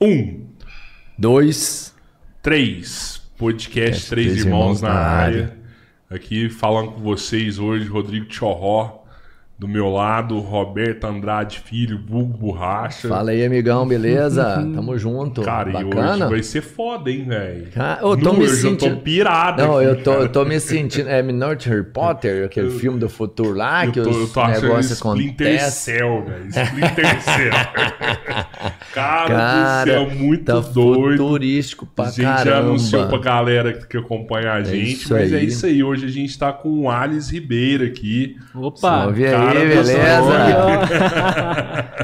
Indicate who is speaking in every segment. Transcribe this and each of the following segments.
Speaker 1: Um,
Speaker 2: Dois.
Speaker 1: três. Podcast Três
Speaker 2: Três
Speaker 1: Irmãos
Speaker 2: Irmãos
Speaker 1: na
Speaker 2: na
Speaker 1: área. Aqui falando com vocês hoje, Rodrigo Tchorró. Do meu lado, Roberto Andrade Filho, vulgo Borracha.
Speaker 2: Fala aí, amigão, beleza? Tamo junto.
Speaker 1: Cara, e hoje
Speaker 2: Bacana?
Speaker 1: vai ser foda, hein, velho?
Speaker 2: Eu tô
Speaker 1: Nu,
Speaker 2: me
Speaker 1: eu já tô
Speaker 2: sentindo-
Speaker 1: pirado
Speaker 2: Não,
Speaker 1: aqui,
Speaker 2: eu tô, eu tô me sentindo. É Minority Harry Potter, aquele filme do futuro lá,
Speaker 1: Eu
Speaker 2: que
Speaker 1: tô, eu
Speaker 2: os
Speaker 1: tô
Speaker 2: negócios
Speaker 1: Splinter
Speaker 2: acontecem.
Speaker 1: Cell, velho. Splinter Cell. Cara,
Speaker 2: Cara,
Speaker 1: do céu, muito
Speaker 2: tá
Speaker 1: doido.
Speaker 2: futurístico pra
Speaker 1: a gente já
Speaker 2: caramba.
Speaker 1: anunciou pra galera que acompanha a gente,
Speaker 2: isso
Speaker 1: mas é
Speaker 2: aí.
Speaker 1: isso aí. Hoje a gente tá com o Alice Ribeiro aqui.
Speaker 3: Opa!
Speaker 2: Salve
Speaker 1: cara
Speaker 2: aí, beleza?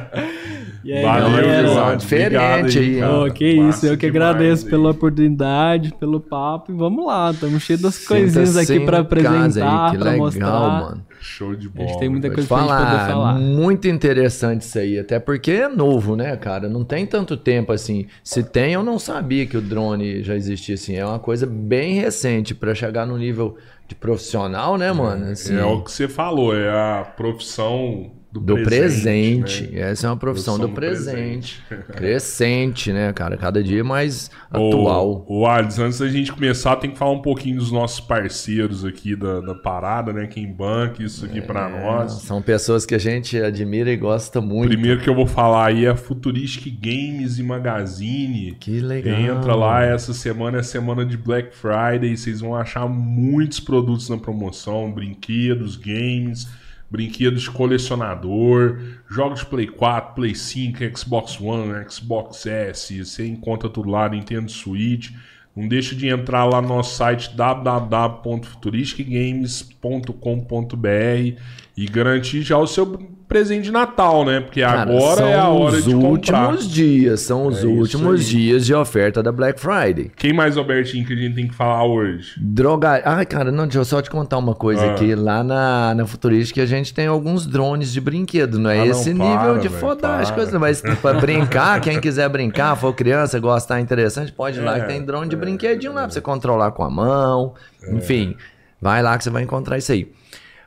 Speaker 3: e aí,
Speaker 1: Valeu,
Speaker 3: galera?
Speaker 1: Eduardo.
Speaker 2: diferente aí,
Speaker 1: cara.
Speaker 3: Ô, que isso,
Speaker 1: Massa
Speaker 3: eu que agradeço
Speaker 1: aí.
Speaker 3: pela oportunidade, pelo papo e vamos lá, estamos cheios das coisinhas aqui
Speaker 2: casa
Speaker 3: apresentar,
Speaker 2: legal,
Speaker 3: mostrar.
Speaker 2: mano.
Speaker 1: Show de
Speaker 3: A
Speaker 1: bola.
Speaker 3: gente tem muita coisa
Speaker 2: te
Speaker 3: pra gente poder
Speaker 2: falar,
Speaker 3: falar.
Speaker 2: muito interessante isso aí, até porque é novo, né, cara? Não tem tanto tempo assim. Se tem, eu não sabia que o drone já existia assim. É uma coisa bem recente pra chegar no nível de profissional, né, mano? Assim,
Speaker 1: É o que você falou, é a profissão do,
Speaker 2: do presente.
Speaker 1: né?
Speaker 2: Essa é uma profissão, do
Speaker 1: do
Speaker 2: presente. Crescente, né, cara? Cada dia mais atual.
Speaker 1: O, o Alisson, antes da gente começar, tem que falar um pouquinho dos nossos parceiros aqui da, da parada, né? Quem banca isso aqui pra nós.
Speaker 2: São pessoas que a gente admira e gosta muito.
Speaker 1: Primeiro que eu vou falar aí é a Futuristic Games e Magazine.
Speaker 2: Que legal.
Speaker 1: Entra lá, essa semana é semana de Black Friday, vocês vão achar muitos produtos na promoção, brinquedos, games, brinquedos colecionador, jogos Play 4, Play 5, Xbox One, Xbox S, você encontra tudo lá, Nintendo Switch. Não deixa de entrar lá no nosso site www.futuristicgames.com.br e garantir já o seu presente de Natal, né? Porque
Speaker 2: Cara,
Speaker 1: agora
Speaker 2: são
Speaker 1: é a hora
Speaker 2: os
Speaker 1: de comprar.
Speaker 2: últimos dias, são os
Speaker 1: É
Speaker 2: últimos dias de oferta da Black Friday.
Speaker 1: Quem mais, Albertinho, que a gente tem que falar hoje?
Speaker 2: Droga. Ai, cara, não, deixa eu só te contar uma coisa
Speaker 1: Ah.
Speaker 2: aqui. Lá na, na Futurística a gente tem alguns drones de brinquedo, não é
Speaker 1: Ah, não,
Speaker 2: esse
Speaker 1: para,
Speaker 2: nível de fodástico, mas pra brincar, quem quiser brincar, for criança, gostar interessante, pode ir lá
Speaker 1: É,
Speaker 2: que tem drone de brinquedinho lá pra você controlar com a mão.
Speaker 1: É.
Speaker 2: Enfim, vai lá que você vai encontrar isso aí.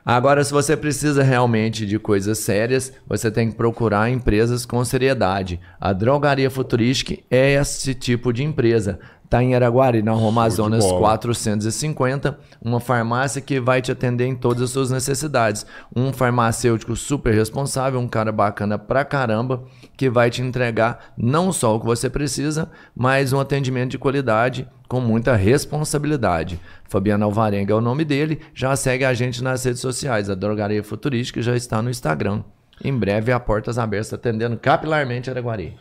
Speaker 2: Agora, se você precisa realmente de coisas sérias, você tem que procurar empresas com seriedade. A Drogaria Futuristic é esse tipo de empresa. Está em Araguari, na Amazonas
Speaker 1: bola.
Speaker 2: 450, uma farmácia que vai te atender em todas as suas necessidades. Um farmacêutico super responsável, um cara bacana pra caramba, que vai te entregar não só o que você precisa, mas um atendimento de qualidade com muita responsabilidade. Fabiano Alvarenga é o nome dele, já segue a gente nas redes sociais. A Drogaria Futurística já está no Instagram. Em breve, a portas abertas, atendendo capilarmente Araguari.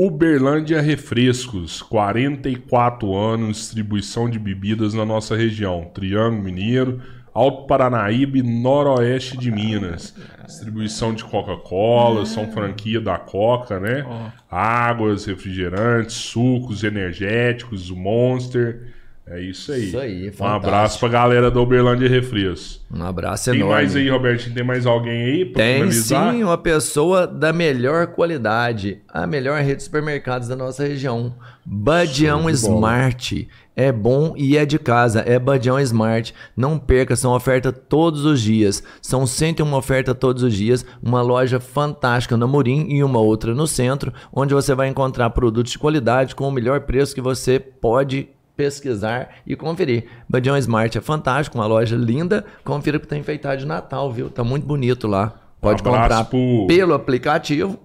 Speaker 1: Uberlândia Refrescos, 44 anos, distribuição de bebidas na nossa região. Triângulo Mineiro, Alto Paranaíba e Noroeste de Minas. Distribuição de Coca-Cola, são franquia da Coca, né? Águas, refrigerantes, sucos energéticos, o Monster. É isso aí.
Speaker 2: Isso aí,
Speaker 1: Um
Speaker 2: fantástico.
Speaker 1: abraço pra galera da Uberlândia Refrescos.
Speaker 2: Um abraço
Speaker 1: Tem
Speaker 2: enorme.
Speaker 1: mais aí, Robertinho? Tem mais alguém aí pra
Speaker 2: Tem
Speaker 1: finalizar?
Speaker 2: sim uma pessoa da melhor qualidade, a melhor rede de supermercados da nossa região. Badião. Smart. É bom e é de casa. É Badião Smart. Não perca, são ofertas todos os dias. São 101 ofertas todos os dias. Uma loja fantástica no Amorim e uma outra no centro, onde você vai encontrar produtos de qualidade com o melhor preço que você pode pesquisar e conferir. Badião Smart é fantástico, uma loja linda. Confira que tem enfeitado de Natal, viu? Tá muito bonito lá. Pode
Speaker 1: Um
Speaker 2: comprar
Speaker 1: pro-
Speaker 2: pelo aplicativo,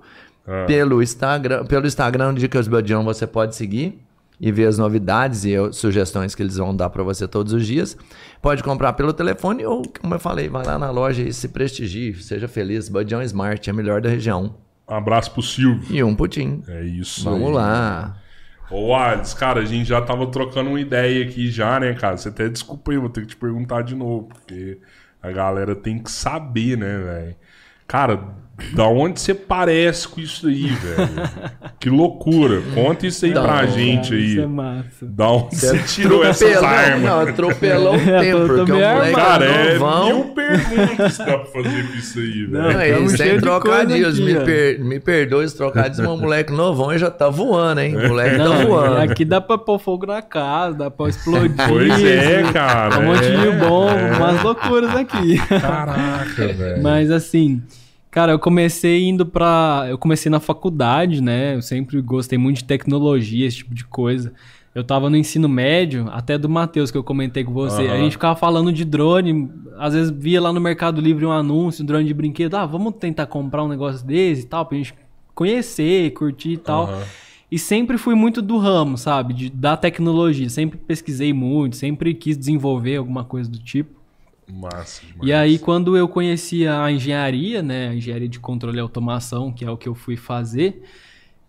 Speaker 1: Ah.
Speaker 2: pelo Instagram, pelo Instagram Dicas Badião você pode seguir e ver as novidades e sugestões que eles vão dar para você todos os dias. Pode comprar pelo telefone ou, como eu falei, vai lá na loja e se prestigie, seja feliz. Badião Smart é a melhor da região.
Speaker 1: Um abraço pro Silvio.
Speaker 2: E um pudim.
Speaker 1: É isso
Speaker 2: Vamos
Speaker 1: aí.
Speaker 2: lá.
Speaker 1: Ô, Alisson, cara, a gente já tava trocando uma ideia aqui já, né, cara? Você até desculpa aí, vou ter que te perguntar de novo, porque a galera tem que saber, né, velho? Cara, da onde você parece com isso aí, velho? que loucura. Conta isso aí
Speaker 2: Da
Speaker 1: pra gente
Speaker 3: Isso é
Speaker 1: aí.
Speaker 3: massa.
Speaker 1: Da onde você tirou essas armas?
Speaker 2: Não, atropelou o
Speaker 3: É,
Speaker 2: tempo, porque o moleque
Speaker 3: armado.
Speaker 1: Cara, é
Speaker 2: novão.
Speaker 1: mil perguntas que dá pra fazer com isso aí, velho.
Speaker 2: Não, trocadilhos.
Speaker 3: coisa
Speaker 2: Me, per, me perdoe os trocadilhos, mas o moleque novão já tá voando, hein? O moleque tá
Speaker 3: Não,
Speaker 2: voando.
Speaker 3: aqui dá pra pôr fogo na casa, dá pra explodir.
Speaker 1: Pois é, cara.
Speaker 3: Um monte
Speaker 1: é,
Speaker 3: de bom,
Speaker 1: é.
Speaker 3: umas loucuras aqui.
Speaker 1: Caraca, velho.
Speaker 3: Mas assim, Cara, eu comecei indo pra. Eu comecei na faculdade, né? Eu sempre gostei muito de tecnologia, esse tipo de coisa. Eu tava no ensino médio, até do Matheus, que eu comentei com você. A
Speaker 1: Aham.
Speaker 3: gente ficava falando de drone, às vezes via lá no Mercado Livre um anúncio, drone de brinquedo. Ah, vamos tentar comprar um negócio desse e tal, pra gente conhecer, curtir e tal.
Speaker 1: Aham.
Speaker 3: E sempre fui muito do ramo, sabe? De, da tecnologia. Sempre pesquisei muito, sempre quis desenvolver alguma coisa do tipo.
Speaker 1: Massa demais.
Speaker 3: E aí, quando eu conheci a engenharia, né? A engenharia de controle e automação, que é o que eu fui fazer,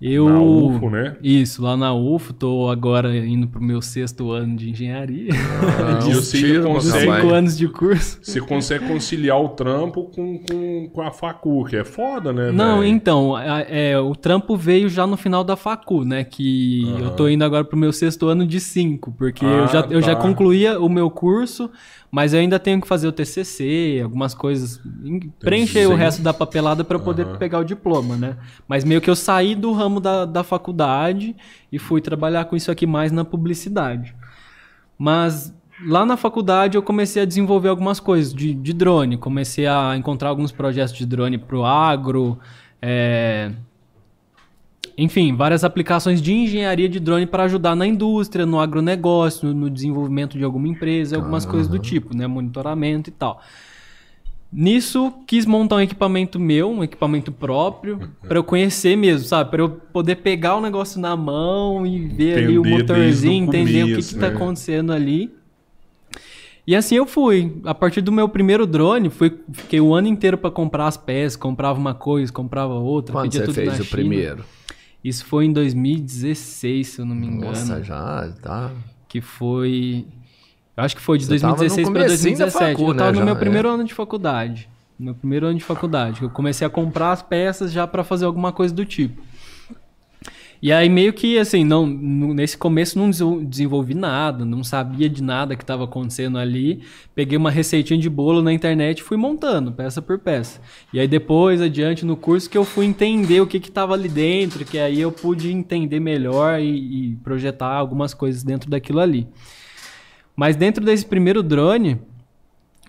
Speaker 3: eu.
Speaker 1: Na UFO, né?
Speaker 3: Isso, lá na UFO, tô agora indo pro meu sexto ano de engenharia.
Speaker 1: Ah,
Speaker 2: Não,
Speaker 1: e você consegue,
Speaker 3: cinco anos de curso.
Speaker 1: você consegue conciliar o trampo com, com, com a facu, que é foda, né?
Speaker 3: Não,
Speaker 1: velho?
Speaker 3: então, é, o trampo veio já no final da facu, né? Que
Speaker 1: Aham.
Speaker 3: eu tô indo agora pro meu sexto ano de cinco, porque eu, já,
Speaker 1: Ah,
Speaker 3: eu já
Speaker 1: tá.
Speaker 3: concluía o meu curso, mas eu ainda tenho que fazer o TCC, algumas coisas, preencher o resto da papelada para poder
Speaker 1: Aham.
Speaker 3: pegar o diploma, né? Mas meio que eu saí do ramo da, da faculdade e fui trabalhar com isso aqui mais na publicidade. Mas lá na faculdade eu comecei a desenvolver algumas coisas de, de drone. Comecei a encontrar alguns projetos de drone pro agro. é, Enfim, várias aplicações de engenharia de drone para ajudar na indústria, no agronegócio, no, desenvolvimento de alguma empresa, algumas coisas do tipo, né? Monitoramento e tal. Nisso, quis montar um equipamento meu, um equipamento próprio, para eu conhecer mesmo, sabe? Para eu poder pegar o negócio na mão e ver ali o
Speaker 1: Entender
Speaker 3: motorzinho,
Speaker 1: o
Speaker 3: entender o que,
Speaker 1: começo,
Speaker 3: que tá
Speaker 1: né?
Speaker 3: acontecendo ali. E assim eu fui. A partir do meu primeiro drone, fui, fiquei o ano inteiro para comprar as peças, comprava uma coisa, comprava outra,
Speaker 2: Quando
Speaker 3: pedia
Speaker 2: você
Speaker 3: tudo
Speaker 2: fez o
Speaker 3: China.
Speaker 2: primeiro?
Speaker 3: Isso foi em 2016, se eu não me engano.
Speaker 2: Nossa, já tá.
Speaker 3: Que foi. Eu acho que foi de
Speaker 2: Você tava no
Speaker 3: 2016 para
Speaker 2: comecinho da
Speaker 3: 2017.
Speaker 2: facu,
Speaker 3: eu tava
Speaker 2: né,
Speaker 3: no
Speaker 2: já,
Speaker 3: meu
Speaker 2: é.
Speaker 3: primeiro ano de faculdade. No meu primeiro ano de faculdade. que Eu comecei a comprar as peças já para fazer alguma coisa do tipo. E aí meio que assim, não, nesse começo não desenvol- desenvolvi nada, não sabia de nada que estava acontecendo ali. Peguei uma receitinha de bolo na internet e fui montando, peça por peça. E aí depois, adiante no curso, que eu fui entender o que estava ali dentro, que aí eu pude entender melhor e, e projetar algumas coisas dentro daquilo ali. Mas dentro desse primeiro drone,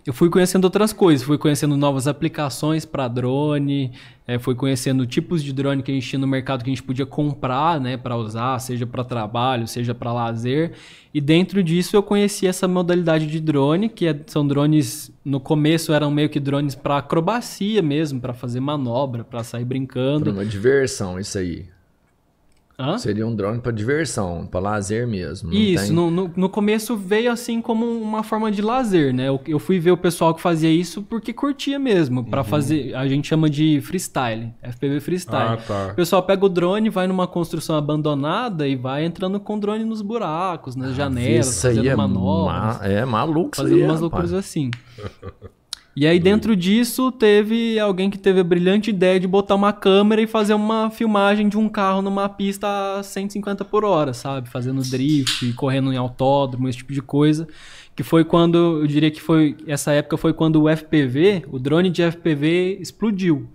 Speaker 3: eu fui conhecendo outras coisas, fui conhecendo novas aplicações para drone, eh, fui conhecendo tipos de drone que a gente tinha no mercado que a gente podia comprar, né, para usar, seja para trabalho, seja para lazer. E dentro disso eu conheci essa modalidade de drone, que é- são drones no começo eram meio que drones para acrobacia mesmo, para fazer manobra, para sair brincando.
Speaker 2: uma diversão, isso aí.
Speaker 3: Hã?
Speaker 2: Seria um drone pra diversão, pra lazer mesmo. não
Speaker 3: Isso,
Speaker 2: tem-
Speaker 3: no, no, no começo veio assim como uma forma de lazer, né? Eu, eu fui ver o pessoal que fazia isso porque curtia mesmo, Pra fazer, a gente chama de freestyle, FPV freestyle.
Speaker 1: Ah, tá.
Speaker 3: O pessoal pega o drone, vai numa construção abandonada e vai entrando com o drone nos buracos, nas janelas,
Speaker 2: Isso aí
Speaker 3: fazendo
Speaker 2: é,
Speaker 3: manobras
Speaker 2: ma é maluco, isso
Speaker 3: fazendo
Speaker 2: aí,
Speaker 3: umas
Speaker 2: rapaz.
Speaker 3: loucuras assim. E aí dentro disso teve alguém que teve a brilhante ideia de botar uma câmera e fazer uma filmagem de um carro numa pista a 150 por hora, sabe? Fazendo drift, correndo em autódromo, esse tipo de coisa. Que foi quando, eu diria que foi, essa época foi quando o FPV, o drone de FPV explodiu.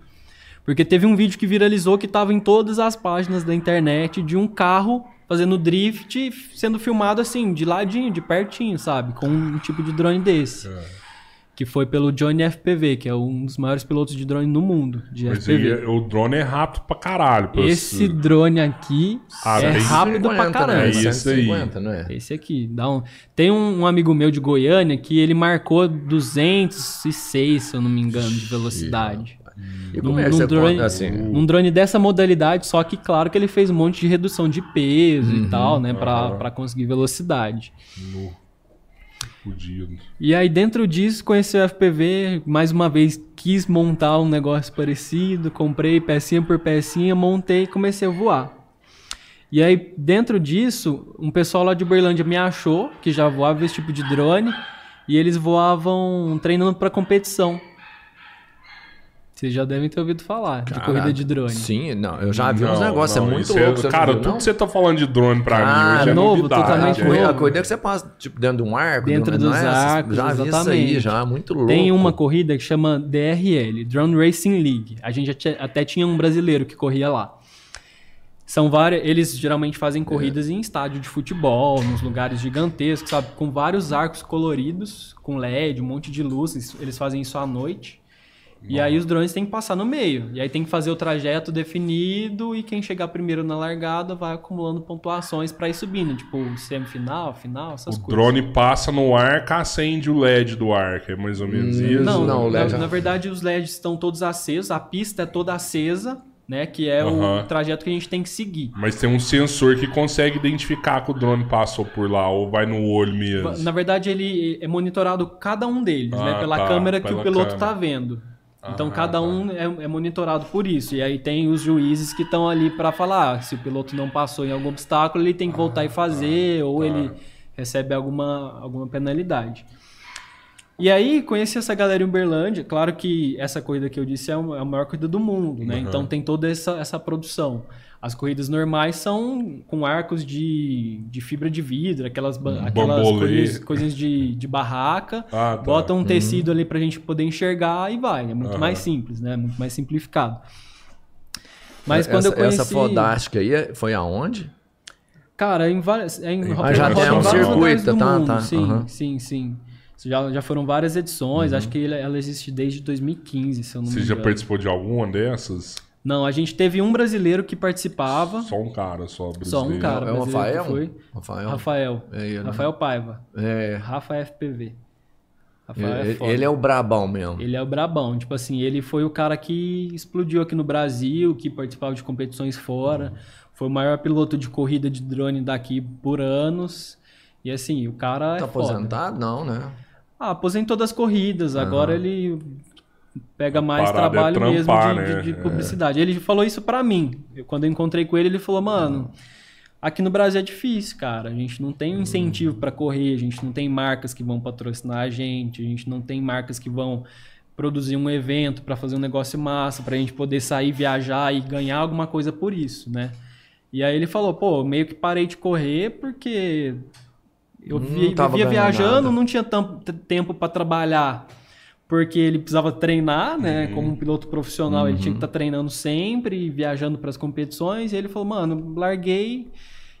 Speaker 3: Porque teve um vídeo que viralizou que estava em todas as páginas da internet de um carro fazendo drift sendo filmado assim, de ladinho, de pertinho, sabe? Com um tipo de drone desse. Que foi pelo Johnny FPV, que é um dos maiores pilotos de drone no mundo, de
Speaker 1: Mas
Speaker 3: FPV.
Speaker 1: aí, o drone é rápido pra caralho. pra
Speaker 3: Esse
Speaker 1: você-
Speaker 3: drone aqui
Speaker 1: Ah,
Speaker 3: é rápido pra
Speaker 2: 150,
Speaker 3: caramba.
Speaker 2: Né?
Speaker 1: É isso aí.
Speaker 2: 150, não é?
Speaker 3: Esse aqui, dá um... Tem um, um amigo meu de Goiânia que ele marcou 206, se eu não me engano, de velocidade.
Speaker 2: E como é que
Speaker 3: Num drone-
Speaker 2: conta assim?
Speaker 3: Num drone dessa modalidade, só que claro que ele fez um monte de redução de peso e tal, né, pra,
Speaker 1: aham.
Speaker 3: pra conseguir velocidade.
Speaker 1: No... Fudido.
Speaker 3: E aí dentro disso, conheci o FPV, mais uma vez quis montar um negócio parecido, comprei pecinha por pecinha, montei e comecei a voar. E aí dentro disso, um pessoal lá de Uberlândia me achou, que já voava esse tipo de drone, e eles voavam treinando pra competição. Vocês já devem ter ouvido falar de corrida de drone.
Speaker 2: Sim, não, eu já vi uns
Speaker 1: Não,
Speaker 2: negócios,
Speaker 1: não,
Speaker 2: é muito
Speaker 1: isso
Speaker 2: louco. não
Speaker 1: Cara,
Speaker 2: viu,
Speaker 1: tudo
Speaker 2: não?
Speaker 1: que você tá falando de drone pra
Speaker 2: Ah,
Speaker 1: mim hoje é
Speaker 3: novo,
Speaker 1: novidade.
Speaker 3: totalmente
Speaker 2: a,
Speaker 1: é.
Speaker 2: corrida,
Speaker 3: novo.
Speaker 2: a corrida que você passa, tipo, dentro de um arco.
Speaker 3: Dentro dos
Speaker 2: é?
Speaker 3: arcos,
Speaker 2: Já vi isso aí,
Speaker 3: exatamente.
Speaker 2: já, muito louco.
Speaker 3: Tem uma corrida que chama DRL, Drone Racing League. A gente até tinha um brasileiro que corria lá. São várias, eles geralmente fazem corridas em estádio de futebol, nos lugares gigantescos, sabe, com vários arcos coloridos, com LED, um monte de luzes. Eles fazem isso à noite. E aí os drones têm que passar no meio. E aí tem que fazer o trajeto definido e quem chegar primeiro na largada vai acumulando pontuações pra ir subindo. Tipo, semifinal, final, essas
Speaker 1: O
Speaker 3: coisas.
Speaker 1: drone passa no ar, que acende o LED do ar, que é mais ou menos
Speaker 2: Hum,
Speaker 1: isso.
Speaker 3: Não,
Speaker 2: Não, o
Speaker 3: na,
Speaker 2: LED já-
Speaker 3: na verdade os LEDs estão todos acesos, a pista é toda acesa, né? Que é o trajeto que a gente tem que seguir.
Speaker 1: Mas tem um sensor que consegue identificar que o drone passou por lá, ou vai no olho mesmo.
Speaker 3: Na verdade, ele é monitorado cada um deles,
Speaker 1: Ah,
Speaker 3: né? Pela
Speaker 1: tá,
Speaker 3: câmera que
Speaker 1: pela
Speaker 3: o piloto
Speaker 1: câmera.
Speaker 3: tá vendo. Então
Speaker 1: Ah,
Speaker 3: cada
Speaker 1: tá.
Speaker 3: um é, é monitorado por isso. E aí tem os juízes que estão ali para falar ah, se o piloto não passou em algum obstáculo, ele tem que voltar e fazer, ou
Speaker 1: tá.
Speaker 3: ele recebe alguma, alguma penalidade. E aí, conheci essa galera em Uberlândia. Claro que essa corrida que eu disse é o- é a maior corrida do mundo, né?
Speaker 1: Uhum.
Speaker 3: Então tem toda essa, essa produção. As corridas normais são com arcos de, de fibra de vidro, aquelas, ba- aquelas coisinhas, coisinhas de, de barraca.
Speaker 1: Ah, tá.
Speaker 3: Bota um tecido ali pra gente poder enxergar e vai. É muito
Speaker 1: Aham.
Speaker 3: mais simples, né? Muito mais simplificado. Mas quando
Speaker 2: essa,
Speaker 3: eu conheci...
Speaker 2: essa fodástica aí é- foi aonde?
Speaker 3: Cara, em várias. É em,
Speaker 1: Ah, já tem
Speaker 3: em
Speaker 1: um
Speaker 2: circuito, tá,
Speaker 3: mundo,
Speaker 2: tá,
Speaker 3: Sim,
Speaker 2: aham.
Speaker 3: sim, sim. Já, já foram várias edições. Acho que ela existe desde 2015, se eu não
Speaker 1: Você
Speaker 3: me
Speaker 1: já
Speaker 3: engano.
Speaker 1: participou de alguma dessas?
Speaker 3: Não, a gente teve um brasileiro que participava.
Speaker 1: Só um cara, só
Speaker 3: Só
Speaker 1: brasileiro.
Speaker 3: um cara.
Speaker 2: é o Rafael?
Speaker 3: Foi.
Speaker 2: Rafael.
Speaker 3: Rafael.
Speaker 2: É ele, né?
Speaker 3: Rafael Paiva.
Speaker 2: É,
Speaker 3: Rafa FPV. Rafael é
Speaker 2: ele,
Speaker 3: foda.
Speaker 2: ele é o brabão mesmo.
Speaker 3: Ele é o brabão. Tipo assim, ele foi o cara que explodiu aqui no Brasil, que participava de competições fora. Foi o maior piloto de corrida de drone daqui por anos. E assim, o cara
Speaker 2: Tá
Speaker 3: é foda.
Speaker 2: aposentado? Não, né?
Speaker 3: Ah, aposentou das corridas. Agora ele pega mais
Speaker 1: é
Speaker 3: trabalho
Speaker 1: trampar,
Speaker 3: mesmo de,
Speaker 1: né?
Speaker 3: de- de publicidade. Ele falou isso pra mim. Eu- quando eu encontrei com ele, ele falou, mano... Aqui no Brasil é difícil, cara. A gente não tem um incentivo pra correr, a gente não tem marcas que vão patrocinar a gente, a gente não tem marcas que vão produzir um evento pra fazer um negócio massa, pra gente poder sair, viajar e ganhar alguma coisa por isso, né? E aí ele falou, pô, meio que parei de correr porque eu
Speaker 2: Não
Speaker 3: vi-
Speaker 2: tava
Speaker 3: vivia
Speaker 2: ganhando
Speaker 3: viajando,
Speaker 2: nada.
Speaker 3: não tinha tempo pra trabalhar porque ele precisava treinar, né?
Speaker 2: Uhum.
Speaker 3: Como um piloto profissional, ele tinha que estar treinando sempre, viajando para as competições. E ele falou, mano, larguei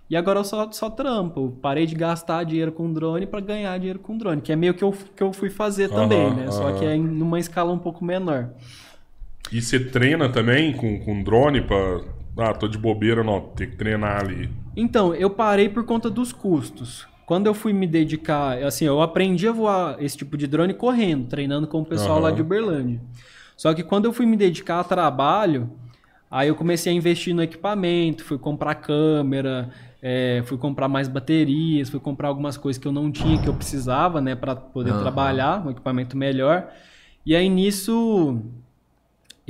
Speaker 3: e agora eu só, só trampo. Parei de gastar dinheiro com drone para ganhar dinheiro com drone, que é meio que eu, que eu fui fazer também,
Speaker 1: Aham,
Speaker 3: né? Só que é em numa escala um pouco menor.
Speaker 1: E você treina também com, com drone pra. Ah, tô de bobeira, não. Tem que treinar ali.
Speaker 3: Então, eu parei por conta dos custos. Quando eu fui me dedicar, assim, eu aprendi a voar esse tipo de drone correndo, treinando com o pessoal lá
Speaker 1: Aham.
Speaker 3: de Uberlândia. Só que quando eu fui me dedicar a trabalho, aí eu comecei a investir no equipamento, fui comprar câmera, é, fui comprar mais baterias, fui comprar algumas coisas que eu não tinha, que eu precisava, né, para poder
Speaker 2: Aham.
Speaker 3: trabalhar, um equipamento melhor. E aí nisso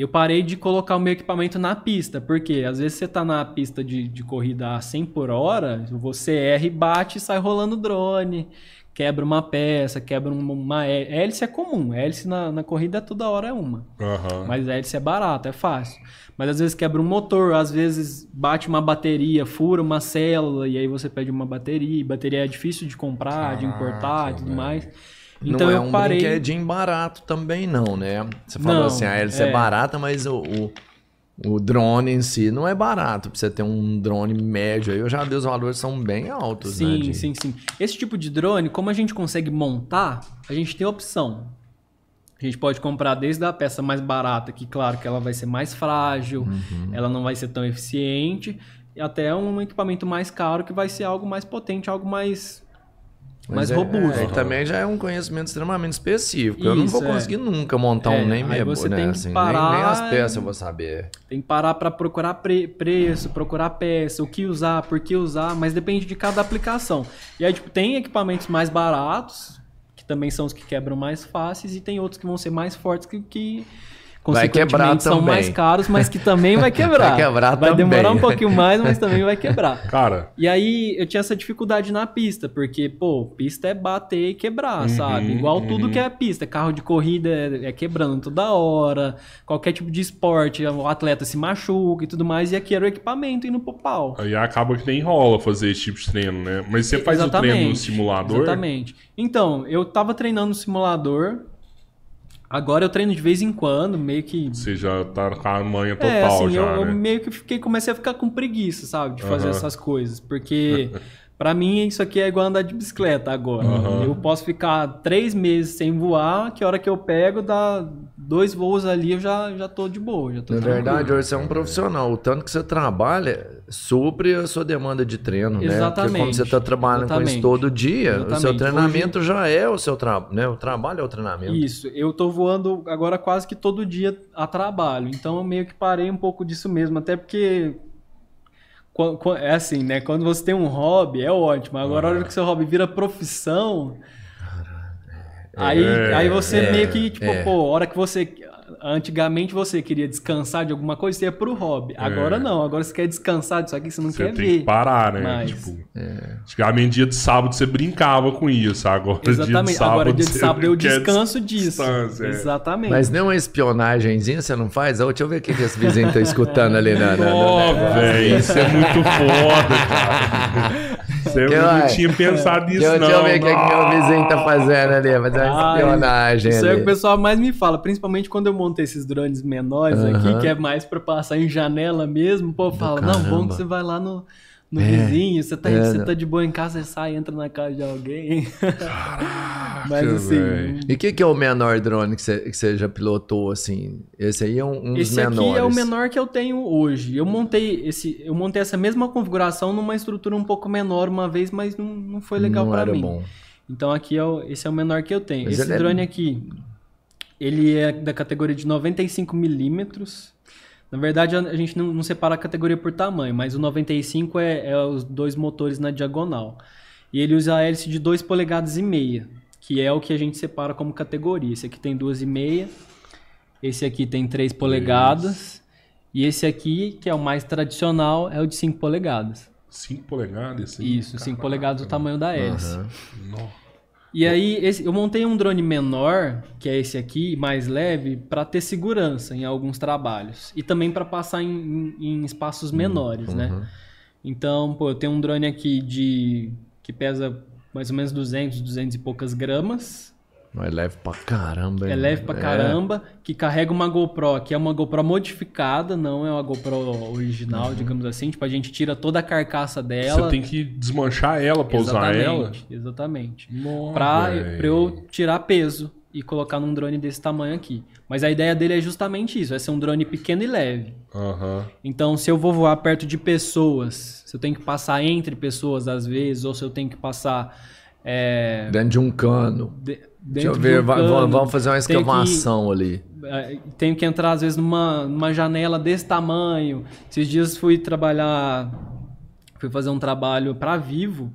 Speaker 3: eu parei de colocar o meu equipamento na pista, porque às vezes você tá na pista de, de corrida a 100 por hora, você erra e bate e sai rolando drone, quebra uma peça, quebra uma, uma hé- hélice é comum, hélice na, na corrida toda hora é uma,
Speaker 1: Aham.
Speaker 3: mas hélice é barato, é fácil. Mas às vezes quebra um motor, às vezes bate uma bateria, fura uma célula e aí você pede uma bateria, e bateria é difícil de comprar, de importar e tudo mais. Então
Speaker 2: não é um
Speaker 3: parei.
Speaker 2: brinquedinho barato também, não, né? Você falou
Speaker 3: Não,
Speaker 2: assim, a hélice é.
Speaker 3: é.
Speaker 2: barata, mas o, o, o drone em si não é barato. Pra você ter um drone médio aí, eu já vi os valores são bem altos, né?
Speaker 3: Sim, sim, sim. Esse tipo de drone, como a gente consegue montar, a gente tem opção. A gente pode comprar desde a peça mais barata, que claro que ela vai ser mais frágil,
Speaker 2: Uhum.
Speaker 3: ela não vai ser tão eficiente, e até um equipamento mais caro que vai ser algo mais potente, algo mais, mais
Speaker 2: Mas é-
Speaker 3: robusto.
Speaker 2: é, e também já é um conhecimento extremamente específico. eu não
Speaker 3: Isso,
Speaker 2: vou
Speaker 3: é.
Speaker 2: conseguir nunca montar
Speaker 3: É,
Speaker 2: um nem
Speaker 3: aí
Speaker 2: mesmo,
Speaker 3: você
Speaker 2: né?
Speaker 3: tem que
Speaker 2: assim, nem-
Speaker 3: parar
Speaker 2: nem, as
Speaker 3: e-
Speaker 2: peças eu vou saber.
Speaker 3: Tem que parar para procurar pre- preço, procurar peça, o que usar, por que usar, mas depende de cada aplicação. E aí, tipo, tem equipamentos mais baratos, que também são os que quebram mais fáceis, e tem outros que vão ser mais fortes que, que consequentemente, são
Speaker 2: também.
Speaker 3: mais caros, mas que também vai quebrar.
Speaker 2: Vai quebrar
Speaker 3: Vai
Speaker 2: também.
Speaker 3: demorar um pouquinho mais, mas também vai quebrar.
Speaker 1: Cara,
Speaker 3: E aí eu tinha essa dificuldade na pista, porque, pô, pista é bater e quebrar,
Speaker 1: Uhum,
Speaker 3: sabe? Igual tudo
Speaker 1: uhum.
Speaker 3: que é pista. Carro de corrida é, é quebrando toda hora, qualquer tipo de esporte, o atleta se machuca e tudo mais, e aqui era o equipamento indo pro pau.
Speaker 1: aí acaba que nem rola fazer esse tipo de treino, né? Mas você faz o treino no simulador?
Speaker 3: Exatamente. Então, eu tava treinando no simulador, agora eu treino de vez em quando, meio que
Speaker 1: Você já tá com a manha total
Speaker 3: é, assim,
Speaker 1: já,
Speaker 3: eu, eu
Speaker 1: né?
Speaker 3: meio que fiquei, comecei a ficar com preguiça, sabe? De fazer
Speaker 1: Aham.
Speaker 3: essas coisas. Porque pra mim isso aqui é igual andar de bicicleta agora.
Speaker 1: Aham.
Speaker 3: Eu posso ficar três meses sem voar, que a hora que eu pego dá dois voos ali eu já, já tô de boa. Já tô
Speaker 2: Na verdade, hoje você é um profissional. O tanto que você trabalha supre a sua demanda de treino, né? Porque
Speaker 3: Exatamente.
Speaker 2: quando você está trabalhando com isso
Speaker 3: Exatamente.
Speaker 2: todo dia, o seu
Speaker 3: Exatamente.
Speaker 2: treinamento já é o seu trabalho, né? O trabalho é o treinamento.
Speaker 3: Isso, eu tô voando agora quase que todo dia a trabalho, então eu meio que parei um pouco disso mesmo, até porque é assim, né? Quando você tem um hobby, é ótimo. Agora, a hora que seu hobby vira profissão, aí,
Speaker 1: É,
Speaker 3: aí você
Speaker 2: é,
Speaker 3: meio que, tipo,
Speaker 2: é.
Speaker 3: pô, a hora que você. Antigamente você queria descansar de alguma coisa, você ia pro hobby. Agora não, agora você quer descansar disso aqui, você não
Speaker 1: É. Você
Speaker 3: quer
Speaker 1: tem
Speaker 3: ver.
Speaker 1: que parar, né?
Speaker 3: Mas-
Speaker 1: Tipo, antigamente dia de sábado você brincava com isso, agora dia de
Speaker 3: Exatamente.
Speaker 1: sábado
Speaker 3: Agora, dia de sábado eu descanso disso.
Speaker 1: é.
Speaker 3: Exatamente.
Speaker 2: Mas nem uma espionagemzinha você não faz? Deixa eu ver o que, que esse vizinho tá escutando ali na. na-
Speaker 1: velho, isso é muito foda, cara. Você
Speaker 2: Que
Speaker 1: não tinha pensado nisso,
Speaker 2: Deixa eu-
Speaker 1: não.
Speaker 2: deixa eu ver o que, que meu vizinho tá fazendo ali. Fazer uma
Speaker 3: Ai,
Speaker 2: espionagem
Speaker 3: Isso é o que
Speaker 2: ali.
Speaker 3: o pessoal mais me fala, principalmente quando eu montei esses drones menores
Speaker 2: Aham.
Speaker 3: aqui, que é mais pra passar em janela mesmo. O povo fala, não, bom que você vai lá no, no
Speaker 2: É,
Speaker 3: vizinho, você tá,
Speaker 2: é,
Speaker 3: você tá de boa em casa, você sai, entra na casa de alguém. Mas assim,
Speaker 1: velho.
Speaker 2: E o que, que é o menor drone que você, que você já pilotou, assim? Esse aí é um, um dos
Speaker 3: esse
Speaker 2: menores.
Speaker 3: aqui é o menor que eu tenho hoje. Eu montei esse, eu montei essa mesma configuração numa estrutura um pouco menor uma vez, mas não, não foi legal
Speaker 2: era
Speaker 3: mim.
Speaker 2: bom.
Speaker 3: Então aqui é o, esse é o menor que eu tenho.
Speaker 2: Mas
Speaker 3: esse
Speaker 2: é-
Speaker 3: drone aqui, ele é da categoria de 95 milímetros. Na verdade, a gente não, não separa a categoria por tamanho, mas o 95 é, é os dois motores na diagonal. E ele usa a hélice de 2 polegadas e meia, que é o que a gente separa como categoria. Esse aqui tem 2,5, esse aqui tem 3 polegadas, e esse aqui, que é o mais tradicional, é o de 5 polegadas.
Speaker 1: 5 polegadas? Assim?
Speaker 3: Isso, 5 polegadas o tamanho da hélice.
Speaker 2: Aham.
Speaker 1: Nossa.
Speaker 3: E aí, esse- eu montei um drone menor, que é esse aqui, mais leve, para ter segurança em alguns trabalhos. E também para passar em, em- em espaços menores, né? Então, pô, eu tenho um drone aqui de que pesa mais ou menos 200, 200 e poucas gramas.
Speaker 2: Mas é leve pra caramba.
Speaker 3: É leve pra caramba, que carrega uma GoPro, que é uma GoPro modificada, não é uma GoPro original, digamos assim. Tipo, a gente tira toda a carcaça dela.
Speaker 1: Você tem que desmanchar ela pra usar ela?
Speaker 3: Exatamente, Exatamente.
Speaker 1: Nossa,
Speaker 3: Pra, pra eu tirar peso e colocar num drone desse tamanho aqui. Mas a ideia dele é justamente isso, é ser um drone pequeno e leve.
Speaker 1: Aham.
Speaker 3: Então, se eu vou voar perto de pessoas, se eu tenho que passar entre pessoas às vezes, ou se eu tenho que passar é,
Speaker 2: Dentro de um cano.
Speaker 3: de-
Speaker 2: Deixa eu ver,
Speaker 3: um cano,
Speaker 2: vamos fazer uma
Speaker 3: tenho que-
Speaker 2: escavação ali.
Speaker 3: é, tenho que entrar às vezes numa, numa janela desse tamanho. Esses dias fui trabalhar, fui fazer um trabalho para Vivo,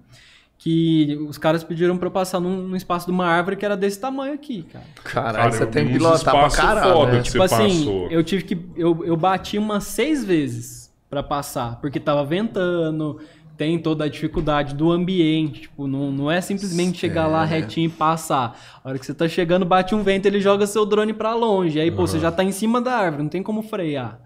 Speaker 3: que os caras pediram para eu passar num, num espaço de uma árvore que era desse tamanho aqui, cara.
Speaker 2: Caralho,
Speaker 1: Cara,
Speaker 2: você
Speaker 1: eu
Speaker 2: tem que pilotar pra
Speaker 1: espaço
Speaker 2: caralho.
Speaker 1: foda
Speaker 2: né?
Speaker 1: que
Speaker 3: Tipo assim,
Speaker 1: passou.
Speaker 3: eu tive que. Eu, eu bati umas seis vezes para passar, porque tava ventando, tem toda a dificuldade do ambiente. Tipo, não, não é simplesmente chegar lá retinho e passar. A hora que você tá chegando, bate um vento, ele joga seu drone para longe. Aí, pô, você já tá em cima da árvore, não tem como frear.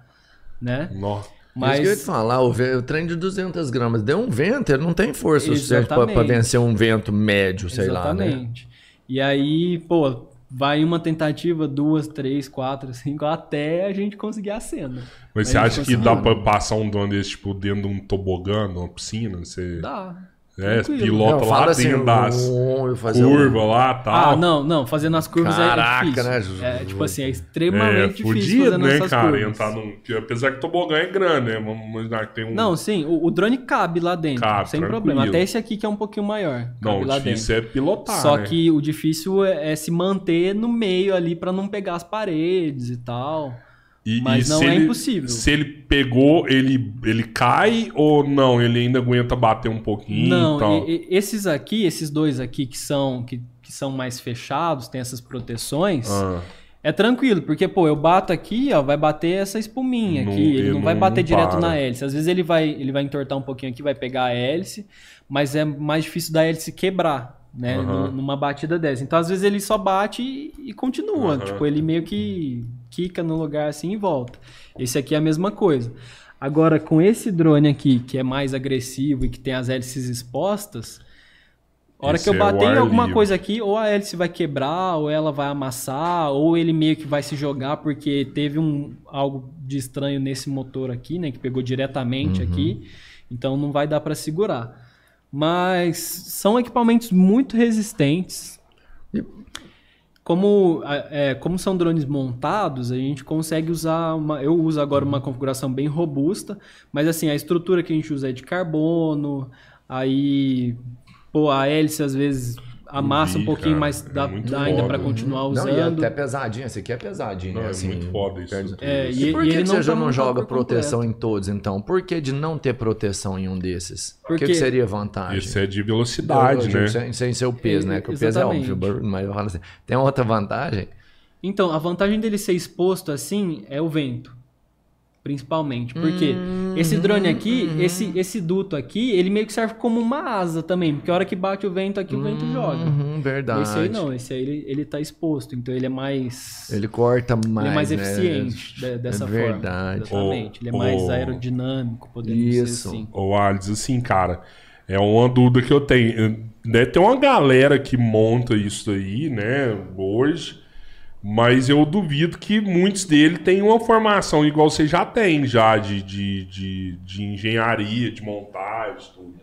Speaker 3: Né?
Speaker 1: Nossa.
Speaker 2: Mas... Isso que eu ia te falar, o, o trem de 200 gramas deu um vento, ele não tem força suficiente
Speaker 3: Exatamente.
Speaker 2: vencer um vento médio, sei lá, né?
Speaker 3: Exatamente. E aí, pô, vai uma tentativa, duas, três, quatro, cinco, até a gente conseguir a cena.
Speaker 1: Mas
Speaker 3: A
Speaker 1: você acha que dá pra passar um drone desse, tipo, dentro de um tobogã, numa piscina? Você
Speaker 3: Dá.
Speaker 1: É,
Speaker 3: tranquilo.
Speaker 1: pilota
Speaker 2: Não,
Speaker 1: lá
Speaker 2: assim,
Speaker 1: dentro
Speaker 2: um, um-
Speaker 1: curvas lá e tal.
Speaker 3: Ah, não, não, fazendo as curvas
Speaker 2: Caraca,
Speaker 3: é difícil.
Speaker 2: né, Juju?
Speaker 3: É, tipo assim, é
Speaker 1: É,
Speaker 3: extremamente difícil
Speaker 1: fudido,
Speaker 3: fazendo
Speaker 1: né,
Speaker 3: essas
Speaker 1: cara?
Speaker 3: curvas.
Speaker 1: Entrar num... Apesar que o tobogã é grande, né? Vamos imaginar que tem um...
Speaker 3: Não, sim, o, o drone cabe lá dentro,
Speaker 1: Cabe,
Speaker 3: sem
Speaker 1: tranquilo.
Speaker 3: problema. Até esse aqui que é um pouquinho maior.
Speaker 1: Não, o
Speaker 3: lá
Speaker 1: difícil é pilotar,
Speaker 3: Só
Speaker 1: né?
Speaker 3: que o difícil é, é se manter no meio ali pra não pegar as paredes e tal.
Speaker 1: E,
Speaker 3: mas
Speaker 1: e
Speaker 3: não é
Speaker 1: ele-
Speaker 3: impossível.
Speaker 1: Se ele pegou, ele, ele cai ou não? Ele ainda aguenta bater um pouquinho
Speaker 3: Não,
Speaker 1: e
Speaker 3: e- esses aqui, esses dois aqui que são que, que são mais fechados, tem essas proteções,
Speaker 1: Ah,
Speaker 3: é tranquilo, porque pô, eu bato aqui, ó, vai bater essa espuminha
Speaker 1: Não-
Speaker 3: aqui, ele
Speaker 1: ele
Speaker 3: não vai
Speaker 1: não
Speaker 3: bater direto
Speaker 1: para.
Speaker 3: na hélice. Às vezes ele vai, ele vai entortar um pouquinho aqui, vai pegar a hélice, mas é mais difícil da hélice quebrar, né, nu- numa batida dessa. Então às vezes ele só bate e, e continua,
Speaker 1: Aham.
Speaker 3: tipo, ele meio que quica no lugar assim e volta. Esse aqui é a mesma coisa. Agora, com esse drone aqui, que é mais agressivo e que tem as hélices expostas, a hora
Speaker 1: Esse
Speaker 3: que eu
Speaker 1: é
Speaker 3: bater em
Speaker 1: ar
Speaker 3: alguma
Speaker 1: livre.
Speaker 3: coisa aqui, ou a hélice vai quebrar, ou ela vai amassar, ou ele meio que vai se jogar porque teve um, algo de estranho nesse motor aqui, né? Que pegou diretamente aqui. Então não vai dar para segurar. Mas são equipamentos muito resistentes. Como, é, como são drones montados, a gente consegue usar uma. Eu uso agora uma configuração bem robusta, mas assim, a estrutura que a gente usa é de carbono, aí pô, a hélice às vezes amassa um pouquinho,
Speaker 1: cara,
Speaker 3: mas
Speaker 1: é
Speaker 3: dá,
Speaker 1: muito
Speaker 3: dá ainda para continuar
Speaker 2: Não,
Speaker 3: usando.
Speaker 2: e é até pesadinho. Esse aqui é pesadinho.
Speaker 1: Não,
Speaker 2: né?
Speaker 1: é
Speaker 2: assim,
Speaker 1: muito foda isso.
Speaker 3: É,
Speaker 1: isso.
Speaker 3: e-
Speaker 2: E por que,
Speaker 3: ele
Speaker 2: que
Speaker 3: não
Speaker 2: você já
Speaker 3: tá
Speaker 2: não joga proteção em todos, então? Por que de não ter proteção em um desses? O que, que seria vantagem?
Speaker 1: Esse é de velocidade,
Speaker 2: Eu- eu
Speaker 1: né?
Speaker 2: Sem, sem ser o peso, né? Que o peso é óbvio, mas eu falo assim, tem outra vantagem?
Speaker 3: Então, a vantagem dele ser exposto assim é o vento. Principalmente. Porque esse drone aqui, esse, esse duto aqui, ele meio que serve como uma asa também. Porque a hora que bate o vento aqui, o vento joga.
Speaker 2: Uhum, verdade.
Speaker 3: Esse aí não, esse aí ele, ele tá exposto. Então ele é mais.
Speaker 2: Ele corta mais,
Speaker 3: ele é mais
Speaker 2: né?
Speaker 3: eficiente de- dessa
Speaker 2: é
Speaker 3: forma.
Speaker 2: verdade.
Speaker 3: Exatamente. Ele é mais aerodinâmico, podemos dizer
Speaker 2: Isso.
Speaker 3: assim.
Speaker 1: Ô, Alex, assim, cara, é uma dúvida que eu tenho. Deve ter uma galera que monta isso aí, né, hoje, mas eu duvido que muitos dele tenham uma formação igual você já tem, já, de, de, de, de engenharia, de montagem, tudo.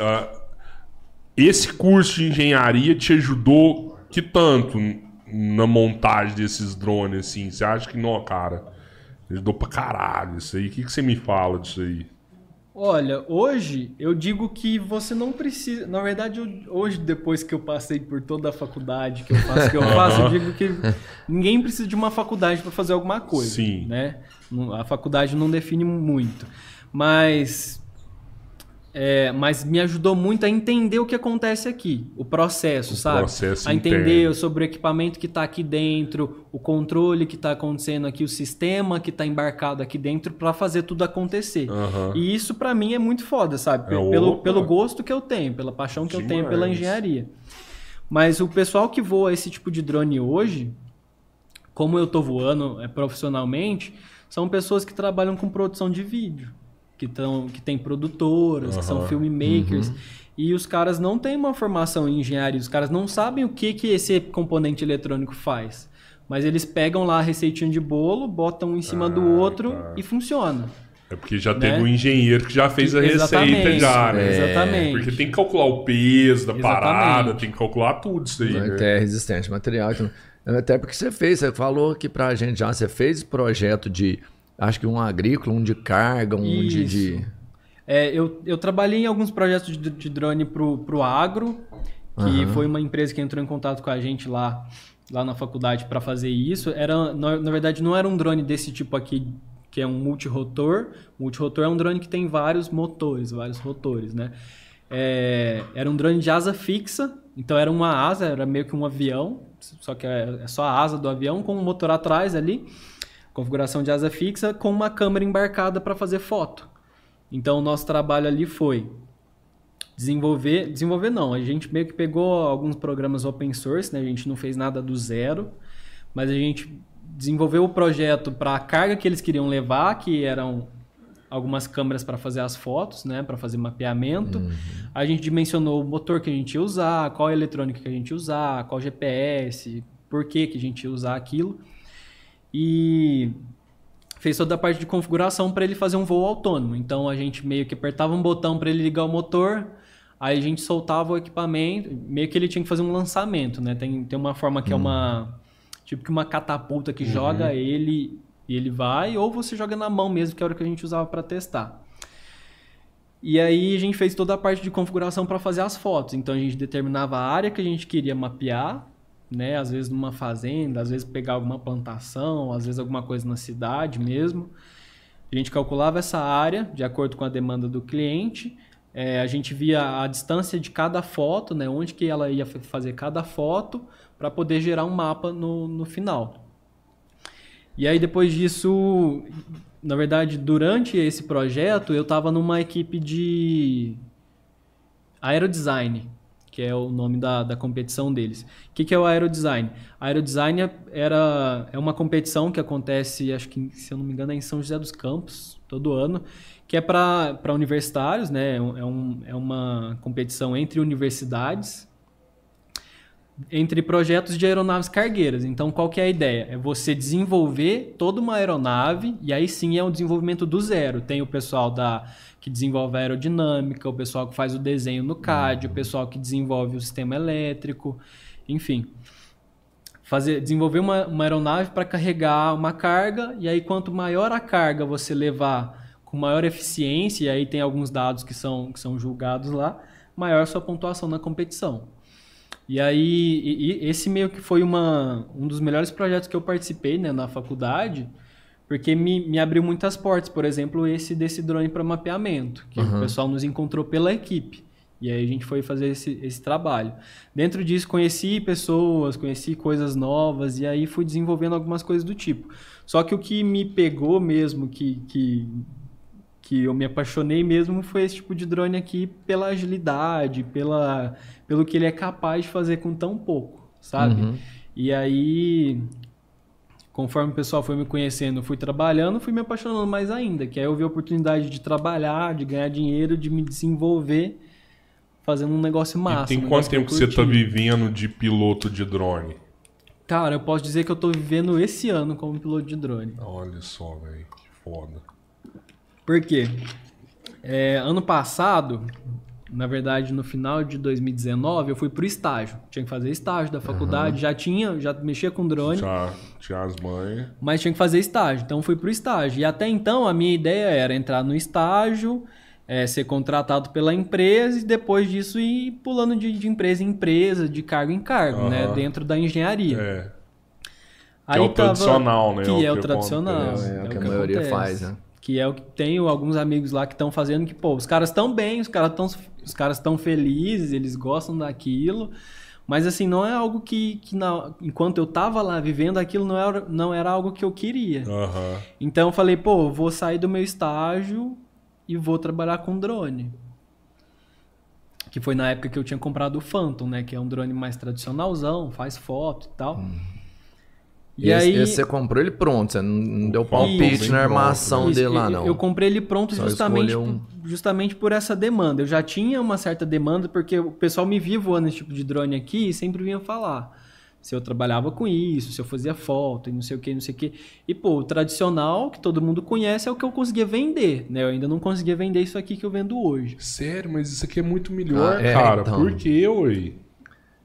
Speaker 1: Ah, esse curso de engenharia te ajudou que tanto na montagem desses drones, assim? Você acha que não, cara? Ajudou pra caralho isso aí. O que, que você me fala disso aí?
Speaker 3: Olha, hoje eu digo que você não precisa. Na verdade, eu- hoje, depois que eu passei por toda a faculdade que eu faço, que eu faço, eu digo que ninguém precisa de uma faculdade para fazer alguma coisa.
Speaker 1: Sim.
Speaker 3: Né? A faculdade não define muito. Mas. É, mas me ajudou muito a entender o que acontece aqui, o processo,
Speaker 1: O
Speaker 3: sabe?
Speaker 1: processo
Speaker 3: a entender
Speaker 1: interno.
Speaker 3: sobre o equipamento que está aqui dentro, o controle que está acontecendo aqui, o sistema que está embarcado aqui dentro para fazer tudo acontecer.
Speaker 1: Aham.
Speaker 3: E isso pra mim é muito foda, sabe?
Speaker 1: É,
Speaker 3: pelo,
Speaker 1: opa.
Speaker 3: pelo gosto que eu tenho, pela paixão que eu tenho pela
Speaker 1: Demais.
Speaker 3: engenharia. Mas o pessoal que voa esse tipo de drone hoje, como eu tô voando é, profissionalmente, são pessoas que trabalham com produção de vídeo, que, tão, que tem produtoras, que são filmmakers. E os caras não têm uma formação em engenharia, os caras não sabem o que, que esse componente eletrônico faz. Mas eles pegam lá a receitinha de bolo, botam um em cima do
Speaker 1: Ah,
Speaker 3: outro
Speaker 1: tá.
Speaker 3: e funciona.
Speaker 1: É porque já
Speaker 3: Né?
Speaker 1: teve um engenheiro que já fez a receita
Speaker 3: Exatamente,
Speaker 1: já, né?
Speaker 3: Exatamente.
Speaker 1: Porque tem que calcular o peso da
Speaker 3: Exatamente.
Speaker 1: parada, tem que calcular tudo isso aí.
Speaker 2: Não,
Speaker 1: né?
Speaker 2: que é resistente material. até porque você fez, você falou aqui pra gente já, você fez projeto de, acho que um agrícola, um de carga, um de, de-
Speaker 3: Isso. É, eu, eu trabalhei em alguns projetos de, de drone pro, pro agro, que
Speaker 2: Aham.
Speaker 3: foi uma empresa que entrou em contato com a gente lá, lá na faculdade para fazer isso. Era, na, na verdade, não era um drone desse tipo aqui, que é um multirotor. Multirotor é um drone que tem vários motores, vários rotores, né? É, era um drone de asa fixa, então era uma asa, era meio que um avião, só que é, é só a asa do avião com um motor atrás ali, configuração de asa fixa, com uma câmera embarcada para fazer foto. Então o nosso trabalho ali foi desenvolver, desenvolver não, a gente meio que pegou alguns programas open source, né? A gente não fez nada do zero, mas a gente desenvolveu o projeto para a carga que eles queriam levar, que eram algumas câmeras para fazer as fotos, né, para fazer mapeamento. A gente dimensionou o motor que a gente ia usar, qual eletrônica que a gente ia usar, qual GPS, por que que a gente ia usar aquilo. E fez toda a parte de configuração para ele fazer um voo autônomo. Então a gente meio que apertava um botão para ele ligar o motor, aí a gente soltava o equipamento, meio que ele tinha que fazer um lançamento, né? Tem, tem uma forma que é uma tipo que uma catapulta que joga ele e ele vai, ou você joga na mão mesmo, que era o que a gente usava para testar. E aí a gente fez toda a parte de configuração para fazer as fotos. Então a gente determinava a área que a gente queria mapear, né? Às vezes numa fazenda, às vezes pegar alguma plantação, às vezes alguma coisa na cidade mesmo. A gente calculava essa área de acordo com a demanda do cliente. É, a gente via a distância de cada foto, né? Onde que ela ia fa- fazer cada foto para poder gerar um mapa no, no final. E aí depois disso, na verdade, durante esse projeto, eu estava numa equipe de aerodesign, que é o nome da, da competição deles. O que, que é o aerodesign? Aerodesign é- era, é uma competição que acontece, acho que, se eu não me engano, é em São José dos Campos, todo ano, que é para universitários, né? É, um, é uma competição entre universidades, entre projetos de aeronaves cargueiras. Então, qual que é a ideia? É você desenvolver toda uma aeronave e aí sim é um desenvolvimento do zero. Tem o pessoal da que desenvolve a aerodinâmica, o pessoal que faz o desenho no CAD, o pessoal que desenvolve o sistema elétrico, enfim. fazer, desenvolver uma, uma aeronave para carregar uma carga, e aí quanto maior a carga você levar com maior eficiência, e aí tem alguns dados que são, que são julgados lá, maior a sua pontuação na competição. E aí, e, e esse meio que foi uma, um dos melhores projetos que eu participei né, na faculdade, porque me, me abriu muitas portas. Por exemplo, esse desse drone para mapeamento, que
Speaker 2: Uhum.
Speaker 3: o pessoal nos encontrou pela equipe. E aí a gente foi fazer esse, esse trabalho. Dentro disso, conheci pessoas, conheci coisas novas, e aí fui desenvolvendo algumas coisas do tipo. Só que o que me pegou mesmo, que, que, que eu me apaixonei mesmo, foi esse tipo de drone aqui pela agilidade, pela, pelo que ele é capaz de fazer com tão pouco, sabe?
Speaker 2: Uhum.
Speaker 3: E aí, conforme o pessoal foi me conhecendo, eu fui trabalhando, fui me apaixonando mais ainda, que aí eu vi a oportunidade de trabalhar, de ganhar dinheiro, de me desenvolver, fazendo um negócio massa.
Speaker 1: e tem
Speaker 3: um
Speaker 1: quanto tempo que você tá
Speaker 3: curti.
Speaker 1: vivendo de piloto de drone?
Speaker 3: Cara, eu posso dizer que eu tô vivendo esse ano como piloto de drone.
Speaker 1: Olha só, velho. Que foda.
Speaker 3: Por quê? É, ano passado, na verdade, no final de 2019, eu fui pro estágio. Tinha que fazer estágio da faculdade, já tinha, já mexia com drone.
Speaker 1: Já tinha as mães.
Speaker 3: Mas tinha que fazer estágio, então fui pro estágio. E até então a minha ideia era entrar no estágio, é, ser contratado pela empresa e depois disso ir pulando de, de empresa em empresa, de cargo em cargo,
Speaker 1: Aham.
Speaker 3: né? Dentro da engenharia.
Speaker 1: É. Que é o tradicional, né?
Speaker 3: Que
Speaker 1: É o
Speaker 3: é o
Speaker 1: que
Speaker 3: tradicional.
Speaker 1: acontece.
Speaker 2: É o que a maioria
Speaker 3: acontece.
Speaker 2: faz, né?
Speaker 3: Que é o que tenho alguns amigos lá que estão fazendo que, pô, os caras estão bem, os caras estão os caras estão felizes, eles gostam daquilo. Mas assim, não é algo que, que na- enquanto eu tava lá vivendo aquilo, não era, não era algo que eu queria.
Speaker 1: Aham.
Speaker 3: Então eu falei, pô, vou sair do meu estágio e vou trabalhar com drone. Que foi na época que eu tinha comprado o Phantom, né? Que é um drone mais tradicionalzão, faz foto e tal.
Speaker 2: E esse, esse você comprou ele pronto, você não, deu palpite
Speaker 1: Isso.
Speaker 2: na armação
Speaker 3: Isso,
Speaker 2: dele lá,
Speaker 3: eu-
Speaker 2: não.
Speaker 3: Eu comprei ele pronto
Speaker 2: Só
Speaker 3: justamente,
Speaker 2: um.
Speaker 3: por- justamente por essa demanda. Eu já tinha uma certa demanda, porque o pessoal me via voando esse tipo de drone aqui e sempre vinha falar se eu trabalhava com isso, se eu fazia foto e não sei o que, não sei o que. E, pô, o tradicional, que todo mundo conhece, é o que eu conseguia vender, né? Eu ainda não conseguia vender isso aqui que eu vendo hoje.
Speaker 1: Sério, mas isso aqui é muito melhor,
Speaker 2: Ah, é,
Speaker 1: cara.
Speaker 2: então.
Speaker 1: Por que, ué?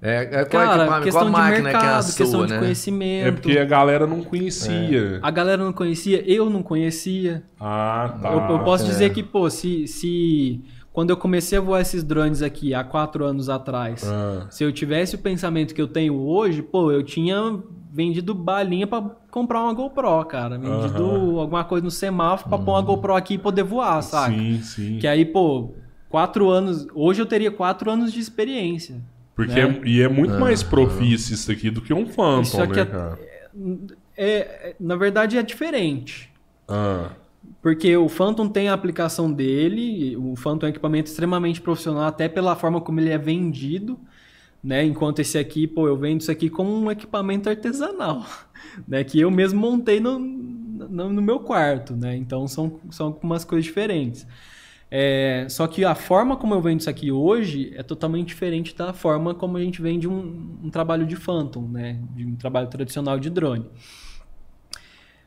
Speaker 2: É, é qual,
Speaker 3: Cara,
Speaker 2: equipamento,
Speaker 3: questão
Speaker 2: qual
Speaker 3: de
Speaker 2: máquina que é a
Speaker 3: mercado,
Speaker 2: sua,
Speaker 3: questão de
Speaker 2: né?
Speaker 3: conhecimento.
Speaker 1: É porque a galera não conhecia.
Speaker 3: A galera não conhecia, eu não conhecia.
Speaker 1: Ah, tá.
Speaker 3: Eu, eu posso
Speaker 2: é.
Speaker 3: dizer que, pô, se, se quando eu comecei a voar esses drones aqui há quatro anos atrás,
Speaker 1: Ah.
Speaker 3: se eu tivesse o pensamento que eu tenho hoje, pô, eu tinha vendido balinha pra comprar uma GoPro, cara. Vendido alguma coisa no semáforo pra pôr uma GoPro aqui e poder voar, saca?
Speaker 1: Sim, sim.
Speaker 3: Que aí, pô, quatro anos. Hoje eu teria quatro anos de experiência.
Speaker 1: Porque
Speaker 3: né?
Speaker 1: é, e é muito mais profício isso aqui do que um Phantom,
Speaker 3: Isso aqui
Speaker 1: né,
Speaker 3: é-? É, é- na verdade, é diferente.
Speaker 1: Ah,
Speaker 3: Porque o Phantom tem a aplicação dele, o Phantom é um equipamento extremamente profissional, até pela forma como ele é vendido, né? Enquanto esse aqui, pô, eu vendo isso aqui como um equipamento artesanal, né? Que eu mesmo montei no, no, no meu quarto, né? Então são, são algumas coisas diferentes. É, só que a forma como eu vendo isso aqui hoje é totalmente diferente da forma como a gente vende um, um trabalho de Phantom, né? De um trabalho tradicional de drone.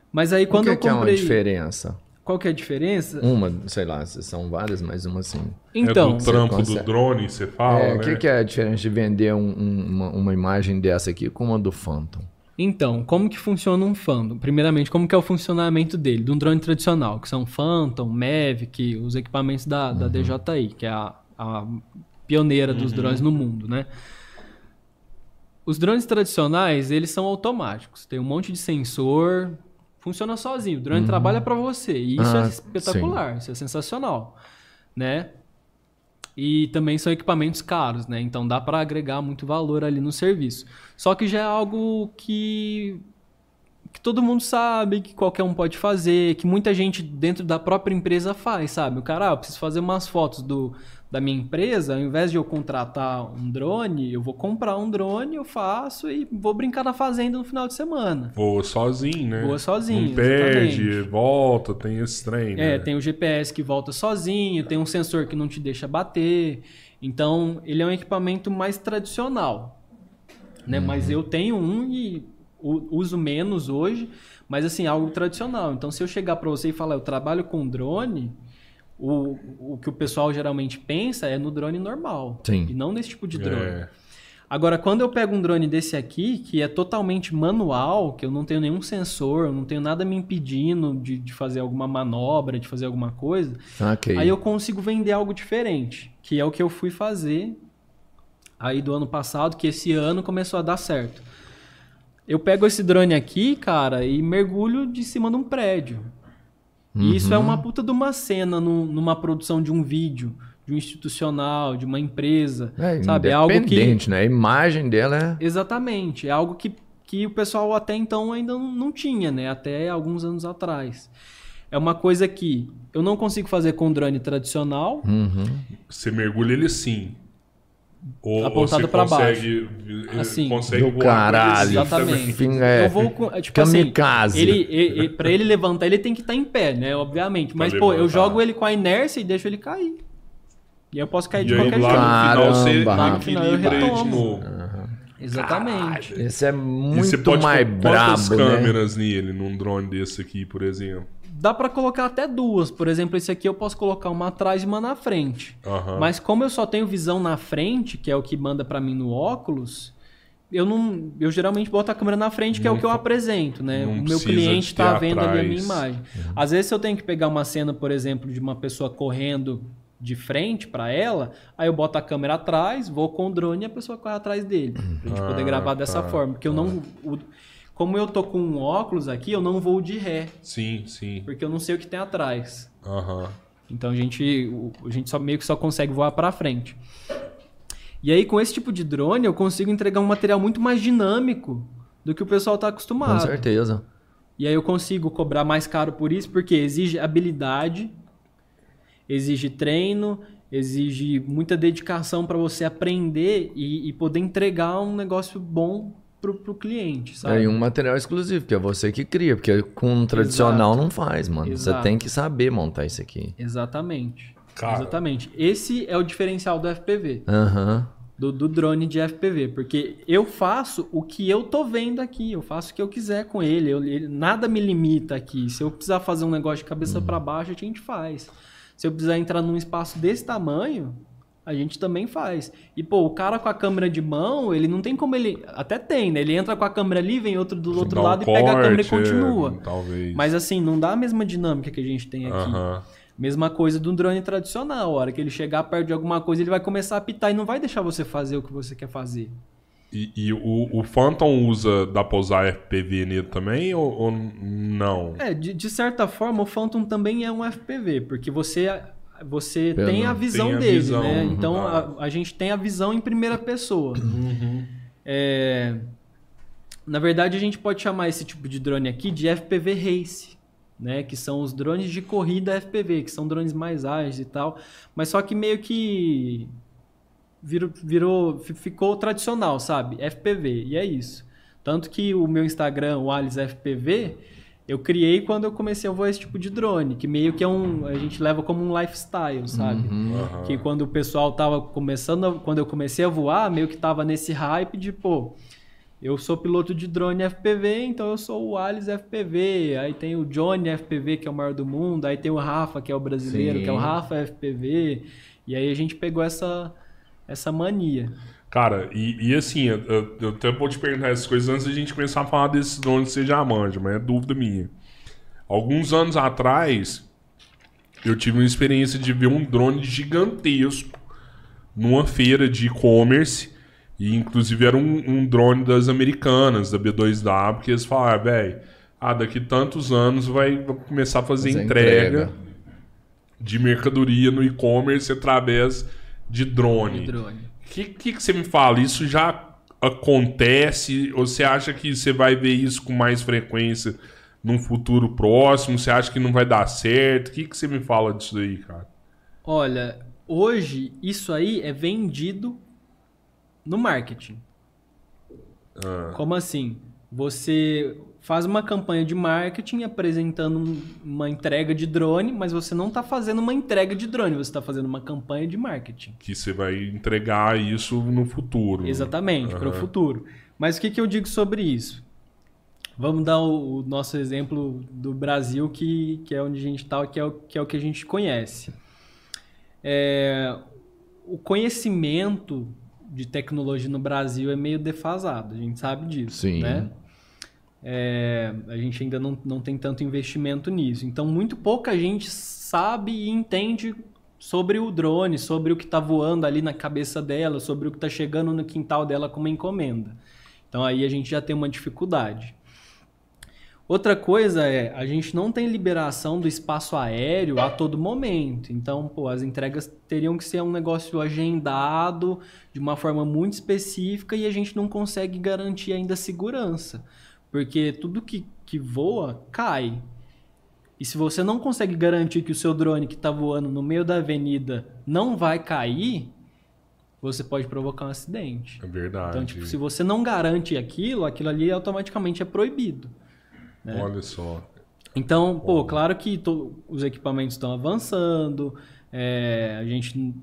Speaker 3: Mas aí
Speaker 2: O
Speaker 3: quando
Speaker 2: que,
Speaker 3: eu
Speaker 2: que é uma
Speaker 3: comprei...
Speaker 2: diferença?
Speaker 3: Qual que é a diferença?
Speaker 2: Uma, sei lá, são várias, mas uma assim.
Speaker 3: Então,
Speaker 1: é do trampo do
Speaker 2: consegue-
Speaker 1: drone, você fala,
Speaker 2: é,
Speaker 1: né?
Speaker 2: o que, que é a diferença de vender um- um- uma, uma imagem dessa aqui com uma do Phantom?
Speaker 3: Então, como que funciona um Phantom? Primeiramente, como que é o funcionamento dele, de um drone tradicional, que são Phantom, Mavic, os equipamentos da, da DJI, que é a, a pioneira dos drones no mundo, né? Os drones tradicionais, eles são automáticos. Tem um monte de sensor, funciona sozinho. O drone trabalha para você. E isso
Speaker 2: Ah,
Speaker 3: é espetacular, isso é sensacional, né? E também são equipamentos caros, né? Então dá para agregar muito valor ali no serviço. Só que já é algo que que todo mundo sabe, que qualquer um pode fazer, que muita gente dentro da própria empresa faz, sabe? O cara, ah, preciso fazer umas fotos do, da minha empresa, ao invés de eu contratar um drone, eu vou comprar um drone, eu faço e vou brincar na fazenda no final de semana.
Speaker 1: Voa sozinho, né?
Speaker 3: Voa sozinho,
Speaker 1: Não perde, volta, tem esse trem, né?
Speaker 3: É, tem o GPS que volta sozinho, tem um sensor que não te deixa bater. Então, ele é um equipamento mais tradicional. Né? Mas eu tenho um e uso menos hoje, mas assim, algo tradicional. Então, se eu chegar para você e falar, eu trabalho com drone, o, o que o pessoal geralmente pensa é no drone normal.
Speaker 2: Sim.
Speaker 3: E não nesse tipo de drone.
Speaker 1: É.
Speaker 3: Agora, quando eu pego um drone desse aqui, que é totalmente manual, que eu não tenho nenhum sensor, eu não tenho nada me impedindo de, de fazer alguma manobra, de fazer alguma coisa,
Speaker 2: Ok.
Speaker 3: aí eu consigo vender algo diferente, que é o que eu fui fazer aí do ano passado, que esse ano começou a dar certo. Eu pego esse drone aqui, cara, e mergulho de cima de um prédio. E isso é uma puta de uma cena num- numa produção de um vídeo, de um institucional, de uma empresa,
Speaker 2: É,
Speaker 3: sabe? É algo que
Speaker 2: independente, né? A imagem dela é...
Speaker 3: Exatamente. É algo que, que o pessoal até então ainda não, não tinha, né? Até alguns anos atrás. É uma coisa que eu não consigo fazer com drone tradicional.
Speaker 2: Uhum.
Speaker 1: Você mergulha ele sim. Ou,
Speaker 3: Apontado
Speaker 1: você
Speaker 3: pra
Speaker 1: consegue, eh,
Speaker 3: Assim.
Speaker 1: consegue
Speaker 2: Do caralho.
Speaker 3: Exatamente.
Speaker 2: Enfim, é,
Speaker 3: Eu vou com, é, tipo assim, ele, ele, para ele levantar, ele tem que estar em pé, né? Obviamente. Mas, pô, eu
Speaker 1: levantar.
Speaker 3: jogo ele com a inércia e deixo ele cair. E aí eu posso cair de
Speaker 1: E aí
Speaker 3: qualquer jeito.
Speaker 1: no final você
Speaker 2: Caramba.
Speaker 3: Lá no final eu
Speaker 1: equilibra de
Speaker 3: retomo.
Speaker 1: novo.
Speaker 3: Exatamente.
Speaker 2: Esse é
Speaker 1: E você
Speaker 2: muito
Speaker 1: pode
Speaker 2: mais
Speaker 1: pôr quantas
Speaker 2: brabo, né?
Speaker 1: câmeras nele num drone desse aqui, por exemplo?
Speaker 3: Dá pra colocar até duas. Por exemplo, esse aqui eu posso colocar uma atrás e uma na frente.
Speaker 1: Aham.
Speaker 3: Mas como eu só tenho visão na frente, que é o que manda pra mim no óculos, eu não, eu geralmente boto a câmera na frente, que é o que eu apresento, né?
Speaker 1: não
Speaker 3: O meu cliente tá
Speaker 1: ter
Speaker 3: vendo ali a
Speaker 1: atrás.
Speaker 3: minha imagem. Às vezes se eu tenho que pegar uma cena, por exemplo, de uma pessoa correndo de frente pra ela, aí eu boto a câmera atrás, vou com o drone e a pessoa corre atrás dele, pra gente poder
Speaker 1: Ah,
Speaker 3: gravar dessa
Speaker 1: tá,
Speaker 3: forma, porque eu não o- como eu tô com um óculos aqui, eu não vou de ré,
Speaker 1: Sim, sim.
Speaker 3: porque eu não sei o que tem atrás.
Speaker 1: Aham.
Speaker 3: Então a gente, o- a gente só meio que só consegue voar para frente. E aí com esse tipo de drone eu consigo entregar um material muito mais dinâmico do que o pessoal está
Speaker 2: Com
Speaker 3: acostumado.
Speaker 2: certeza.
Speaker 3: E aí eu consigo cobrar mais caro por isso porque exige habilidade, exige treino, exige muita dedicação para você aprender e, e poder entregar um negócio bom pro, pro cliente, sabe?
Speaker 2: É e um material exclusivo, que é você que cria, porque com um tradicional não faz, mano. Você
Speaker 3: Exato.
Speaker 2: tem que saber montar isso aqui.
Speaker 3: Exatamente.
Speaker 1: Cara.
Speaker 3: Exatamente. Esse é o diferencial do FPV.
Speaker 2: Aham.
Speaker 3: do, do drone de FPV, porque eu faço o que eu tô vendo aqui, eu faço o que eu quiser com ele, eu- ele- nada me limita aqui. Se eu precisar fazer um negócio de cabeça pra baixo, a gente faz. Se eu precisar entrar num espaço desse tamanho, a gente também faz. E pô, o cara com a câmera de mão, ele não tem como ele, até tem, né? Ele entra com a câmera ali, vem outro do outro
Speaker 1: Dá um
Speaker 3: lado e pega a câmera e
Speaker 1: corte, é,
Speaker 3: continua.
Speaker 1: talvez.
Speaker 3: Mas assim, não dá a mesma dinâmica que a gente tem aqui.
Speaker 1: Aham.
Speaker 3: Mesma coisa do drone tradicional. A hora que ele chegar perto de alguma coisa, ele vai começar a apitar e não vai deixar você fazer o que você quer fazer.
Speaker 1: E, e o, o Phantom usa, dá pra usar FPV nele também ou, ou não?
Speaker 3: É, de, de certa forma, o Phantom também é um FPV, porque você, você
Speaker 2: Pelo-
Speaker 3: tem a visão
Speaker 1: tem a
Speaker 3: dele,
Speaker 1: visão,
Speaker 3: né?
Speaker 1: uhum,
Speaker 3: Então
Speaker 1: tá.
Speaker 3: a, a gente tem a visão em primeira pessoa.
Speaker 1: Uhum.
Speaker 3: É, na verdade, a gente pode chamar esse tipo de drone aqui de FPV Race, né? Que são os drones de corrida FPV, que são drones mais ágeis e tal. Mas só que meio que virou, virou fi- ficou tradicional, sabe? FPV, e é isso. Tanto que o meu Instagram, o Alice FPV, eu criei quando eu comecei a voar esse tipo de drone, que meio que é um, a gente leva como um lifestyle, sabe?
Speaker 1: Aham.
Speaker 3: Que quando o pessoal tava começando, a- quando eu comecei a voar, meio que tava nesse hype de, pô, eu sou piloto de drone FPV, então eu sou o Alice FPV. Aí tem o Johnny FPV, que é o maior do mundo. Aí tem o Rafa, que é o brasileiro,
Speaker 2: Sim.
Speaker 3: que é o Rafa FPV. E aí a gente pegou essa, essa mania.
Speaker 1: Cara, e, e assim, eu, eu- eu até vou te perguntar essas coisas antes da gente começar a falar desses drones que você já manja, mas é dúvida minha. Alguns anos atrás, eu tive uma experiência de ver um drone gigantesco numa feira de e-commerce. E inclusive era um, um drone das americanas, da B2W, que eles falaram, velho, ah, daqui tantos anos vai, vai começar a fazer
Speaker 2: Fazer
Speaker 1: entrega,
Speaker 2: entrega.
Speaker 1: de mercadoria no e-commerce através de drone.
Speaker 3: De drone.
Speaker 1: O que, que, que você me fala? Isso já acontece? Ou você acha que você vai ver isso com mais frequência num futuro próximo? Você acha que não vai dar certo? O que, que você me fala disso aí, cara?
Speaker 3: Olha, hoje isso aí é vendido no marketing.
Speaker 1: Ah,
Speaker 3: Como assim? Você faz uma campanha de marketing apresentando um- uma entrega de drone, mas você não está fazendo uma entrega de drone, você está fazendo uma campanha de marketing.
Speaker 1: que você vai entregar isso no futuro. né?
Speaker 3: Exatamente, para o futuro. Mas o que, que eu digo sobre isso? Vamos dar o, o nosso exemplo do Brasil, que, que é onde a gente está, que, é o, que é o que a gente conhece. É, o conhecimento de tecnologia no Brasil é meio defasado, a gente sabe disso,
Speaker 2: Sim.
Speaker 3: né? É, a gente ainda não, não tem tanto investimento nisso. Então, muito pouca gente sabe e entende sobre o drone, sobre o que está voando ali na cabeça dela, sobre o que está chegando no quintal dela como encomenda. Então, aí a gente já tem uma dificuldade. Outra coisa é, a gente não tem liberação do espaço aéreo a todo momento. Então, pô, as entregas teriam que ser um negócio agendado de uma forma muito específica e a gente não consegue garantir ainda segurança. Porque tudo que, que voa cai. E se você não consegue garantir que o seu drone que está voando no meio da avenida não vai cair, você pode provocar um acidente.
Speaker 1: É verdade.
Speaker 3: Então, tipo, se você não garante aquilo, aquilo ali automaticamente é proibido. Né?
Speaker 1: Olha só.
Speaker 3: Então, pô, claro que to- os equipamentos estão avançando, é, a gente.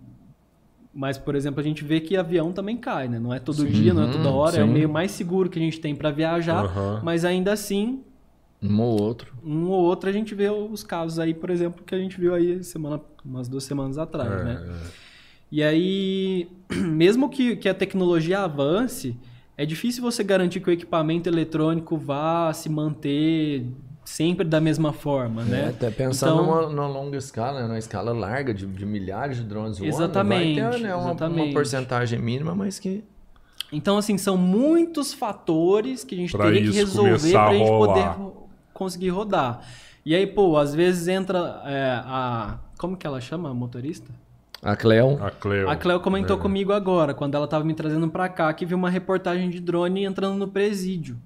Speaker 3: Mas, por exemplo, a gente vê que avião também cai, né? Não é todo dia, não é toda hora, é o
Speaker 2: sim.
Speaker 3: meio mais seguro que a gente tem para viajar,
Speaker 1: Aham.
Speaker 3: mas ainda assim,
Speaker 2: Um ou outro.
Speaker 3: um ou outro a gente vê os casos aí, por exemplo, que a gente viu aí semana, umas duas semanas atrás,
Speaker 1: É,
Speaker 3: né? E aí, mesmo que, que a tecnologia avance, é difícil você garantir que o equipamento eletrônico vá se manter sempre da mesma forma,
Speaker 2: É,
Speaker 3: né?
Speaker 2: até pensando
Speaker 3: Então-
Speaker 2: numa, numa longa escala, né? numa escala larga de, de milhares de drones.
Speaker 3: Exatamente,
Speaker 2: Vai ter né, uma, uma
Speaker 3: exatamente.
Speaker 2: porcentagem mínima, mas que...
Speaker 3: Então, assim, são muitos fatores que a gente
Speaker 1: Pra
Speaker 3: teria que resolver para
Speaker 1: a
Speaker 3: gente poder
Speaker 1: rolar.
Speaker 3: conseguir rodar. E aí, pô, às vezes entra é, a. Como que ela chama a motorista?
Speaker 2: A Cleo...
Speaker 1: A Cleo.
Speaker 3: A Cleo comentou
Speaker 1: É.
Speaker 3: comigo agora, quando ela tava me trazendo pra cá, que viu uma reportagem de drone entrando no presídio.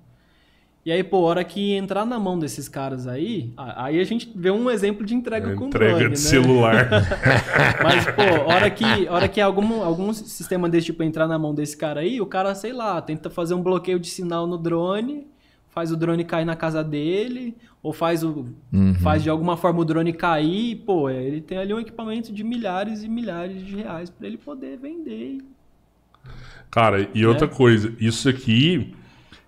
Speaker 3: E aí, pô, hora que entrar na mão desses caras aí, a- aí a gente vê um exemplo de entrega com
Speaker 1: Entrega
Speaker 3: drone,
Speaker 1: de
Speaker 3: né?
Speaker 1: celular.
Speaker 3: Mas, pô, hora que, hora que algum, algum sistema desse tipo entrar na mão desse cara aí, o cara, sei lá, tenta fazer um bloqueio de sinal no drone, faz o drone cair na casa dele, ou faz o faz de alguma forma o drone cair, e, pô, ele tem ali um equipamento de milhares e milhares de reais pra ele poder vender.
Speaker 1: Cara, e outra
Speaker 3: Né?
Speaker 1: coisa, isso aqui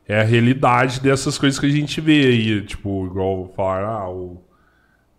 Speaker 1: é a realidade dessas coisas que a gente vê aí. Tipo, igual falar, ah, o,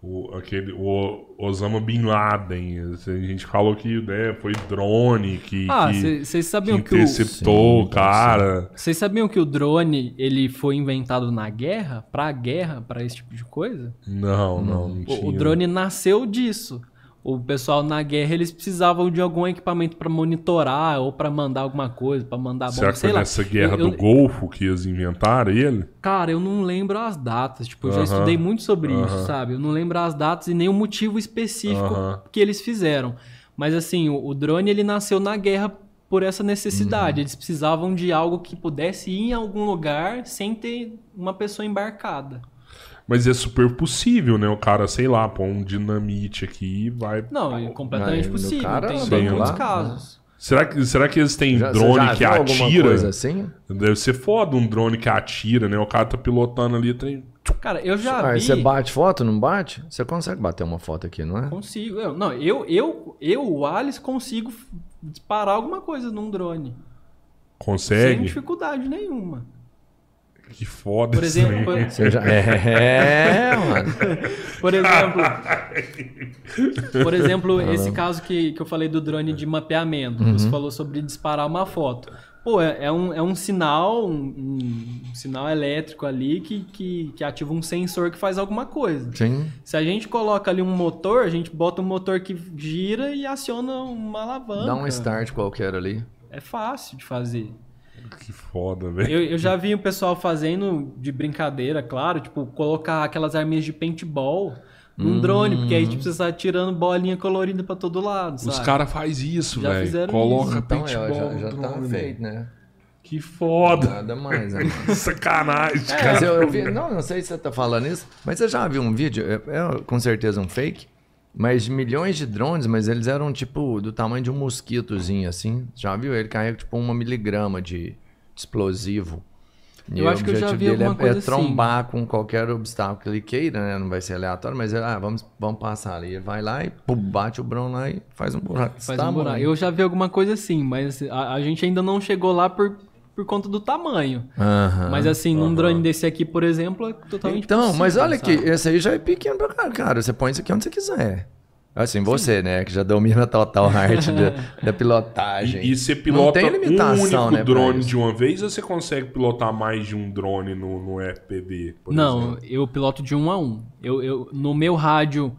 Speaker 1: o, aquele, o Osama Bin Laden. assim, A gente falou que né, foi drone que,
Speaker 3: Ah,
Speaker 1: que,
Speaker 3: vocês
Speaker 1: que
Speaker 3: sabiam que, o
Speaker 1: interceptou o
Speaker 2: Sim,
Speaker 1: cara.
Speaker 3: vocês sabiam que o drone ele foi inventado na guerra, pra guerra, pra esse tipo de coisa?
Speaker 1: Não, não, não
Speaker 3: O-
Speaker 1: tinha.
Speaker 3: O drone nasceu disso. O pessoal na guerra eles precisavam de algum equipamento pra monitorar ou pra mandar alguma coisa, pra mandar
Speaker 1: Será
Speaker 3: bomba,
Speaker 1: que
Speaker 3: sei
Speaker 1: foi
Speaker 3: lá.
Speaker 1: nessa guerra
Speaker 3: Eu-
Speaker 1: do
Speaker 3: eu-
Speaker 1: Golfo que eles inventaram ele?
Speaker 3: Cara, eu não lembro as datas. Tipo, eu já
Speaker 1: Aham,
Speaker 3: estudei muito sobre
Speaker 1: aham.
Speaker 3: isso, sabe? Eu não lembro as datas e nem o motivo específico
Speaker 1: Aham.
Speaker 3: que eles fizeram. Mas assim, o, o drone ele nasceu na guerra por essa necessidade.
Speaker 1: Uhum.
Speaker 3: Eles precisavam de algo que pudesse ir em algum lugar sem ter uma pessoa embarcada.
Speaker 1: Mas é super possível, né? O cara, sei lá, pôr um dinamite aqui e vai.
Speaker 3: Não, é completamente
Speaker 2: Mas
Speaker 3: possível.
Speaker 2: cara,
Speaker 3: tem,
Speaker 1: sim,
Speaker 3: tem muitos
Speaker 2: lá,
Speaker 3: casos.
Speaker 1: Será que, será que eles têm
Speaker 2: Já, você
Speaker 1: drone
Speaker 2: já
Speaker 1: que atira?
Speaker 2: coisa assim?
Speaker 1: Deve ser foda um drone que atira, né? O cara tá pilotando ali, tem.
Speaker 3: Cara, eu já
Speaker 2: Aí
Speaker 3: vi.
Speaker 2: você bate foto, não bate? Você consegue bater uma foto aqui, não é?
Speaker 3: Consigo. Eu, não, eu, eu, eu, o Alice, consigo disparar alguma coisa num drone. Sem
Speaker 1: Consegue?
Speaker 3: dificuldade nenhuma.
Speaker 1: Que foda
Speaker 3: Por
Speaker 1: isso
Speaker 3: exemplo.
Speaker 2: Você já... É, mano.
Speaker 3: Por exemplo, por exemplo, esse caso que, que eu falei do drone de mapeamento, você falou sobre disparar uma foto. Pô, é, é um, é um sinal, um, um sinal elétrico ali que, que, que ativa um sensor que faz alguma coisa.
Speaker 2: Sim.
Speaker 3: Se a gente coloca ali um motor, a gente bota um motor que gira e aciona uma alavanca.
Speaker 2: Dá um start qualquer ali.
Speaker 3: É fácil de fazer.
Speaker 1: Que foda, velho.
Speaker 3: Eu, eu já vi o pessoal fazendo de brincadeira, claro, tipo, colocar aquelas arminhas de paintball num drone, porque aí tipo, você tá tirando bolinha colorida pra todo lado,
Speaker 1: Os
Speaker 3: sabe?
Speaker 1: caras fazem isso,
Speaker 3: Já
Speaker 1: velho.
Speaker 3: fizeram
Speaker 1: Coloca
Speaker 3: isso.
Speaker 2: Então,
Speaker 1: paintball
Speaker 2: é, já, já tá
Speaker 1: drone.
Speaker 2: feito, né?
Speaker 1: Que foda.
Speaker 2: Nada mais, né?
Speaker 1: Sacanagem,
Speaker 3: É.
Speaker 1: cara.
Speaker 2: Mas eu, eu vi, não, não sei se você tá falando isso, mas você já viu um vídeo, é, é com certeza um fake, mas milhões de drones, mas eles eram tipo do tamanho de um mosquitozinho assim. Já viu? Ele carrega tipo uma miligrama de, explosivo. E
Speaker 3: Eu acho que eu já
Speaker 2: objetivo
Speaker 3: vi
Speaker 2: dele é,
Speaker 3: alguma coisa
Speaker 2: é trombar com qualquer obstáculo que ele queira, né? Não vai ser aleatório, mas ele, ah, vamos, vamos passar ali. Ele vai lá e pum, bate o brão lá e faz um buraco.
Speaker 3: Faz um
Speaker 2: tamanho.
Speaker 3: buraco. Eu já vi alguma coisa assim, mas a, a gente ainda não chegou lá por, por conta do tamanho.
Speaker 2: Aham.
Speaker 3: Mas assim, num drone desse aqui, por exemplo, é totalmente
Speaker 2: Então, mas
Speaker 3: possível,
Speaker 2: olha aqui,
Speaker 3: sabe?
Speaker 2: esse aí já é pequeno pra cara, cara. Você põe isso aqui onde você quiser. Assim, você, né? Que já domina total a arte da, da pilotagem.
Speaker 1: E, e você pilota
Speaker 2: tem
Speaker 1: um único
Speaker 2: né,
Speaker 1: drone de uma vez ou você consegue pilotar mais de um drone no, no FPV? por
Speaker 3: Não,
Speaker 1: exemplo?
Speaker 3: eu piloto de um a um. Eu, eu, no meu rádio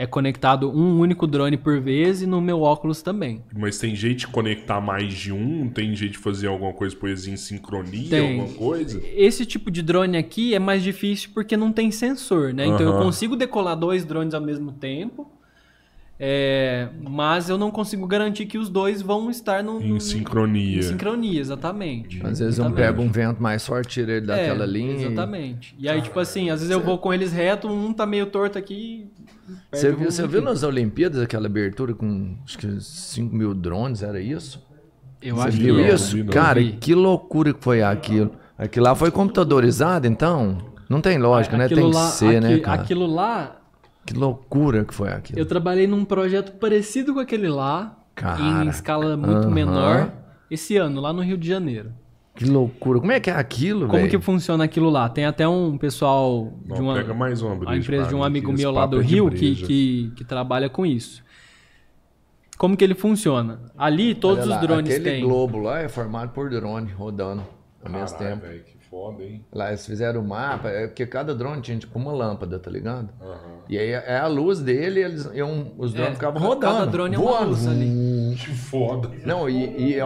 Speaker 3: é conectado um único drone por vez e no meu óculos também.
Speaker 1: Mas tem jeito de conectar mais de um? Tem jeito de fazer alguma coisa, por exemplo, em sincronia,
Speaker 3: Tem.
Speaker 1: alguma coisa?
Speaker 3: Esse tipo de drone aqui é mais difícil porque não tem sensor, né? Então eu consigo decolar dois drones ao mesmo tempo, é, mas eu não consigo garantir que os dois vão estar no,
Speaker 1: Em sincronia.
Speaker 3: em sincronia, exatamente.
Speaker 2: Às vezes um
Speaker 3: Exatamente.
Speaker 2: pega um vento mais forte, tira ele daquela
Speaker 3: É,
Speaker 2: linha.
Speaker 3: Exatamente. E aí, tipo assim, às vezes eu vou com eles reto, um tá meio torto aqui.
Speaker 2: Você viu, você viu nas Olimpíadas aquela abertura com acho que 5 mil drones, era isso?
Speaker 3: Eu
Speaker 2: Você
Speaker 3: acho
Speaker 2: viu
Speaker 3: que
Speaker 1: não,
Speaker 2: isso?
Speaker 1: vi não.
Speaker 2: Cara, que loucura que foi aquilo. Aquilo lá foi computadorizado, então? Não tem lógica, né? Tem que
Speaker 3: lá-
Speaker 2: ser, né,
Speaker 3: aqui-
Speaker 2: cara?
Speaker 3: Aquilo lá,
Speaker 2: Que loucura que foi aquilo.
Speaker 3: eu trabalhei num projeto parecido com aquele lá,
Speaker 2: Cara,
Speaker 3: em escala muito
Speaker 2: aham.
Speaker 3: menor, esse ano, lá no Rio de Janeiro.
Speaker 2: Que loucura. Como é que é aquilo,
Speaker 3: Como
Speaker 2: velho?
Speaker 3: que funciona aquilo lá? Tem até um pessoal
Speaker 1: Não,
Speaker 3: de uma,
Speaker 1: pega mais uma breja
Speaker 3: a empresa de um amigo meu lá do
Speaker 1: é
Speaker 3: Rio que, que, que trabalha com isso. Como que ele funciona? Ali todos
Speaker 2: lá,
Speaker 3: os drones
Speaker 2: Aquele
Speaker 3: têm.
Speaker 2: globo lá é formado por drone rodando ao mesmo tempo.
Speaker 1: velho, que foda, hein?
Speaker 2: Lá eles fizeram o mapa, é porque cada drone tinha tipo uma lâmpada, tá ligado?
Speaker 1: Aham.
Speaker 2: E aí é a luz dele, eles, iam, os drones
Speaker 3: É,
Speaker 2: ficavam
Speaker 3: cada
Speaker 2: rodando.
Speaker 3: drone é uma
Speaker 2: voando.
Speaker 3: luz ali.
Speaker 1: Que foda.
Speaker 2: Não, e, e é,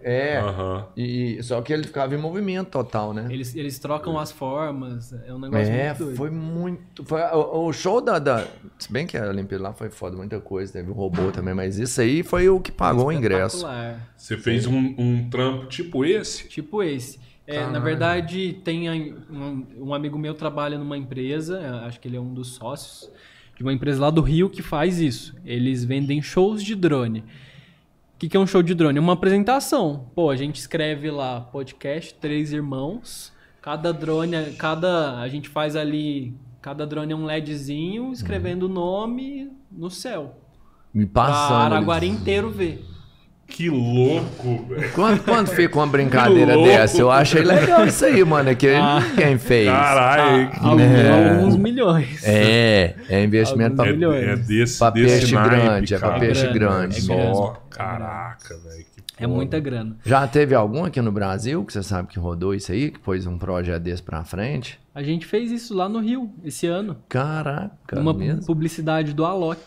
Speaker 2: é,
Speaker 1: Aham.
Speaker 2: e só que ele ficava em movimento total, né?
Speaker 3: Eles, eles trocam as formas, é um negócio
Speaker 2: É,
Speaker 3: muito doido.
Speaker 2: foi muito. Foi, o, o show da, da. Se bem que a Olimpíada lá foi foda, muita coisa, teve o robô também, mas isso aí foi o que pagou o ingresso.
Speaker 1: Você fez um, um trampo tipo esse?
Speaker 3: Tipo esse. É, na verdade, tem um, um amigo meu trabalha numa empresa, é, acho que ele é um dos sócios, de uma empresa lá do Rio que faz isso. Eles vendem shows de drone. O que, que é um show de drone? É uma apresentação. Pô, a gente escreve lá podcast Três Irmãos. Cada drone, é- cada a gente faz ali, cada drone é um LEDzinho escrevendo o nome no céu.
Speaker 2: Me passando.
Speaker 3: Araguari inteiro ver.
Speaker 1: Que louco, velho.
Speaker 2: Quanto, quanto fica uma brincadeira dessa? Eu achei legal isso aí, mano. É que
Speaker 3: Ah.
Speaker 2: ninguém fez.
Speaker 1: Caralho, que
Speaker 3: Alguns,
Speaker 2: É.
Speaker 3: alguns milhões.
Speaker 2: É, é investimento pra,
Speaker 1: É,
Speaker 3: milhões.
Speaker 1: é desse,
Speaker 2: pra
Speaker 1: desse
Speaker 2: peixe
Speaker 1: naipe,
Speaker 2: grande, é pra
Speaker 1: cara.
Speaker 2: peixe
Speaker 3: É grande,
Speaker 2: grande.
Speaker 3: é
Speaker 2: só.
Speaker 3: grande.
Speaker 1: Só, caraca, velho. que
Speaker 3: É muita grana.
Speaker 2: Já teve algum aqui no Brasil que você sabe que rodou isso aí, que pôs um projeto desse pra frente?
Speaker 3: A gente fez isso lá no Rio, esse ano.
Speaker 2: Caraca, mesmo?
Speaker 3: publicidade do Alok.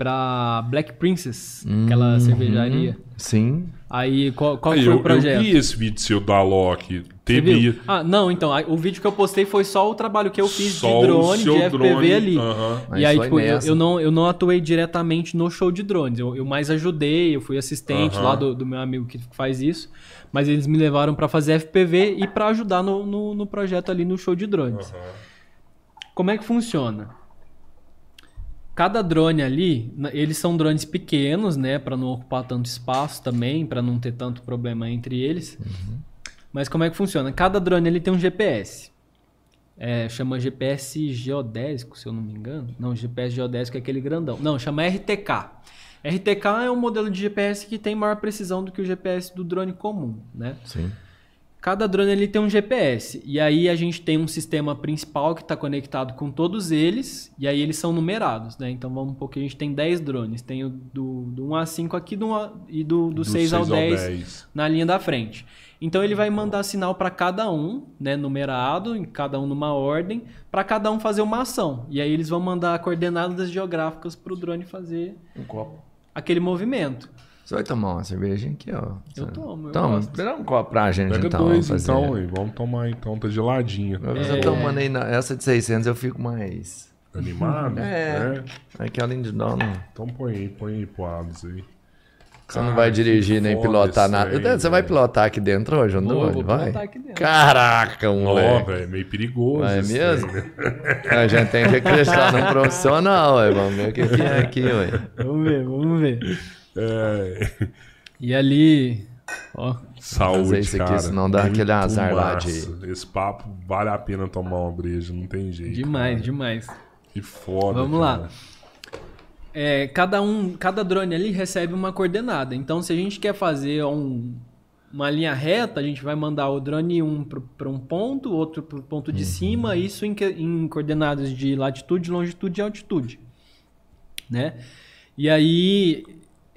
Speaker 3: Pra Black Princess,
Speaker 2: Uhum.
Speaker 3: aquela cervejaria.
Speaker 2: Sim.
Speaker 3: Aí, qual, qual
Speaker 1: Aí,
Speaker 3: foi
Speaker 1: eu,
Speaker 3: o projeto?
Speaker 1: eu vi esse vídeo seu da Loki. Teve.
Speaker 3: Ah, não, então, o vídeo que eu postei foi só o trabalho que eu fiz
Speaker 1: Só
Speaker 3: de drone, de FPV
Speaker 1: drone,
Speaker 3: ali.
Speaker 1: aham.
Speaker 2: Mas
Speaker 3: E aí, tipo, eu, eu não, eu não atuei diretamente no show de drones. Eu, eu mais ajudei, eu fui assistente
Speaker 1: Aham.
Speaker 3: lá do, do meu amigo que faz isso. Mas eles me levaram pra fazer FPV e pra ajudar no, no, no projeto ali no show de drones. Como é que funciona? Cada drone ali, eles são drones pequenos, né, Pra não ocupar tanto espaço também, pra não ter tanto problema entre eles. Mas como é que funciona? Cada drone ele tem um GPS. É, chama GPS geodésico, se eu não me engano. Não, GPS geodésico é aquele grandão. Não, chama RTK. RTK é um modelo de GPS que tem maior precisão do que o GPS do drone comum, né?
Speaker 2: Sim.
Speaker 3: Cada drone ele tem um GPS. E aí a gente tem um sistema principal que está conectado com todos eles. E aí eles são numerados, né? Então vamos um pouquinho. A gente tem 10 drones. Tem o do, do 1 a 5 aqui do 1 a- e do, do,
Speaker 1: Do
Speaker 3: 6, ao 10,
Speaker 1: 10.
Speaker 3: na linha da frente. Então ele vai mandar sinal para cada um, né, numerado, em cada um numa ordem, para cada um fazer uma ação. E aí eles vão mandar coordenadas geográficas para o drone fazer
Speaker 2: Um copo.
Speaker 3: aquele movimento.
Speaker 2: Você vai tomar uma cervejinha aqui, ó.
Speaker 3: Eu tomo, eu
Speaker 2: Toma,
Speaker 3: gosto.
Speaker 2: dá um copo pra gente,
Speaker 1: Pega
Speaker 2: então.
Speaker 1: dois,
Speaker 2: fazer.
Speaker 1: então, aí. Vamos tomar então, tá geladinha.
Speaker 2: Mas eu tomando aí, na- essa de 600 eu fico mais...
Speaker 1: Animado?
Speaker 2: É. Aquela individual não...
Speaker 1: Então põe aí, põe aí pro Abs aí.
Speaker 2: Você não vai dirigir nem pilotar nada. Você vai
Speaker 1: pilotar.
Speaker 2: aqui dentro hoje, ou não?
Speaker 3: vou
Speaker 2: vai?
Speaker 3: pilotar aqui dentro.
Speaker 2: Caraca,
Speaker 1: Ó,
Speaker 2: moleque.
Speaker 1: velho, meio perigoso.
Speaker 2: É mesmo?
Speaker 1: né?
Speaker 2: A gente tem que acreditar num profissional, ué. Vamos ver o que, que é aqui, ué.
Speaker 3: Vamos ver, vamos ver.
Speaker 1: É.
Speaker 3: E ali, ó,
Speaker 1: Saúde,
Speaker 2: isso aqui,
Speaker 1: cara.
Speaker 2: senão dá
Speaker 1: Muito
Speaker 2: aquele azar lá
Speaker 1: massa.
Speaker 2: de-
Speaker 1: Esse papo vale a pena tomar uma breja, não tem jeito.
Speaker 3: demais,
Speaker 1: cara.
Speaker 3: demais.
Speaker 1: Que foda.
Speaker 3: Vamos
Speaker 1: cara.
Speaker 3: lá. É, cada um, cada drone ali recebe uma coordenada. Então, se a gente quer fazer um- uma linha reta, a gente vai mandar o drone um para um ponto, outro para o ponto
Speaker 1: Uhum.
Speaker 3: de cima, isso em, em coordenadas de latitude, longitude e altitude. né? E aí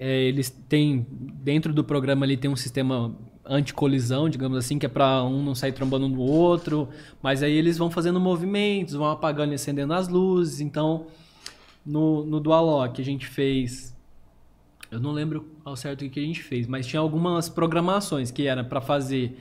Speaker 3: é, eles têm dentro do programa ali tem um sistema anticolisão, digamos assim, que é para um não sair trombando no outro, mas aí eles vão fazendo movimentos, vão apagando e acendendo as luzes. Então, no, no Dualock a gente fez eu não lembro ao certo o que a gente fez, mas tinha algumas programações que era para fazer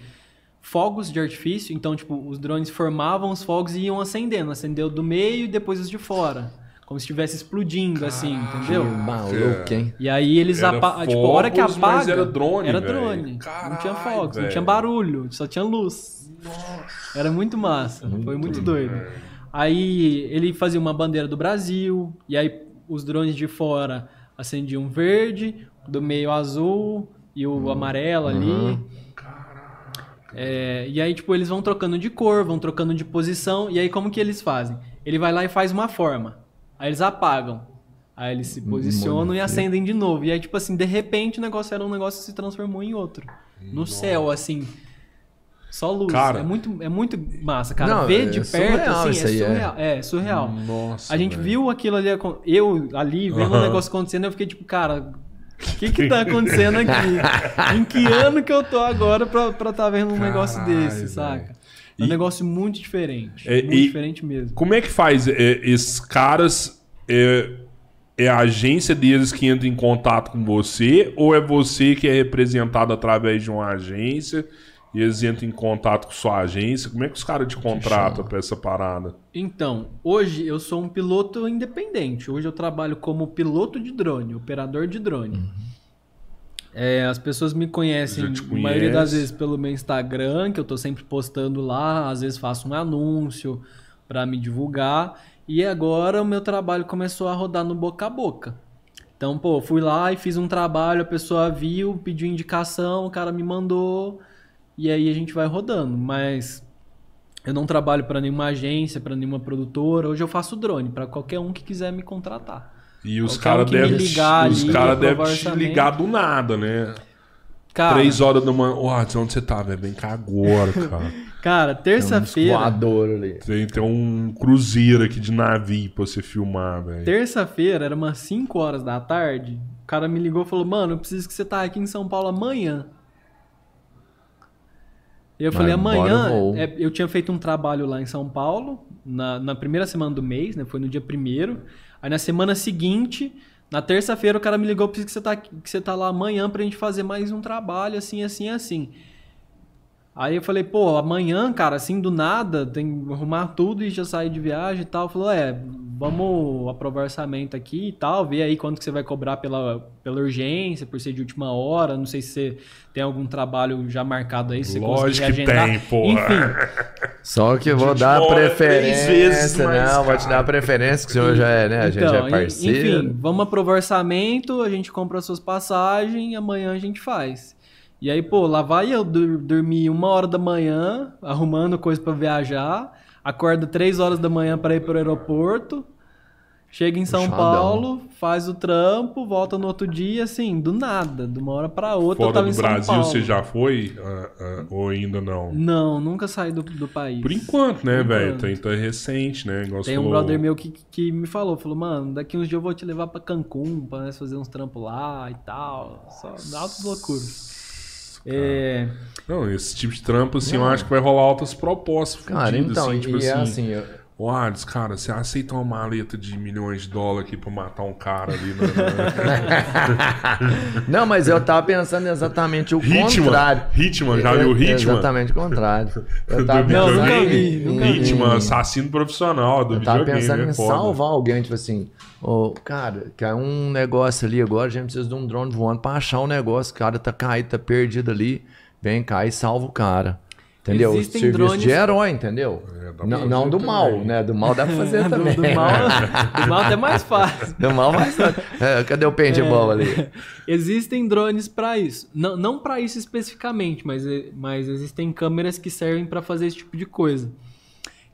Speaker 3: fogos de artifício, então tipo, os drones formavam os fogos e iam acendendo, acendeu do meio e depois os de fora. Como se estivesse explodindo, assim, entendeu?
Speaker 2: Maluco, hein?
Speaker 3: E aí eles apagam. Tipo, a hora que apaga.
Speaker 1: mas era drone,
Speaker 3: Era drone. não tinha fogos, não tinha barulho, só tinha luz. Era muito massa. foi muito doido. Aí ele fazia uma bandeira do Brasil, e aí os drones de fora acendiam verde, do meio azul e o amarelo ali. É, e aí, tipo, eles vão trocando de cor, vão trocando de posição, e aí como que eles fazem? Ele vai lá e faz uma forma. Aí eles apagam. Aí eles se posicionam e acendem de novo. E aí, tipo assim, de repente o negócio era um negócio que se transformou em outro. No céu, assim. Só luz.
Speaker 1: Cara.
Speaker 3: é, muito, é muito massa, cara.
Speaker 2: Não,
Speaker 3: Ver
Speaker 2: é
Speaker 3: de perto,
Speaker 2: surreal
Speaker 3: assim, é
Speaker 2: é.
Speaker 3: surreal. É, surreal.
Speaker 1: Nossa.
Speaker 3: A gente
Speaker 1: velho.
Speaker 3: viu aquilo ali, eu ali, vendo o negócio acontecendo, eu fiquei tipo, cara, o que que tá acontecendo aqui? em que ano que eu tô agora pra estar tá vendo um negócio
Speaker 1: Caralho,
Speaker 3: desse,
Speaker 1: velho.
Speaker 3: saca? É um
Speaker 1: E-
Speaker 3: negócio muito diferente.
Speaker 1: É,
Speaker 3: muito
Speaker 1: e-
Speaker 3: diferente mesmo.
Speaker 1: Como é que faz? É, esses caras. É, é a agência deles que entra em contato com você? Ou é você que é representado através de uma agência e eles entram em contato com sua agência? Como é que os caras te contratam pra essa parada?
Speaker 3: Então, hoje eu sou um piloto independente. Hoje eu trabalho como piloto de drone, operador de drone. É, as pessoas me conhecem, a maioria das vezes pelo meu Instagram, que eu tô sempre postando lá, às vezes faço um anúncio para me divulgar. E agora o meu trabalho começou a rodar no boca a boca. Então, pô, fui lá e fiz um trabalho, a pessoa viu, pediu indicação, o cara me mandou, e aí a gente vai rodando. Mas eu não trabalho para nenhuma agência, para nenhuma produtora. Hoje eu faço drone para qualquer um que quiser me contratar.
Speaker 1: E os caras devem
Speaker 3: ligar
Speaker 1: os cara devem te ligar do nada, né?
Speaker 3: Cara,
Speaker 1: Três horas da manhã. Ô, Adson, onde você tá, velho? Vem cá agora, cara.
Speaker 3: cara, terça-feira,
Speaker 2: Voador ali.
Speaker 1: Tem, tem um cruzeiro aqui de navio pra você filmar, velho.
Speaker 3: terça-feira era umas 5 horas da tarde. O cara me ligou e falou: "Mano, eu preciso que você tá aqui em São Paulo amanhã". E eu
Speaker 2: Vai
Speaker 3: falei, amanhã.
Speaker 2: eu
Speaker 3: é, eu tinha feito um trabalho lá em São Paulo, na, na primeira semana do mês, né? Foi no dia primeiro. Aí na semana seguinte, na terça-feira, o cara me ligou, preciso que você tá, que você tá lá amanhã pra gente fazer mais um trabalho, assim, assim, assim. Aí eu falei, pô, amanhã, cara, assim, do nada, tem que arrumar tudo e já sair de viagem e tal. Falou, é, vamos aprovar orçamento aqui e tal, ver aí quanto que você vai cobrar pela, pela urgência, por ser de última hora. Não sei se você tem algum trabalho já marcado aí, se você
Speaker 1: Lógico
Speaker 3: conseguir
Speaker 1: que
Speaker 3: agendar.
Speaker 1: tem, porra.
Speaker 3: Enfim,
Speaker 2: Só que eu vou dar preferência,
Speaker 1: vezes mais
Speaker 2: não, vou te dar preferência, que o senhor já é, né? A gente
Speaker 3: então,
Speaker 2: é parceiro.
Speaker 3: enfim, vamos aprovar orçamento, a gente compra as suas passagens e amanhã a gente faz. E aí, pô, lá vai eu dormir uma hora da manhã, arrumando coisa pra viajar, acorda três horas da manhã para ir pro aeroporto, chega em São
Speaker 2: Puxadão.
Speaker 3: Paulo, faz o trampo, volta no outro dia, assim, do nada, de uma hora pra outra eu
Speaker 1: Fora
Speaker 3: tava
Speaker 1: do
Speaker 3: em São
Speaker 1: Brasil,
Speaker 3: Paulo.
Speaker 1: você já foi? Ah, ah, ou ainda não?
Speaker 3: Não, nunca saí do, do país.
Speaker 1: Por enquanto, né,
Speaker 3: Por
Speaker 1: velho?
Speaker 3: enquanto.
Speaker 1: Tem, tá recente, né? Igual
Speaker 3: Tem um
Speaker 1: falou.
Speaker 3: brother meu que, que me falou, falou, mano, daqui uns dias eu vou te levar pra Cancún pra nós fazer uns trampos lá e tal. Só altas loucuras. É,
Speaker 1: Não, esse tipo de trampo, assim, eu acho que vai rolar altas propostas.
Speaker 2: Cara,
Speaker 1: fudidas,
Speaker 2: então,
Speaker 1: assim,
Speaker 2: e
Speaker 1: tipo
Speaker 2: é
Speaker 1: assim.
Speaker 2: assim, eu-
Speaker 1: Ô, Ades, cara, você aceita uma maleta de milhões de dólares aqui pra matar um cara ali? Né?
Speaker 2: Não, mas eu tava pensando exatamente o
Speaker 1: Hitman.
Speaker 2: contrário.
Speaker 1: Hitman, já viu o Hitman?
Speaker 2: Exatamente o contrário. Eu tava
Speaker 1: Do
Speaker 3: Não,
Speaker 2: pensando em-
Speaker 3: vi, nunca.
Speaker 1: Hitman, assassino profissional do
Speaker 2: Eu tava pensando
Speaker 1: é
Speaker 2: em salvar alguém, tipo assim, ô, cara, que é um negócio ali agora, a gente precisa de um drone voando pra achar um negócio, o cara tá caído, tá perdido ali, vem cá e salva o cara. Entendeu?
Speaker 3: Existem
Speaker 2: Serviço
Speaker 3: drones-
Speaker 2: de herói, entendeu?
Speaker 1: É,
Speaker 2: não não do
Speaker 1: também.
Speaker 2: mal, né? Do mal dá pra fazer
Speaker 3: do,
Speaker 2: também.
Speaker 3: do mal, do mal até mais fácil.
Speaker 2: Do mal vai é, Cadê o paintball ali?
Speaker 3: Existem drones pra isso. Não, não para isso especificamente, mas, mas existem câmeras que servem pra fazer esse tipo de coisa.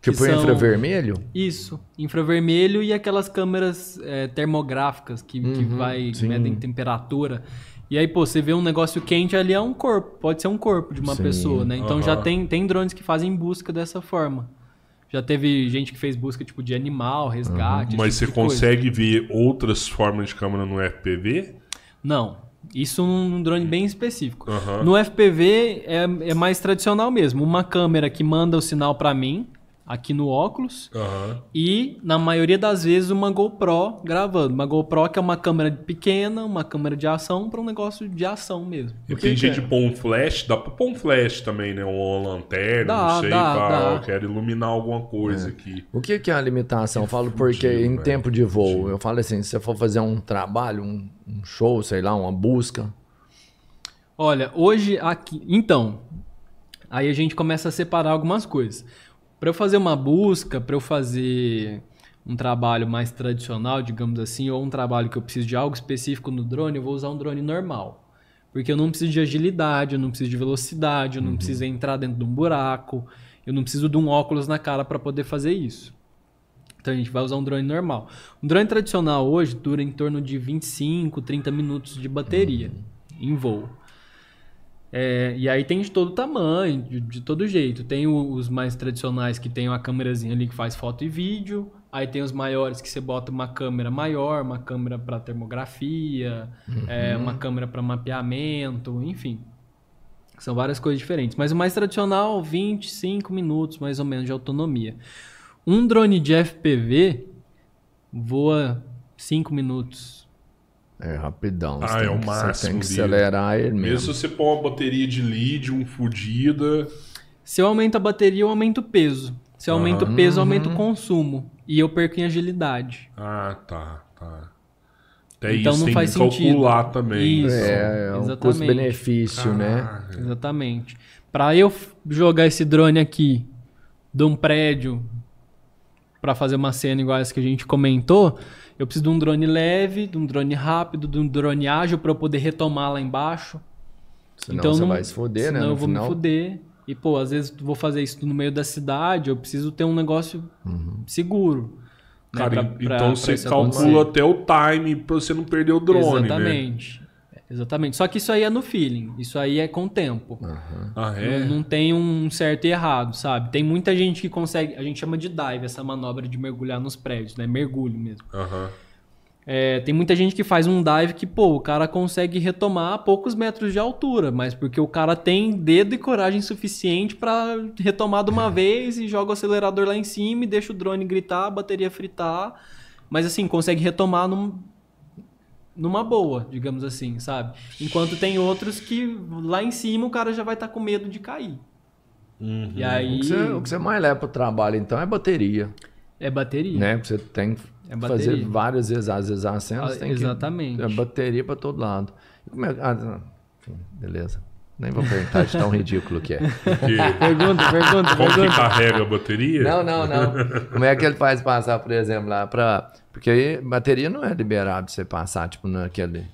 Speaker 3: Que
Speaker 2: Tipo
Speaker 3: são-
Speaker 2: infravermelho?
Speaker 3: Isso, infravermelho e aquelas câmeras é, termográficas que, que
Speaker 2: Uhum,
Speaker 3: vai
Speaker 2: sim.
Speaker 3: medem temperatura. E aí, pô, você vê um negócio quente ali é um corpo, pode ser um corpo de uma
Speaker 2: Sim,
Speaker 3: pessoa, né? Então já tem, tem drones que fazem busca dessa forma. Já teve gente que fez busca tipo de animal, resgate.
Speaker 1: Mas
Speaker 3: esse
Speaker 1: você
Speaker 3: tipo de coisa.
Speaker 1: consegue ver outras formas de câmera no FPV?
Speaker 3: Não. Isso num drone bem específico.
Speaker 1: Aham.
Speaker 3: No FPV é, é mais tradicional mesmo. Uma câmera que manda o sinal para mim, aqui no óculos,
Speaker 1: Aham.
Speaker 3: e na maioria das vezes uma GoPro gravando. Uma GoPro que é uma câmera pequena, uma câmera de ação para um negócio de ação mesmo.
Speaker 1: E tem gente
Speaker 2: é?
Speaker 1: que põe um flash, dá pra pôr um flash também, né? Uma lanterna,
Speaker 3: Dá,
Speaker 1: não sei,
Speaker 3: dá,
Speaker 1: pra,
Speaker 3: dá.
Speaker 1: eu quero iluminar alguma coisa aqui.
Speaker 2: O que, que é a limitação? Eu falo
Speaker 1: fudido,
Speaker 2: porque em
Speaker 1: velho.
Speaker 2: tempo de voo, eu falo assim, se você for fazer um trabalho, um, um show, sei lá, uma busca,
Speaker 3: Olha, hoje aqui. Então, aí a gente começa a separar algumas coisas. Para eu fazer uma busca, para eu fazer um trabalho mais tradicional, digamos assim, ou um trabalho que eu preciso de algo específico no drone, eu vou usar um drone normal. Porque eu não preciso de agilidade, eu não preciso de velocidade, eu não preciso entrar dentro de um buraco, eu não preciso de um óculos na cara para poder fazer isso. Então a gente vai usar um drone normal. Um drone tradicional hoje dura em torno de 25, 30 minutos de bateria em voo. É, e aí tem de todo tamanho, de, de todo jeito. Tem o- os mais tradicionais que tem uma câmerazinha ali que faz foto e vídeo. Aí tem os maiores que você bota uma câmera maior, uma câmera para termografia, é, uma câmera para mapeamento, enfim. São várias coisas diferentes. Mas o mais tradicional, 25 minutos mais ou menos de autonomia. Um drone de FPV voa 5 minutos.
Speaker 2: É rapidão.
Speaker 1: Ah,
Speaker 2: você
Speaker 1: é
Speaker 2: tem
Speaker 1: o
Speaker 2: que- Você
Speaker 1: máximo
Speaker 2: tem que
Speaker 1: dele.
Speaker 2: acelerar ele
Speaker 1: Mesmo
Speaker 2: mesmo.
Speaker 1: se você pôr uma bateria de lítio fudida.
Speaker 3: Se eu aumento a bateria, eu aumento o peso. Se eu aumento o peso, eu aumento o consumo. E eu perco em agilidade.
Speaker 1: Ah, tá, tá. Até
Speaker 3: Então
Speaker 1: isso
Speaker 3: não
Speaker 1: tem
Speaker 3: faz
Speaker 1: que
Speaker 3: sentido.
Speaker 1: calcular também.
Speaker 3: Isso.
Speaker 2: É, é um custo-benefício, né?
Speaker 3: Exatamente. Para eu jogar esse drone aqui de um prédio para fazer uma cena igual essa que a gente comentou, eu preciso de um drone leve, de um drone rápido, de um drone ágil para eu poder retomar lá embaixo.
Speaker 2: Senão
Speaker 3: então
Speaker 2: você
Speaker 3: não-
Speaker 2: vai se foder, né?
Speaker 3: senão eu vou
Speaker 2: final.
Speaker 3: me foder. E, pô, às vezes eu vou fazer isso no meio da cidade, eu preciso ter um negócio seguro. né,
Speaker 1: Cara,
Speaker 3: pra-
Speaker 1: então
Speaker 3: pra-
Speaker 1: você calcula
Speaker 3: acontecer.
Speaker 1: até o time pra você não perder o drone, né?
Speaker 3: Exatamente. Exatamente. Só que isso aí é no feeling. Isso aí é com o tempo.
Speaker 1: Ah, é?
Speaker 3: Não, não tem um certo e errado, sabe? Tem muita gente que consegue. A gente chama de dive, essa manobra de mergulhar nos prédios, né? Mergulho mesmo.
Speaker 1: Aham.
Speaker 3: É, tem muita gente que faz um dive que, pô, o cara consegue retomar a poucos metros de altura, mas porque o cara tem dedo e coragem suficiente pra retomar de uma vez e joga o acelerador lá em cima e deixa o drone gritar, a bateria fritar. Mas assim, consegue retomar num- numa boa, digamos assim, sabe? Enquanto tem outros que lá em cima o cara já vai estar com medo de cair.
Speaker 1: Uhum.
Speaker 3: E aí.
Speaker 2: O que, você, o que você mais leva pro trabalho, então, é bateria.
Speaker 3: É bateria.
Speaker 2: Né? Porque você tem que
Speaker 3: É
Speaker 2: fazer várias vezes, às vezes a cena,
Speaker 3: Ah,
Speaker 2: tem
Speaker 3: exatamente.
Speaker 2: que... É bateria pra todo lado. Como é... ah, beleza. Nem vou perguntar de tão ridículo que é.
Speaker 3: Pergunta, pergunta,
Speaker 1: como que
Speaker 3: pergunta.
Speaker 1: carrega a bateria?
Speaker 2: Não, não, não. Como é que ele faz passar, por exemplo, lá pra... Porque aí bateria não é liberado pra você passar, tipo, naquele...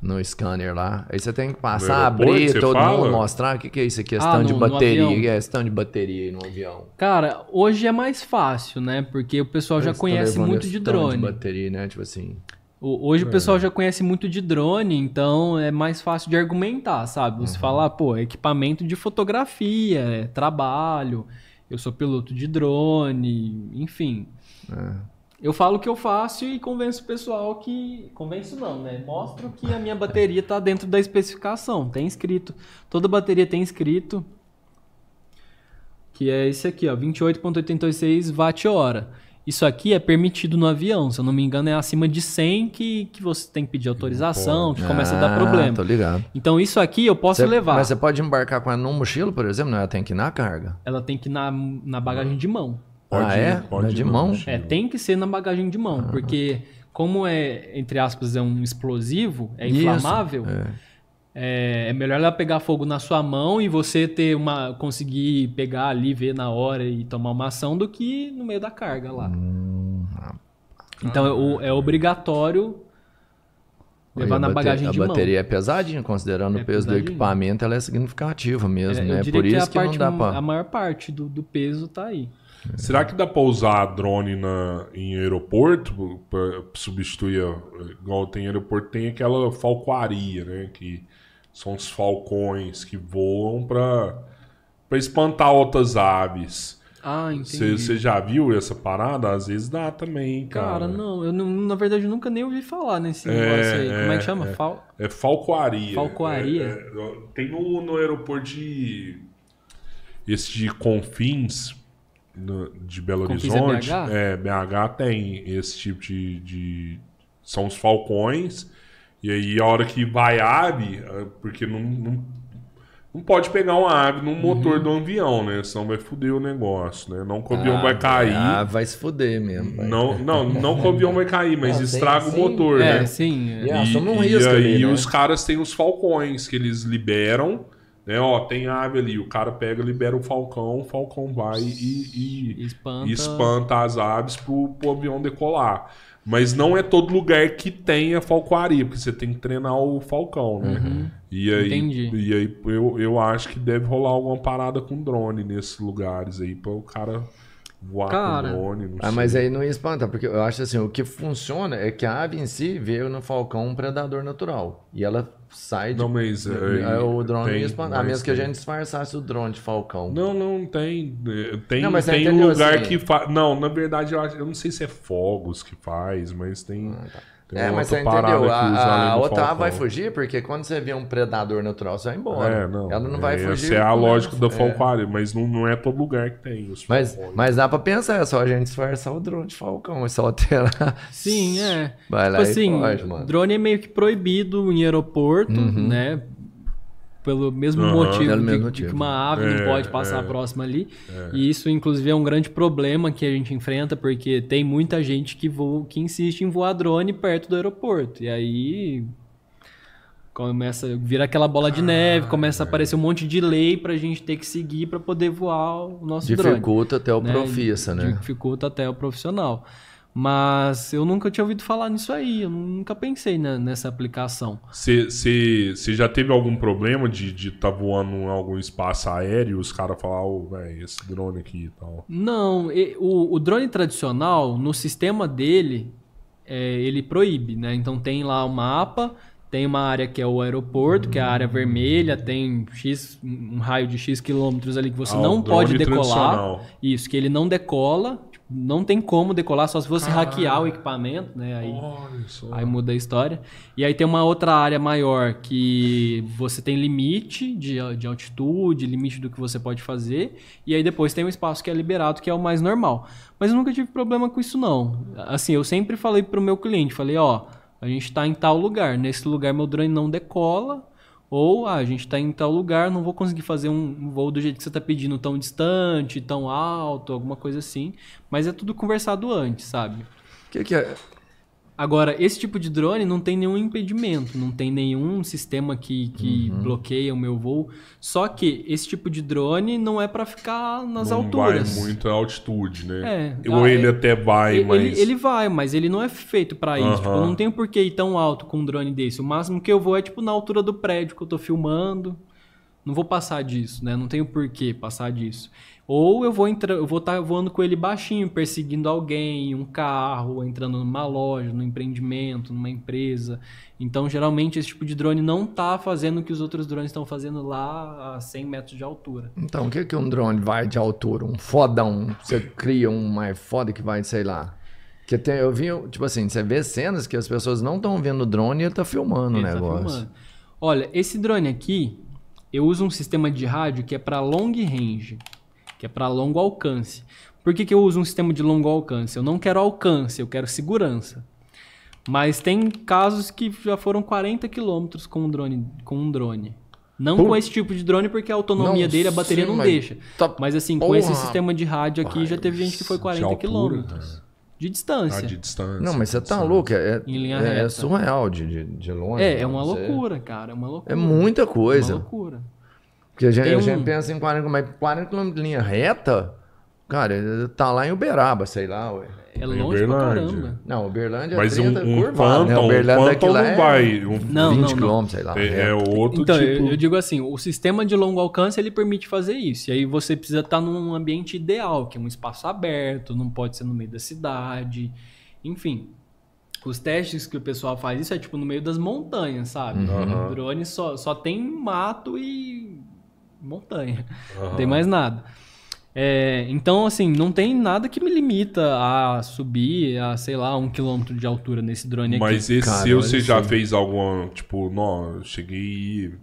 Speaker 2: No scanner lá. Aí você tem que passar,
Speaker 1: aeroporto,
Speaker 2: abrir, todo
Speaker 1: fala?
Speaker 2: mundo mostrar o que, que é isso aqui,
Speaker 3: Ah,
Speaker 2: questão de
Speaker 3: no- no
Speaker 2: bateria.
Speaker 3: avião.
Speaker 2: O que é questão de bateria aí no avião?
Speaker 3: Cara, hoje é mais fácil, né? Porque o pessoal já
Speaker 2: Eles tão
Speaker 3: conhece muito de drone.
Speaker 2: bateria, né? Tipo assim.
Speaker 3: Hoje o pessoal já conhece muito de drone, então é mais fácil de argumentar, sabe? Você falar, pô, é equipamento de fotografia, é trabalho, eu sou piloto de drone, enfim. Eu falo o que eu faço e convenço o pessoal que. Convenço não, né? Mostro que a minha bateria tá dentro da especificação. Tem escrito. Toda bateria tem escrito. Que é esse aqui, ó, 28.86 watt-hora. Isso aqui é permitido no avião, se eu não me engano, é acima de 100 que, que você tem que pedir autorização, que começa a dar
Speaker 2: Ah,
Speaker 3: problema.
Speaker 2: Tô ligado.
Speaker 3: Então isso aqui eu posso
Speaker 2: Você-
Speaker 3: levar.
Speaker 2: Mas você pode embarcar com ela num mochila, por exemplo, não ela tem que ir na carga.
Speaker 3: Ela tem que ir na, na bagagem de mão.
Speaker 1: Pode
Speaker 2: ah,
Speaker 1: ir,
Speaker 2: é?
Speaker 1: pode
Speaker 2: é
Speaker 1: ir
Speaker 2: de mão?
Speaker 1: mochila.
Speaker 3: É, tem que ser na bagagem de mão, porque como é, entre aspas, é um explosivo, é
Speaker 2: Isso,
Speaker 3: inflamável, é. é melhor ela pegar fogo na sua mão e você ter uma conseguir pegar ali, ver na hora e tomar uma ação do que no meio da carga lá.
Speaker 2: Hum,
Speaker 3: então é, é obrigatório levar
Speaker 2: a
Speaker 3: na bagagem de
Speaker 2: A
Speaker 3: mão.
Speaker 2: bateria é pesadinha, considerando
Speaker 3: É
Speaker 2: o peso do
Speaker 3: pesadinho.
Speaker 2: equipamento, ela é significativa mesmo,
Speaker 3: É,
Speaker 2: né?
Speaker 3: diria
Speaker 2: Por
Speaker 3: que,
Speaker 2: isso
Speaker 3: a,
Speaker 2: que,
Speaker 3: parte,
Speaker 2: não dá pra...
Speaker 3: a maior parte do, do peso tá aí.
Speaker 1: Será que dá pra usar drone na, em aeroporto pra substituir, a- igual tem aeroporto, tem aquela falcoaria, né? Que são os falcões que voam pra, pra espantar outras aves.
Speaker 3: Ah, entendi.
Speaker 1: Você já viu essa parada? Às vezes dá também, cara.
Speaker 3: Cara, não, eu na verdade eu nunca nem ouvi falar nesse
Speaker 1: É,
Speaker 3: negócio aí. Como é
Speaker 1: é,
Speaker 3: que chama?
Speaker 1: é.
Speaker 3: Fal...
Speaker 1: É falcoaria.
Speaker 3: Falcoaria?
Speaker 1: É, é, tem no, no aeroporto de. Esse de Confins, no- de Belo
Speaker 3: Confins é
Speaker 1: Horizonte.
Speaker 3: BH?
Speaker 1: É, BH tem esse tipo de. de- São os falcões. E aí, a hora que vai ave, é, porque não, não, não pode pegar uma ave no motor
Speaker 3: Uhum.
Speaker 1: do avião, né? Senão vai foder o negócio, né? Não que o avião vai
Speaker 2: Ah,
Speaker 1: cair.
Speaker 2: Ah, vai se fuder mesmo. vai.
Speaker 1: Não, não, não que o avião vai cair, mas
Speaker 2: Ah,
Speaker 1: estraga
Speaker 2: assim?
Speaker 1: o motor,
Speaker 3: É,
Speaker 1: né?
Speaker 3: sim. é.
Speaker 2: Yeah. Ah,
Speaker 1: E,
Speaker 2: assume um
Speaker 1: e aí
Speaker 2: ali, né?
Speaker 1: os caras têm os falcões que eles liberam, né? Ó, tem ave ali, o cara pega, libera o falcão, o falcão vai e, e-
Speaker 3: Espanta.
Speaker 1: e espanta as aves pro, pro avião decolar. Mas não é todo lugar que tenha falcoaria, porque você tem que treinar o falcão, né? E aí,
Speaker 3: Entendi.
Speaker 1: e aí eu, eu acho que deve rolar alguma parada com drone nesses lugares aí, para o cara voar
Speaker 3: Cara.
Speaker 1: com drone. Não
Speaker 2: Ah,
Speaker 1: sei.
Speaker 2: mas aí não ia espantar, porque eu acho assim, o que funciona é que a ave em si veio no falcão um predador natural. E ela sai de...
Speaker 1: Não, mas.
Speaker 2: Aí
Speaker 1: aí
Speaker 2: o drone não
Speaker 1: tem,
Speaker 2: ia espantar. A menos que a gente disfarçasse o drone de falcão.
Speaker 1: Não, não tem. eh, Tem,
Speaker 2: Não,
Speaker 1: tem
Speaker 2: entendeu,
Speaker 1: lugar
Speaker 2: assim?
Speaker 1: que faz. Não, na verdade, eu, acho- eu não sei se é fogos que faz, mas tem. Tem
Speaker 2: É, mas você entendeu? A, a outra
Speaker 1: falcão.
Speaker 2: vai fugir, porque quando você vê um predador natural, você vai embora.
Speaker 1: É, não.
Speaker 2: Ela não vai
Speaker 1: é,
Speaker 2: fugir.
Speaker 1: Essa é a lógica da
Speaker 2: é.
Speaker 1: falcoaria, mas não, não é todo lugar que tem os
Speaker 2: Mas,
Speaker 1: falcões.
Speaker 2: mas dá pra pensar, é só a gente disfarçar o drone de falcão, é só ter lá.
Speaker 3: Sim, é.
Speaker 2: Vai lá
Speaker 3: tipo
Speaker 2: e
Speaker 3: assim,
Speaker 2: foge, mano.
Speaker 3: drone é meio que proibido em aeroporto,
Speaker 2: Uhum.
Speaker 3: né? Pelo mesmo
Speaker 1: Aham.
Speaker 3: motivo,
Speaker 2: Pelo
Speaker 3: que,
Speaker 2: mesmo
Speaker 3: que
Speaker 2: motivo.
Speaker 3: uma ave
Speaker 1: É,
Speaker 3: não pode passar
Speaker 1: é.
Speaker 3: próxima ali. E isso, inclusive, é um grande problema que a gente enfrenta, porque tem muita gente que, voa, que insiste em voar drone perto do aeroporto. E aí começa vira aquela bola de neve, começa a aparecer um monte de lei pra gente ter que seguir pra poder voar o nosso drone
Speaker 2: Dificulta até o
Speaker 3: né?
Speaker 2: profissa, né?
Speaker 3: Dificulta até o profissional. Mas eu nunca tinha ouvido falar nisso aí, eu nunca pensei na- nessa aplicação.
Speaker 1: Você já teve algum problema de estar de tá voando em algum espaço aéreo e os caras falar, ô, velho, esse drone aqui e tal?
Speaker 3: Não, o, o drone tradicional, no sistema dele, é, ele proíbe, né? Então tem lá o mapa, tem uma área que é o aeroporto, que é a área vermelha, tem X, um raio de X quilômetros ali que você
Speaker 1: Ah,
Speaker 3: não pode decolar. Isso, que ele não decola, não tem como decolar, só se você hackear o equipamento, né? Aí
Speaker 1: Olha.
Speaker 3: Aí muda a história. E aí tem uma outra área maior que você tem limite de, de altitude, limite do que você pode fazer. E aí depois tem um espaço que é liberado, que é o mais normal. Mas eu nunca tive problema com isso, não. Assim, eu sempre falei pro meu cliente, falei, ó, a gente tá em tal lugar. Nesse lugar meu drone não decola. Ou ah, a gente tá em tal lugar, não vou conseguir fazer um voo do jeito que você tá pedindo, tão distante, tão alto, alguma coisa assim. Mas é tudo conversado antes, sabe?
Speaker 2: O que, que é?
Speaker 3: Agora, esse tipo de drone não tem nenhum impedimento, não tem nenhum sistema que, que
Speaker 1: Uhum.
Speaker 3: bloqueia o meu voo. Só que esse tipo de drone não é para ficar nas
Speaker 1: não
Speaker 3: alturas.
Speaker 1: vai muito altitude, né?
Speaker 3: É.
Speaker 1: Ou
Speaker 3: Ah,
Speaker 1: ele
Speaker 3: é-
Speaker 1: até vai,
Speaker 3: Ele,
Speaker 1: mas...
Speaker 3: ele, ele vai, mas ele não é feito para isso.
Speaker 1: Aham.
Speaker 3: Tipo, eu não tenho por que ir tão alto com um drone desse. O máximo que eu vou é tipo na altura do prédio que eu tô filmando. Não vou passar disso, né? Não tenho por que passar disso. Ou eu vou entrar, eu vou estar voando com ele baixinho, perseguindo alguém, um carro, entrando numa loja, num empreendimento, numa empresa. Então, geralmente esse tipo de drone não tá fazendo o que os outros drones estão fazendo lá a 100 metros de altura.
Speaker 2: Então, o que, que um drone vai de altura? Um fodão. Você cria um mais foda que vai, sei lá. Que tem, eu vi, tipo assim, você vê cenas que as pessoas não estão vendo o drone e ele tá filmando
Speaker 3: Ele
Speaker 2: o
Speaker 3: tá
Speaker 2: negócio.
Speaker 3: filmando. Olha, esse drone aqui, eu uso um sistema de rádio que é para long range, que é para longo alcance. Por que, que eu uso um sistema de longo alcance? Eu não quero alcance, eu quero segurança. Mas tem casos que já foram 40 quilômetros com um drone. Com um drone. Não
Speaker 2: Pô.
Speaker 3: com esse tipo de drone, porque a autonomia
Speaker 2: Não,
Speaker 3: dele, a bateria
Speaker 2: sim,
Speaker 3: não
Speaker 2: mas
Speaker 3: deixa.
Speaker 2: tá-
Speaker 3: Mas assim, com
Speaker 2: porra.
Speaker 3: esse sistema de rádio aqui, já teve gente que foi 40
Speaker 1: altura,
Speaker 3: quilômetros. De
Speaker 1: Ah,
Speaker 3: distância.
Speaker 1: de distância.
Speaker 2: Não, mas você tá
Speaker 1: distância.
Speaker 2: louco. É,
Speaker 3: Em linha
Speaker 2: é, é
Speaker 3: reta.
Speaker 2: surreal de, de, de longe.
Speaker 3: É, é
Speaker 2: mano.
Speaker 3: uma
Speaker 2: Você-
Speaker 3: loucura, cara. É uma loucura.
Speaker 2: É muita
Speaker 3: É uma
Speaker 2: coisa.
Speaker 3: loucura.
Speaker 2: Porque a gente, a gente
Speaker 3: um-
Speaker 2: pensa em 40 mas 40 km de linha reta, cara, tá lá em Uberaba, sei lá, ué.
Speaker 3: É longe pra
Speaker 1: Uberlândia.
Speaker 3: caramba.
Speaker 2: Não, Uberlândia
Speaker 1: Mas
Speaker 2: é
Speaker 1: um,
Speaker 2: 30
Speaker 1: um
Speaker 2: curvado, né?
Speaker 1: Um
Speaker 2: Uberlândia
Speaker 1: Phantom
Speaker 2: aqui lá
Speaker 1: não
Speaker 2: é
Speaker 1: vai. Um,
Speaker 3: Não,
Speaker 2: 20
Speaker 3: não, não.
Speaker 2: km, sei lá.
Speaker 1: é, é
Speaker 2: reto.
Speaker 1: outro
Speaker 3: Então, eu,
Speaker 1: tipo...
Speaker 3: eu digo assim, o sistema de longo alcance ele permite fazer isso. E aí você precisa estar num ambiente ideal, que é um espaço aberto, não pode ser no meio da cidade. Enfim, os testes que o pessoal faz isso é tipo no meio das montanhas, sabe?
Speaker 1: Uhum.
Speaker 3: O drone só, só tem mato e montanha. Não
Speaker 1: Aham.
Speaker 3: tem mais nada. É, então, assim, não tem nada que me limita a subir a, sei lá, um quilômetro de altura nesse drone aqui.
Speaker 1: Mas esse
Speaker 2: Cara,
Speaker 1: seu, você já fez alguma, tipo, não, eu cheguei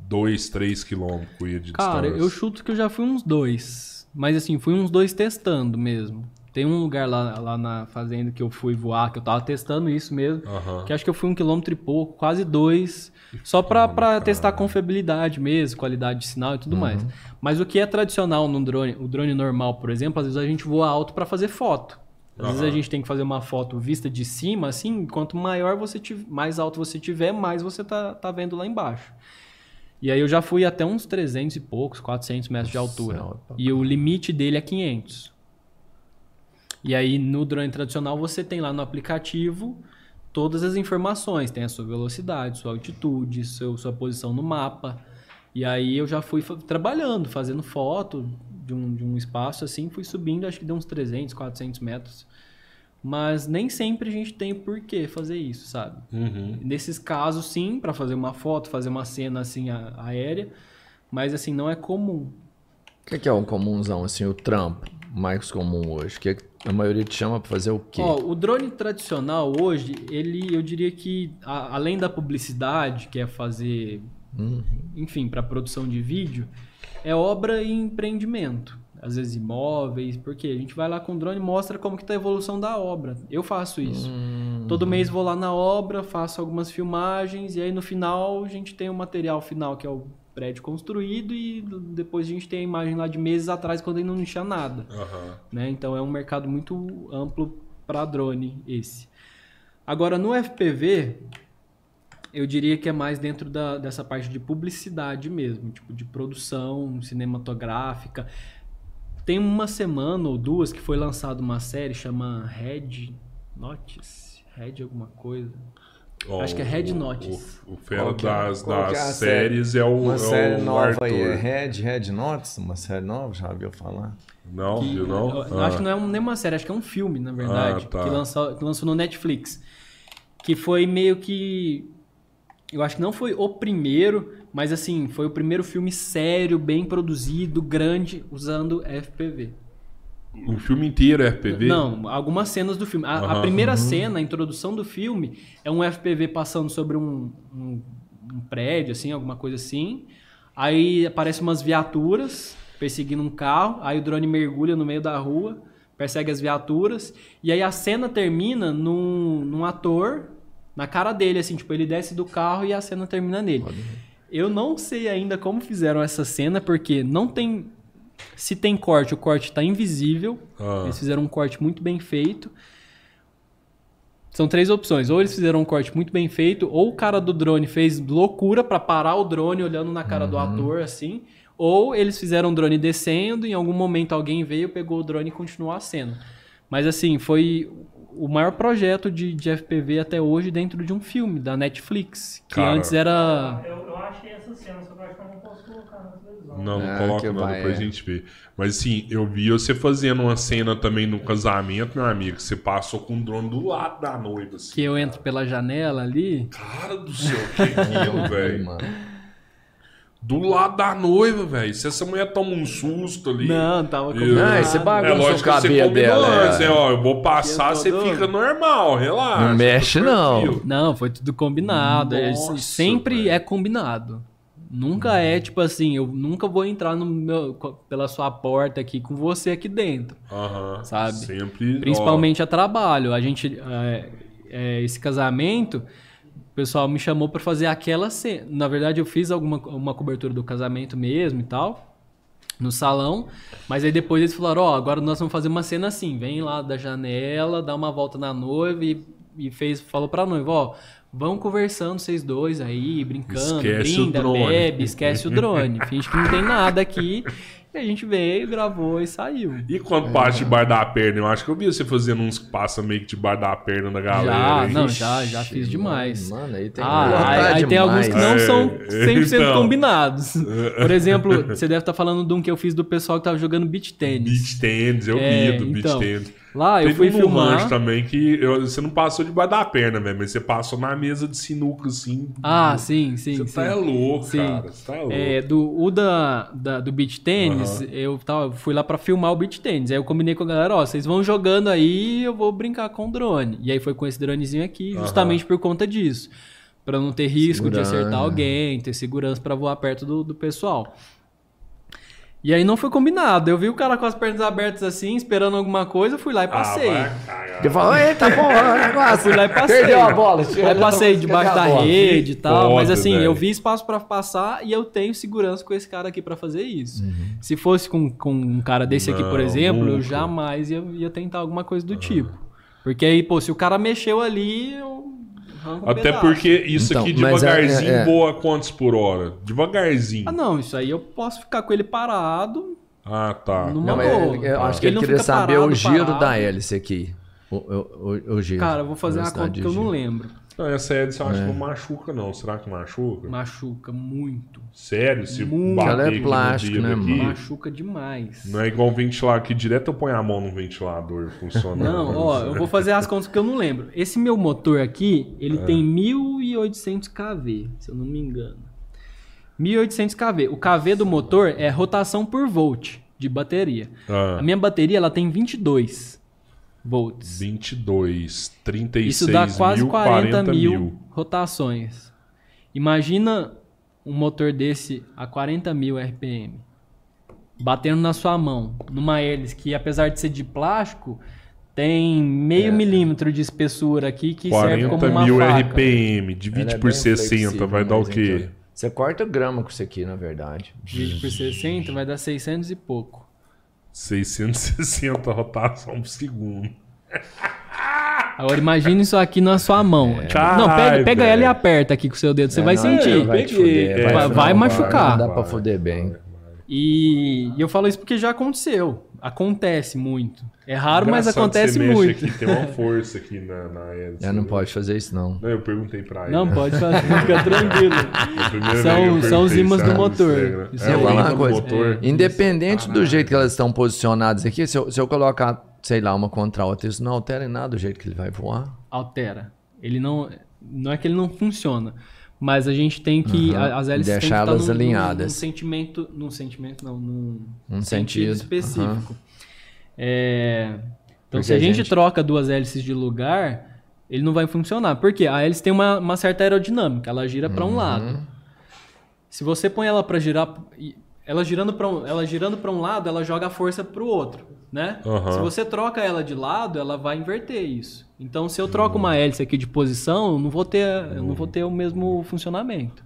Speaker 1: 2, 3 quilômetros de
Speaker 3: Cara,
Speaker 1: distância.
Speaker 3: eu chuto que eu já fui uns dois. Mas assim, fui uns dois testando mesmo. Tem um lugar lá, lá na fazenda que eu fui voar, que eu tava testando isso mesmo.
Speaker 1: Aham.
Speaker 3: Que acho que eu fui um quilômetro e pouco, quase dois. Só pra, pra testar confiabilidade mesmo, qualidade de sinal e tudo mais. Mas o que é tradicional no drone, o drone normal, por exemplo, às vezes a gente voa alto pra fazer foto. Às vezes a gente tem que fazer uma foto vista de cima, assim, quanto maior você tiver, mais alto você tiver, mais você tá, tá vendo lá embaixo. E aí eu já fui até uns 300 e poucos, 400 metros de altura.
Speaker 2: Céu, papai.
Speaker 3: E o limite dele é 500. E aí no drone tradicional você tem lá no aplicativo todas as informações, tem a sua velocidade, sua altitude, seu, sua posição no mapa. E aí eu já fui trabalhando, fazendo foto de um, de um espaço assim, fui subindo, acho que deu uns 300, 400 metros. Mas nem sempre a gente tem por que fazer isso, sabe?
Speaker 1: Uhum.
Speaker 3: Nesses casos, sim, para fazer uma foto, fazer uma cena assim a- aérea, mas assim, não é comum.
Speaker 2: O que, que é o comunzão, assim, o trampo mais comum hoje? Que a maioria te chama pra fazer o quê?
Speaker 3: Ó, o drone tradicional hoje, ele, eu diria que a- além da publicidade, que é fazer,
Speaker 2: Uhum.
Speaker 3: enfim, para produção de vídeo, é obra e empreendimento. Às vezes imóveis, porque a gente vai lá com o drone e mostra como que tá a evolução da obra. Eu faço isso. Todo mês vou lá na obra, faço algumas filmagens e aí no final a gente tem o material final que é o prédio construído e depois a gente tem a imagem lá de meses atrás quando ainda não tinha nada
Speaker 1: Aham.
Speaker 3: né? Então é um mercado muito amplo para drone esse. Agora no FPV, eu diria que é mais dentro da- dessa parte de publicidade mesmo, tipo de produção cinematográfica. Tem uma semana ou duas que foi lançada uma série chama Red Notice, Red alguma coisa.
Speaker 1: Ó,
Speaker 3: Acho que é Red
Speaker 1: o-
Speaker 3: Notice.
Speaker 1: O, o fera
Speaker 2: é-
Speaker 1: das,
Speaker 2: é
Speaker 1: das
Speaker 2: a
Speaker 1: séries é o,
Speaker 2: Uma
Speaker 1: é
Speaker 2: série
Speaker 1: o
Speaker 2: nova
Speaker 1: Arthur.
Speaker 2: aí, é Red, Red Notes, uma série nova, já viu falar?
Speaker 1: Não,
Speaker 3: Que-
Speaker 1: viu não?
Speaker 3: eu
Speaker 1: Ah.
Speaker 3: Acho que não é um- nem uma série, acho que é um filme, na verdade,
Speaker 1: Ah, tá.
Speaker 3: que, lançou, que lançou no Netflix. Que foi meio que. Eu acho que não foi o primeiro, mas assim, foi o primeiro filme sério, bem produzido, grande, usando FPV.
Speaker 1: O filme inteiro é FPV?
Speaker 3: Não, algumas cenas do filme. A, a
Speaker 1: Aham.
Speaker 3: primeira cena, a introdução do filme, é um FPV passando sobre um, um, um prédio, assim, alguma coisa assim. Aí aparecem umas viaturas perseguindo um carro. Aí o drone mergulha no meio da rua, persegue as viaturas. E aí a cena termina num, num ator, na cara dele, assim, tipo, ele desce do carro e a cena termina nele. Eu não sei ainda como fizeram essa cena, porque não tem. Se tem corte, o corte tá invisível.
Speaker 1: Ah.
Speaker 3: Eles fizeram um corte muito bem feito. São três opções. Ou eles fizeram um corte muito bem feito, ou o cara do drone fez loucura pra parar o drone olhando na cara do ator, assim. Ou eles fizeram o drone descendo, em algum momento alguém veio, pegou o drone e continuou a cena. Mas assim, foi o maior projeto de, de FPV até hoje dentro de um filme da Netflix. Que
Speaker 1: Cara.
Speaker 3: antes era.
Speaker 4: Eu, eu achei essa cena, só que eu acho que eu não posso colocar na televisão.
Speaker 1: Não, não
Speaker 2: Ah,
Speaker 1: coloca
Speaker 2: que
Speaker 1: não,
Speaker 2: vai,
Speaker 1: depois
Speaker 2: é.
Speaker 1: a gente vê. Mas assim, eu vi você fazendo uma cena também no casamento, meu amigo. Você passou com o drone do lado da noiva, assim.
Speaker 3: Que eu entro pela janela ali.
Speaker 1: Cara do céu, que é aquilo, velho?
Speaker 2: mano.
Speaker 1: Do lado da noiva, velho. Se essa mulher toma um susto ali.
Speaker 3: Não, tava combinado.
Speaker 2: Não, esse bagulho-
Speaker 1: É
Speaker 2: Bagunça
Speaker 1: lógico
Speaker 2: o
Speaker 1: você
Speaker 2: cabelo dela, é.
Speaker 1: né? Ó, eu vou passar,
Speaker 3: Eu
Speaker 1: você
Speaker 3: doido.
Speaker 1: fica normal, relaxa.
Speaker 2: Não mexe, não.
Speaker 3: Não, foi tudo combinado. É,
Speaker 1: Nossa,
Speaker 3: sempre
Speaker 1: velho.
Speaker 3: é combinado. Nunca é tipo assim, eu nunca vou entrar no meu, pela sua porta aqui com você aqui dentro.
Speaker 1: Aham.
Speaker 3: Sabe?
Speaker 1: Sempre. ó,
Speaker 3: Principalmente a trabalho. A gente. é, é, esse casamento, pessoal me chamou pra fazer aquela cena. Na verdade, eu fiz alguma uma cobertura do casamento mesmo e tal. No salão, mas aí depois eles falaram: Ó, agora nós vamos fazer uma cena assim. Vem lá da janela, dá uma volta na noiva e, e fez, falou pra noiva: Ó, vão conversando vocês dois aí, brincando,
Speaker 1: Esquece
Speaker 3: brinda,
Speaker 1: drone."
Speaker 3: bebe, esquece o drone. Finge que não tem nada aqui. E a gente veio, gravou e saiu.
Speaker 1: E quando passa debaixo da perna? Eu acho que eu vi você fazendo uns que passa meio que debaixo da perna da galera.
Speaker 3: Já, não, já, já fiz demais.
Speaker 2: Mano, aí tem
Speaker 3: Ah, aí, aí tem alguns que não
Speaker 1: É,
Speaker 3: são 100%
Speaker 1: então.
Speaker 3: combinados. Por exemplo, você deve estar falando de um que eu fiz do pessoal que tava jogando beach tênis.
Speaker 1: Beach tennis, eu
Speaker 3: É,
Speaker 1: vi do
Speaker 3: então.
Speaker 1: beach tennis.
Speaker 3: Lá eu
Speaker 1: Teve
Speaker 3: fui
Speaker 1: um
Speaker 3: filmar.
Speaker 1: rancho também que eu- você não passou debaixo da perna, velho, mas você passou na mesa de sinuca, assim.
Speaker 3: Ah, sim, sim,
Speaker 1: Você
Speaker 3: sim.
Speaker 1: tá é louco,
Speaker 3: Sim.
Speaker 1: cara. Você tá louco.
Speaker 3: É, do, o da, da- do beach tênis, eu tava, fui lá pra filmar o beach tênis. Aí eu combinei com a galera, ó, vocês vão jogando aí eu vou brincar com o drone. E aí foi com esse dronezinho aqui, justamente por conta disso. Pra não ter risco de
Speaker 2: Segurança.
Speaker 3: acertar alguém, ter segurança pra voar perto do, do pessoal. E aí não foi combinado. Eu vi o cara com as pernas abertas assim, esperando alguma coisa, eu fui lá e passei.
Speaker 1: Ah, vai cagar.
Speaker 2: Ele falou, eita porra, negócio.
Speaker 3: Fui lá e passei.
Speaker 2: Perdeu a bola.
Speaker 3: Aí passei debaixo da rede e tal, mas assim,
Speaker 1: velho.
Speaker 3: eu vi espaço pra passar e eu tenho segurança com esse cara aqui pra fazer isso.
Speaker 2: Uhum.
Speaker 3: Se fosse com, com um cara desse aqui, por
Speaker 1: Não,
Speaker 3: exemplo, eu
Speaker 1: nunca.
Speaker 3: jamais ia, ia tentar alguma coisa do tipo. Porque aí, pô, se o cara mexeu ali, eu arranco um
Speaker 1: Até
Speaker 3: pedaço.
Speaker 1: porque isso
Speaker 2: Então,
Speaker 1: aqui
Speaker 2: é-
Speaker 1: devagarzinho
Speaker 2: é- é.
Speaker 1: voa quantos por hora? Devagarzinho.
Speaker 3: Ah, não, isso aí eu posso ficar com ele parado
Speaker 1: Ah, tá.
Speaker 2: Não, mas
Speaker 3: boa.
Speaker 2: eu acho que ele
Speaker 3: não
Speaker 2: queria saber
Speaker 3: parado,
Speaker 2: o giro
Speaker 3: parado.
Speaker 2: da hélice aqui. O, o, o, o giro.
Speaker 3: Cara, eu vou fazer uma conta que eu não lembro.
Speaker 1: Não, essa hélice eu acho
Speaker 2: É.
Speaker 1: que não machuca, não. Será que machuca?
Speaker 3: Machuca muito.
Speaker 1: Sério? Se
Speaker 3: Muito.
Speaker 1: bater
Speaker 2: Ela é plástico, né,
Speaker 1: aqui,
Speaker 2: mano?
Speaker 3: Machuca demais.
Speaker 1: Não é igual um ventilador que direto eu ponho a mão no ventilador funcionando.
Speaker 3: Não, ó, eu vou fazer as contas que eu não lembro. Esse meu motor aqui, ele tem 1800 kV, se eu não me engano. 1800 kV. O kV do motor é rotação por volt de bateria.
Speaker 1: Ah,
Speaker 3: A minha bateria ela tem 22 volts.
Speaker 1: 22, 36
Speaker 3: Isso dá quase
Speaker 1: mil,
Speaker 3: 40 mil, rotações. Imagina um motor desse a 40 mil RPM. Batendo na sua mão, numa hélice que, apesar de ser de plástico, tem meio milímetro de espessura aqui que serve
Speaker 1: 40
Speaker 3: como uma
Speaker 1: mil
Speaker 3: faca.
Speaker 1: RPM, divide
Speaker 2: é
Speaker 1: por
Speaker 2: bem
Speaker 1: 60,
Speaker 2: flexível,
Speaker 1: vai dar o
Speaker 2: mas
Speaker 1: quê?
Speaker 2: então, Você corta grama com isso aqui, na verdade.
Speaker 3: Divide por 60, vai dar 600 e pouco.
Speaker 1: 660 rotação por segundo.
Speaker 3: Agora imagine isso aqui na sua mão. Tipo, não, pega, pega ela e aperta aqui com o seu dedo, você
Speaker 2: É,
Speaker 3: vai
Speaker 2: não,
Speaker 3: sentir.
Speaker 2: Vai, te
Speaker 1: É,
Speaker 3: Vai- vai
Speaker 2: não,
Speaker 3: machucar.
Speaker 2: Não dá pra fuder bem.
Speaker 3: E, e eu falo isso porque já aconteceu. Acontece muito. É raro, mas
Speaker 1: Engraçado,
Speaker 3: acontece
Speaker 1: você
Speaker 3: muito.
Speaker 1: Aqui, tem uma força aqui na, na hélice.
Speaker 2: É, não
Speaker 1: né?
Speaker 2: pode fazer isso, não.
Speaker 1: Não, eu perguntei pra ele.
Speaker 3: Não,
Speaker 1: né?
Speaker 3: pode fazer, fica tranquilo. São- são os ímãs do motor. Isso
Speaker 1: É,
Speaker 3: é
Speaker 2: eu
Speaker 1: o
Speaker 2: vou falar
Speaker 1: ímã
Speaker 2: uma coisa.
Speaker 1: motor.
Speaker 2: Independente do jeito que elas estão posicionadas aqui, se eu, se eu colocar, sei lá, uma contra a outra, isso não altera em nada o jeito que ele vai voar.
Speaker 3: Altera. Ele não. Não é que ele não funciona. Mas a gente tem que. A- As hélices têm que
Speaker 2: Deixar
Speaker 3: estar
Speaker 2: elas
Speaker 3: num, num-
Speaker 2: alinhadas.
Speaker 3: Num sentimento. Num sentimento, não. Num
Speaker 2: Um sentido.
Speaker 3: específico. É, Então,
Speaker 2: Porque
Speaker 3: se a gente,
Speaker 2: gente-
Speaker 3: troca duas hélices de lugar, ele não vai funcionar. Por quê? A hélice tem uma, uma certa aerodinâmica, ela gira para um
Speaker 2: Uhum.
Speaker 3: lado. Se você põe ela para girar, ela girando para um, ela girando para um lado, ela joga a força para o outro, né?
Speaker 1: Aham.
Speaker 3: Se você troca ela de lado, ela vai inverter isso. Então, se eu troco uma hélice aqui de posição, eu não vou ter, eu não vou ter o mesmo funcionamento.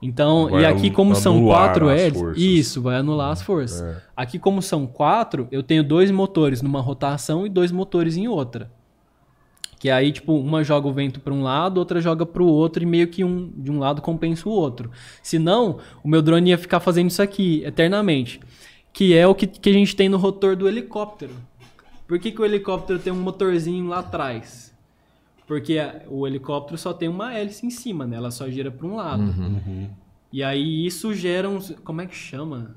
Speaker 3: Então,
Speaker 1: Vai
Speaker 3: e aqui como são quatro hélices, isso vai anular as forças.
Speaker 1: É.
Speaker 3: Aqui como são quatro, eu tenho dois motores numa rotação e dois motores em outra. Que aí, tipo, uma joga o vento para um lado, outra joga para o outro e meio que um de um lado compensa o outro. Senão, o meu drone ia ficar fazendo isso aqui eternamente. Que é o que, que a gente tem no rotor do helicóptero. Por que, que o helicóptero tem um motorzinho lá atrás? Porque a- o helicóptero só tem uma hélice em cima, né? Ela só gira para um lado.
Speaker 1: Uhum.
Speaker 3: E aí isso gera uns. Como é que chama?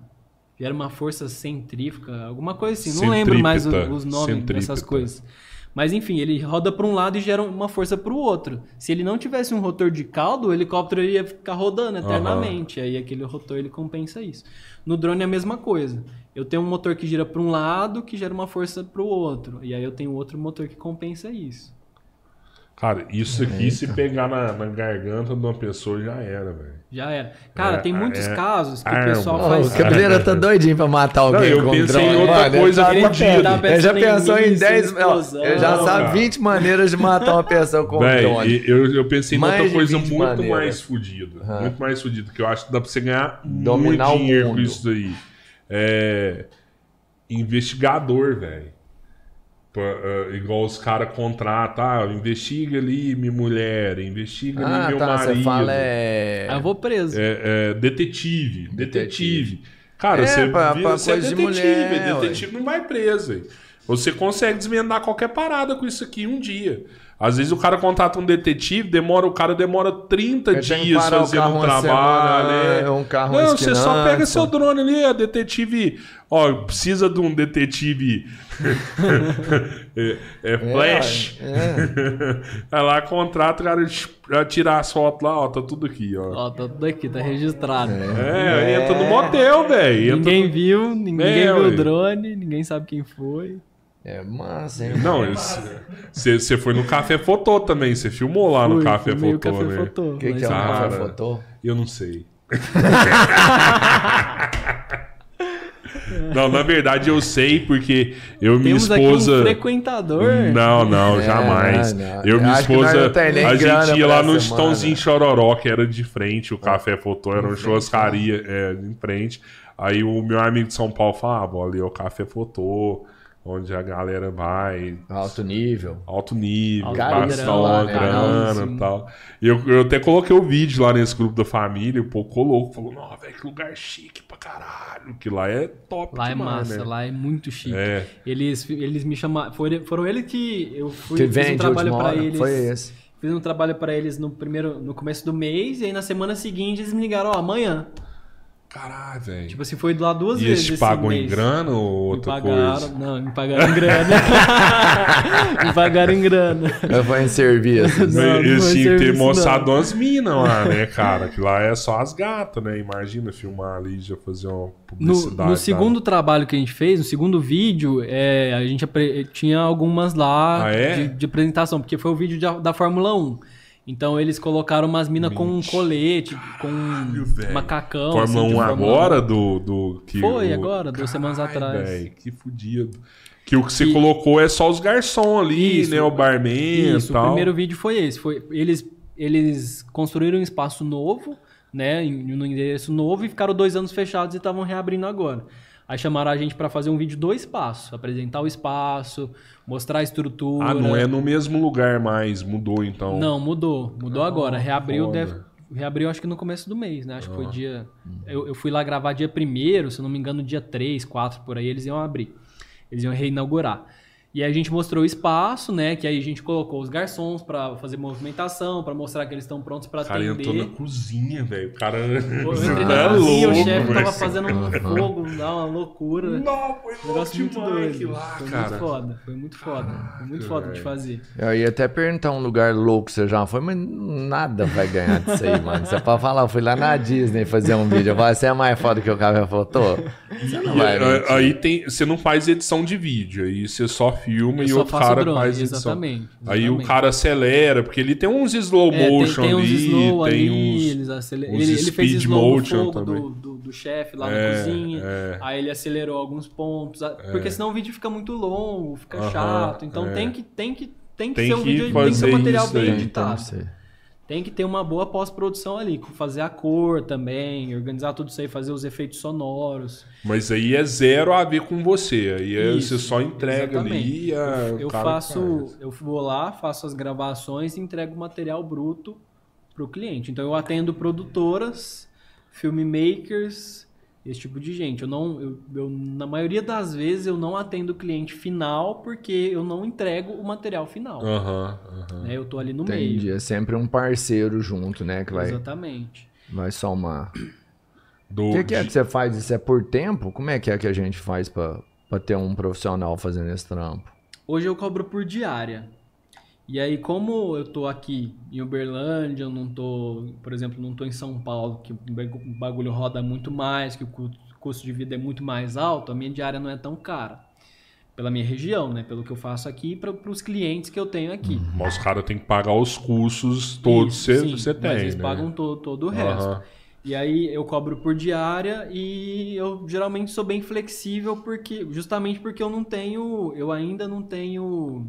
Speaker 3: Gera uma força centrífuga, alguma coisa assim. Não lembro mais o-
Speaker 1: Centrípeta.
Speaker 3: os nomes dessas
Speaker 1: Centrípeta.
Speaker 3: coisas. Mas enfim, ele roda para um lado e gera uma força para o outro. Se ele não tivesse um rotor de caldo, o helicóptero ia ficar rodando eternamente. Aí aquele rotor ele compensa isso. No drone é a mesma coisa. Eu tenho um motor que gira para um lado, que gera uma força para o outro. E aí eu tenho outro motor que compensa isso.
Speaker 1: Cara, isso aqui, se pegar na, na garganta de uma pessoa, já era, velho.
Speaker 3: Já era. Cara,
Speaker 1: É,
Speaker 3: tem muitos
Speaker 1: é
Speaker 3: casos que
Speaker 1: arma.
Speaker 3: o pessoal
Speaker 2: Ô,
Speaker 3: faz.
Speaker 2: o Cabeleira tá doidinho pra matar alguém
Speaker 1: eu
Speaker 2: com
Speaker 1: pensei
Speaker 2: drone.
Speaker 1: em outra
Speaker 2: Mano,
Speaker 1: coisa
Speaker 2: ele tá
Speaker 1: fodida.
Speaker 3: Tava
Speaker 2: Ele já pensou em
Speaker 3: míssil,
Speaker 2: 10... ó,
Speaker 3: explosão.
Speaker 2: Ele já sabe
Speaker 1: cara.
Speaker 2: 20 maneiras de matar uma pessoa com
Speaker 1: Véi,
Speaker 2: drone.
Speaker 1: e eu, eu pensei em outra coisa
Speaker 2: 20
Speaker 1: muito
Speaker 2: maneiras.
Speaker 1: mais fodida. Muito mais fodida, que eu acho que dá pra você ganhar
Speaker 2: Dominar
Speaker 1: muito dinheiro com isso daí. É. Investigador, velho. Ah, Igual os caras contratam, ah, investiga ali minha mulher, investiga ali
Speaker 2: Ah,
Speaker 1: meu
Speaker 2: tá,
Speaker 1: marido.
Speaker 2: você fala é...
Speaker 3: Eu vou preso.
Speaker 1: É, é, detetive, detetive.
Speaker 2: Detetive.
Speaker 1: Cara,
Speaker 2: É,
Speaker 1: você,
Speaker 2: pra-
Speaker 1: vira,
Speaker 2: pra
Speaker 1: você é
Speaker 2: coisa de
Speaker 1: detetive,
Speaker 2: mulher,
Speaker 1: detetive não vai preso. Você consegue desvendar qualquer parada com isso aqui um dia. Às vezes o cara contrata um detetive, demora, o cara demora 30
Speaker 2: Ele tem que
Speaker 1: dias fazendo
Speaker 2: carro
Speaker 1: um
Speaker 2: uma
Speaker 1: trabalho.
Speaker 2: semana,
Speaker 1: né?
Speaker 2: um carro
Speaker 1: Não, você só pega seu drone ali, a detetive. Ó, precisa de um detetive. é, é flash.
Speaker 2: É.
Speaker 1: Aí lá contrata, o cara já tira as fotos lá, ó, tá tudo aqui, ó.
Speaker 3: Ó, tá tudo aqui, tá registrado.
Speaker 1: É, aí entra no motel, velho.
Speaker 3: Ninguém
Speaker 1: no-
Speaker 3: viu, ninguém
Speaker 1: É,
Speaker 3: viu o drone, ninguém sabe quem foi.
Speaker 2: É massa, hein?
Speaker 1: Não, você foi no Café Fotô também, você filmou lá no
Speaker 3: Fui,
Speaker 1: Café Fotô,
Speaker 3: café
Speaker 1: né?
Speaker 3: fotô.
Speaker 2: O que, que é o
Speaker 3: Mas-
Speaker 1: Cara.
Speaker 2: café fotô?
Speaker 1: Eu não sei. não, na verdade eu sei porque eu e minha
Speaker 3: Temos aqui
Speaker 1: esposa.
Speaker 3: um frequentador.
Speaker 1: Não, não,
Speaker 2: É,
Speaker 1: jamais.
Speaker 2: não.
Speaker 1: Eu e minha esposa,
Speaker 2: não
Speaker 1: a gente ia lá no. Estãozinho Chororó, que era de frente, o Café Fotô era uma churrascaria é, em frente. Aí o meu amigo de São Paulo falava, "Ah, ali é o Café Fotô, onde a galera vai,
Speaker 2: Alto nível.
Speaker 1: alto nível, bastão,
Speaker 2: padrão, né?
Speaker 1: grana e tal. E eu, eu até coloquei o vídeo lá nesse grupo da família, o povo colocou, falou, não, velho, que lugar chique pra caralho, que lá é top
Speaker 3: Lá é
Speaker 1: demais,
Speaker 3: massa,
Speaker 1: né?
Speaker 3: lá é muito chique.
Speaker 1: É.
Speaker 3: Eles, eles me chamaram. Foram, foram eles que eu fui
Speaker 2: Que
Speaker 3: fiz
Speaker 2: vende
Speaker 3: um trabalho pra
Speaker 2: hora.
Speaker 3: eles.
Speaker 2: Foi esse.
Speaker 3: Fiz um trabalho pra eles no primeiro, no começo do mês, e aí na semana seguinte eles me ligaram, ó, amanhã.
Speaker 1: Caralho, velho.
Speaker 3: Tipo assim, foi lá duas
Speaker 1: e
Speaker 3: vezes.
Speaker 1: eles te
Speaker 3: esse
Speaker 1: pagam em grana ou
Speaker 3: Me
Speaker 1: outra
Speaker 3: pagaram,
Speaker 1: coisa?
Speaker 3: não, me pagaram em grana. me pagaram em grana.
Speaker 2: Eu vou em serviço.
Speaker 3: Não,
Speaker 1: eles tinham que ter mostrado umas minas lá, né, cara? Que lá é só as gatas, né? Imagina filmar ali e já fazer uma
Speaker 3: No,
Speaker 1: publicidade.
Speaker 3: no
Speaker 1: tá?
Speaker 3: segundo trabalho que a gente fez, no segundo vídeo, é, a gente tinha algumas lá
Speaker 1: Ah, é?
Speaker 3: de, de apresentação, porque foi o vídeo da, da Fórmula 1. Então eles colocaram umas minas com um colete, com um macacão.
Speaker 1: Fórmula
Speaker 3: assim, de
Speaker 1: 1
Speaker 3: Fórmula
Speaker 1: agora do, do que
Speaker 3: Foi,
Speaker 1: o-
Speaker 3: agora, duas semanas atrás.
Speaker 1: véi, que fudido. Que o que você
Speaker 3: E-
Speaker 1: colocou é só os garçom ali,
Speaker 3: Isso,
Speaker 1: né? O barman e
Speaker 3: Isso,
Speaker 1: tal.
Speaker 3: o primeiro vídeo foi esse. Foi, eles, eles construíram um espaço novo, né? em- No endereço novo e ficaram dois anos fechados e estavam reabrindo agora. Aí chamaram a gente para fazer um vídeo do espaço, apresentar o espaço, mostrar a estrutura.
Speaker 1: Ah, não é no mesmo lugar mais, mudou então.
Speaker 3: Não, mudou. Mudou
Speaker 1: Ah,
Speaker 3: agora. Reabriu,
Speaker 1: foda.
Speaker 3: deve, reabriu acho que no começo do mês, né? Acho que foi dia.
Speaker 1: Hum.
Speaker 3: Eu, eu fui lá gravar dia 1 se não me engano, dia 3, 4, por aí, eles iam abrir. Eles iam reinaugurar. E aí a gente mostrou o espaço, né? Que aí a gente colocou os garçons pra fazer movimentação, pra mostrar que eles estão prontos pra
Speaker 1: O cara entrou na
Speaker 3: atender.
Speaker 1: cozinha, velho. O cara.
Speaker 3: Eu entrei
Speaker 1: tá
Speaker 3: na cozinha, o
Speaker 1: louco,
Speaker 3: chefe tava fazendo um fogo, dá uma loucura.
Speaker 1: Não, foi
Speaker 3: Negócio muito doido.
Speaker 1: lá,
Speaker 3: foi
Speaker 1: cara.
Speaker 3: muito foda, foi muito foda. Foi muito foda de
Speaker 1: velho.
Speaker 3: fazer.
Speaker 2: Eu ia até perguntar um lugar louco que você já foi, mas nada vai ganhar disso aí, mano. Você pode falar, eu fui lá na Disney fazer um vídeo. Eu falo, você é mais foda que o café fotô? Você não vai.
Speaker 1: aí, aí tem, você não faz edição de vídeo, aí você só filma
Speaker 3: Eu
Speaker 1: e outro cara
Speaker 3: drone,
Speaker 1: faz edição.
Speaker 3: exatamente,
Speaker 1: Aí o cara acelera, porque ele tem uns slow
Speaker 3: É, tem-
Speaker 1: motion
Speaker 3: tem, uns
Speaker 1: ali,
Speaker 3: slow
Speaker 1: tem
Speaker 3: ali,
Speaker 1: uns. uns
Speaker 3: ele, ele fez
Speaker 1: speed
Speaker 3: slow do
Speaker 1: motion
Speaker 3: fogo
Speaker 1: também.
Speaker 3: do, do, do chefe lá
Speaker 1: É,
Speaker 3: na cozinha,
Speaker 1: é.
Speaker 3: aí ele acelerou alguns pontos, a- porque senão o vídeo fica muito longo, fica
Speaker 1: Aham,
Speaker 3: chato, então
Speaker 1: é.
Speaker 3: tem que tem que tem que
Speaker 1: Tem
Speaker 3: ser um
Speaker 1: que
Speaker 3: vídeo, tem que ser um material bem editado. Tem que ter uma boa pós-produção ali, fazer a cor também, organizar tudo isso aí, fazer os efeitos sonoros.
Speaker 1: Mas aí é zero a ver com você. Aí é-
Speaker 3: Isso,
Speaker 1: você só entrega ali
Speaker 3: exatamente.
Speaker 1: e a-
Speaker 3: Eu,
Speaker 1: o
Speaker 3: eu faço,
Speaker 1: faz.
Speaker 3: eu vou lá, faço as gravações e entrego o material bruto pro cliente. Então eu atendo produtoras, filmmakers, esse tipo de gente. Eu não, eu, eu- na maioria das vezes eu não atendo o cliente final porque eu não entrego o material final.
Speaker 1: Aham, aham.
Speaker 3: né? Eu tô ali no
Speaker 2: Entendi.
Speaker 3: meio.
Speaker 2: É sempre um parceiro junto, né? Que vai,
Speaker 3: Exatamente.
Speaker 2: vai somar.
Speaker 1: Do-
Speaker 2: O que, que é que você faz? Isso é por tempo? Como é que é que a gente faz pra, pra ter um profissional fazendo esse trampo?
Speaker 3: Hoje eu cobro por diária. E aí, como eu tô aqui em Uberlândia, eu não tô, por exemplo, não tô em São Paulo, que o bagu- o bagulho roda muito mais, que o cu- custo de vida é muito mais alto, a minha diária não é tão cara. Pela minha região, né? Pelo que eu faço aqui e para os clientes que eu tenho aqui.
Speaker 1: Mas os caras têm que pagar os custos todos que você tem.
Speaker 3: Mas eles
Speaker 1: né?
Speaker 3: pagam todo, todo o resto.
Speaker 1: Aham.
Speaker 3: E aí eu cobro por diária e eu geralmente sou bem flexível porque justamente porque eu não tenho, eu ainda não tenho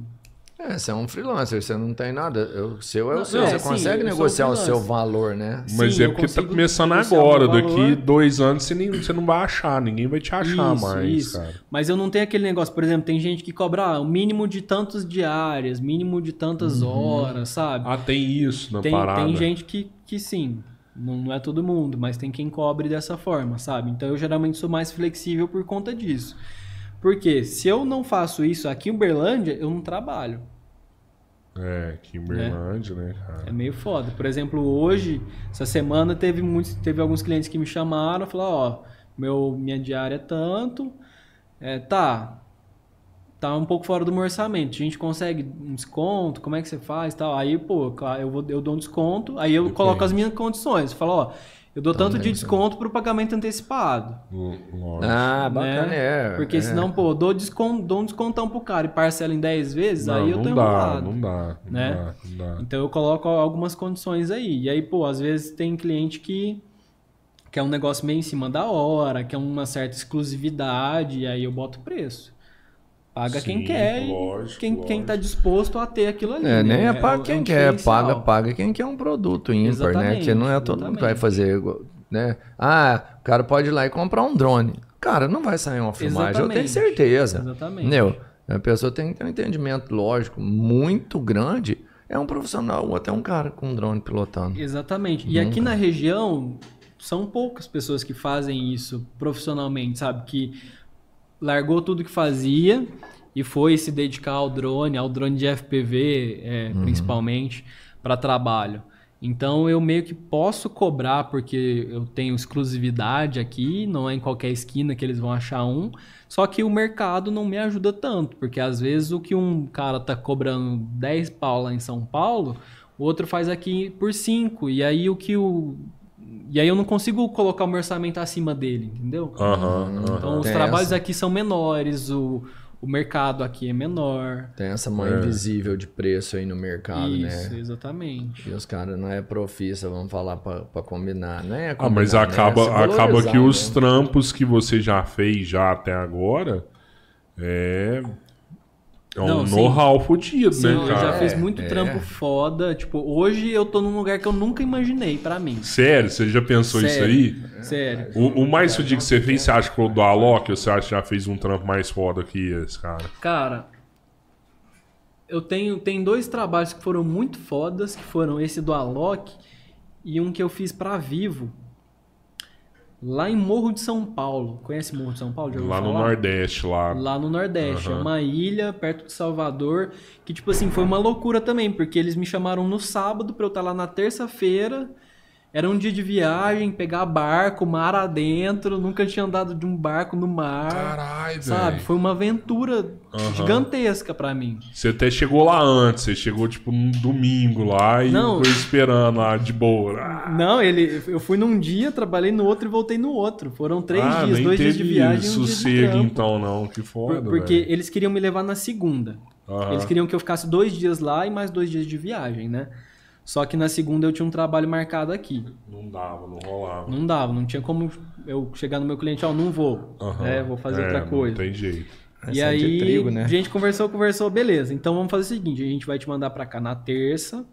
Speaker 2: É, você é um freelancer, você não tem nada. O seu é o
Speaker 3: Não,
Speaker 2: seu.
Speaker 3: é,
Speaker 2: você
Speaker 3: sim,
Speaker 2: consegue negociar o seu valor, né?
Speaker 1: Mas
Speaker 3: Sim,
Speaker 1: é
Speaker 3: eu
Speaker 1: porque tá
Speaker 3: consigo
Speaker 1: começando agora. Daqui dois anos você, nem, você não vai achar. Ninguém vai te achar
Speaker 3: Isso,
Speaker 1: mais,
Speaker 3: isso.
Speaker 1: cara.
Speaker 3: Mas eu não tenho aquele negócio, por exemplo, tem gente que cobra ah, o mínimo de tantas diárias, mínimo de tantas horas, sabe?
Speaker 1: Ah, tem isso na
Speaker 3: tem,
Speaker 1: parada.
Speaker 3: tem gente que, que sim, não, não é todo mundo, mas tem quem cobre dessa forma, sabe? Então eu geralmente sou mais flexível por conta disso. Porque se eu não faço isso aqui em Uberlândia, eu não trabalho.
Speaker 1: É, Kimberlândia, né,
Speaker 3: É
Speaker 1: cara?
Speaker 3: meio foda. Por exemplo, hoje, essa semana, teve muitos, teve alguns clientes que me chamaram, falaram, ó, meu, minha diária é tanto, é, tá, tá um pouco fora do meu orçamento, a gente consegue um desconto, como é que você faz tal? Aí, pô, eu, vou, eu dou um desconto, aí eu
Speaker 1: Depende.
Speaker 3: coloco as minhas condições, falo, ó, eu dou tanto de desconto pro pagamento antecipado.
Speaker 1: Lógico.
Speaker 2: Ah, bacana,
Speaker 3: né?
Speaker 2: é.
Speaker 3: Porque
Speaker 2: é.
Speaker 3: senão, pô, eu dou, desconto, dou um descontão pro cara e parcela em 10 vezes,
Speaker 1: não,
Speaker 3: aí eu
Speaker 1: não
Speaker 3: tô
Speaker 1: dá,
Speaker 3: enrolado.
Speaker 1: não dá, não
Speaker 3: né?
Speaker 1: dá, não dá.
Speaker 3: Então eu coloco algumas condições aí. E aí, pô, às vezes tem cliente que quer um negócio meio em cima da hora, quer uma certa exclusividade, e aí eu boto preço. Paga quem
Speaker 1: Sim,
Speaker 3: quem quer e
Speaker 1: lógico,
Speaker 3: quem, quem tá
Speaker 1: lógico.
Speaker 3: disposto a ter aquilo ali.
Speaker 2: É, nem
Speaker 3: né?
Speaker 2: é paga
Speaker 3: o-
Speaker 2: quem
Speaker 3: um
Speaker 2: quer,
Speaker 3: diferencial.
Speaker 2: paga, paga quem quer um produto ímpar, né?
Speaker 3: Exatamente,
Speaker 2: Que não é todo mundo que vai
Speaker 3: exatamente.
Speaker 2: fazer, né? Ah, o cara pode ir lá e comprar um drone. Cara, não vai sair uma filmagem, eu tenho
Speaker 3: Exatamente.
Speaker 2: certeza.
Speaker 3: Exatamente.
Speaker 2: Entendeu? A pessoa tem que ter um entendimento lógico muito grande. É um profissional, ou até um cara com um drone pilotando.
Speaker 3: Exatamente. E aqui na região, são poucas pessoas que fazem isso profissionalmente, sabe? Que largou tudo que fazia e foi se dedicar ao drone, ao drone de FPV, é, principalmente, para trabalho. Então eu meio que posso cobrar porque eu tenho exclusividade aqui, não é em qualquer esquina que eles vão achar um. Só que o mercado não me ajuda tanto, porque às vezes o que um cara tá cobrando 10 pau lá em São Paulo, o outro faz aqui por 5. E aí o que o. E aí eu não consigo colocar o meu orçamento acima dele, entendeu?
Speaker 1: Aham,
Speaker 3: Então os
Speaker 2: Tem
Speaker 3: trabalhos
Speaker 2: essa.
Speaker 3: aqui são menores, o, o mercado aqui é menor.
Speaker 2: Tem essa mão
Speaker 1: É.
Speaker 2: invisível de preço aí no mercado,
Speaker 3: Isso,
Speaker 2: né?
Speaker 3: exatamente.
Speaker 2: E os caras não é profissa, vamos falar pra, pra combinar, né?
Speaker 1: Ah, mas
Speaker 2: Combinar, né?
Speaker 1: acaba,
Speaker 2: Se
Speaker 1: acaba
Speaker 2: valorizar,
Speaker 1: que os
Speaker 2: né?
Speaker 1: trampos que você já fez já até agora é, é um know-how fodido,
Speaker 3: Sim,
Speaker 1: né,
Speaker 3: eu já
Speaker 1: cara?
Speaker 3: fiz muito
Speaker 2: é.
Speaker 3: trampo foda. Tipo, hoje eu tô num lugar que eu nunca imaginei pra mim.
Speaker 1: Sério, você já pensou isso
Speaker 3: Sério.
Speaker 1: aí?
Speaker 3: Sério.
Speaker 1: O, o mais fodido que você fez, você acha que foi o do Alok ou você acha que já fez um trampo mais foda que esse, cara?
Speaker 3: Cara, eu tenho tem dois trabalhos que foram muito fodas, que foram esse do Alok e um que eu fiz pra Vivo. Lá em Morro de São Paulo. Conhece Morro de São Paulo? Já
Speaker 1: Lá no
Speaker 3: falar?
Speaker 1: Nordeste, lá.
Speaker 3: Lá no Nordeste.
Speaker 1: Aham.
Speaker 3: É uma ilha perto de Salvador. Que, tipo assim, foi uma loucura também, porque eles me chamaram no sábado pra eu estar lá na terça-feira. Era um dia de viagem, pegar barco, mar adentro. Nunca tinha andado de um barco no mar.
Speaker 1: Caralho,
Speaker 3: Sabe? Foi uma aventura
Speaker 1: Aham.
Speaker 3: gigantesca pra mim.
Speaker 1: Você até chegou lá antes, você chegou tipo num domingo lá e
Speaker 3: Não.
Speaker 1: ficou esperando lá de boa. Ah,
Speaker 3: Não, ele, eu fui num dia, trabalhei no outro e voltei no outro. Foram três
Speaker 1: ah,
Speaker 3: dias, dois dias de viagem um dia de
Speaker 1: sossego
Speaker 3: trampo.
Speaker 1: então não, que foda,
Speaker 3: Por- porque
Speaker 1: velho.
Speaker 3: eles queriam me levar na segunda.
Speaker 1: Aham.
Speaker 3: Eles queriam que eu ficasse dois dias lá e mais dois dias de viagem, né? Só que na segunda eu tinha um trabalho marcado aqui.
Speaker 1: Não dava, não rolava.
Speaker 3: Não dava, não tinha como eu chegar no meu cliente, ó, não vou,
Speaker 1: Aham.
Speaker 3: né? Vou fazer
Speaker 1: É,
Speaker 3: outra coisa.
Speaker 1: Não tem jeito.
Speaker 3: E
Speaker 2: Essa é de
Speaker 3: aí,
Speaker 2: trigo, né?
Speaker 3: a gente conversou, conversou, beleza. Então vamos fazer o seguinte: a gente vai te mandar pra cá na terça,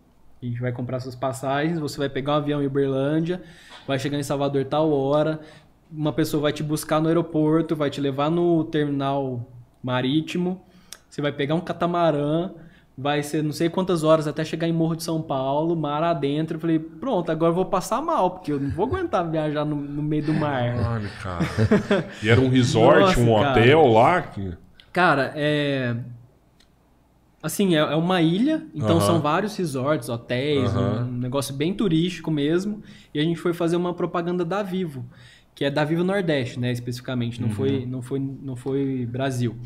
Speaker 3: a gente vai comprar suas passagens, você vai pegar um avião em Uberlândia, vai chegar em Salvador tal hora, uma pessoa vai te buscar no aeroporto, vai te levar no terminal marítimo, você vai pegar um catamarã, vai ser não sei quantas horas até chegar em Morro de São Paulo, mar adentro. Eu falei, pronto, agora eu vou passar mal, porque eu não vou aguentar viajar no, no meio do mar.
Speaker 1: Caralho, cara. E era um resort,
Speaker 3: Nossa,
Speaker 1: um
Speaker 3: cara.
Speaker 1: hotel lá? Que...
Speaker 3: Cara, é. Assim, é, é uma ilha, então
Speaker 1: Aham.
Speaker 3: são vários resorts, hotéis,
Speaker 1: Aham.
Speaker 3: um negócio bem turístico mesmo. E a gente foi fazer uma propaganda da Vivo, que é da Vivo Nordeste, né, especificamente,
Speaker 1: Uhum.
Speaker 3: não, foi, não, foi, não foi Brasil.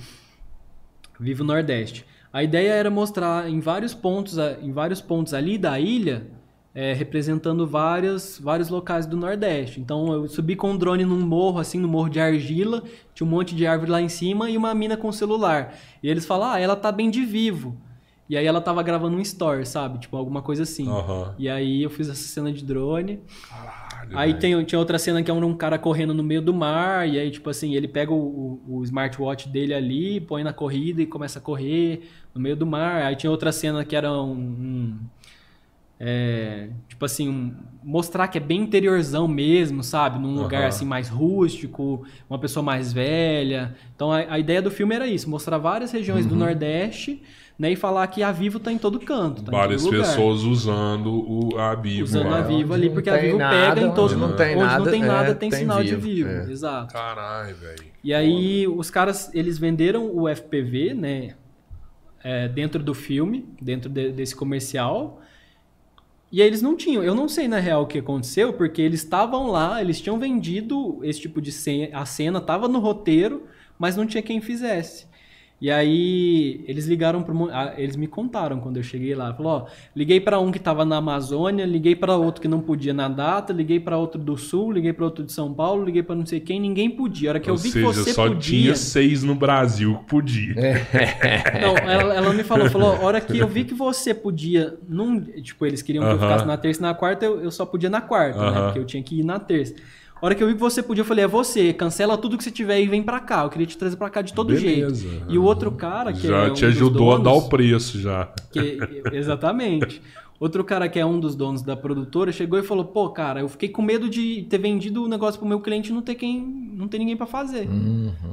Speaker 3: Vivo Nordeste. A ideia era mostrar em vários pontos, em vários pontos ali da ilha, é, representando vários, vários locais do Nordeste. Então eu subi com um drone num morro, assim, no morro de argila, tinha um monte de árvore lá em cima e uma mina com celular. E eles falam, ah, ela tá bem de vivo. E aí ela tava gravando um story, sabe? Tipo, alguma coisa assim.
Speaker 1: Aham.
Speaker 3: E aí eu fiz essa cena de drone.
Speaker 1: Caralho,
Speaker 3: Aí
Speaker 1: velho.
Speaker 3: tem, tinha outra cena que é um, cara correndo no meio do mar, e aí, tipo assim, ele pega o, o, smartwatch dele ali, põe na corrida e começa a correr no meio do mar. Aí tinha outra cena que era um. um, é, tipo assim, um- mostrar que é bem interiorzão mesmo, sabe? Num lugar assim mais rústico, uma pessoa mais velha. Então a, a ideia do filme era isso: mostrar várias regiões
Speaker 1: Uhum.
Speaker 3: do Nordeste, né? E falar que a Vivo tá em todo canto. Tá
Speaker 1: Várias
Speaker 3: em todo lugar.
Speaker 1: pessoas usando o, a Vivo.
Speaker 3: Usando
Speaker 1: lá.
Speaker 3: a Vivo
Speaker 2: Onde
Speaker 3: ali, porque a Vivo
Speaker 2: nada,
Speaker 3: pega em todo
Speaker 2: onde não tem
Speaker 3: onde
Speaker 2: nada,
Speaker 3: não tem nada
Speaker 2: é,
Speaker 3: tem,
Speaker 2: tem
Speaker 3: sinal de
Speaker 2: Vivo,
Speaker 3: Vivo.
Speaker 2: é.
Speaker 3: Exato.
Speaker 1: Caralho, velho.
Speaker 3: E aí os caras, eles venderam o FPV, né? é, dentro do filme, dentro de- desse comercial. E aí eles não tinham. Eu não sei na real o que aconteceu, porque eles estavam lá, eles tinham vendido esse tipo de cena, a cena estava no roteiro, mas não tinha quem fizesse. E aí eles ligaram para eles me contaram quando eu cheguei lá, falou, ó, liguei para um que estava na Amazônia, liguei para outro que não podia na data, liguei para outro do Sul, liguei para outro de São Paulo, liguei para não sei quem, ninguém podia. A hora que
Speaker 1: Ou
Speaker 3: eu vi
Speaker 1: seja,
Speaker 3: que você
Speaker 1: só
Speaker 3: podia,
Speaker 1: tinha seis no Brasil que podia.
Speaker 3: não, ela, ela me falou, falou, a hora que eu vi que você podia, num, tipo, eles queriam que eu
Speaker 1: Aham.
Speaker 3: ficasse na terça e na quarta, eu, eu só podia na quarta, né?
Speaker 1: Aham.
Speaker 3: Porque eu tinha que ir na terça. A hora que eu vi que você podia, eu falei, é você, cancela tudo que você tiver e vem pra cá. Eu queria te trazer pra cá de todo
Speaker 1: Beleza.
Speaker 3: jeito. E o outro cara, que
Speaker 1: já
Speaker 3: é um
Speaker 1: te ajudou a dar
Speaker 3: donos,
Speaker 1: o preço já.
Speaker 3: que- exatamente. Outro cara que é um dos donos da produtora chegou e falou: pô, cara, eu fiquei com medo de ter vendido o negócio pro meu cliente e não ter quem, não ter ninguém pra fazer.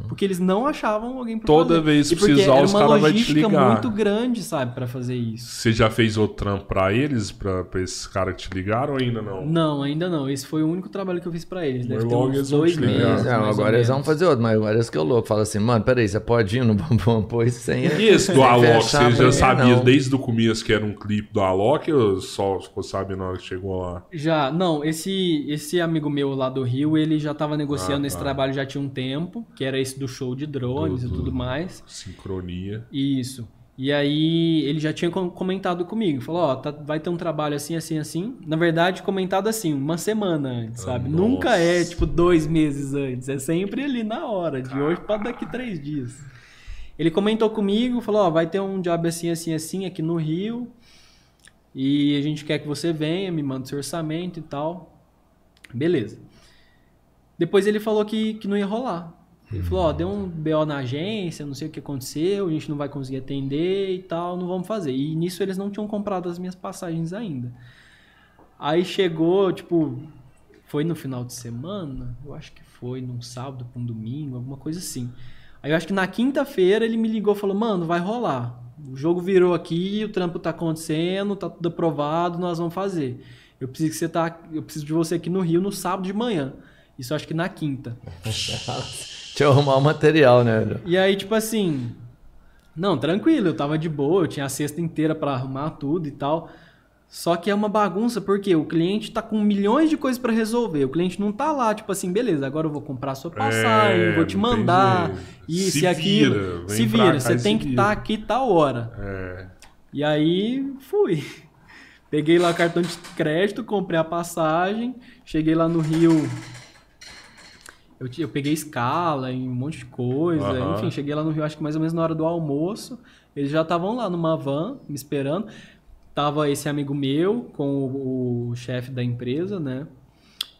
Speaker 3: Porque eles não achavam alguém pra
Speaker 1: Toda
Speaker 3: fazer.
Speaker 1: vez que
Speaker 3: e
Speaker 1: precisar, os
Speaker 3: uma
Speaker 1: cara vai te
Speaker 3: logística
Speaker 1: ligar.
Speaker 3: muito grande, sabe, pra fazer isso.
Speaker 1: Você já fez outro trampo pra eles, pra, pra esses caras que te ligaram ou ainda não?
Speaker 3: Não, ainda não. Esse foi o único trabalho que eu fiz pra eles. Deve ter uns dois meses.
Speaker 2: Não, agora eles vão fazer outro, mas agora eles que é louco. Fala assim, mano, peraí, você pode ir no Bambam Pois sem.
Speaker 1: E esse do Alok, você já sabia desde o começo que era um clipe do Alok ou só ficou sabendo na hora que chegou lá?
Speaker 3: Já, não, esse, esse amigo meu lá do Rio, ele já tava negociando
Speaker 1: Ah,
Speaker 3: esse
Speaker 1: tá.
Speaker 3: trabalho já tinha um tempo, que era esse do show de drones
Speaker 1: Do-
Speaker 3: e
Speaker 1: do-
Speaker 3: tudo mais.
Speaker 1: Sincronia.
Speaker 3: Isso. E aí ele já tinha com- comentado comigo, falou, ó, tá- vai ter um trabalho assim, assim, assim. Na verdade, comentado assim, uma semana antes, sabe?
Speaker 1: nossa.
Speaker 3: Nunca é, tipo, dois meses antes. É sempre ali na hora, de hoje pra daqui três dias. Ele comentou comigo, falou, ó, vai ter um job assim, assim, assim aqui no Rio. E a gente quer que você venha, me manda seu orçamento e tal. Beleza. Depois ele falou que, que não ia rolar. Ele falou, ó, deu um BO na agência, não sei o que aconteceu, a gente não vai conseguir atender e tal, não vamos fazer. E nisso eles não tinham comprado as minhas passagens ainda. Aí chegou, tipo, foi no final de semana, eu acho que foi num sábado um domingo, alguma coisa assim. Aí eu acho que na quinta-feira ele me ligou e falou, mano, vai rolar. O jogo virou aqui, o trampo tá acontecendo, tá tudo aprovado, nós vamos fazer. Eu preciso que você tá, eu preciso de você aqui no Rio no sábado de manhã. Isso acho que na quinta.
Speaker 2: Deixa eu arrumar o material, né?
Speaker 3: E aí, tipo assim, não, tranquilo, eu tava de boa, eu tinha a cesta inteira pra arrumar tudo e tal. Só que é uma bagunça, porque o cliente tá com milhões de coisas pra resolver. O cliente não tá lá, tipo assim, beleza, agora eu vou comprar sua passagem,
Speaker 1: É,
Speaker 3: vou te mandar, isso
Speaker 1: Se
Speaker 3: e aquilo.
Speaker 1: vira,
Speaker 3: se vira, você
Speaker 1: e
Speaker 3: tem que estar aqui tal hora.
Speaker 1: É.
Speaker 3: E aí, fui. Peguei lá o cartão de crédito, comprei a passagem, cheguei lá no Rio. Eu, eu peguei escala em um monte de coisa.
Speaker 1: Aham.
Speaker 3: Enfim, cheguei lá no Rio, acho que mais ou menos na hora do almoço. Eles já estavam lá numa van, me esperando. Tava esse amigo meu com o, o chefe da empresa, né?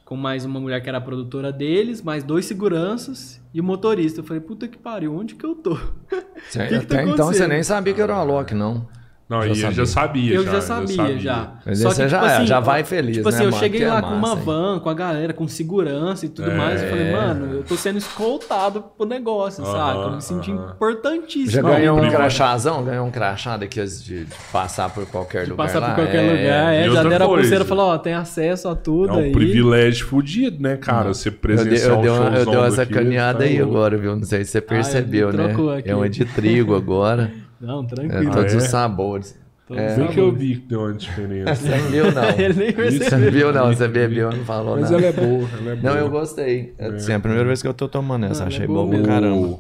Speaker 3: Com mais uma mulher que era produtora deles, mais dois seguranças e o motorista. Eu falei, puta que pariu, onde que eu tô?
Speaker 2: Você-
Speaker 3: que que tá
Speaker 2: até então você nem sabia que era um Alok, não.
Speaker 1: Não,
Speaker 2: Já
Speaker 1: e ele
Speaker 2: sabia.
Speaker 1: já sabia.
Speaker 3: Eu já sabia, já.
Speaker 2: Mas aí você já- já vai feliz,
Speaker 3: Tipo
Speaker 2: né,
Speaker 3: assim, eu
Speaker 2: mano?
Speaker 3: cheguei
Speaker 2: Que é
Speaker 3: lá com uma
Speaker 2: hein?
Speaker 3: van, com a galera, com segurança e tudo mais. Eu falei, mano, eu tô sendo escoltado pro negócio,
Speaker 1: Aham,
Speaker 3: saca? Eu me senti
Speaker 1: aham.
Speaker 3: importantíssimo.
Speaker 2: Já ganhou um crachazão? Ganhou um crachá daqueles de, de passar por qualquer lugar
Speaker 3: Passar
Speaker 2: lá?
Speaker 3: por qualquer
Speaker 2: É,
Speaker 3: lugar, é,
Speaker 1: E
Speaker 3: já deram a
Speaker 1: coisa.
Speaker 3: pulseira e falou, ó, tem acesso a tudo
Speaker 1: É um
Speaker 3: aí.
Speaker 1: privilégio fudido, né, cara? Você
Speaker 2: Eu dei,
Speaker 1: presenciar
Speaker 2: eu
Speaker 1: um
Speaker 2: dei eu dei uma sacaneada
Speaker 1: tá
Speaker 2: aí agora, viu? Não sei se você percebeu, né? É uma de trigo agora.
Speaker 3: Não,
Speaker 2: É,
Speaker 3: tranquilo.
Speaker 2: todos
Speaker 1: Ah, é?
Speaker 2: os sabores.
Speaker 3: Todos
Speaker 2: é.
Speaker 1: Bem que eu vi que deu uma diferença.
Speaker 2: Você não viu, não.
Speaker 3: Ele nem
Speaker 2: Você
Speaker 3: percebeu.
Speaker 2: não viu, não. Você bebeu, não falou
Speaker 1: Mas
Speaker 2: nada.
Speaker 1: ela é boa, ela é boa.
Speaker 2: Não, eu gostei. É, assim, é a primeira vez que eu tô tomando essa.
Speaker 3: Não,
Speaker 2: Achei
Speaker 3: é
Speaker 2: bom
Speaker 3: boa
Speaker 2: pra caramba.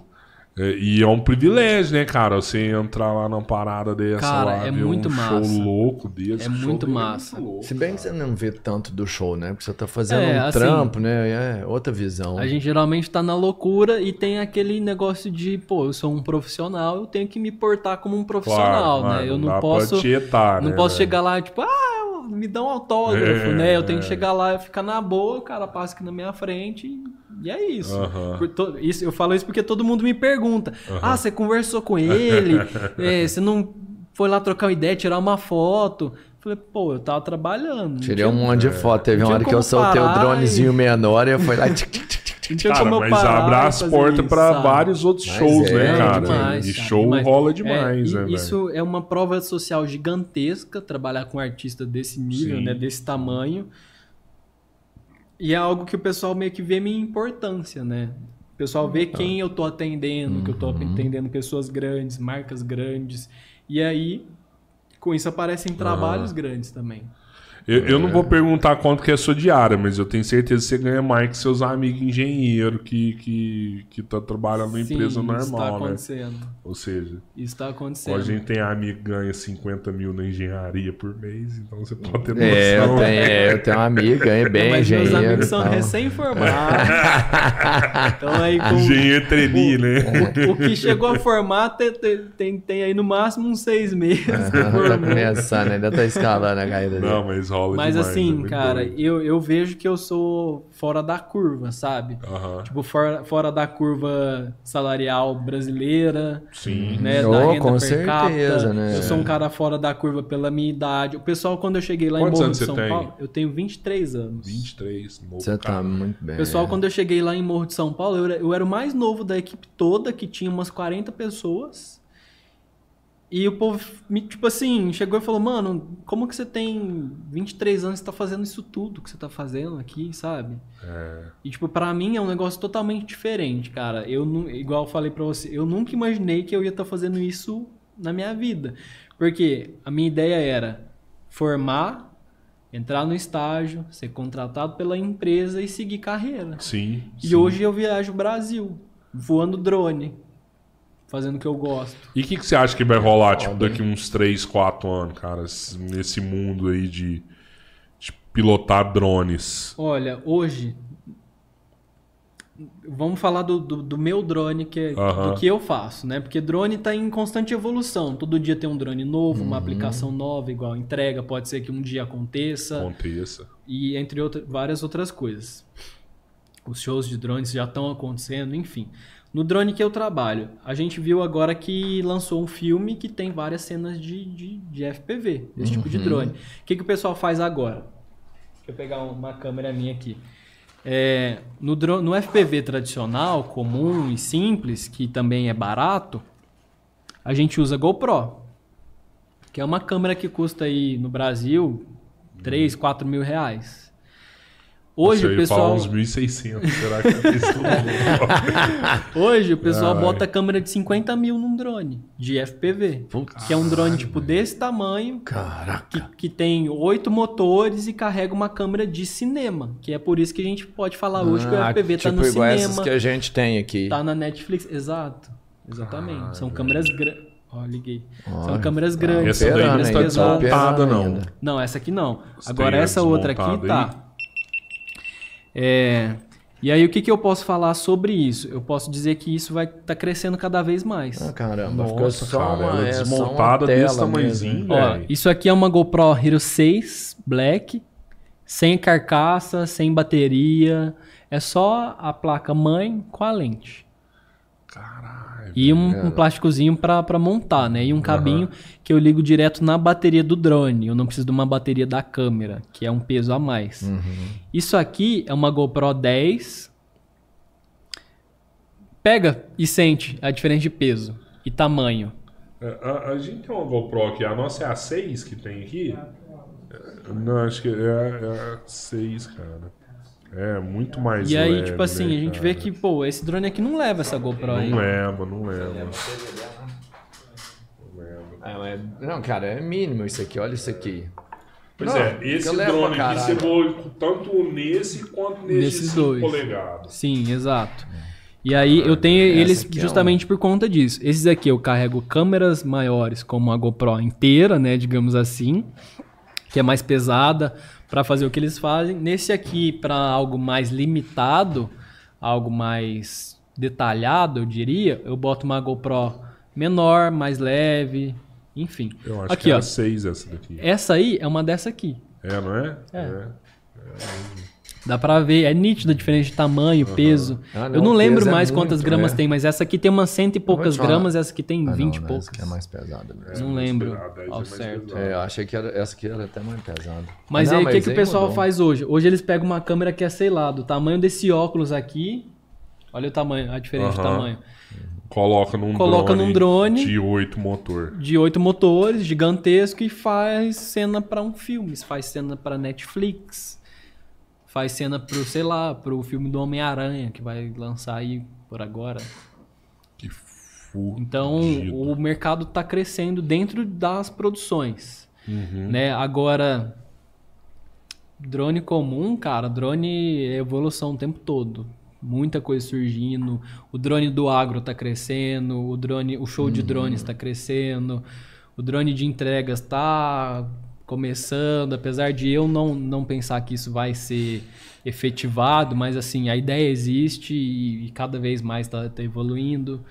Speaker 1: É, e é um privilégio, né, cara? Você entrar lá numa parada dessa
Speaker 3: Cara,
Speaker 1: lá,
Speaker 3: é
Speaker 1: ver
Speaker 3: muito
Speaker 1: um
Speaker 3: massa.
Speaker 1: show louco desse.
Speaker 3: É
Speaker 1: o show
Speaker 3: muito
Speaker 1: dele
Speaker 3: massa.
Speaker 1: louco.
Speaker 2: Se bem que você não vê tanto do show, né? Porque você tá fazendo
Speaker 3: É,
Speaker 2: um
Speaker 3: assim,
Speaker 2: trampo, né? É outra visão.
Speaker 3: A gente geralmente tá na loucura e tem aquele negócio de, pô, eu sou um profissional, eu tenho que me portar como um profissional,
Speaker 1: Claro,
Speaker 3: né? Eu não posso.
Speaker 1: tietar,
Speaker 3: não
Speaker 1: né,
Speaker 3: posso
Speaker 1: velho?
Speaker 3: chegar lá, tipo, ah, me dá um autógrafo,
Speaker 1: É,
Speaker 3: né? Eu tenho
Speaker 1: é.
Speaker 3: que chegar lá e ficar na boa, o cara passa aqui na minha frente e- e é isso. Por to- isso. Eu falo isso porque todo mundo me pergunta: ah, você conversou com ele? É, você não foi lá trocar uma ideia, tirar uma foto? Falei, pô, eu tava trabalhando.
Speaker 2: Tirei
Speaker 3: tinha-
Speaker 2: um monte de foto. Teve uma hora que eu soltei o dronezinho
Speaker 3: e-
Speaker 2: menor e eu fui lá.
Speaker 1: Cara, mas
Speaker 3: parar
Speaker 1: abre as portas
Speaker 3: sabe?
Speaker 1: vários outros
Speaker 2: Mas
Speaker 1: shows,
Speaker 2: é,
Speaker 1: né, cara?
Speaker 3: demais,
Speaker 1: e
Speaker 3: cara,
Speaker 1: show
Speaker 3: demais.
Speaker 1: rola
Speaker 3: É,
Speaker 1: demais,
Speaker 3: e
Speaker 1: né, velho?
Speaker 3: Isso é uma prova social gigantesca, trabalhar com um artista desse nível,
Speaker 1: Sim.
Speaker 3: né, desse tamanho. E é algo que o pessoal meio que vê minha importância, né? O pessoal vê quem eu tô atendendo, que eu tô
Speaker 1: Uhum.
Speaker 3: atendendo pessoas grandes, marcas grandes. E aí, com isso aparecem trabalhos grandes também.
Speaker 1: Eu, eu não vou perguntar quanto que é a sua diária, mas eu tenho certeza que você ganha mais que seus amigos engenheiros que, que, que tá trabalhando na empresa
Speaker 3: Sim, tá
Speaker 1: normal, né?
Speaker 3: acontecendo.
Speaker 1: Ou seja,
Speaker 3: Isso tá
Speaker 1: a
Speaker 3: acontecendo.
Speaker 1: gente tem amigo que ganha 50 mil na engenharia por mês, então você pode ter noção.
Speaker 2: É, eu tenho, é, eu tenho um amigo, ganha bem,
Speaker 3: Mas meus
Speaker 2: engenheiro.
Speaker 3: amigos
Speaker 2: e
Speaker 3: são
Speaker 2: tal.
Speaker 3: recém-formados. então aí com
Speaker 1: Engenheiro trainee, né?
Speaker 3: o, o que chegou a formar tem, tem, tem, aí no máximo uns seis meses. que
Speaker 2: tá começando, ainda tá escalando a caída dele.
Speaker 1: Não, mas rola
Speaker 3: Mas
Speaker 1: demais, é
Speaker 3: assim,
Speaker 1: muito
Speaker 3: cara,
Speaker 1: doido.
Speaker 3: eu, eu vejo que eu sou fora da curva, sabe?
Speaker 1: Aham.
Speaker 3: Tipo, fora, fora da curva salarial brasileira,
Speaker 1: Sim.
Speaker 3: né?
Speaker 2: Oh,
Speaker 3: da renda
Speaker 2: com
Speaker 3: per
Speaker 2: certeza,
Speaker 3: capita.
Speaker 2: né?
Speaker 3: Eu sou um cara fora da curva pela minha idade. O pessoal, quando eu cheguei lá
Speaker 1: Quantos
Speaker 3: em Morro de São
Speaker 1: tem?
Speaker 3: Paulo, eu tenho 23 anos.
Speaker 1: 23, novo
Speaker 2: Você tá muito bem.
Speaker 3: O pessoal, quando eu cheguei lá em Morro de São Paulo, eu era, eu era o mais novo da equipe toda, que tinha umas 40 pessoas. E o povo, me, tipo assim, chegou e falou, mano, como que você tem 23 anos e tá fazendo isso tudo que você tá fazendo aqui, sabe?
Speaker 1: É.
Speaker 3: E, tipo, pra mim é um negócio totalmente diferente, cara. Eu, igual eu falei pra você, eu nunca imaginei que eu ia estar fazendo isso na minha vida. Porque a minha ideia era formar, entrar no estágio, ser contratado pela empresa e seguir carreira.
Speaker 1: Sim.
Speaker 3: E
Speaker 1: sim.
Speaker 3: hoje eu viajo o Brasil, voando drone, fazendo o que eu gosto.
Speaker 1: E o que, que você acha que vai rolar, tipo, daqui uns 3, 4 anos, cara, nesse mundo aí de, de pilotar drones?
Speaker 3: Olha, hoje. Vamos falar do, do, do meu drone, que é,
Speaker 1: Aham.
Speaker 3: do que eu faço, né? Porque drone está em constante evolução. Todo dia tem um drone novo, uma aplicação nova, igual entrega, pode ser que um dia aconteça,
Speaker 1: Aconteça.
Speaker 3: e entre outra, várias outras coisas. Os shows de drones já estão acontecendo, enfim. No drone que eu trabalho, a gente viu agora que lançou um filme que tem várias cenas de, de, de FPV, desse tipo de drone. O que, que o pessoal faz agora? Deixa eu pegar uma câmera minha aqui. É, no, dro- no FPV tradicional, comum e simples, que também é barato, a gente usa GoPro, que é uma câmera que custa aí no Brasil 3, 4 mil reais. Hoje o pessoal,
Speaker 1: uns 1.600, será que é
Speaker 3: hoje o pessoal
Speaker 1: Ai.
Speaker 3: bota câmera de 50 mil num drone de FPV, que é um drone tipo desse tamanho,
Speaker 2: Caraca.
Speaker 3: que, que tem oito motores e carrega uma câmera de cinema, que é por isso que a gente pode falar hoje que o
Speaker 2: Ah,
Speaker 3: FPV tá
Speaker 2: tipo
Speaker 3: no
Speaker 2: igual essas
Speaker 3: cinema,
Speaker 2: que a gente tem aqui.
Speaker 3: tá na Netflix, exato, exatamente, são câmeras grandes, ó, liguei, são
Speaker 2: Olha,
Speaker 3: câmeras
Speaker 2: tá
Speaker 3: grandes,
Speaker 1: Essa daí não está desmontada, não.
Speaker 3: Não, essa aqui não.
Speaker 1: Você
Speaker 3: Agora
Speaker 1: a
Speaker 3: essa outra aqui tá. É, E aí o que, que eu posso falar sobre isso? Eu posso dizer que isso vai estar tá crescendo cada vez mais.
Speaker 2: Ah, caramba, ficou só
Speaker 1: cara,
Speaker 2: uma, é, só uma
Speaker 1: desmontada
Speaker 2: tela
Speaker 1: desse tamanhozinho.
Speaker 3: Ó,
Speaker 1: velho.
Speaker 3: isso aqui é uma GoPro Hero 6 Black, sem carcaça, sem bateria. É só a placa mãe com a lente. E um, um plásticozinho pra pra montar, né? E um cabinho que eu ligo direto na bateria do drone. Eu não preciso de uma bateria da câmera, que é um peso a mais.
Speaker 1: Uhum.
Speaker 3: Isso aqui é uma GoPro 10. Pega e sente a diferença de peso e tamanho.
Speaker 1: É, A, a gente tem uma GoPro aqui, a nossa é a 6 que tem aqui? É, Não, acho que é, é a 6, cara. É muito mais
Speaker 3: e aí,
Speaker 1: leve,
Speaker 3: tipo assim,
Speaker 1: né,
Speaker 3: a gente
Speaker 1: cara?
Speaker 3: vê que, pô, esse drone aqui não leva essa GoPro aí.
Speaker 1: Não leva, não leva. Não leva.
Speaker 2: Ah, não, cara, é mínimo isso aqui. Olha isso aqui.
Speaker 1: Pois
Speaker 2: Não,
Speaker 1: é, esse
Speaker 2: eu levo
Speaker 1: drone aqui você voa tanto nesse quanto nesse
Speaker 3: Nesses
Speaker 1: 5
Speaker 3: dois.
Speaker 1: polegadas.
Speaker 3: Sim, exato. E aí eu tenho
Speaker 2: essa
Speaker 3: eles
Speaker 2: aqui é
Speaker 3: justamente por conta disso. Esses aqui eu carrego câmeras maiores, como a GoPro inteira, né, digamos assim, que é mais pesada para fazer o que eles fazem. Nesse aqui para algo mais limitado, algo mais detalhado, eu diria, eu boto uma GoPro menor, mais leve, enfim.
Speaker 1: Eu acho
Speaker 3: aqui,
Speaker 1: que é
Speaker 3: ó.
Speaker 1: a 6 essa daqui.
Speaker 3: Essa aí é uma dessa aqui.
Speaker 1: É, não é?
Speaker 3: É. Dá pra ver, é nítido a diferença de tamanho, peso.
Speaker 2: Ah, não,
Speaker 3: eu não lembro
Speaker 2: é
Speaker 3: mais
Speaker 2: muito,
Speaker 3: quantas gramas
Speaker 2: é.
Speaker 3: tem, mas essa aqui tem umas cento e poucas gramas, essa aqui tem
Speaker 2: Ah, não,
Speaker 3: 20 e poucas.
Speaker 2: Essa aqui é mais pesada mesmo.
Speaker 3: Não lembro
Speaker 1: é
Speaker 3: ao certo.
Speaker 2: É, eu achei que era, essa aqui era até mais pesada.
Speaker 3: Mas
Speaker 2: Ah,
Speaker 3: aí
Speaker 2: não,
Speaker 3: o que, que o pessoal
Speaker 2: mudou.
Speaker 3: faz hoje? Hoje eles pegam uma câmera que é, sei lá, do tamanho desse óculos aqui. Olha o tamanho, a diferença de
Speaker 1: Aham.
Speaker 3: tamanho.
Speaker 1: Coloca num
Speaker 3: Coloca
Speaker 1: drone
Speaker 3: num drone.
Speaker 1: de 8 motor.
Speaker 3: De oito motores, gigantesco, e faz cena pra um filme. Faz cena pra Netflix. Faz cena pro, sei lá, pro filme do Homem-Aranha, que vai lançar aí por agora.
Speaker 1: Que
Speaker 3: Então,
Speaker 1: Fudido.
Speaker 3: o mercado está crescendo dentro das produções.
Speaker 1: Uhum.
Speaker 3: Né? Agora, drone comum, cara, drone é evolução o tempo todo. Muita coisa surgindo. O drone do agro está crescendo, o drone, o show de drones está crescendo, o drone de entregas está começando, apesar de eu não, não pensar que isso vai ser efetivado, mas assim, a ideia existe e, e cada vez mais está evoluindo.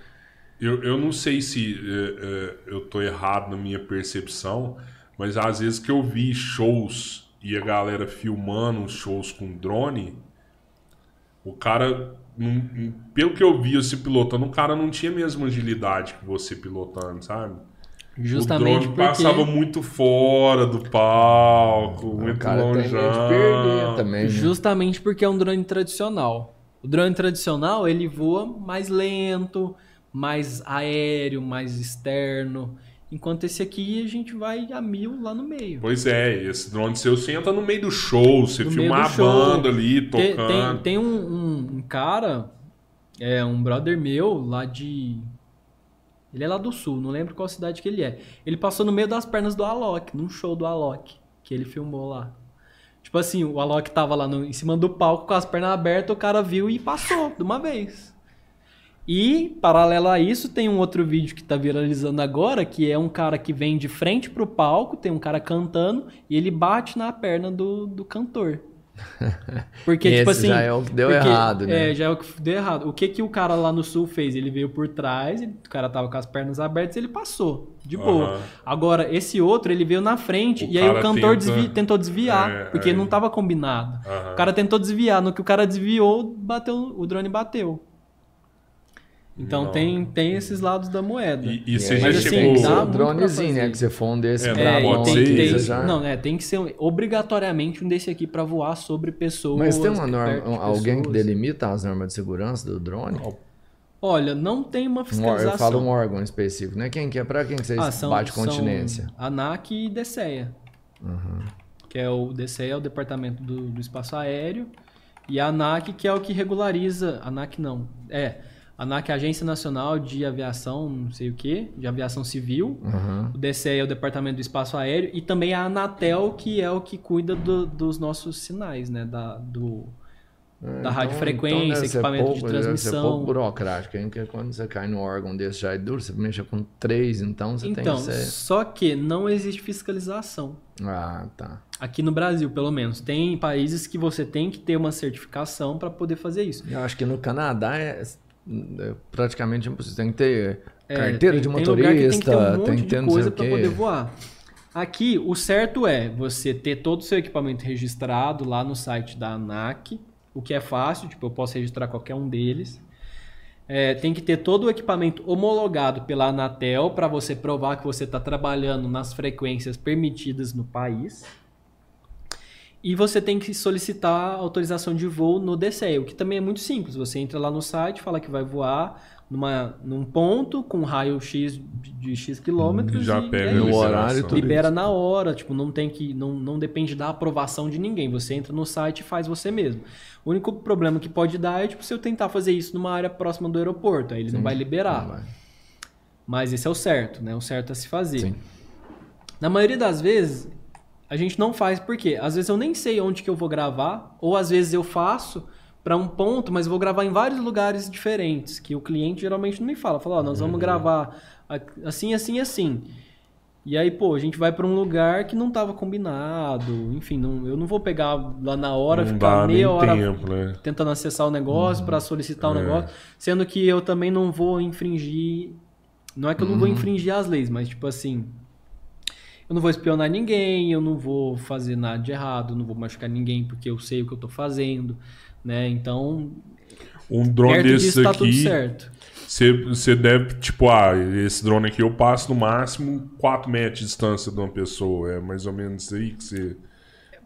Speaker 1: Eu, eu não sei se é, é, eu tô errado na minha percepção, mas às vezes que eu vi shows e a galera filmando shows com drone, o cara, pelo que eu vi você pilotando, o cara não tinha a mesma agilidade que você pilotando, sabe?
Speaker 3: Justamente
Speaker 1: o drone
Speaker 3: porque...
Speaker 1: passava muito fora do palco,
Speaker 2: O
Speaker 1: muito
Speaker 2: cara tem
Speaker 1: longe.
Speaker 2: também. né?
Speaker 3: Justamente porque é um drone tradicional. O drone tradicional, ele voa mais lento, mais aéreo, mais externo. Enquanto esse aqui, a gente vai a mil lá no meio.
Speaker 1: Pois é, esse drone seu, você entra no meio do show, você
Speaker 3: No
Speaker 1: filma
Speaker 3: meio
Speaker 1: a
Speaker 3: show.
Speaker 1: banda ali,
Speaker 3: Tem,
Speaker 1: tocando.
Speaker 3: tem, tem um, um- um cara, é um brother meu, lá de... Ele é lá do sul, não lembro qual cidade que ele é. Ele passou no meio das pernas do Alok, num show do Alok, que ele filmou lá. Tipo assim, o Alok tava lá no- em cima do palco com as pernas abertas, o cara viu e passou de uma vez. E, paralelo a isso, tem um outro vídeo que tá viralizando agora, que é um cara que vem de frente pro palco, tem um cara cantando, e ele bate na perna do, do cantor. Porque, tipo assim.
Speaker 2: já é o que deu
Speaker 3: porque-
Speaker 2: errado, né?
Speaker 3: É, já é o que deu errado. O que que o cara lá no sul fez? Ele veio por trás, ele- o cara tava com as pernas abertas ele passou, de boa.
Speaker 1: Aham.
Speaker 3: Agora, esse outro, ele veio na frente
Speaker 1: O
Speaker 3: e aí o cantor
Speaker 1: tenta-
Speaker 3: desvi- tentou desviar,
Speaker 1: É,
Speaker 3: porque
Speaker 1: é.
Speaker 3: não tava combinado.
Speaker 1: Aham.
Speaker 3: O cara tentou desviar, no que o cara desviou, bateu, o drone bateu. Então
Speaker 1: Não.
Speaker 3: tem, tem esses lados da moeda.
Speaker 1: E, e você
Speaker 2: aí
Speaker 1: já
Speaker 3: Mas,
Speaker 2: você
Speaker 3: assim,
Speaker 2: tem
Speaker 1: chegou.
Speaker 2: que
Speaker 3: dá
Speaker 2: um
Speaker 3: pra
Speaker 2: dronezinho, né? Que você for um desse
Speaker 1: É,
Speaker 2: brabão,
Speaker 1: pode
Speaker 3: tem, tem-
Speaker 2: já.
Speaker 3: não, é, tem que ser um- obrigatoriamente um desse aqui pra voar sobre pessoas.
Speaker 2: Mas tem uma norma, alguém que delimita as normas de segurança do drone?
Speaker 3: Olha, não tem uma
Speaker 2: Um,
Speaker 3: fiscalização.
Speaker 2: eu falo um órgão específico, né? Quem que é? Pra quem que vocês
Speaker 3: Ah, são,
Speaker 2: bate
Speaker 3: são
Speaker 2: continência?
Speaker 3: ANAC e DCEA. Que é o DCEA é o Departamento do, do Espaço Aéreo. E a ANAC, que é o que regulariza. ANAC não. É. A ANAC é a Agência Nacional de Aviação, não sei o quê, de Aviação Civil.
Speaker 2: Uhum.
Speaker 3: O DCEA é o Departamento do Espaço Aéreo. E também a Anatel, que é o que cuida do- dos nossos sinais, né? Da, do,
Speaker 2: É,
Speaker 3: Da radiofrequência,
Speaker 2: deve ser
Speaker 3: equipamento de
Speaker 2: pouco- Deve ser
Speaker 3: transmissão.
Speaker 2: pouco burocrático, hein? Porque quando você cai num órgão desse já é duro, você mexe com três, então você
Speaker 3: então,
Speaker 2: tem que ser...
Speaker 3: só que não existe fiscalização.
Speaker 2: Ah, tá.
Speaker 3: Aqui no Brasil, pelo menos. Tem países que você tem que ter uma certificação para poder fazer isso.
Speaker 2: Eu acho que no Canadá é, é praticamente impossível. Tem que ter
Speaker 3: É,
Speaker 2: carteira
Speaker 3: tem-
Speaker 2: de motorista,
Speaker 3: tem que ter um monte
Speaker 2: tem que ter
Speaker 3: coisa para poder voar. Aqui, o certo é você ter todo o seu equipamento registrado lá no site da ANAC, o que é fácil, tipo, eu posso registrar qualquer um deles. É, tem que ter todo o equipamento homologado pela Anatel para você provar que você está trabalhando nas frequências permitidas no país. E você tem que solicitar autorização de voo no DCE, o que também é muito simples. Você entra lá no site, fala que vai voar numa, num ponto com raio X de, X quilômetros
Speaker 1: Já
Speaker 3: e
Speaker 1: pega
Speaker 3: é isso.
Speaker 2: horário tudo
Speaker 3: Libera na hora, tipo, não tem que. Não, não depende da aprovação de ninguém. Você entra no site e faz você mesmo. O único problema que pode dar é, tipo, se eu tentar fazer isso numa área próxima do aeroporto. Aí ele não vai liberar.
Speaker 2: Não vai.
Speaker 3: Mas esse é o certo, né? O certo a se fazer.
Speaker 2: Sim.
Speaker 3: Na maioria das vezes, a gente não faz porque às vezes eu nem sei onde que eu vou gravar, ou às vezes eu faço para um ponto, mas vou gravar em vários lugares diferentes, que o cliente geralmente não me fala. Fala, ó, nós vamos gravar a- assim, assim, assim. E aí, pô, a gente vai para um lugar que não estava combinado. Enfim, não, eu não vou pegar lá na hora,
Speaker 1: não
Speaker 3: ficar meia hora
Speaker 1: tempo, né?
Speaker 3: tentando acessar o negócio para solicitar o negócio, sendo que eu também não vou infringir. Não é que eu não vou infringir as leis, mas tipo assim, eu não vou espionar ninguém, eu não vou fazer nada de errado, não vou machucar ninguém porque eu sei o que eu tô fazendo, né? Então,
Speaker 1: Um drone
Speaker 3: perto
Speaker 1: desse
Speaker 3: disso tá tudo
Speaker 1: aqui,
Speaker 3: certo.
Speaker 1: você, você deve, tipo, ah, esse drone aqui eu passo no máximo 4 metros de distância de uma pessoa. É mais ou menos isso aí que você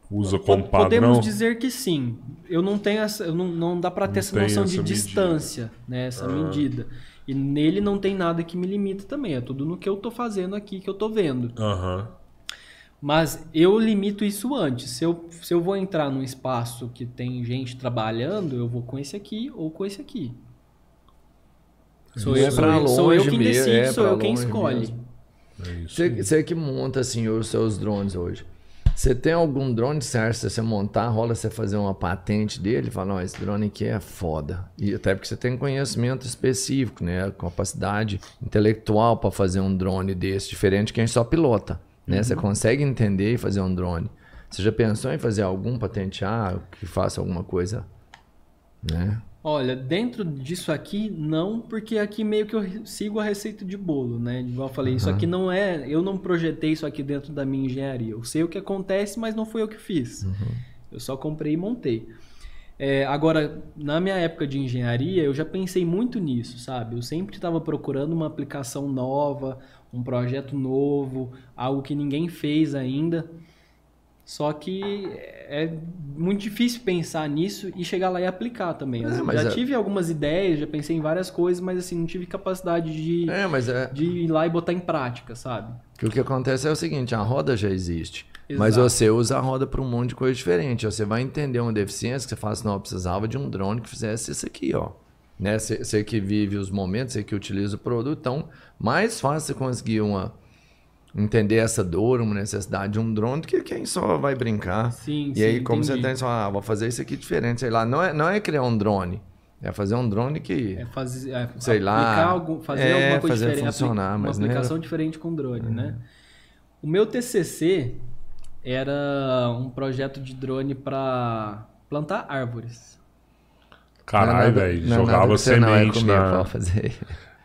Speaker 1: usa como
Speaker 3: Po-
Speaker 1: padrão.
Speaker 3: Podemos dizer que sim. Eu não tenho essa, eu não, não dá para ter essa noção
Speaker 1: essa
Speaker 3: de
Speaker 1: medida.
Speaker 3: distância, né? Essa medida. E nele não tem nada que me limita também. É tudo no que eu tô fazendo aqui que eu tô vendo.
Speaker 1: Aham.
Speaker 3: Mas eu limito isso antes. Se eu, se eu vou entrar num espaço que tem gente trabalhando, eu vou com esse aqui ou com esse aqui. Sou
Speaker 2: É
Speaker 3: eu,
Speaker 2: pra
Speaker 3: sou, eu- sou eu quem decide,
Speaker 2: é
Speaker 3: sou eu quem escolhe.
Speaker 2: mesmo.
Speaker 1: É isso.
Speaker 2: Você, você que monta assim os seus drones hoje. Você tem algum drone certo? Se você montar, rola você fazer uma patente dele falar, não, esse drone aqui é foda. E até porque você tem conhecimento específico, né? Capacidade intelectual para fazer um drone desse, diferente de quem só pilota. Né? Você consegue entender e fazer um drone. Você já pensou em fazer algum patentear que faça alguma coisa? Né?
Speaker 3: Olha, dentro disso aqui, não, porque aqui meio que eu sigo a receita de bolo, né? Igual eu falei, isso aqui não é. Eu não projetei isso aqui dentro da minha engenharia. Eu sei o que acontece, mas não foi eu que fiz. Eu só comprei e montei. É, agora, na minha época de engenharia, eu já pensei muito nisso, sabe? Eu sempre estava procurando uma aplicação nova, um projeto novo, algo que ninguém fez ainda. Só que é muito difícil pensar nisso e chegar lá e aplicar também.
Speaker 2: É,
Speaker 3: Assim,
Speaker 2: mas
Speaker 3: já
Speaker 2: é-
Speaker 3: tive algumas ideias, já pensei em várias coisas, mas assim, não tive capacidade de,
Speaker 2: É, mas é,
Speaker 3: de ir lá e botar em prática, sabe?
Speaker 2: Que o que acontece é o seguinte, a roda já existe. Mas
Speaker 3: Exato.
Speaker 2: você usa a roda para um monte de coisa diferente. Você vai entender uma deficiência que você fala assim, não, eu precisava de um drone que fizesse isso aqui, ó. Né? Você, você que vive os momentos, você que utiliza o produto, então mais fácil você conseguir uma entender essa dor, uma necessidade de um drone do que quem só vai brincar.
Speaker 3: Sim,
Speaker 2: e aí,
Speaker 3: sim,
Speaker 2: como você
Speaker 3: entendi.
Speaker 2: tem só, ah, vou fazer isso aqui diferente, sei lá. Não é, não é criar um drone, é fazer um drone que.
Speaker 3: É fazer, é,
Speaker 2: Sei lá,
Speaker 3: algum, fazer
Speaker 2: é,
Speaker 3: alguma coisa
Speaker 2: fazer
Speaker 3: diferente,
Speaker 2: funcionar,
Speaker 3: uma
Speaker 2: mas não era-
Speaker 3: aplicação diferente com drone, né? O meu TCC era um projeto de drone para plantar árvores.
Speaker 2: Não é
Speaker 1: Caralho, velho.
Speaker 2: não é
Speaker 1: Jogava
Speaker 2: que você não é
Speaker 1: semente
Speaker 2: comigo
Speaker 1: na.
Speaker 2: fazer.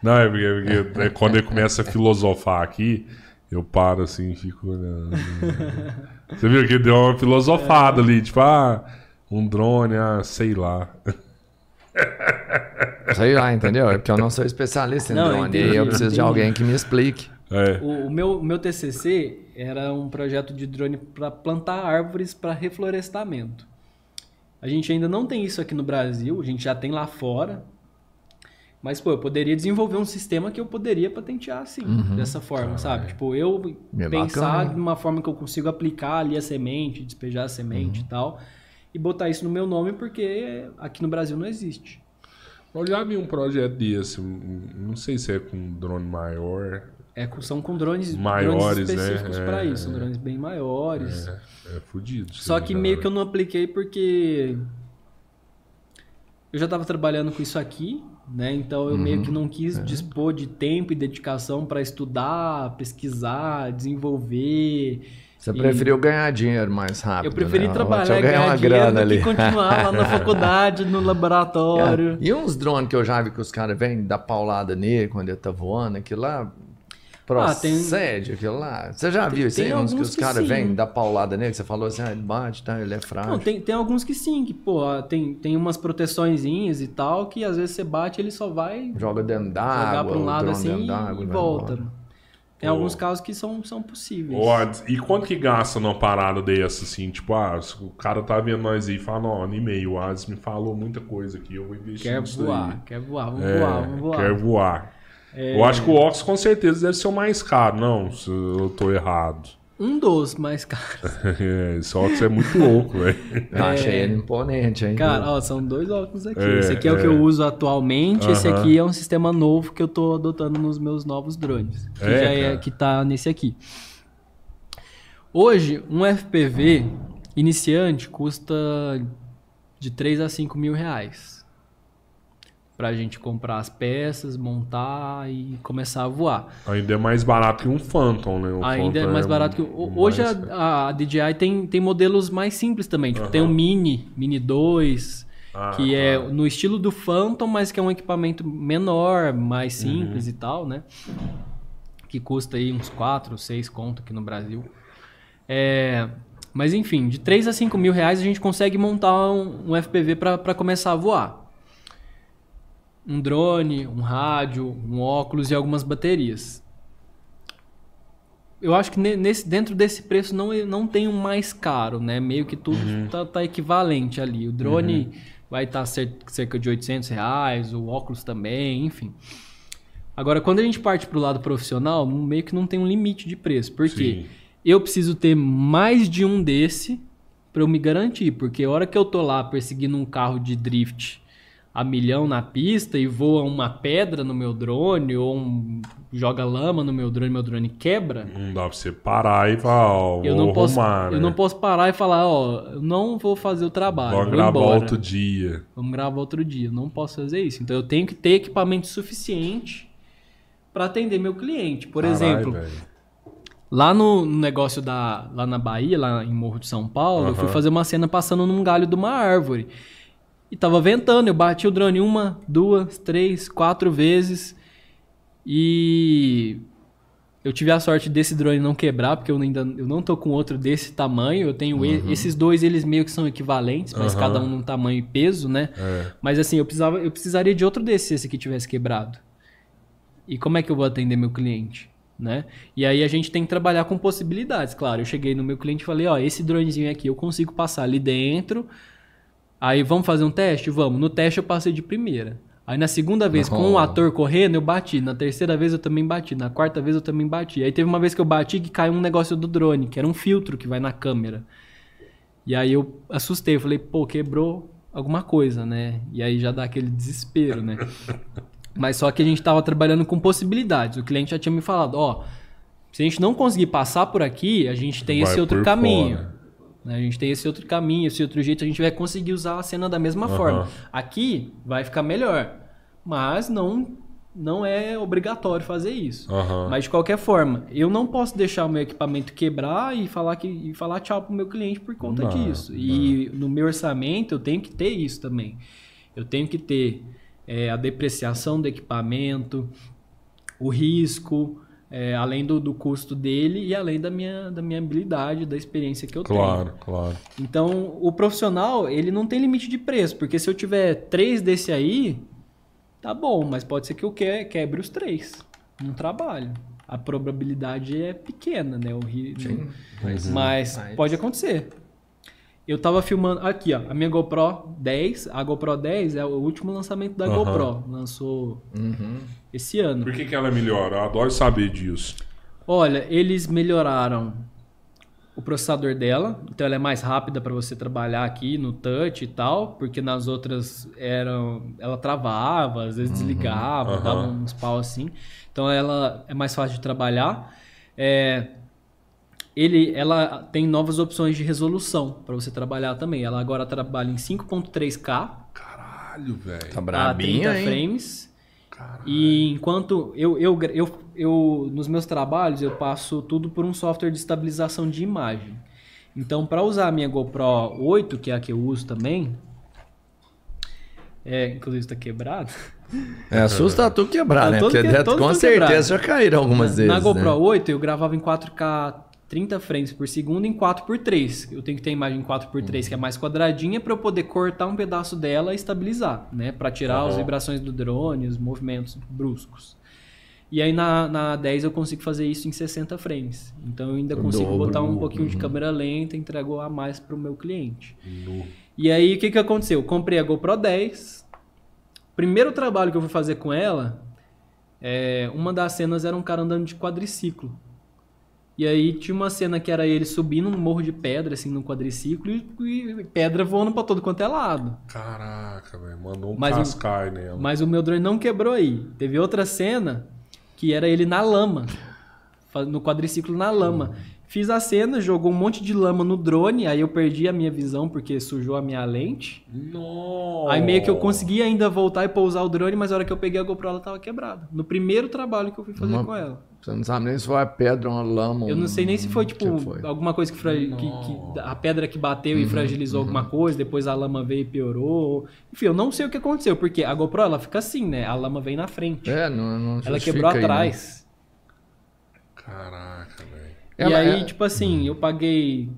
Speaker 1: Não, é porque, é porque é quando ele começa a filosofar aqui, eu paro assim e fico olhando. Você viu que deu uma filosofada ali, tipo, ah, um drone, ah, sei lá.
Speaker 2: Sei lá, entendeu? É porque eu não sou especialista em
Speaker 3: Não,
Speaker 2: drone.
Speaker 3: entendi,
Speaker 2: e eu preciso de
Speaker 3: entendi.
Speaker 2: alguém que me explique.
Speaker 1: É.
Speaker 3: O, o meu, o meu TCC era um projeto de drone para plantar árvores para reflorestamento. A gente ainda não tem isso aqui no Brasil, a gente já tem lá fora. Mas, pô, eu poderia desenvolver um sistema que eu poderia patentear assim, dessa forma, sabe? Tipo, eu
Speaker 2: É
Speaker 3: pensar
Speaker 2: bacana,
Speaker 3: de uma forma que eu consigo aplicar ali a semente, despejar a semente e tal, e botar isso no meu nome, porque aqui no Brasil não existe.
Speaker 1: Eu já vi um projeto desse, não sei se é com um drone maior.
Speaker 3: É, são com drones,
Speaker 1: Maiores,
Speaker 3: drones
Speaker 1: né?
Speaker 3: específicos
Speaker 1: É,
Speaker 3: para isso, são drones bem maiores.
Speaker 1: É, é fudido.
Speaker 3: Só que meio que eu não apliquei porque eu já estava trabalhando com isso aqui, né? Então eu meio que não quis dispor de tempo e dedicação para estudar, pesquisar, desenvolver.
Speaker 2: Você
Speaker 3: E
Speaker 2: preferiu ganhar dinheiro mais rápido.
Speaker 3: Eu preferi
Speaker 2: né?
Speaker 3: trabalhar
Speaker 2: eu
Speaker 3: ganhar
Speaker 2: uma grana
Speaker 3: do que
Speaker 2: ali.
Speaker 3: continuar lá na faculdade, no laboratório.
Speaker 2: E uns drones que eu já vi que os caras vêm dar paulada nele quando ele tá voando, aquilo lá. Procede aquilo lá. Você já viu isso
Speaker 3: tem
Speaker 2: aí? Uns que os caras vêm dar paulada nele, que você falou assim, ah, ele bate, tá, ele é frágil.
Speaker 3: Não, tem, tem alguns que sim, que, pô, tem, tem umas proteçõezinhas e tal, que às vezes você bate ele só vai
Speaker 2: Joga dentro d'água,
Speaker 3: jogar para um lado assim
Speaker 2: dentro d'água
Speaker 3: e volta. Tem
Speaker 1: Pô.
Speaker 3: alguns casos que são, são possíveis.
Speaker 1: Adson, e quanto que gasta numa parada dessa, assim? Tipo, ah, o cara tá vendo nós aí e fala, não, animei, o Adson me falou muita coisa aqui, eu vou investir
Speaker 3: Quer
Speaker 1: nisso
Speaker 3: voar,
Speaker 1: daí.
Speaker 3: quer voar, vamos
Speaker 1: É,
Speaker 3: voar, vamos voar.
Speaker 1: Quer voar.
Speaker 3: É.
Speaker 1: Eu acho que o Ox com certeza deve ser o mais caro, não, se eu tô errado.
Speaker 3: Um dos mais caros.
Speaker 1: É, Esse Ox é muito louco, velho.
Speaker 2: Achei ele imponente, hein?
Speaker 3: Cara, ó, são dois óculos aqui.
Speaker 1: É,
Speaker 3: esse aqui é, o que
Speaker 1: é.
Speaker 3: eu uso atualmente, esse
Speaker 1: Aham.
Speaker 3: aqui é um sistema novo que eu tô adotando nos meus novos drones. Que
Speaker 1: É,
Speaker 3: já é
Speaker 1: cara.
Speaker 3: que tá nesse aqui. Hoje, um FPV iniciante custa de 3 a 5 mil reais. Pra gente comprar as peças, montar e começar a voar.
Speaker 1: Ainda é mais barato que um Phantom, né? O
Speaker 3: Ainda é
Speaker 1: Phantom
Speaker 3: mais barato que. o-
Speaker 1: mais-
Speaker 3: Hoje a, a DJI tem, tem modelos mais simples também. Tipo, tem o Mini, Mini 2,
Speaker 1: Ah,
Speaker 3: que é no estilo do Phantom, mas que é um equipamento menor, mais
Speaker 1: Uhum.
Speaker 3: simples e tal, né? Que custa aí uns 4, 6 conto aqui no Brasil. É, mas enfim, de 3 a 5 mil reais a gente consegue montar um, um FPV para começar a voar. Um drone, um rádio, um óculos e algumas baterias. Eu acho que ne- nesse, dentro desse preço não, não tem um mais caro, né? Meio que tudo tá, tá equivalente ali. O drone vai estar cerca de 800 reais, o óculos também, enfim. Agora, quando a gente parte para o lado profissional, meio que não tem um limite de preço. Por quê?
Speaker 1: Sim.
Speaker 3: Eu preciso ter mais de um desse para eu me garantir. Porque a hora que eu tô lá perseguindo um carro de drift a milhão na pista e voa uma pedra no meu drone ou um- joga lama no meu drone meu drone quebra,
Speaker 1: Não dá pra você parar e falar, ó,
Speaker 3: eu
Speaker 1: vou
Speaker 3: não, posso,
Speaker 1: arrumar, né?
Speaker 3: eu não posso parar e falar, ó, eu não vou fazer o trabalho,
Speaker 1: vou gravar
Speaker 3: embora.
Speaker 1: outro dia.
Speaker 3: Vamos gravar outro dia. Eu não posso fazer isso. Então eu tenho que ter equipamento suficiente para atender meu cliente. Por
Speaker 1: Caralho,
Speaker 3: exemplo,
Speaker 1: velho.
Speaker 3: lá no negócio da lá na Bahia, lá em Morro de São Paulo, eu fui fazer uma cena passando num galho de uma árvore. E tava ventando, eu bati o drone uma, duas, três, quatro vezes. E eu tive a sorte desse drone não quebrar, porque eu ainda eu não tô com outro desse tamanho. Eu tenho e- esses dois, eles meio que são equivalentes, mas
Speaker 1: Aham.
Speaker 3: cada um num tamanho e peso, né?
Speaker 1: É.
Speaker 3: Mas assim, eu, precisava, eu precisaria de outro desse se esse aqui tivesse quebrado. E como é que eu vou atender meu cliente? Né? E aí a gente tem que trabalhar com possibilidades, claro. Eu cheguei no meu cliente e falei, ó, esse dronezinho aqui eu consigo passar ali dentro. Aí vamos fazer um teste? Vamos. No teste eu passei de primeira. Aí na segunda vez, com o
Speaker 2: Oh.
Speaker 3: ator correndo, eu bati. Na terceira vez eu também bati. Na quarta vez eu também bati. Aí teve uma vez que eu bati que caiu um negócio do drone, que era um filtro que vai na câmera. E aí eu assustei, eu falei, pô, quebrou alguma coisa, né? E aí já dá aquele desespero, né? Mas só que a gente tava trabalhando com possibilidades. O cliente já tinha me falado, ó, se a gente não conseguir passar por aqui, a gente tem
Speaker 1: Vai
Speaker 3: esse outro caminho.
Speaker 1: fora.
Speaker 3: A gente tem esse outro caminho, esse outro jeito, a gente vai conseguir usar a cena da mesma
Speaker 1: Aham.
Speaker 3: forma. Aqui vai ficar melhor, mas não não é obrigatório fazer isso.
Speaker 1: Aham.
Speaker 3: Mas de qualquer forma, eu não posso deixar o meu equipamento quebrar e falar que e falar tchau pro meu cliente por conta
Speaker 1: Não,
Speaker 3: disso. E no meu orçamento eu tenho que ter isso também. Eu tenho que ter é, a depreciação do equipamento, o risco, é, além do, do custo dele e além da minha, da minha habilidade, da experiência que eu tenho.
Speaker 1: Claro, claro.
Speaker 3: Então, o profissional, ele não tem limite de preço, porque se eu tiver três desse aí, tá bom, mas pode ser que eu que- quebre os três num trabalho. A probabilidade é pequena, né? O ri...
Speaker 2: Mas,
Speaker 3: Mas
Speaker 2: mas-
Speaker 3: pode acontecer. Eu tava filmando. Aqui, ó. A minha GoPro 10. A GoPro 10 é o último lançamento da
Speaker 1: Aham.
Speaker 3: GoPro. Lançou
Speaker 2: Uhum.
Speaker 3: Esse ano.
Speaker 1: Por que, que ela é melhor? Eu adoro saber disso.
Speaker 3: Olha, eles melhoraram o processador dela, então ela é mais rápida para você trabalhar aqui no touch e tal, porque nas outras eram, ela travava, às vezes desligava,
Speaker 1: aham.
Speaker 3: dava uns pau assim. Então ela é mais fácil de trabalhar. É, ele, ela tem novas opções de resolução para você trabalhar também. Ela agora trabalha em 5.3K
Speaker 1: Caralho, velho.
Speaker 2: Tá
Speaker 3: a
Speaker 2: brabinha,
Speaker 3: 30
Speaker 2: hein?
Speaker 3: frames.
Speaker 1: Caralho.
Speaker 3: E enquanto eu, eu, eu, eu, nos meus trabalhos, eu passo tudo por um software de estabilização de imagem. Então, para usar a minha GoPro 8, que é a que eu uso também, é, inclusive está quebrado.
Speaker 2: É, assusta tu quebrar,
Speaker 3: Tá
Speaker 2: né?
Speaker 3: todo
Speaker 2: Porque
Speaker 3: que-
Speaker 2: com
Speaker 3: tudo
Speaker 2: certeza
Speaker 3: quebrado.
Speaker 2: já caíram algumas
Speaker 3: na,
Speaker 2: vezes.
Speaker 3: na GoPro
Speaker 2: né?
Speaker 3: 8, eu gravava em 4K 30 frames por segundo em 4x3. Eu tenho que ter a imagem em 4x3, que é mais quadradinha, para eu poder cortar um pedaço dela e estabilizar, né? Para tirar as
Speaker 1: Aham.
Speaker 3: vibrações do drone, os movimentos bruscos. E aí na, na 10 eu consigo fazer isso em 60 frames. Então eu ainda consigo
Speaker 2: dobro.
Speaker 3: botar um pouquinho
Speaker 2: Uhum.
Speaker 3: de câmera lenta, entregou a mais para o meu cliente. E aí, o que, que aconteceu? Eu comprei a GoPro 10. Primeiro trabalho que eu fui fazer com ela, é, uma das cenas era um cara andando de quadriciclo. E aí tinha uma cena que era ele subindo um morro de pedra, assim, no quadriciclo, e, e pedra voando pra todo quanto é lado.
Speaker 1: Caraca, velho. Mandou um
Speaker 3: Mas o-
Speaker 1: cascai nela.
Speaker 3: Mas o meu drone não quebrou aí. Teve outra cena que era ele na lama. No quadriciclo na lama. Fiz a cena, jogou um monte de lama no drone, aí eu perdi a minha visão porque sujou a minha lente.
Speaker 1: Nossa.
Speaker 3: Aí meio que eu consegui ainda voltar e pousar o drone, mas a hora que eu peguei a GoPro ela tava quebrada. No primeiro trabalho que eu fui fazer
Speaker 2: Uma-
Speaker 3: com ela.
Speaker 2: Você não sabe nem se foi a pedra ou uma lama.
Speaker 3: Eu não sei nem se foi, tipo,
Speaker 2: que foi?
Speaker 3: alguma coisa que, fra- que- que- a pedra que bateu
Speaker 2: Uhum,
Speaker 3: e fragilizou alguma coisa, depois a lama veio e piorou. Enfim, eu não sei o que aconteceu, porque a GoPro ela fica assim, né? A lama vem na frente.
Speaker 2: É, não, não
Speaker 3: ela quebrou
Speaker 2: aí, né?
Speaker 3: atrás.
Speaker 1: Caraca, velho.
Speaker 3: E
Speaker 2: Ela
Speaker 3: aí,
Speaker 2: é-
Speaker 3: tipo assim, eu paguei.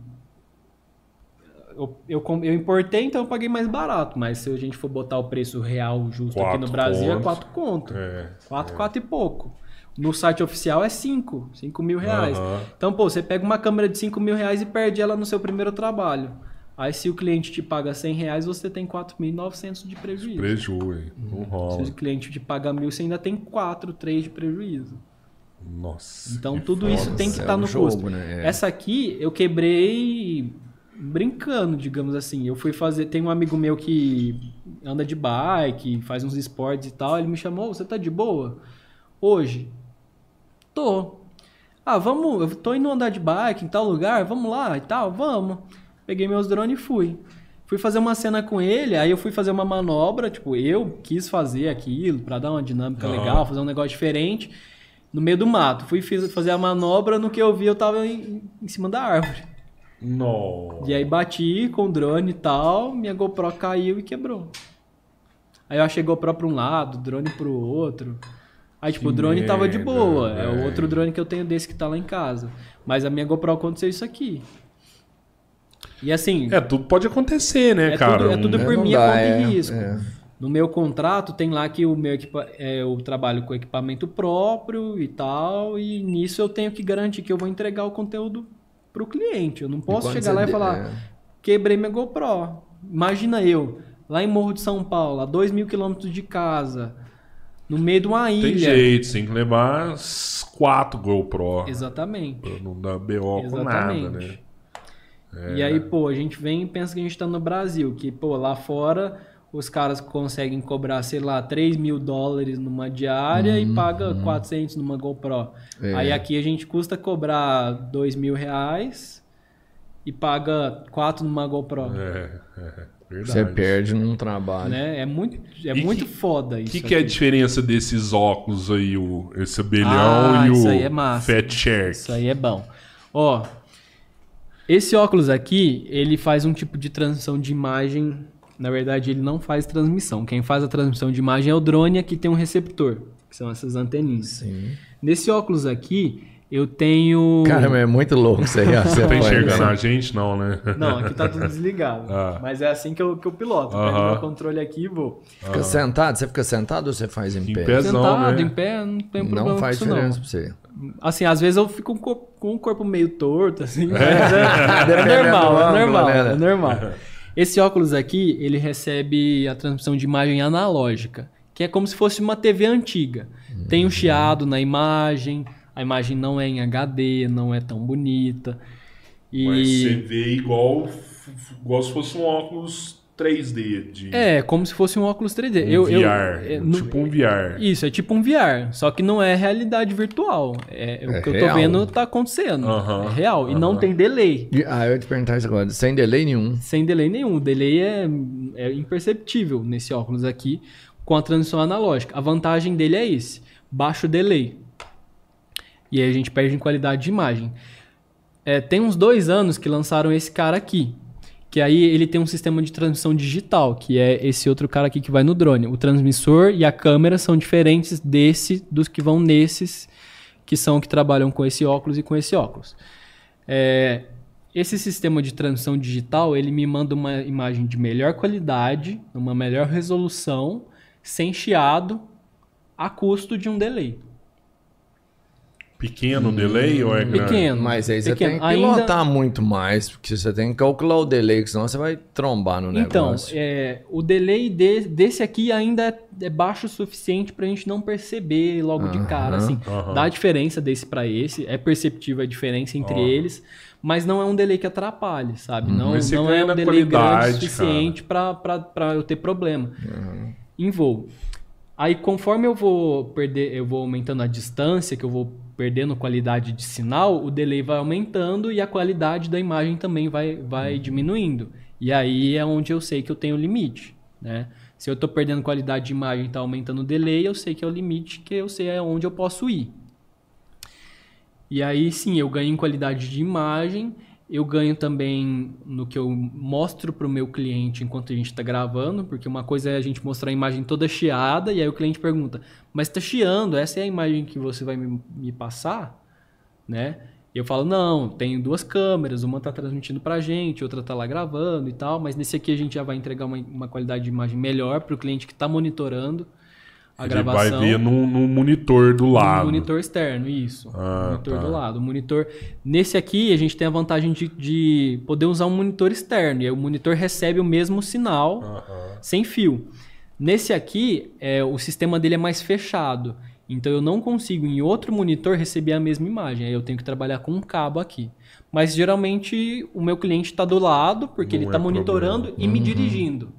Speaker 3: Eu, eu, com- eu importei, então eu paguei mais barato. Mas se a gente for botar o preço real justo aqui
Speaker 1: Quatro
Speaker 3: no Brasil, é
Speaker 1: contos.
Speaker 3: 4 conto.
Speaker 1: É.
Speaker 3: 4, 4 e pouco. No site oficial é 5, 5 mil reais.
Speaker 1: Aham.
Speaker 3: Então, pô, você pega uma câmera de 5 mil reais e perde ela no seu primeiro trabalho. Aí, se o cliente te paga 100 reais, você tem 4.900 de prejuízo.
Speaker 1: Preju, hein? Rola.
Speaker 3: Se o cliente te paga mil, você ainda tem 4, 3 de prejuízo.
Speaker 1: Nossa.
Speaker 3: Então, tudo
Speaker 1: foda.
Speaker 3: isso tem que
Speaker 2: É
Speaker 3: estar
Speaker 2: um
Speaker 3: no
Speaker 2: jogo,
Speaker 3: custo.
Speaker 2: né? É.
Speaker 3: Essa aqui, eu quebrei brincando, digamos assim. Eu fui fazer. Tem um amigo meu que anda de bike, faz uns esportes e tal. Ele me chamou: Você tá de boa? Hoje? Tô. Ah, vamos. Eu tô indo andar de bike em tal lugar, vamos lá e tal? Vamos. Peguei meus drones e fui. Fui fazer uma cena com ele, aí eu fui fazer uma manobra, tipo, eu quis fazer aquilo pra dar uma dinâmica legal, fazer um negócio diferente, no meio do mato. Fui fiz- fazer a manobra, no que eu vi eu tava em, em cima da árvore.
Speaker 1: Nossa.
Speaker 3: E aí bati com o drone e tal, minha GoPro caiu e quebrou. Aí eu achei GoPro pra um lado, drone pro outro. Aí, tipo,
Speaker 1: Que
Speaker 3: o drone tava de
Speaker 1: merda,
Speaker 3: boa. É o outro drone que eu tenho desse que tá lá em casa. Mas a minha GoPro aconteceu isso aqui. E assim,
Speaker 1: É, tudo pode acontecer, né,
Speaker 3: É
Speaker 1: cara?
Speaker 3: tudo- é tudo por minha
Speaker 2: dá,
Speaker 3: conta e
Speaker 2: é,
Speaker 3: risco.
Speaker 2: é.
Speaker 3: no meu contrato tem lá que o meu equipa é, eu trabalho com equipamento próprio e tal, e nisso eu tenho que garantir que eu vou entregar o conteúdo pro cliente. Eu não posso chegar lá e falar,
Speaker 2: é.
Speaker 3: quebrei minha GoPro. Imagina eu, lá em Morro de São Paulo, a 2 mil quilômetros de casa, no meio de uma
Speaker 1: Tem
Speaker 3: ilha.
Speaker 1: jeito, tem que levar quatro GoPro.
Speaker 3: Exatamente.
Speaker 1: Pra não dar BO com nada, né?
Speaker 3: E aí, pô, a gente vem e pensa que a gente tá no Brasil, que, pô, lá fora os caras conseguem cobrar, sei lá, 3 mil dólares numa diária e paga 400 numa GoPro.
Speaker 2: É.
Speaker 3: Aí aqui a gente custa cobrar 2 mil reais e paga 4 numa GoPro.
Speaker 1: É, é, verdade.
Speaker 2: Você perde num trabalho.
Speaker 3: Né? É muito, é
Speaker 1: E
Speaker 3: muito
Speaker 1: que-
Speaker 3: foda
Speaker 1: O
Speaker 3: isso.
Speaker 1: que, que é a diferença desses óculos aí, o, esse abelhão
Speaker 3: Ah,
Speaker 1: e
Speaker 3: isso
Speaker 1: o
Speaker 3: aí é massa.
Speaker 1: Fat Shark?
Speaker 3: Isso aí é bom. Ó, esse óculos aqui, ele faz um tipo de transmissão de imagem. Na verdade, ele não faz transmissão. Quem faz a transmissão de imagem é o drone, aqui tem um receptor, que são essas anteninhas.
Speaker 2: Sim.
Speaker 3: Nesse óculos aqui, eu tenho.
Speaker 2: Cara, é muito louco isso aí. ó. Você
Speaker 1: Tá enxergando a gente? Não, né?
Speaker 3: Não, aqui tá tudo desligado.
Speaker 1: Ah.
Speaker 3: Mas é assim que eu, que eu piloto.
Speaker 1: Aham.
Speaker 3: Pego meu controle aqui e vou.
Speaker 2: Fica sentado? Você fica sentado ou você faz em,
Speaker 1: Em
Speaker 2: pé?
Speaker 1: Pezão,
Speaker 3: Sentado,
Speaker 1: né?
Speaker 3: em pé, não tem problema
Speaker 2: Não faz
Speaker 3: com isso,
Speaker 2: diferença
Speaker 3: não.
Speaker 2: pra você.
Speaker 3: Assim, às vezes eu fico com o corpo, com o corpo meio torto, assim. mas
Speaker 2: Dependendo
Speaker 3: É,
Speaker 2: do
Speaker 3: normal, é normal,
Speaker 2: né?
Speaker 3: é normal. Esse óculos aqui, ele recebe a transmissão de imagem analógica, que é como se fosse uma TV antiga. Tem um chiado na imagem, a imagem não é em HD, não é tão bonita. E
Speaker 1: Mas você vê igual, igual se fosse um óculos 3D. De
Speaker 3: é como se fosse um óculos 3D.
Speaker 1: um
Speaker 3: eu, eu-
Speaker 1: VR.
Speaker 3: é, no-
Speaker 1: tipo um VR.
Speaker 3: Isso, é tipo um VR, só que não é realidade virtual. É,
Speaker 2: É
Speaker 3: o que eu tô
Speaker 2: real.
Speaker 3: vendo tá acontecendo.
Speaker 1: Aham,
Speaker 3: É real. E não tem delay.
Speaker 2: Ah, eu ia te perguntar isso agora. Sem delay nenhum.
Speaker 3: Sem delay nenhum. O delay é, é imperceptível nesse óculos aqui com a transmissão analógica. A vantagem dele é esse: baixo delay. E aí a gente perde em qualidade de imagem. É, tem uns dois anos que lançaram esse cara aqui. Que aí ele tem um sistema de transmissão digital, que é esse outro cara aqui que vai no drone. O transmissor e a câmera são diferentes desse dos que vão nesses, que são que trabalham com esse óculos e com esse óculos. É, esse sistema de transmissão digital, ele me manda uma imagem de melhor qualidade, uma melhor resolução, sem chiado, a custo de um delay.
Speaker 1: Pequeno delay ou é grande?
Speaker 3: Pequeno.
Speaker 2: Mas aí você
Speaker 3: Pequeno.
Speaker 2: tem que
Speaker 3: Ainda-
Speaker 2: pilotar muito mais, porque você tem que calcular o delay, que senão você vai trombar no
Speaker 3: Então,
Speaker 2: negócio.
Speaker 3: é, o delay de- desse aqui ainda é, é baixo o suficiente pra gente não perceber logo de cara. Assim,
Speaker 1: aham.
Speaker 3: Dá a diferença desse pra esse, é perceptível a diferença entre
Speaker 1: Ó.
Speaker 3: eles, mas não é um delay que atrapalhe, sabe? Não,
Speaker 1: você
Speaker 3: não
Speaker 1: ganha
Speaker 3: é um delay grande o suficiente pra eu ter problema em voo. Aí conforme eu vou perder, eu vou aumentando a distância, que eu vou perdendo qualidade de sinal, o delay vai aumentando e a qualidade da imagem também vai, vai diminuindo. E aí é onde eu sei que eu tenho limite, né? Se eu estou perdendo qualidade de imagem e está aumentando o delay, eu sei que é o limite, que eu sei é onde eu posso ir. E aí sim, eu ganho em qualidade de imagem, eu ganho também no que eu mostro para o meu cliente enquanto a gente está gravando, porque uma coisa é a gente mostrar a imagem toda chiada, e aí o cliente pergunta, mas está chiando, essa é a imagem que você vai me, me passar? Né? E eu falo, não, tem duas câmeras, uma está transmitindo para a gente, outra está lá gravando e tal, mas nesse aqui a gente já vai entregar uma, uma qualidade de imagem melhor para o cliente que está monitorando a
Speaker 1: Ele
Speaker 3: gravação.
Speaker 1: vai ver no, no monitor do lado.
Speaker 3: monitor externo, isso.
Speaker 1: Ah,
Speaker 3: monitor
Speaker 1: tá.
Speaker 3: do lado. O monitor. Nesse aqui, a gente tem a vantagem de, de poder usar um monitor externo. E aí o monitor recebe o mesmo sinal
Speaker 1: Aham.
Speaker 3: sem fio. Nesse aqui, é, o sistema dele é mais fechado. Então eu não consigo em outro monitor receber a mesma imagem. Aí eu tenho que trabalhar com um cabo aqui. Mas geralmente o meu cliente está do lado, porque
Speaker 1: Não
Speaker 3: ele está
Speaker 1: é
Speaker 3: monitorando
Speaker 1: problema.
Speaker 3: e me dirigindo.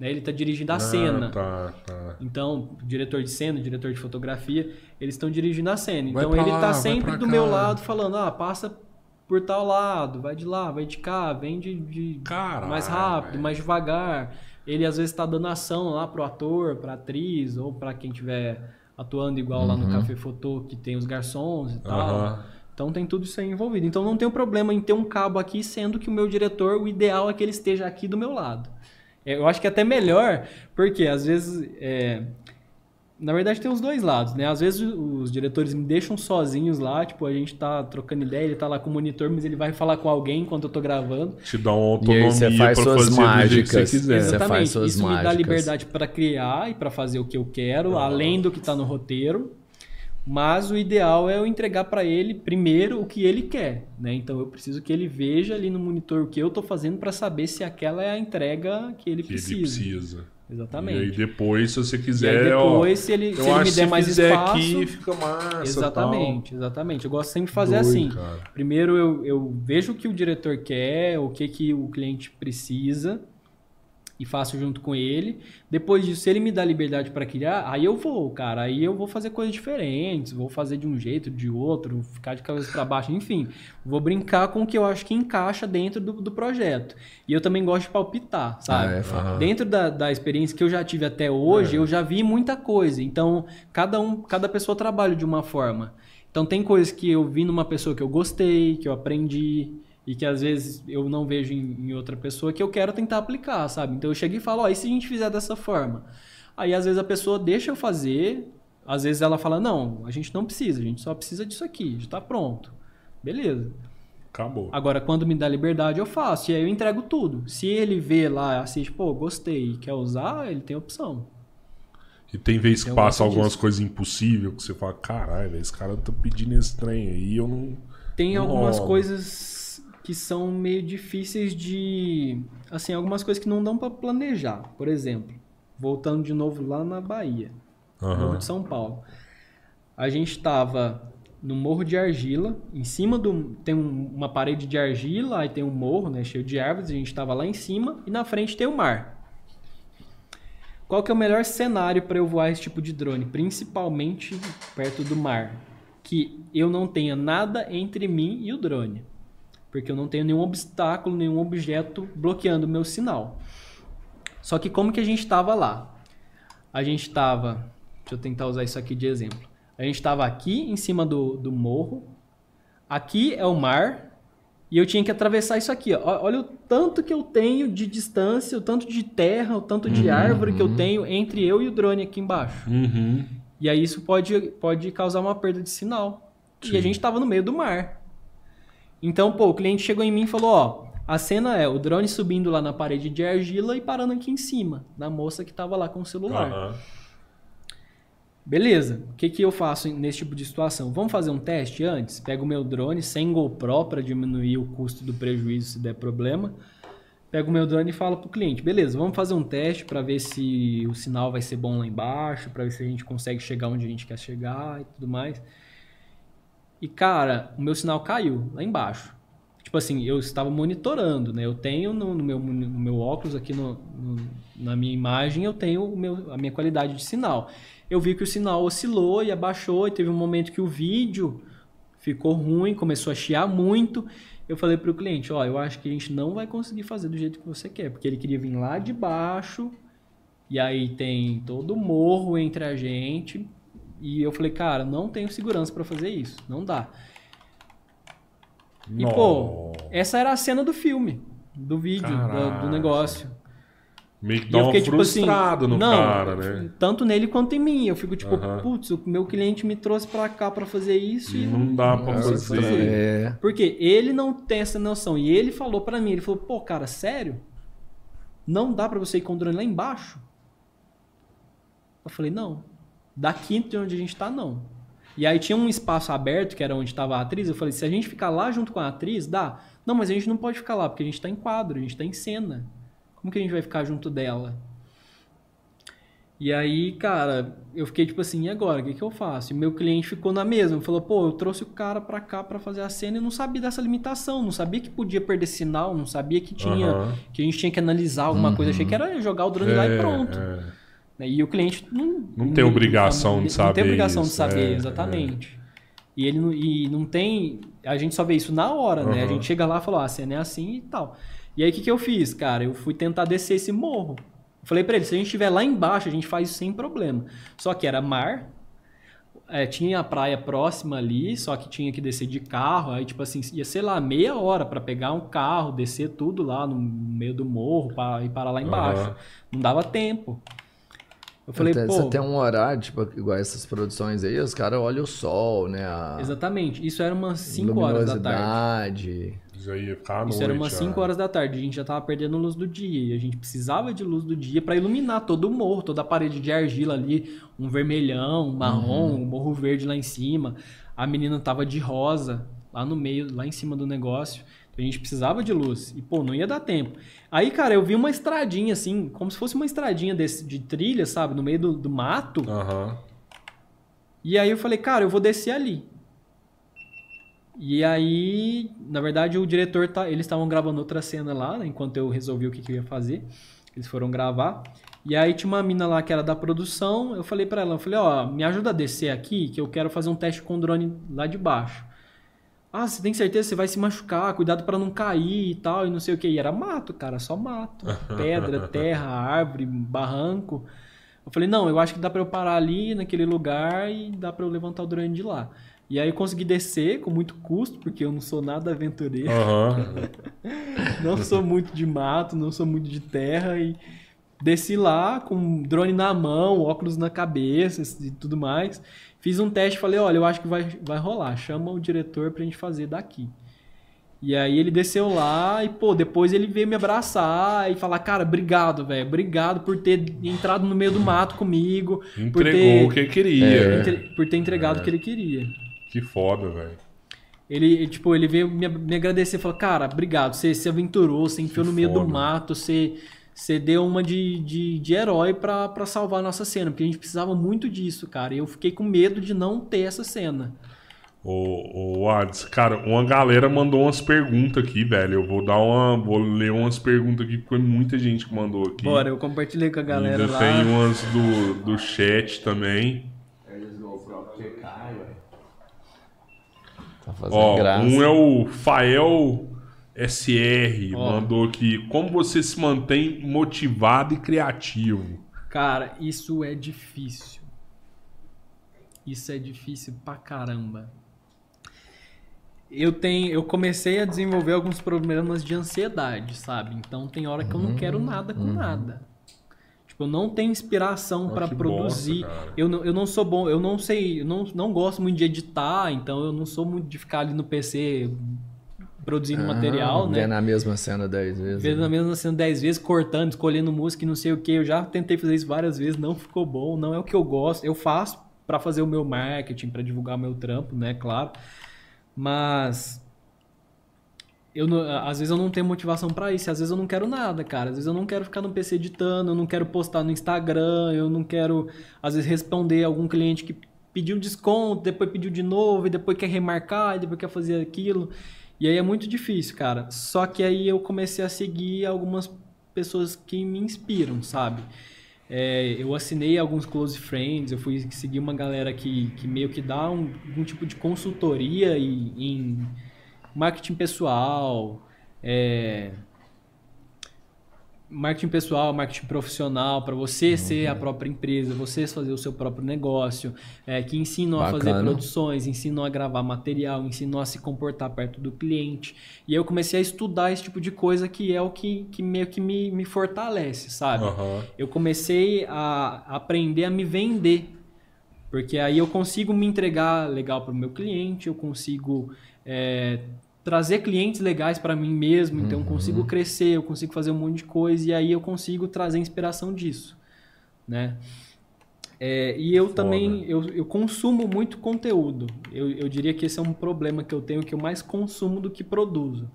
Speaker 3: Né? Ele está dirigindo a cena.
Speaker 1: Ah, tá, tá.
Speaker 3: Então, o diretor de cena, o diretor de fotografia, eles estão dirigindo a cena. Então ele tá
Speaker 1: vai
Speaker 3: sempre do
Speaker 1: cá.
Speaker 3: meu lado falando, ah, passa por tal lado, vai de lá, vai de cá, vem de, de
Speaker 1: Caralho,
Speaker 3: mais rápido,
Speaker 1: velho.
Speaker 3: mais devagar. Ele às vezes está dando ação lá pro ator, pra atriz, ou pra quem tiver atuando igual lá no Café Fotô, que tem os garçons e tal.
Speaker 1: Aham.
Speaker 3: Então tem tudo isso aí envolvido. Então não tem problema em ter um cabo aqui, sendo que o meu diretor, o ideal é que ele esteja aqui do meu lado. É, Eu acho que é até melhor, porque às vezes. é, Na verdade tem os dois lados, né? Às vezes os diretores me deixam sozinhos lá, tipo, a gente tá trocando ideia, ele tá lá com o monitor, mas ele vai falar com alguém enquanto eu tô gravando.
Speaker 1: Te dá uma
Speaker 2: E
Speaker 1: autonomia
Speaker 2: aí você faz
Speaker 1: pra
Speaker 2: suas mágicas.
Speaker 1: você quiser.
Speaker 2: Você
Speaker 3: Exatamente.
Speaker 2: faz suas
Speaker 3: Isso me dá
Speaker 2: mágicas.
Speaker 3: liberdade para criar e para fazer o que eu quero, além do que tá no roteiro. Mas o ideal é eu entregar para ele primeiro o que ele quer, né? Então eu preciso que ele veja ali no monitor o que eu tô fazendo para saber se aquela é a entrega que ele
Speaker 1: Que ele
Speaker 3: precisa. Exatamente.
Speaker 1: E aí depois, se você
Speaker 3: E
Speaker 1: quiser, ó,
Speaker 3: depois, se ele, se ele me der mais espaço,
Speaker 1: aqui, fica massa.
Speaker 3: exatamente, exatamente. Eu gosto sempre de fazer
Speaker 1: Doido,
Speaker 3: assim.
Speaker 1: cara.
Speaker 3: Primeiro eu, eu vejo o que o diretor quer, o que, que o cliente precisa e faço junto com ele. Depois disso, se ele me dá liberdade para criar, aí eu vou, cara. Aí eu vou fazer coisas diferentes, vou fazer de um jeito, de outro, ficar de cabeça para baixo, enfim. Vou brincar com o que eu acho que encaixa dentro do, do projeto. E eu também gosto de palpitar, sabe?
Speaker 2: Ah, é.
Speaker 3: Dentro da, da experiência que eu já tive até hoje,
Speaker 1: É.
Speaker 3: eu já vi muita coisa. Então, cada um, cada pessoa trabalha de uma forma. Então, tem coisas que eu vi numa pessoa que eu gostei, que eu aprendi e que às vezes eu não vejo em, em outra pessoa que eu quero tentar aplicar, sabe? Então, eu chego e falo, ó, e se a gente fizer dessa forma? Aí, às vezes, a pessoa deixa eu fazer, às vezes ela fala, não, a gente não precisa, a gente só precisa disso aqui, já tá pronto. Beleza.
Speaker 1: Acabou.
Speaker 3: Agora, quando me dá liberdade, eu faço. E aí eu entrego tudo. Se ele vê lá, assiste, pô, gostei quer usar, ele tem opção.
Speaker 1: E tem vezes que passa algumas
Speaker 3: disso.
Speaker 1: coisas impossíveis que você fala, caralho, esse cara tá pedindo esse trem aí, eu não.
Speaker 3: Tem
Speaker 1: Não
Speaker 3: algumas
Speaker 1: rola.
Speaker 3: coisas que são meio difíceis de. Assim, algumas coisas que não dão pra planejar. Por exemplo, voltando de novo lá na Bahia,
Speaker 1: Aham.
Speaker 3: Morro de São Paulo. A gente estava no Morro de Argila, em cima do. Tem um- uma parede de argila, aí tem um morro, né, cheio de árvores, a gente estava lá em cima e na frente tem o mar. Qual que é o melhor cenário para eu voar esse tipo de drone? Principalmente perto do mar. Que eu não tenha nada entre mim e o drone. Porque eu não tenho nenhum obstáculo, nenhum objeto bloqueando o meu sinal. Só que como que a gente estava lá? A gente estava... Deixa eu tentar usar isso aqui de exemplo. A gente estava aqui em cima do, do morro. Aqui é o mar. E eu tinha que atravessar isso aqui. Ó. Olha o tanto que eu tenho de distância, o tanto de terra, o tanto de árvore que eu tenho entre eu e o drone aqui embaixo.
Speaker 1: Uhum.
Speaker 3: E aí isso pode, pode causar uma perda de sinal. E
Speaker 1: Sim.
Speaker 3: a gente estava no meio do mar. Então, pô, o cliente chegou em mim e falou, ó, a cena é o drone subindo lá na parede de argila e parando aqui em cima, da moça que estava lá com o celular.
Speaker 1: Aham.
Speaker 3: Beleza, o que, que eu faço nesse tipo de situação? Vamos fazer um teste antes? Pego o meu drone sem GoPro para diminuir o custo do prejuízo se der problema. Pego o meu drone e falo pro cliente, beleza, vamos fazer um teste para ver se o sinal vai ser bom lá embaixo, para ver se a gente consegue chegar onde a gente quer chegar e tudo mais. E cara, o meu sinal caiu lá embaixo. Tipo assim, eu estava monitorando, né? Eu tenho no, no meu, no meu óculos aqui no, no- na minha imagem, eu tenho o meu, a minha qualidade de sinal. Eu vi que o sinal oscilou e abaixou, e teve um momento que o vídeo ficou ruim, começou a chiar muito. Eu falei para o cliente, ó, eu acho que a gente não vai conseguir fazer do jeito que você quer, porque ele queria vir lá de baixo, e aí tem todo o morro entre a gente. E eu falei, cara, não tenho segurança para fazer isso, não dá. E, pô, essa era a cena do filme, do vídeo, do- do, negócio.
Speaker 1: Meio que
Speaker 3: E
Speaker 1: dá
Speaker 3: eu fiquei tipo assim,
Speaker 1: frustrado no
Speaker 3: não,
Speaker 1: cara, né?
Speaker 3: tanto nele quanto em mim. Eu fico tipo,
Speaker 1: Aham.
Speaker 3: putz, o meu cliente me trouxe pra cá pra fazer isso e
Speaker 1: Não dá pra
Speaker 3: não consigo
Speaker 1: fazer.
Speaker 2: É.
Speaker 3: Porque ele não tem essa noção. E ele falou pra mim, ele falou, pô, cara, sério? Não dá pra você ir com o drone lá embaixo? Eu falei, não. Daqui de onde a gente tá, não. E aí tinha um espaço aberto, que era onde estava a atriz. Eu falei, se a gente ficar lá junto com a atriz, dá. Não, mas a gente não pode ficar lá, porque a gente tá em quadro, a gente tá em cena. Como que a gente vai ficar junto dela? E aí, cara, eu fiquei tipo assim, e agora? O que, que eu faço? E meu cliente ficou na mesma. Falou, pô, eu trouxe o cara pra cá pra fazer a cena e não sabia dessa limitação. Não sabia que podia perder sinal, não sabia que tinha.
Speaker 1: Aham.
Speaker 3: Que a gente tinha que analisar alguma coisa. Achei que era jogar o drone lá e
Speaker 1: É,
Speaker 3: pronto.
Speaker 1: é.
Speaker 3: E o cliente não,
Speaker 1: Não tem obrigação de
Speaker 3: Não
Speaker 1: saber
Speaker 3: tem obrigação de
Speaker 1: isso,
Speaker 3: saber,
Speaker 1: é,
Speaker 3: exatamente. E ele não, e não tem. A gente só vê isso na hora, né? A gente chega lá e fala, ah, a cena é assim e tal. E aí o que, que eu fiz, cara? Eu fui tentar descer esse morro. Eu falei pra ele, se a gente estiver lá embaixo, a gente faz isso sem problema. Só que era mar, é, tinha a praia próxima ali, só que tinha que descer de carro, aí tipo assim, ia ser lá meia hora pra pegar um carro, descer tudo lá no meio do morro pra ir parar lá embaixo.
Speaker 1: Aham.
Speaker 3: Não dava tempo. Eu falei,
Speaker 2: Até-
Speaker 3: pô,
Speaker 2: Você tem um horário, tipo, igual essas produções aí, os caras olham o sol, né? A
Speaker 3: exatamente, isso era umas 5 horas da tarde.
Speaker 1: Isso aí ia ficar à
Speaker 3: Isso
Speaker 1: noite.
Speaker 3: era umas
Speaker 1: já.
Speaker 3: 5 horas da tarde, a gente já tava perdendo luz do dia, e a gente precisava de luz do dia pra iluminar todo o morro, toda a parede de argila ali, um vermelhão, um marrom, um morro verde lá em cima. A menina tava de rosa, lá no meio, lá em cima do negócio. A gente precisava de luz. E, pô, não ia dar tempo. Aí, cara, eu vi uma estradinha, assim, como se fosse uma estradinha desse, de trilha, sabe? No meio do, do mato.
Speaker 1: Aham.
Speaker 3: E aí eu falei, cara, eu vou descer ali. E aí, na verdade, o diretor tá, eles estavam gravando outra cena lá, né, enquanto eu resolvi o que, que eu ia fazer. Eles foram gravar. E aí tinha uma mina lá que era da produção. Eu falei pra ela, eu falei, ó, me ajuda a descer aqui, que eu quero fazer um teste com o drone lá de baixo. Ah, você tem certeza que você vai se machucar, cuidado pra não cair e tal, e não sei o que. E era mato, cara, só mato. Pedra, terra, árvore, barranco. Eu falei, não, eu acho que dá pra eu parar ali naquele lugar e dá pra eu levantar o drone de lá. E aí eu consegui descer com muito custo, porque eu não sou nada aventureiro,
Speaker 1: Aham.
Speaker 3: não sou muito de mato, não sou muito de terra e desci lá com drone na mão, óculos na cabeça e tudo mais. Fiz um teste, falei, olha, eu acho que vai, vai rolar, chama o diretor pra gente fazer daqui. E aí ele desceu lá e, pô, depois ele veio me abraçar e falar, cara, obrigado, velho, obrigado por ter entrado no meio do mato comigo, por
Speaker 1: Entregou
Speaker 3: ter,
Speaker 1: o que queria.
Speaker 2: É.
Speaker 1: né?
Speaker 3: entre- por ter entregado o que ele queria.
Speaker 1: Que foda, velho.
Speaker 3: Ele, tipo, ele veio me, me agradecer e falou, cara, obrigado, você se aventurou, você enfiou
Speaker 1: Que
Speaker 3: no meio do
Speaker 1: foda.
Speaker 3: mato, você, você deu uma de, de, de herói pra, pra salvar a nossa cena, porque a gente precisava muito disso, cara. E eu fiquei com medo de não ter essa cena.
Speaker 1: Ô, ô Ades, cara, uma galera mandou umas perguntas aqui, velho. Eu vou dar uma. Vou ler umas perguntas aqui, porque foi muita gente que mandou aqui.
Speaker 3: Bora, eu compartilhei com a galera
Speaker 1: Ainda
Speaker 3: lá.
Speaker 1: tem umas do, do chat também.
Speaker 2: Tá fazendo
Speaker 1: Ó,
Speaker 2: graça.
Speaker 1: um é o Fael SR,
Speaker 3: Ó.
Speaker 1: mandou aqui. Como você se mantém motivado e criativo?
Speaker 3: Cara, isso é difícil. Isso é difícil pra caramba. Eu tenho, eu comecei a desenvolver alguns problemas de ansiedade, sabe? Então tem hora que eu não quero nada com nada. Tipo, eu não tenho inspiração
Speaker 1: Ah,
Speaker 3: pra
Speaker 1: que
Speaker 3: produzir.
Speaker 1: bosta, cara.
Speaker 3: eu, não, eu não sou bom, eu não sei, eu não, não gosto muito de editar, então eu não sou muito de ficar ali no PC produzindo material, né?
Speaker 2: Vendo a mesma cena dez vezes.
Speaker 3: Vendo
Speaker 2: né?
Speaker 3: a mesma cena dez vezes, cortando, escolhendo música e não sei o que. Eu já tentei fazer isso várias vezes, não ficou bom, não é o que eu gosto. Eu faço pra fazer o meu marketing, pra divulgar o meu trampo, né, claro. Mas eu não- às vezes eu não tenho motivação pra isso, às vezes eu não quero nada, cara. Às vezes eu não quero ficar no PC editando, eu não quero postar no Instagram, eu não quero às vezes responder algum cliente que pediu desconto, depois pediu de novo, e depois quer remarcar, e depois quer fazer aquilo. E aí é muito difícil, cara. Só que aí eu comecei a seguir algumas pessoas que me inspiram, sabe? É, eu assinei alguns close friends, eu fui seguir uma galera que, que meio que dá um, algum tipo de consultoria e- em marketing pessoal, é, marketing pessoal, marketing profissional, para você ser a própria empresa, você fazer o seu próprio negócio, é, que ensinam a fazer
Speaker 2: Bacana.
Speaker 3: produções, ensinam a gravar material, ensinam a se comportar perto do cliente. E aí eu comecei a estudar esse tipo de coisa que é o que, que meio que me, me fortalece, sabe?
Speaker 1: Aham.
Speaker 3: eu comecei a aprender a me vender. Porque aí eu consigo me entregar legal para o meu cliente, eu consigo é, trazer clientes legais para mim mesmo, então eu consigo crescer, eu consigo fazer um monte de coisa e aí eu consigo trazer inspiração disso, né? É, e eu
Speaker 1: Foda.
Speaker 3: também eu, eu consumo muito conteúdo. Eu, eu diria que esse é um problema que eu tenho que eu mais consumo do que produzo.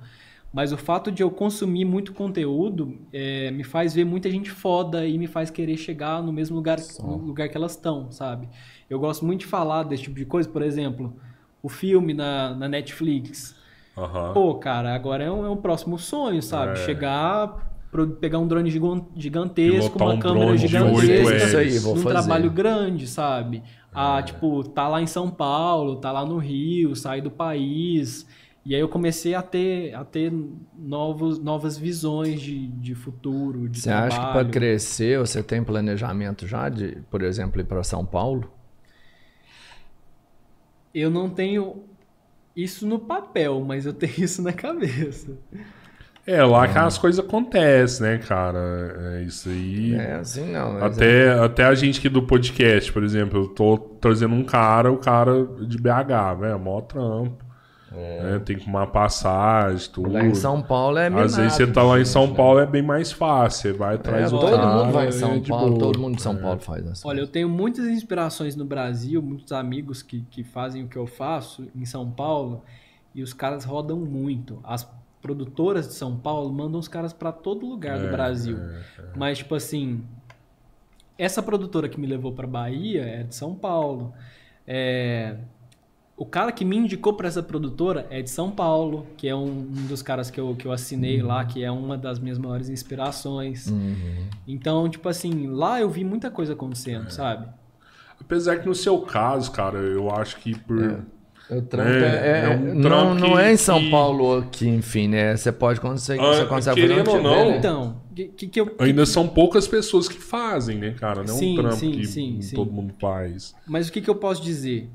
Speaker 3: Mas o fato de eu consumir muito conteúdo é, me faz ver muita gente foda e me faz querer chegar no mesmo lugar, no lugar que elas estão, sabe? Eu gosto muito de falar desse tipo de coisa, por exemplo, o filme na, na Netflix.
Speaker 1: Aham.
Speaker 3: Pô, cara, agora é um, é um próximo sonho, sabe?
Speaker 1: É.
Speaker 3: Chegar, pro- pegar um drone gigan- gigantesco,
Speaker 1: Pilotar
Speaker 3: uma
Speaker 1: um
Speaker 3: câmera gigantesca,
Speaker 1: 8S.
Speaker 2: Isso aí, vou
Speaker 3: num
Speaker 2: fazer.
Speaker 3: trabalho grande, sabe? Ah, tipo, tá lá em São Paulo, tá lá no Rio, sair do país. E aí eu comecei a ter, a ter novos, novas visões de, de futuro, de
Speaker 2: Você
Speaker 3: trabalho.
Speaker 2: acha que para crescer você tem planejamento já de, por exemplo, ir para São Paulo?
Speaker 3: Eu não tenho isso no papel, mas eu tenho isso na cabeça.
Speaker 1: É, lá que as coisas acontecem, né, cara? É isso aí.
Speaker 2: É assim não.
Speaker 1: Até, até a gente aqui do podcast, por exemplo, eu tô trazendo um cara, o cara de BH, velho, mó trampo. Né? Tem que arrumar passagem, tudo.
Speaker 2: Lá em São Paulo é
Speaker 1: Às vezes você tá lá em São Paulo, é bem mais fácil. Você vai
Speaker 2: É,
Speaker 1: atrás do
Speaker 2: todo
Speaker 1: cara,
Speaker 2: mundo vai em
Speaker 1: é
Speaker 2: São
Speaker 1: de
Speaker 2: Paulo,
Speaker 1: boa.
Speaker 2: todo mundo de São Paulo faz assim.
Speaker 3: Olha, eu tenho muitas inspirações no Brasil, muitos amigos que, que fazem o que eu faço em São Paulo, e os caras rodam muito. As produtoras de São Paulo mandam os caras pra todo lugar do Brasil. Mas, tipo assim, essa produtora que me levou pra Bahia é de São Paulo. É, O cara que me indicou pra essa produtora é de São Paulo, que é um, um dos caras que eu, que eu assinei lá, que é uma das minhas maiores inspirações. Então, tipo assim, lá eu vi muita coisa acontecendo, sabe?
Speaker 1: Apesar que no seu caso, cara, eu acho que por.
Speaker 2: O trampo
Speaker 1: É,
Speaker 2: é, é-
Speaker 1: é um
Speaker 2: não,
Speaker 1: trampo
Speaker 2: não
Speaker 1: que-
Speaker 2: é em São
Speaker 1: que-
Speaker 2: Paulo aqui, enfim, né? Você pode conseguir,
Speaker 1: Ah,
Speaker 2: você consegue
Speaker 1: querendo ou não,
Speaker 2: tiver.
Speaker 3: Então, que, que, que eu,
Speaker 1: Ainda são poucas pessoas que fazem, né, cara? Não é um trampo
Speaker 3: sim,
Speaker 1: que
Speaker 3: sim, sim.
Speaker 1: todo mundo faz.
Speaker 3: Mas o que, que eu posso dizer?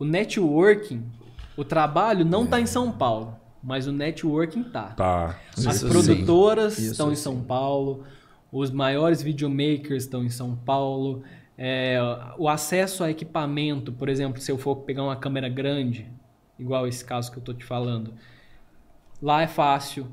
Speaker 3: O networking, o trabalho não tá em São Paulo, mas o networking tá.
Speaker 1: Tá.
Speaker 3: As
Speaker 2: Isso
Speaker 3: produtoras
Speaker 2: sim. Isso
Speaker 3: estão em São Paulo, os maiores videomakers estão em São Paulo, é, o acesso a equipamento, por exemplo, se eu for pegar uma câmera grande, igual esse caso que eu tô te falando, lá é fácil.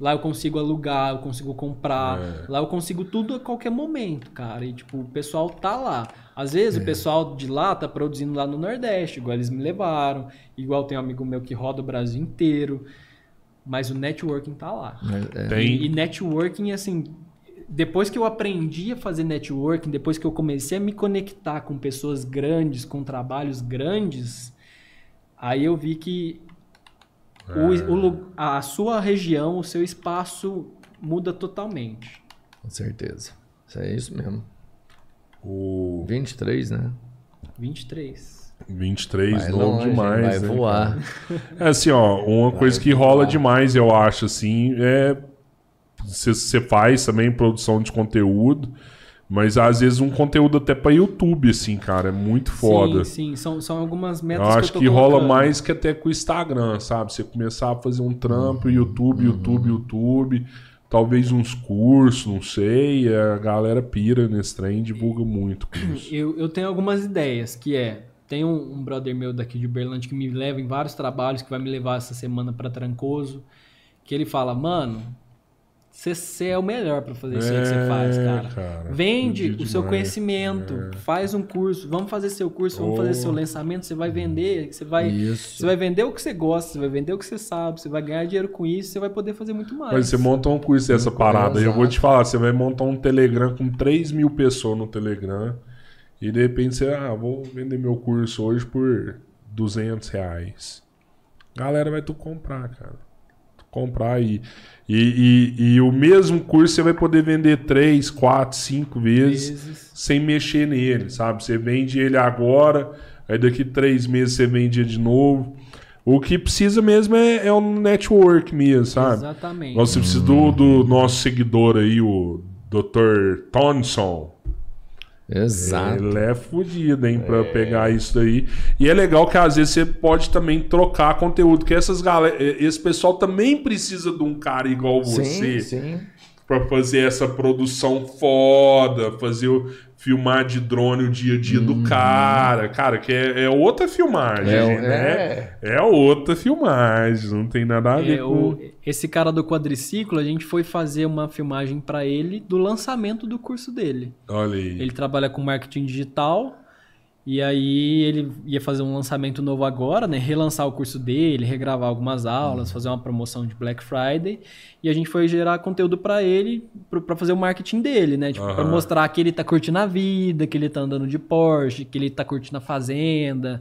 Speaker 3: Lá eu consigo alugar, eu consigo comprar,
Speaker 1: É.
Speaker 3: lá eu consigo tudo a qualquer momento, cara. E tipo, o pessoal tá lá. Às vezes
Speaker 1: É.
Speaker 3: o pessoal de lá tá produzindo lá no Nordeste, igual eles me levaram, igual tem um amigo meu que roda o Brasil inteiro. Mas o networking tá lá.
Speaker 2: É,
Speaker 1: Tem.
Speaker 3: E, e networking, assim, depois que eu aprendi a fazer networking, depois que eu comecei a me conectar com pessoas grandes, com trabalhos grandes, aí eu vi que o- o lu- a sua região, o seu espaço muda totalmente.
Speaker 2: com certeza. Isso é isso mesmo.
Speaker 1: O
Speaker 2: 23, né?
Speaker 3: 23.
Speaker 1: 23,
Speaker 2: Vai
Speaker 1: novo
Speaker 2: longe,
Speaker 1: demais.
Speaker 2: vai
Speaker 1: né,
Speaker 2: voar.
Speaker 1: É assim, ó, uma coisa que rola
Speaker 2: voar.
Speaker 1: demais, eu acho, assim, é. Você faz também produção de conteúdo, mas às vezes um conteúdo até pra YouTube, assim, cara, é muito foda.
Speaker 3: Sim, sim. São, são algumas
Speaker 1: Eu
Speaker 3: metas
Speaker 1: acho
Speaker 3: que
Speaker 1: que,
Speaker 3: eu tô
Speaker 1: rola mais que até com o Instagram, sabe? Você começar a fazer um trampo, YouTube, YouTube, YouTube, talvez uns cursos, não sei, a galera pira nesse trem divulga muito isso.
Speaker 3: Eu, eu tenho algumas ideias, que é... Tem um, um brother meu daqui de Uberlândia que me leva em vários trabalhos, que vai me levar essa semana pra Trancoso, que ele fala, mano, você é o melhor pra fazer isso aí que você faz,
Speaker 1: É,
Speaker 3: cara.
Speaker 1: cara,
Speaker 3: Vende o seu
Speaker 1: demais.
Speaker 3: conhecimento, faz um curso, vamos fazer seu curso, vamos
Speaker 1: Oh.
Speaker 3: fazer seu lançamento, você vai vender, você vai...
Speaker 2: Isso.
Speaker 3: Você vai vender o que você gosta, você vai vender o que você sabe, você vai ganhar dinheiro com isso, você vai poder fazer muito mais.
Speaker 1: Mas você monta um curso dessa parada, eu vou te falar, você vai montar um Telegram com 3 mil pessoas no Telegram e de repente você, ah, vou vender meu curso hoje por 200 reais. Galera vai tu comprar, cara. Tu comprar e, e, e, e o mesmo curso você vai poder vender 3, 4, 5 vezes
Speaker 3: Vezes.
Speaker 1: sem mexer nele, sabe? Você vende ele agora, aí daqui três meses você vende ele de novo. O que precisa mesmo é, é um network mesmo, sabe?
Speaker 3: Exatamente.
Speaker 1: Você precisa do, do nosso seguidor aí, o Dr. Thompson.
Speaker 2: Exato.
Speaker 1: Ele é fodido, hein, pra pegar isso daí. E é legal que às vezes você pode também trocar conteúdo, que essas galera, esse pessoal também precisa de um cara igual você
Speaker 2: Sim, sim.
Speaker 1: pra fazer essa produção foda, fazer o filmar de drone o dia a dia do cara, cara, que é, é outra filmagem,
Speaker 2: Uhum. É,
Speaker 1: né? É. outra filmagem, não tem nada a ver
Speaker 3: É,
Speaker 1: com
Speaker 3: o- esse cara do quadriciclo, a gente foi fazer uma filmagem pra ele do lançamento do curso dele.
Speaker 1: Olha aí.
Speaker 3: Ele trabalha com marketing digital E aí ele ia fazer um lançamento novo agora, né? Relançar o curso dele, regravar algumas aulas, fazer uma promoção de Black Friday. E a gente foi gerar conteúdo pra ele, pra fazer o marketing dele, né? Tipo, pra
Speaker 1: Aham.
Speaker 3: mostrar que ele tá curtindo a vida, que ele tá andando de Porsche, que ele tá curtindo a fazenda,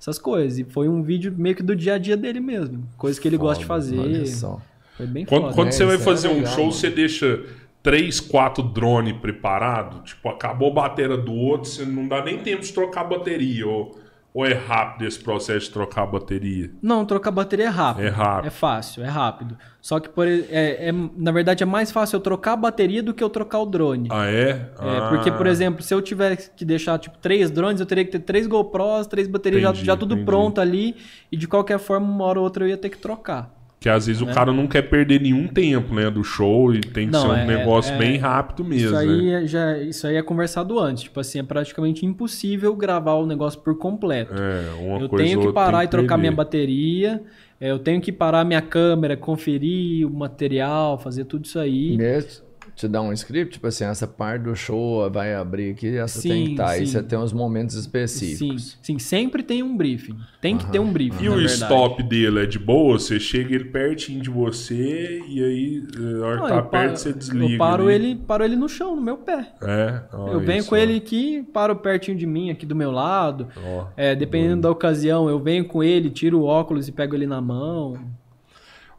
Speaker 3: essas coisas. E foi um vídeo meio que do dia a dia dele mesmo. Coisa que ele gosta de fazer.
Speaker 2: Olha só.
Speaker 3: Foi bem
Speaker 1: Quando,
Speaker 3: foda.
Speaker 1: quando
Speaker 2: né?
Speaker 1: você vai
Speaker 2: é
Speaker 1: fazer um
Speaker 2: legal,
Speaker 1: show,
Speaker 2: mano.
Speaker 1: você deixa três, quatro drones preparados? Tipo, acabou a bateria do outro, você não dá nem tempo de trocar a bateria. Ou, ou é rápido esse processo de trocar a bateria?
Speaker 3: Não, trocar bateria é rápido.
Speaker 1: É rápido.
Speaker 3: É fácil, é rápido. Só que, por, é, é- na verdade, é mais fácil eu trocar a bateria do que eu trocar o drone.
Speaker 1: Ah, é?
Speaker 3: É, porque, por
Speaker 1: Ah,
Speaker 3: exemplo, se eu tivesse que deixar tipo três drones, eu teria que ter três GoPros, três baterias já,
Speaker 1: Entendi,
Speaker 3: já tudo
Speaker 1: entendi.
Speaker 3: pronto ali. E de qualquer forma, uma hora ou outra eu ia ter que trocar.
Speaker 1: Que às vezes o cara não quer perder nenhum tempo, né? Do show e tem que
Speaker 3: Não,
Speaker 1: ser um
Speaker 3: é-
Speaker 1: negócio
Speaker 3: é-
Speaker 1: bem rápido mesmo.
Speaker 3: isso, aí
Speaker 1: né?
Speaker 3: é, já, isso aí é conversado antes. Tipo assim, é praticamente impossível gravar o negócio por completo.
Speaker 1: É, uma
Speaker 3: eu
Speaker 1: coisa
Speaker 3: tenho que parar
Speaker 1: tem
Speaker 3: e trocar minha bateria. é, Eu tenho que parar minha câmera, conferir o material, fazer tudo isso aí.
Speaker 2: Mesmo te dá um script, tipo assim, essa parte do show vai abrir aqui, essa
Speaker 3: Sim,
Speaker 2: tem que estar. Aí
Speaker 3: sim.
Speaker 2: você tem uns momentos
Speaker 3: Sim,
Speaker 2: específicos.
Speaker 3: sim, sempre tem um briefing. Tem que ter um briefing.
Speaker 1: E o
Speaker 3: verdade.
Speaker 1: stop dele é de boa? Você chega ele pertinho de você e aí, a hora que tá perto,
Speaker 3: paro-
Speaker 1: você desliga.
Speaker 3: Eu paro ele, paro ele no chão, no meu pé.
Speaker 1: É, ó,
Speaker 3: eu venho
Speaker 1: isso,
Speaker 3: com
Speaker 1: ó.
Speaker 3: ele aqui, paro pertinho de mim, aqui do meu lado.
Speaker 1: Ó.
Speaker 3: É, dependendo da ocasião, eu venho com ele, tiro o óculos e pego ele na mão.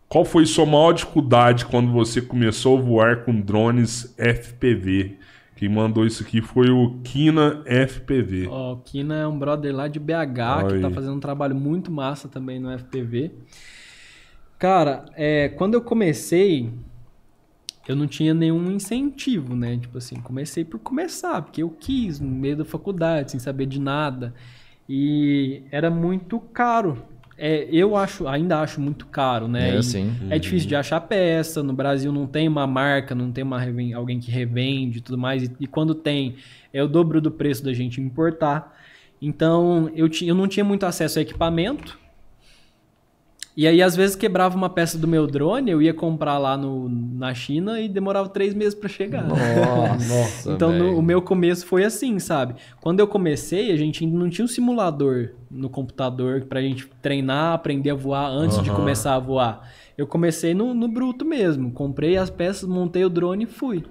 Speaker 1: Qual foi sua maior dificuldade quando você começou a voar com drones FPV? Quem mandou isso aqui foi o Kina FPV.
Speaker 3: Ó, o Kina é um brother lá de BH que
Speaker 1: Aí.
Speaker 3: tá fazendo um trabalho muito massa também no FPV. Cara, é, quando eu comecei, eu não tinha nenhum incentivo, né? Tipo assim, comecei por começar, porque eu quis, no meio da faculdade, sem saber de nada. E era muito caro. É, eu acho, ainda acho muito caro, né?
Speaker 2: É, sim.
Speaker 3: É difícil de achar peça. No Brasil não tem uma marca, não tem uma alguém que revende e tudo mais. E, e quando tem, é o dobro do preço da gente importar. Então, eu, eu não tinha muito acesso a equipamento. E aí, às vezes, quebrava uma peça do meu drone, eu ia comprar lá no, na China e demorava três meses para chegar.
Speaker 2: Nossa,
Speaker 3: Então, no- o meu começo foi assim, sabe? Quando eu comecei, a gente ainda não tinha um simulador no computador pra gente treinar, aprender a voar antes de
Speaker 1: Aham.
Speaker 3: começar a voar. Eu comecei no, no bruto mesmo. Comprei as peças, montei o drone e fui.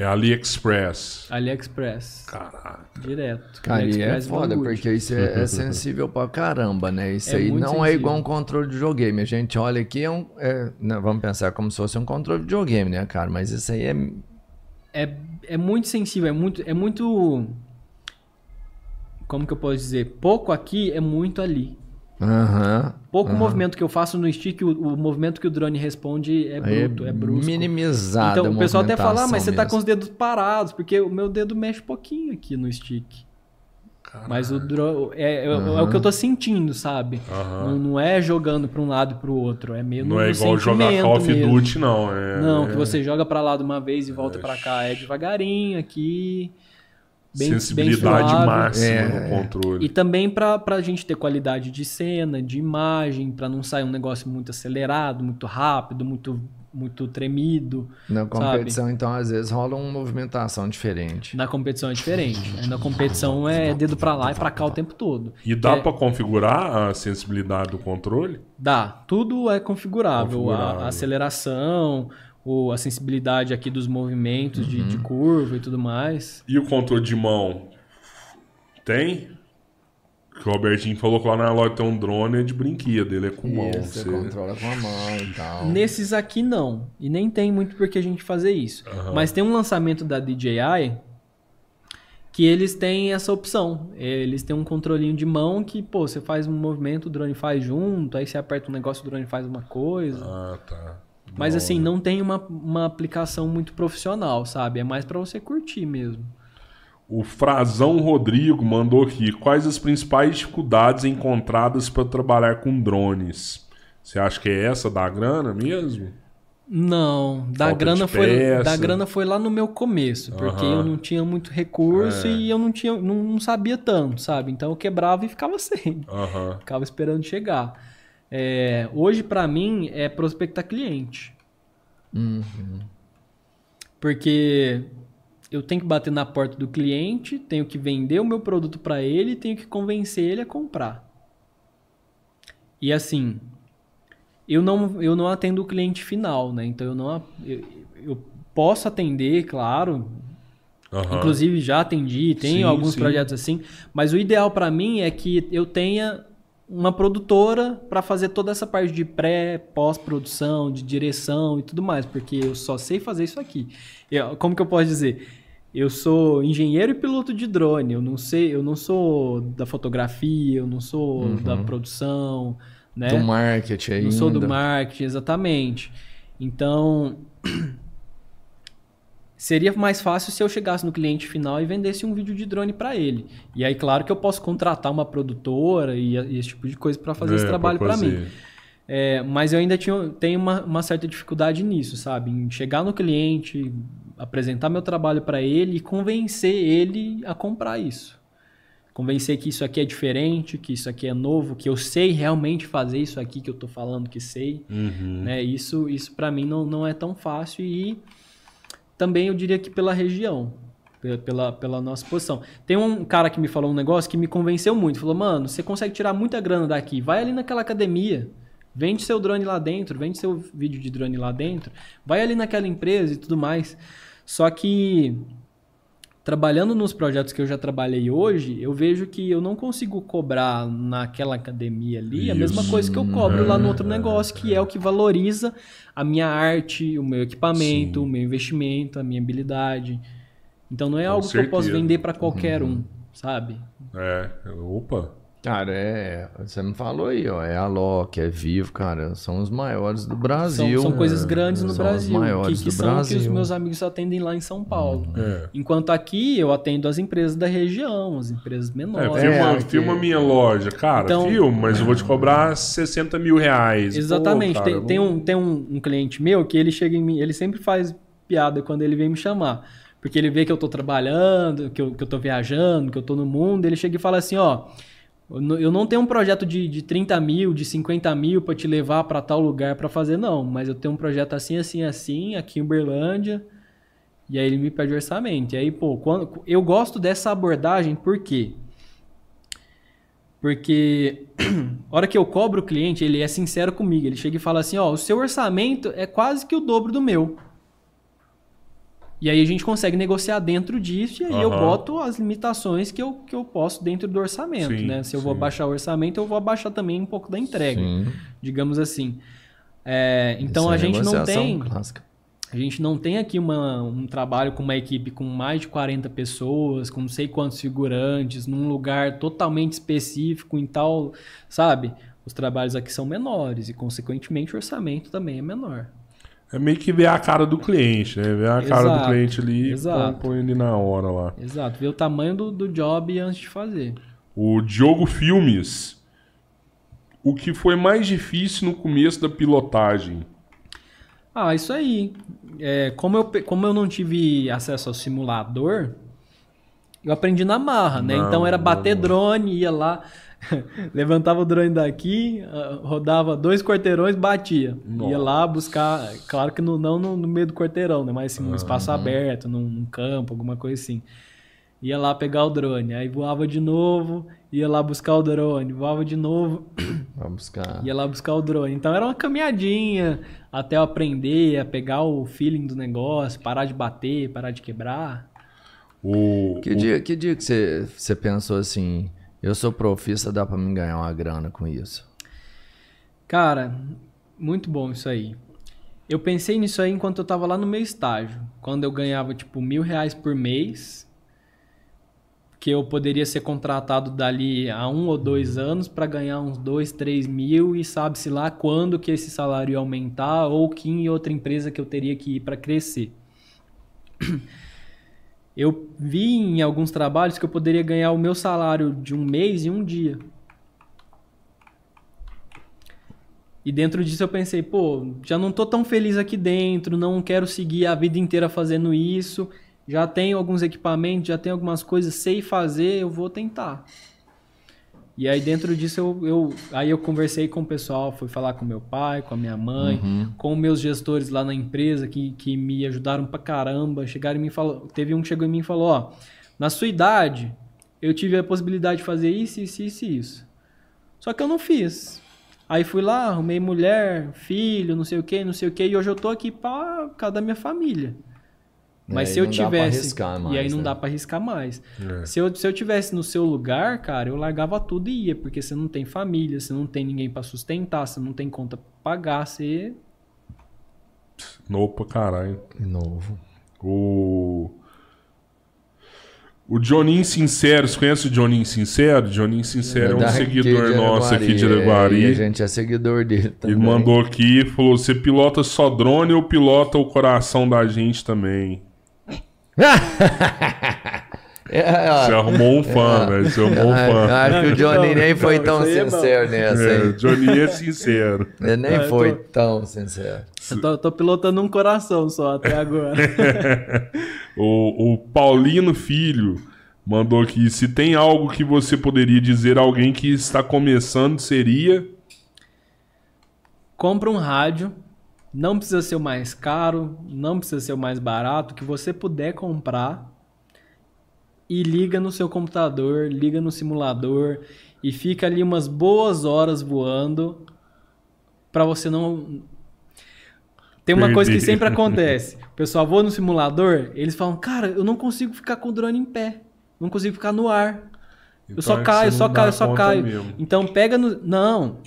Speaker 1: É AliExpress.
Speaker 3: AliExpress.
Speaker 1: Caraca.
Speaker 3: Direto.
Speaker 2: Cara, e é
Speaker 3: AliExpress
Speaker 2: foda,
Speaker 3: Banggood.
Speaker 2: porque isso é, é sensível pra caramba, né? Isso
Speaker 3: É
Speaker 2: aí não é
Speaker 3: sensível.
Speaker 2: igual um controle de videogame. A gente olha aqui, é um, é, né, vamos pensar como se fosse um controle de videogame, né, cara? Mas isso aí é.
Speaker 3: é, é muito sensível, é muito, é muito. Como que eu posso dizer? Pouco aqui é muito ali.
Speaker 2: Aham.
Speaker 3: Pouco movimento que eu faço no stick, o, o movimento que o drone responde é bruto, é, brusco.
Speaker 2: Minimizada
Speaker 3: Então
Speaker 2: a
Speaker 3: o pessoal até fala, ah, mas você tá
Speaker 2: movimentação
Speaker 3: com os dedos parados, porque o meu dedo mexe pouquinho aqui no stick. Mas o drone é, é- é o que eu tô sentindo, sabe? Não, não é jogando pra um lado e pro outro, é meio
Speaker 1: Não é igual jogar Call of. Duty, não. É,
Speaker 3: Não,
Speaker 1: é
Speaker 3: que você joga pra lá de uma vez e volta pra cá, é devagarinho aqui. Bem,
Speaker 1: sensibilidade
Speaker 3: bem
Speaker 1: máxima
Speaker 2: É.
Speaker 1: no controle.
Speaker 3: E também pra, pra gente ter qualidade de cena, de imagem, pra não sair um negócio muito acelerado, muito rápido, muito, muito tremido.
Speaker 2: Na competição, então, às vezes rola uma movimentação diferente.
Speaker 3: Na competição é diferente. Na competição é dedo pra lá e pra cá o tempo todo.
Speaker 1: E dá
Speaker 3: É-
Speaker 1: pra configurar a sensibilidade do controle?
Speaker 3: Dá. Tudo é configurável.
Speaker 1: Configurável.
Speaker 3: A, a aceleração, o, a sensibilidade aqui dos movimentos de, de curva e tudo mais.
Speaker 1: E o controle de mão? Tem? Que o Robertinho falou que lá na loja tem um drone é de brinquedo, ele é com mão.
Speaker 2: Isso,
Speaker 1: Você...
Speaker 2: você controla com a mão e tal.
Speaker 3: Nesses aqui não. E nem tem muito por que a gente fazer isso. Mas tem um lançamento da DJI que eles têm essa opção. Eles têm um controlinho de mão que, pô, você faz um movimento, o drone faz junto, aí você aperta um negócio, o drone faz uma coisa.
Speaker 1: Ah, tá.
Speaker 3: Mas
Speaker 1: Da
Speaker 3: assim, não tem uma, uma aplicação muito profissional, sabe? É mais pra você curtir mesmo.
Speaker 1: O Frazão Rodrigo mandou aqui. Quais as principais dificuldades encontradas para trabalhar com drones? Você acha que é essa da grana mesmo?
Speaker 3: Não, da
Speaker 1: Falta
Speaker 3: grana foi da grana foi lá no meu começo, porque
Speaker 1: Aham.
Speaker 3: eu não tinha muito recurso
Speaker 1: É.
Speaker 3: e eu não tinha não, não sabia tanto, sabe? Então eu quebrava e ficava sem,
Speaker 1: Aham.
Speaker 3: ficava esperando chegar. É, hoje pra mim é prospectar cliente,
Speaker 2: Uhum.
Speaker 3: porque eu tenho que bater na porta do cliente, tenho que vender o meu produto para ele, tenho que convencer ele a comprar. E assim, eu não, eu não atendo o cliente final, né? Então eu não eu, eu posso atender, claro.
Speaker 1: Aham.
Speaker 3: Inclusive já atendi, tenho
Speaker 1: Sim,
Speaker 3: alguns
Speaker 1: sim.
Speaker 3: projetos assim, mas o ideal para mim é que eu tenha uma produtora para fazer toda essa parte de pré, pós-produção, de direção e tudo mais, porque eu só sei fazer isso aqui. Eu- como que eu posso dizer? Eu sou engenheiro e piloto de drone. Eu não sei, eu não sou da fotografia, eu não sou da produção, né?
Speaker 2: Do marketing ainda.
Speaker 3: Não sou do marketing, exatamente. Então, seria mais fácil se eu chegasse no cliente final e vendesse um vídeo de drone para ele. E aí, claro que eu posso contratar uma produtora e, e esse tipo de coisa para fazer
Speaker 1: É,
Speaker 3: esse trabalho para mim. É, mas eu ainda tinha, tenho uma, uma certa dificuldade nisso, sabe? Em chegar no cliente, apresentar meu trabalho para ele e convencer ele a comprar isso. Convencer que isso aqui é diferente, que isso aqui é novo, que eu sei realmente fazer isso aqui que eu tô falando que sei.
Speaker 1: Uhum.
Speaker 3: Né? Isso, isso para mim não, não é tão fácil e também eu diria que pela região, pe- pela, pela nossa posição. Tem um cara que me falou um negócio que me convenceu muito. Falou, mano, você consegue tirar muita grana daqui. Vai ali naquela academia, vende seu drone lá dentro, vende seu vídeo de drone lá dentro, vai ali naquela empresa e tudo mais. Só que trabalhando nos projetos que eu já trabalhei hoje, eu vejo que eu não consigo cobrar naquela academia ali a mesma
Speaker 1: Isso.
Speaker 3: coisa que eu cobro lá no outro negócio, que é o que valoriza a minha arte, o meu equipamento,
Speaker 1: Sim.
Speaker 3: o meu investimento, a minha habilidade. Então não é
Speaker 1: Com
Speaker 3: algo que eu posso
Speaker 1: certeza.
Speaker 3: vender para qualquer um, sabe?
Speaker 1: É, opa.
Speaker 2: Cara, é. Você me falou aí, ó. É a Loki, é Vivo, cara. São os maiores do Brasil.
Speaker 3: São, são coisas
Speaker 2: É,
Speaker 3: grandes no
Speaker 2: são
Speaker 3: Brasil,
Speaker 2: Os maiores
Speaker 3: que, que
Speaker 2: do
Speaker 3: são
Speaker 2: Brasil.
Speaker 3: que os meus amigos atendem lá em São Paulo.
Speaker 1: É.
Speaker 3: Enquanto aqui eu atendo as empresas da região, as empresas
Speaker 1: É,
Speaker 3: menores.
Speaker 1: filma,
Speaker 2: aqui-
Speaker 1: filma minha loja. Cara,
Speaker 3: Então-
Speaker 1: filma, mas eu vou te cobrar 60 mil reais. Pô,
Speaker 3: Exatamente.
Speaker 1: cara,
Speaker 3: tem, tem um, tem um, um cliente meu que ele chega em mim, ele sempre faz piada quando ele vem me chamar. Porque ele vê que eu tô trabalhando, que eu, que eu tô viajando, que eu tô no mundo, ele chega e fala assim, ó. Não- eu não tenho um projeto de, de 30 mil, de 50 mil pra te levar pra tal lugar pra fazer, não. Mas eu tenho um projeto assim, assim, assim, aqui em Uberlândia. E aí ele me pede orçamento. E aí, pô, quando, eu gosto dessa abordagem, por quê? Porque a hora que eu cobro o cliente, ele é sincero comigo. Ele chega e fala assim: ó, o seu orçamento é quase que o dobro do meu. E aí a gente consegue negociar dentro disso, e aí eu
Speaker 1: Aham.
Speaker 3: boto as limitações que eu, que eu posso dentro do orçamento,
Speaker 1: Sim,
Speaker 3: né? Se eu vou
Speaker 1: sim.
Speaker 3: abaixar o orçamento, eu vou abaixar também um pouco da entrega,
Speaker 2: Sim.
Speaker 3: digamos assim. É, então
Speaker 2: é
Speaker 3: a gente não tem.
Speaker 2: clássica.
Speaker 3: A gente não tem aqui uma, um trabalho com uma equipe com mais de 40 pessoas, com não sei quantos figurantes, num lugar totalmente específico, em tal, sabe? Os trabalhos aqui são menores e, consequentemente, o orçamento também é menor.
Speaker 1: É meio que ver a cara do cliente, né? Ver a cara do
Speaker 3: Exato,
Speaker 1: cliente ali e
Speaker 3: exato.
Speaker 1: põe, ele na hora lá.
Speaker 3: Exato, ver o tamanho do, do job antes de fazer.
Speaker 1: O Diogo Filmes. O que foi mais difícil no começo da pilotagem?
Speaker 3: Ah, isso aí. É, como, eu, como eu não tive acesso ao simulador, eu aprendi na marra, né?
Speaker 1: Não,
Speaker 3: então era bater
Speaker 1: não.
Speaker 3: drone, ia lá, levantava o drone daqui, ah, rodava dois quarteirões, batia.
Speaker 1: Nossa.
Speaker 3: Ia lá buscar, claro que no- não no, no meio do quarteirão, né? Mas assim, num espaço aberto, num, num campo, alguma coisa assim. Ia lá pegar o drone, aí voava de novo, ia lá buscar o drone, voava de novo,
Speaker 2: Vai buscar.
Speaker 3: Ia lá buscar o drone. Então era uma caminhadinha até eu aprender a pegar o feeling do negócio, parar de bater, parar de quebrar.
Speaker 1: O,
Speaker 2: Que
Speaker 1: o-
Speaker 2: dia, que dia que você, você pensou assim, eu sou profissa, dá pra mim ganhar uma grana com isso?
Speaker 3: Cara, muito bom isso aí. Eu pensei nisso aí enquanto eu tava lá no meu estágio. Quando eu ganhava tipo mil reais por mês. Que eu poderia ser contratado dali a um ou dois anos para ganhar uns dois, três mil e sabe-se lá quando que esse salário ia aumentar ou que em outra empresa que eu teria que ir para crescer. Eu vi em alguns trabalhos que eu poderia ganhar o meu salário de um mês em um dia. E dentro disso eu pensei, pô, já não tô tão feliz aqui dentro, não quero seguir a vida inteira fazendo isso. Já tenho alguns equipamentos, já tenho algumas coisas, sei fazer, eu vou tentar. E aí dentro disso eu, eu aí eu conversei com o pessoal, fui falar com meu pai, com a minha mãe,
Speaker 2: Uhum.
Speaker 3: com meus gestores lá na empresa que, que me ajudaram pra caramba. Chegaram em mim e falou, teve um que chegou em mim e falou, ó, na sua idade eu tive a possibilidade de fazer isso, isso, isso e isso. Só que eu não fiz. Aí fui lá, arrumei mulher, filho, não sei o que, não sei o que, e hoje eu tô aqui pra causa da minha família. Mas
Speaker 2: É,
Speaker 3: se eu
Speaker 2: não dá pra
Speaker 3: tivesse.
Speaker 2: arriscar
Speaker 3: e
Speaker 2: mais,
Speaker 3: aí não
Speaker 2: né?
Speaker 3: dá pra arriscar mais.
Speaker 1: É.
Speaker 3: Se eu, se eu tivesse no seu lugar, cara, eu largava tudo e ia, porque você não tem família, você não tem ninguém pra sustentar, você não tem conta pra pagar, você.
Speaker 1: Novo pra caralho.
Speaker 2: Novo.
Speaker 1: O. O Joninho Sincero, você conhece o Joninho Sincero? Joninho Sincero é um seguidor
Speaker 2: de
Speaker 1: nosso aqui de
Speaker 2: É, e a
Speaker 1: Araguari.
Speaker 2: gente é seguidor dele também.
Speaker 1: Ele mandou aqui e falou: você pilota só drone ou pilota o coração da gente também?
Speaker 2: É, ó,
Speaker 1: Você arrumou um fã, velho. Você arrumou um fã.
Speaker 2: Acho que o Johnny nem foi tão
Speaker 3: isso aí é
Speaker 2: sincero nessa,
Speaker 1: É, o
Speaker 2: hein?
Speaker 1: Johnny é sincero.
Speaker 2: Ele nem
Speaker 3: Ah, eu
Speaker 2: foi
Speaker 3: tô-
Speaker 2: tão sincero.
Speaker 3: Eu tô, tô pilotando um coração só até agora.
Speaker 1: O, o Paulino Filho mandou aqui: se tem algo que você poderia dizer a alguém que está começando, seria.
Speaker 3: Compra um rádio. Não precisa ser o mais caro, não precisa ser o mais barato, que você puder comprar. E liga no seu computador, liga no simulador e fica ali umas boas horas voando pra você não Tem uma coisa que sempre acontece. O pessoal voa no simulador, eles falam: "Cara, eu não consigo ficar com o drone em pé. Não consigo ficar no ar. Eu
Speaker 1: Então
Speaker 3: só
Speaker 1: é que
Speaker 3: caio, só caio, só caio.
Speaker 1: mesmo.
Speaker 3: Então pega no. Não.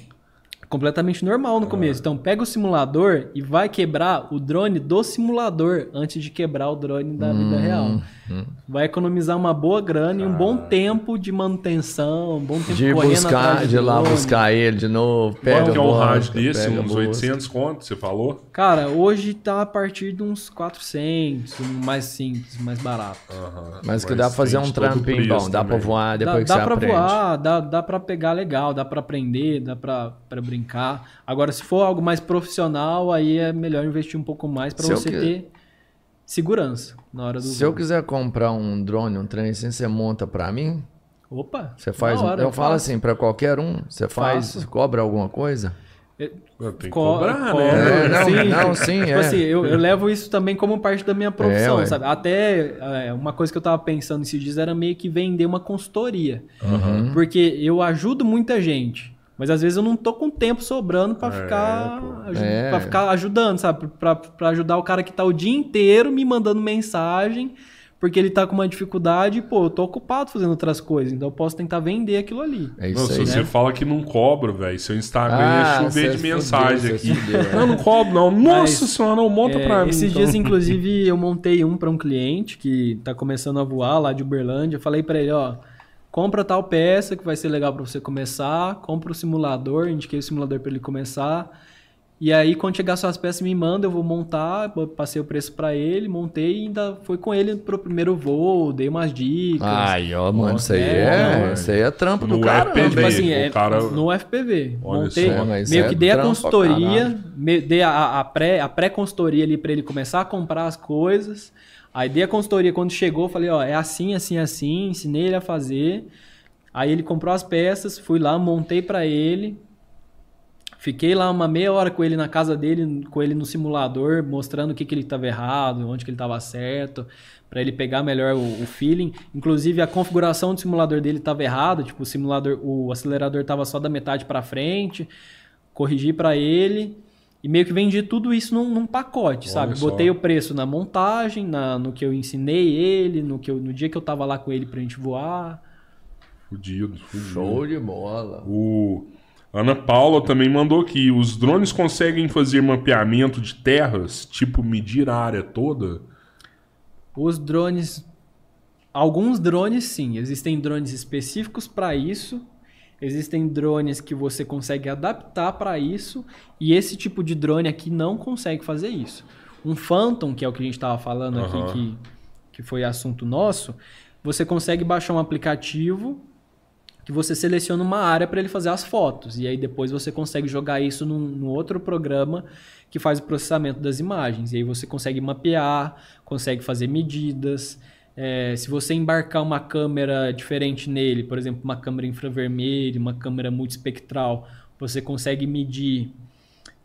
Speaker 3: Completamente normal no começo. Então pega o simulador e vai quebrar o drone do simulador antes de quebrar o drone da vida real. Vai economizar uma boa grana e um bom tempo de manutenção, um bom tempo
Speaker 2: De buscar,
Speaker 3: atrás
Speaker 2: de ir lá
Speaker 3: drone.
Speaker 2: buscar ele de novo. Pega
Speaker 1: Quanto que é um rádio desse? Uns
Speaker 2: busca.
Speaker 1: 800 conto, você falou?
Speaker 3: Cara, hoje tá a partir de uns 400, um mais simples, mais barato.
Speaker 2: Mas que dá pra fazer um trampinho bom. Dá pra
Speaker 1: também.
Speaker 2: voar
Speaker 3: Dá,
Speaker 2: depois
Speaker 3: dá
Speaker 2: que você
Speaker 3: pra
Speaker 2: aprende.
Speaker 3: voar, dá, dá pra pegar legal, dá pra aprender, dá pra, pra brincar. Agora, se for algo mais profissional, aí é melhor investir um pouco mais
Speaker 2: eu
Speaker 3: você
Speaker 2: que-
Speaker 3: ter segurança na hora do
Speaker 2: Se eu quiser comprar um drone, um trem assim, você monta pra mim?
Speaker 3: Opa!
Speaker 2: Você faz.
Speaker 3: hora,
Speaker 2: eu falo
Speaker 3: faço.
Speaker 2: assim, pra qualquer um, você faz,
Speaker 3: Faço.
Speaker 2: cobra alguma coisa?
Speaker 1: Tem que
Speaker 3: Co-
Speaker 1: cobrar,
Speaker 3: co-
Speaker 1: né?
Speaker 2: É, não,
Speaker 3: sim.
Speaker 2: não, sim,
Speaker 3: Tipo
Speaker 2: é.
Speaker 3: assim, eu, eu levo isso também como parte da minha profissão,
Speaker 2: ué.
Speaker 3: sabe? Até é, uma coisa que eu tava pensando esses dias era meio que vender uma consultoria.
Speaker 2: Uhum.
Speaker 3: Porque eu ajudo muita gente. Mas às vezes eu não tô com tempo sobrando pra
Speaker 1: É,
Speaker 3: ficar,
Speaker 2: É.
Speaker 3: pra ficar ajudando, sabe? Pra, pra ajudar o cara que tá o dia inteiro me mandando mensagem porque ele tá com uma dificuldade e, pô, eu tô ocupado fazendo outras coisas, então eu posso tentar vender aquilo ali.
Speaker 2: É
Speaker 1: Não,
Speaker 2: isso
Speaker 1: se
Speaker 2: aí.
Speaker 1: você
Speaker 3: né?
Speaker 1: fala que não cobra, velho, seu Instagram
Speaker 2: Ah,
Speaker 1: é chover
Speaker 2: você
Speaker 1: de mensagem
Speaker 2: fudeu,
Speaker 1: aqui.
Speaker 2: você fudeu, é.
Speaker 1: Não, não cobro, não. Nossa
Speaker 3: Mas,
Speaker 1: senhora, não monta
Speaker 3: É,
Speaker 1: pra mim.
Speaker 3: esses
Speaker 1: então.
Speaker 3: dias, inclusive, eu montei um para um cliente que tá começando a voar lá de Uberlândia. Eu falei para ele, ó, compra tal peça que vai ser legal para você começar, compra o simulador, indiquei o simulador para ele começar. E aí, quando chegar suas peças, me manda, eu vou montar, eu passei o preço para ele, montei e ainda foi com ele pro primeiro voo, dei umas dicas.
Speaker 2: Ai, ó, mano, isso aí
Speaker 3: É,
Speaker 2: é,
Speaker 1: não,
Speaker 2: isso aí é trampo
Speaker 1: no
Speaker 2: do caramba.
Speaker 1: FPV.
Speaker 3: Tipo assim, é,
Speaker 1: cara-
Speaker 3: no FPV.
Speaker 1: Olha
Speaker 3: Montei,
Speaker 1: só.
Speaker 2: mas
Speaker 3: meio
Speaker 2: é
Speaker 3: que dei a consultoria, me- dei a, a pré, a pré-consultoria ali pra ele começar a comprar as coisas. Aí dei a consultoria quando chegou, falei, ó, é assim, assim, assim, ensinei ele a fazer. Aí ele comprou as peças, fui lá, montei pra ele. Fiquei lá uma meia hora com ele na casa dele, com ele no simulador, mostrando o que, que ele estava errado, onde que ele estava certo, para ele pegar melhor o, o feeling. Inclusive a configuração do simulador dele estava errada, tipo o simulador, o acelerador estava só da metade para frente. Corrigi para ele e meio que vendi tudo isso num, num pacote,
Speaker 1: Olha
Speaker 3: sabe?
Speaker 1: só.
Speaker 3: Botei o preço na montagem, na, no que eu ensinei ele, no que eu, no dia que eu tava lá com ele pra gente voar.
Speaker 1: Fudido, fudido.
Speaker 2: Show de bola.
Speaker 1: O Ana Paula também mandou aqui. Os drones conseguem fazer mapeamento de terras, tipo medir a área toda?
Speaker 3: Os drones. Alguns drones, sim. Existem drones específicos para isso. Existem drones que você consegue adaptar para isso. E esse tipo de drone aqui não consegue fazer isso. Um Phantom, que é o que a gente estava falando
Speaker 1: Aham.
Speaker 3: aqui, que, que foi assunto nosso, você consegue baixar um aplicativo que você seleciona uma área para ele fazer as fotos. E aí depois você consegue jogar isso num, num outro programa que faz o processamento das imagens. E aí você consegue mapear, consegue fazer medidas, é, se você embarcar uma câmera diferente nele, por exemplo, uma câmera infravermelho, uma câmera multispectral, você consegue medir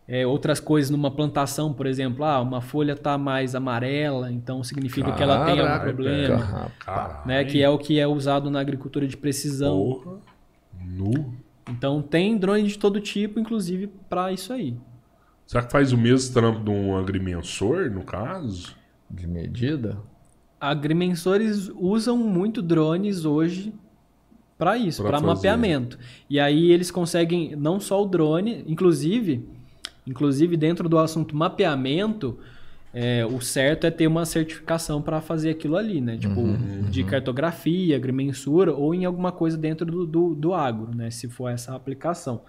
Speaker 3: é, outras coisas numa plantação, por exemplo, ah, uma folha está mais amarela, então significa que ela tem algum problema, né? Que é o que é usado na agricultura de precisão.
Speaker 1: Porra. Nu.
Speaker 3: Então tem drone de todo tipo, inclusive para isso aí.
Speaker 1: Será que faz o mesmo trampo de um agrimensor, no caso?
Speaker 2: De medida?
Speaker 3: Agrimensores usam muito drones hoje para isso, para mapeamento. E aí eles conseguem não só o drone, inclusive, inclusive dentro do assunto mapeamento, é, o certo é ter uma certificação para fazer aquilo ali, né? Tipo, de cartografia, agrimensura ou em alguma coisa dentro do, do, do agro, né? Se for essa aplicação.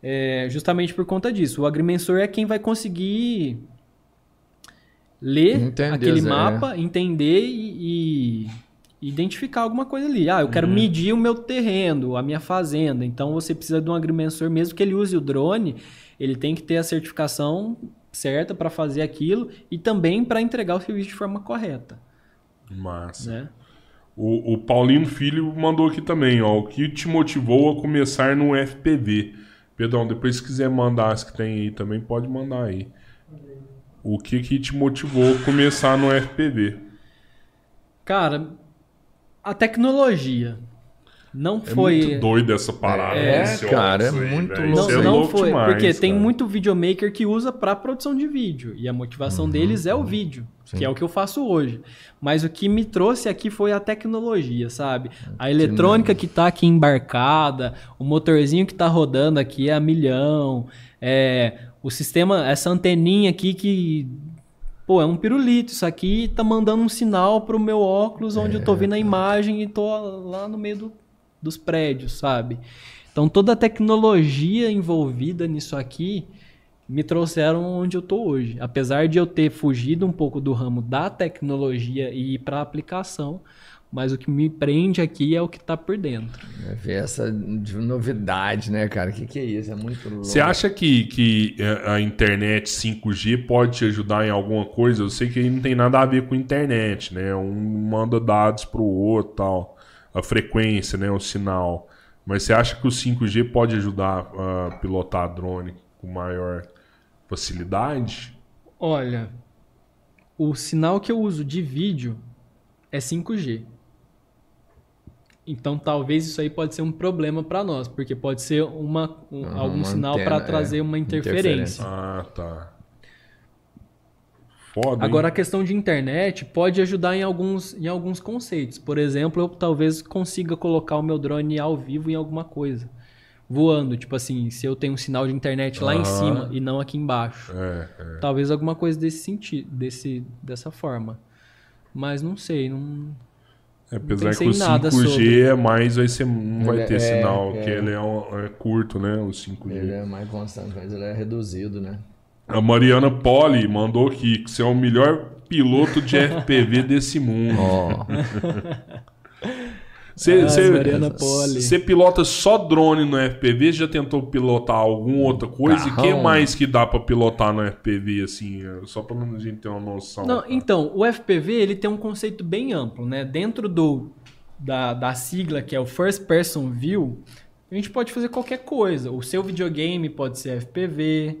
Speaker 3: É, justamente por conta disso. O agrimensor é quem vai conseguir ler aquele
Speaker 2: Zé.
Speaker 3: mapa, entender e, e identificar alguma coisa ali. Ah, eu quero medir o meu terreno, a minha fazenda. Então você precisa de um agrimensor, mesmo que ele use o drone, ele tem que ter a certificação certa para fazer aquilo e também para entregar o serviço de forma correta,
Speaker 1: Massa.
Speaker 3: né?
Speaker 1: O, o Paulino Filho mandou aqui também, ó. O que te motivou a começar no FPV? Pedrão, depois se quiser mandar as que tem aí também, pode mandar aí. O que que te motivou a começar no FPV?
Speaker 3: Cara, a tecnologia não
Speaker 1: É
Speaker 3: foi
Speaker 1: muito doido essa parada.
Speaker 2: É, cara, é
Speaker 1: aí,
Speaker 2: muito
Speaker 1: velho.
Speaker 2: louco.
Speaker 3: Não,
Speaker 1: é
Speaker 3: não
Speaker 1: louco
Speaker 3: foi,
Speaker 1: demais,
Speaker 3: porque tem
Speaker 1: cara.
Speaker 3: muito videomaker que usa para produção de vídeo e a motivação
Speaker 2: Uhum.
Speaker 3: deles é o vídeo, que é o que eu faço hoje. Mas o que me trouxe aqui foi a tecnologia, sabe? A eletrônica que tá aqui embarcada, o motorzinho que tá rodando aqui é a milhão, é, o sistema, essa anteninha aqui que Pô, é um pirulito. Isso aqui tá mandando um sinal pro meu óculos onde eu tô vendo a imagem e tô lá no meio do- dos prédios, sabe? Então toda a tecnologia envolvida nisso aqui me trouxeram onde eu tô hoje. Apesar de eu ter fugido um pouco do ramo da tecnologia e ir para aplicação, mas o que me prende aqui é o que tá por dentro.
Speaker 2: É ver essa de novidade, né, cara? O que, que é isso? É muito louco.
Speaker 1: Você acha que, que é, a internet 5G pode te ajudar em alguma coisa? Eu sei que aí não tem nada a ver com internet, né? Um manda dados pro outro tal. A frequência, né? O sinal. Mas você acha que o 5G pode ajudar a pilotar drone com maior facilidade?
Speaker 3: Olha, o sinal que eu uso de vídeo é 5G. Então talvez isso aí pode ser um problema para nós, porque pode ser uma, um-
Speaker 2: Uhum,
Speaker 3: algum
Speaker 2: uma
Speaker 3: sinal para
Speaker 2: é.
Speaker 3: trazer uma interferência.
Speaker 1: Ah, tá. Foda, hein?
Speaker 3: Agora a questão de internet pode ajudar em alguns, em alguns conceitos. Por exemplo, eu talvez consiga colocar o meu drone ao vivo em alguma coisa. Voando, tipo assim, se eu tenho um sinal de internet lá em
Speaker 1: Aham.
Speaker 3: cima e não aqui embaixo.
Speaker 1: É, é.
Speaker 3: Talvez alguma coisa desse sentido, desse, dessa forma. Mas não sei, não.
Speaker 1: É, apesar que o
Speaker 3: em nada
Speaker 1: 5G
Speaker 3: sobre.
Speaker 1: é mais, vai ser, não vai
Speaker 2: Ele
Speaker 1: ter
Speaker 2: é-
Speaker 1: sinal,
Speaker 2: é.
Speaker 1: que ele é, um- é curto, né? O 5G.
Speaker 2: Ele é mais constante, mas ele é reduzido, né?
Speaker 1: A Mariana Poli mandou aqui que você é o melhor piloto de FPV desse mundo.
Speaker 2: Ó,
Speaker 1: Você
Speaker 3: Ah,
Speaker 1: pilota só drone no FPV? Já tentou pilotar alguma outra coisa? E o que
Speaker 2: Carrão.
Speaker 1: mais que dá pra pilotar no FPV, assim? é, Só pra a gente ter uma noção.
Speaker 3: Não, então, o FPV ele tem um conceito bem amplo, né? Dentro do, da, da sigla que é o First Person View, a gente pode fazer qualquer coisa. O seu videogame pode ser FPV,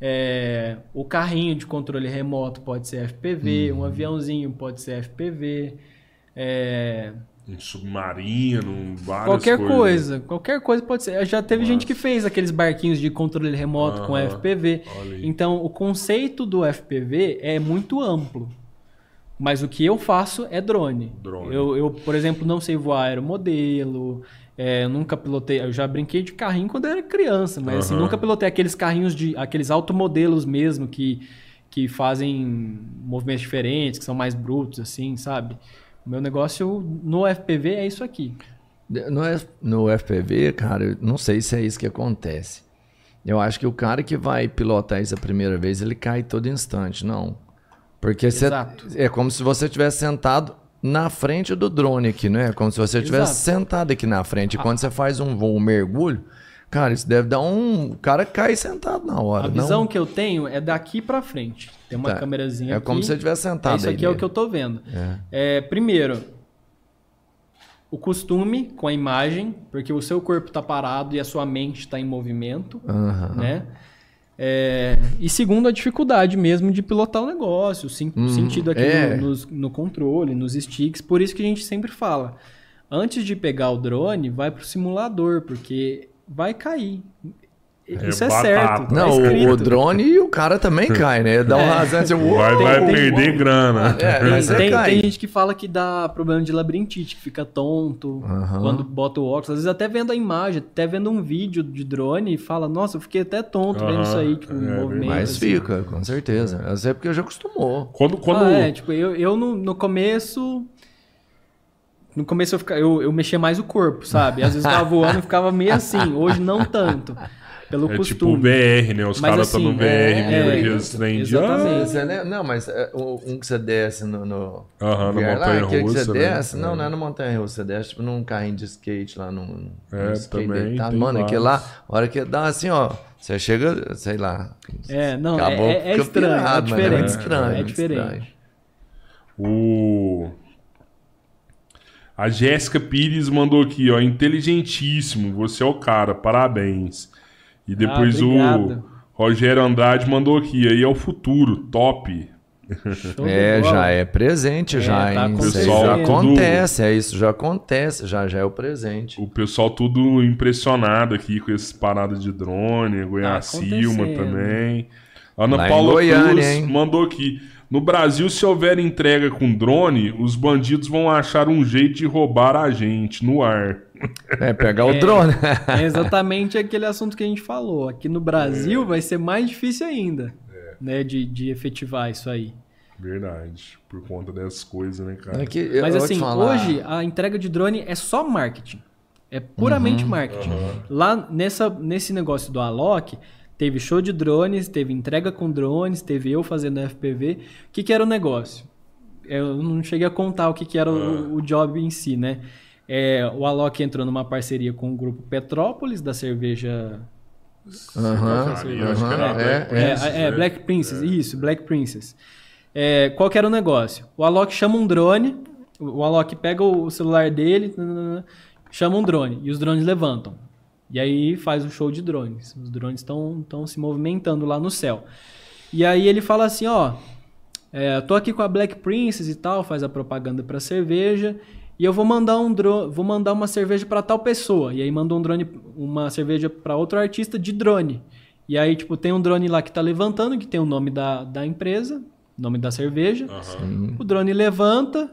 Speaker 3: é, o carrinho de controle remoto pode ser FPV,
Speaker 1: Uhum.
Speaker 3: um aviãozinho pode ser FPV, é,
Speaker 1: Um submarino, várias
Speaker 3: qualquer
Speaker 1: coisas.
Speaker 3: coisa, qualquer coisa pode ser. Já teve gente que fez aqueles barquinhos de controle remoto com FPV. Então, o conceito do FPV é muito amplo. Mas o que eu faço é drone.
Speaker 1: Drone.
Speaker 3: Eu, eu, por exemplo, não sei voar aeromodelo. É, nunca pilotei. Eu já brinquei de carrinho quando eu era criança, mas assim,
Speaker 1: Aham.
Speaker 3: nunca pilotei aqueles carrinhos de. aqueles automodelos mesmo que, que fazem movimentos diferentes, que são mais brutos, assim, sabe? Meu negócio no FPV é isso aqui.
Speaker 2: no, no FPV, cara, eu não sei se é isso que acontece. Eu acho que o cara que vai pilotar isso a primeira vez, ele cai todo instante, não. Porque você-
Speaker 3: Exato.
Speaker 2: é como se você tivesse sentado na frente do drone aqui, não é? Como se você tivesse
Speaker 3: Exato.
Speaker 2: sentado aqui na frente. E quando você faz um voo, um mergulho, cara, isso deve dar um. O cara cai sentado na hora.
Speaker 3: A visão
Speaker 2: não?
Speaker 3: que eu tenho é daqui pra frente. Tem uma
Speaker 2: Tá.
Speaker 3: câmerazinha
Speaker 2: É
Speaker 3: aqui.
Speaker 2: como se você estivesse sentado
Speaker 3: Isso
Speaker 2: aí
Speaker 3: aqui é o
Speaker 2: nele.
Speaker 3: que eu tô vendo.
Speaker 2: É.
Speaker 3: É, primeiro, o costume com a imagem, porque o seu corpo está parado e a sua mente está em movimento,
Speaker 2: Aham.
Speaker 3: né? É, e segundo, a dificuldade mesmo de pilotar o negócio, o sen- o sentido aqui
Speaker 2: é.
Speaker 3: no, nos- no controle, nos sticks. Por isso que a gente sempre fala, antes de pegar o drone, vai pro simulador, porque vai cair. Isso é,
Speaker 1: batata.
Speaker 3: certo. tá
Speaker 2: Não, o,
Speaker 3: escrito.
Speaker 2: o drone e o cara também cai, né? Dá um rasante. Assim,
Speaker 1: Vai,
Speaker 2: uou!
Speaker 1: vai
Speaker 3: tem-
Speaker 1: perder grana.
Speaker 2: É,
Speaker 3: Tem,
Speaker 2: mas
Speaker 3: tem- tem gente que fala que dá problema de labirintite, que fica tonto
Speaker 2: Aham.
Speaker 3: quando bota o óculos. Às vezes até vendo a imagem, até vendo um vídeo de drone e fala, nossa, eu fiquei até tonto vendo
Speaker 1: Aham,
Speaker 3: isso aí, tipo,
Speaker 1: é
Speaker 3: em movimento.
Speaker 2: Mas
Speaker 3: assim.
Speaker 2: fica, com certeza. Mas é porque já acostumou.
Speaker 1: Quando, quando...
Speaker 3: Ah, é, tipo, eu, eu no, no começo. No começo eu, ficava, eu, eu mexia mais o corpo, sabe? Às vezes eu tava voando e ficava meio assim. Hoje não tanto. Pelo
Speaker 1: É tipo
Speaker 3: costume.
Speaker 1: VR, né? Os caras estão
Speaker 3: assim,
Speaker 1: no VR,
Speaker 3: é,
Speaker 1: meio
Speaker 3: é,
Speaker 1: aqueles trem de... Ah?
Speaker 2: Não, mas é, o- um que você desce no. no
Speaker 1: Aham, na
Speaker 2: VR lá,
Speaker 1: montanha
Speaker 2: aquele que
Speaker 1: russa,
Speaker 2: você
Speaker 1: né?
Speaker 2: desce. Não,
Speaker 1: É.
Speaker 2: não é na montanha russa. Você desce tipo num carrinho de skate lá num.
Speaker 1: É,
Speaker 2: num skate
Speaker 1: também
Speaker 2: deitado.
Speaker 1: tem
Speaker 2: Mano, aquele
Speaker 1: vários.
Speaker 2: lá, a hora que dá assim, ó. Você chega, sei lá.
Speaker 3: É, não,
Speaker 2: Acabou,
Speaker 3: é, é, é estranho,
Speaker 2: pirado,
Speaker 3: é
Speaker 2: mano,
Speaker 3: diferente.
Speaker 2: muito estranho,
Speaker 3: é
Speaker 2: muito
Speaker 3: diferente.
Speaker 2: estranho.
Speaker 1: O... A Jéssica Pires mandou aqui, ó. Inteligentíssimo, você é o cara, parabéns. E depois o
Speaker 3: obrigado.
Speaker 1: Rogério Andrade mandou aqui, aí é o futuro, top.
Speaker 2: É,
Speaker 3: bola.
Speaker 2: já é presente, já,
Speaker 3: tá
Speaker 1: acontecendo.
Speaker 2: já
Speaker 1: Tudo-
Speaker 2: acontece, é isso, já acontece, já, já é o presente.
Speaker 1: O pessoal tudo impressionado aqui com essas paradas de drone, Goiás Silma
Speaker 3: acontecendo.
Speaker 1: também. Ana
Speaker 2: Lá
Speaker 1: Paula
Speaker 2: Goiânia,
Speaker 1: Cruz
Speaker 2: hein?
Speaker 1: mandou aqui. No Brasil, se houver entrega com drone, os bandidos vão achar um jeito de roubar a gente no ar.
Speaker 2: É, pegar o drone.
Speaker 3: É exatamente aquele assunto que a gente falou. Aqui no Brasil vai ser mais difícil ainda, né, de, de efetivar isso aí.
Speaker 1: Verdade. Por conta dessas coisas, né, cara?
Speaker 2: É que eu
Speaker 3: Mas assim, hoje a entrega de drone é só marketing. É puramente
Speaker 2: Uhum.
Speaker 3: marketing. Lá nessa, nesse negócio do Alok, teve show de drones, teve entrega com drones, teve eu fazendo FPV. O que, que era o negócio? Eu não cheguei a contar o que, que era o, o job em si, né? É, o Alok entrou numa parceria com o grupo Petrópolis, da cerveja
Speaker 1: Black
Speaker 2: é,
Speaker 3: é,
Speaker 1: Princess,
Speaker 3: é? Black Princess, isso, Black Princess. É, qual que era o negócio? O Alok chama um drone, o Alok pega o celular dele, chama um drone, e os drones levantam. E aí faz o show de drones. Os drones estão se movimentando lá no céu. E aí ele fala assim, ó, é, tô aqui com a Black Princess e tal, faz a propaganda pra cerveja, e eu vou mandar um drone, vou mandar uma cerveja pra tal pessoa. E aí mandou um drone, uma cerveja pra outro artista de drone. E aí, tipo, tem um drone lá que tá levantando, que tem o nome da, da empresa, nome da cerveja. O drone levanta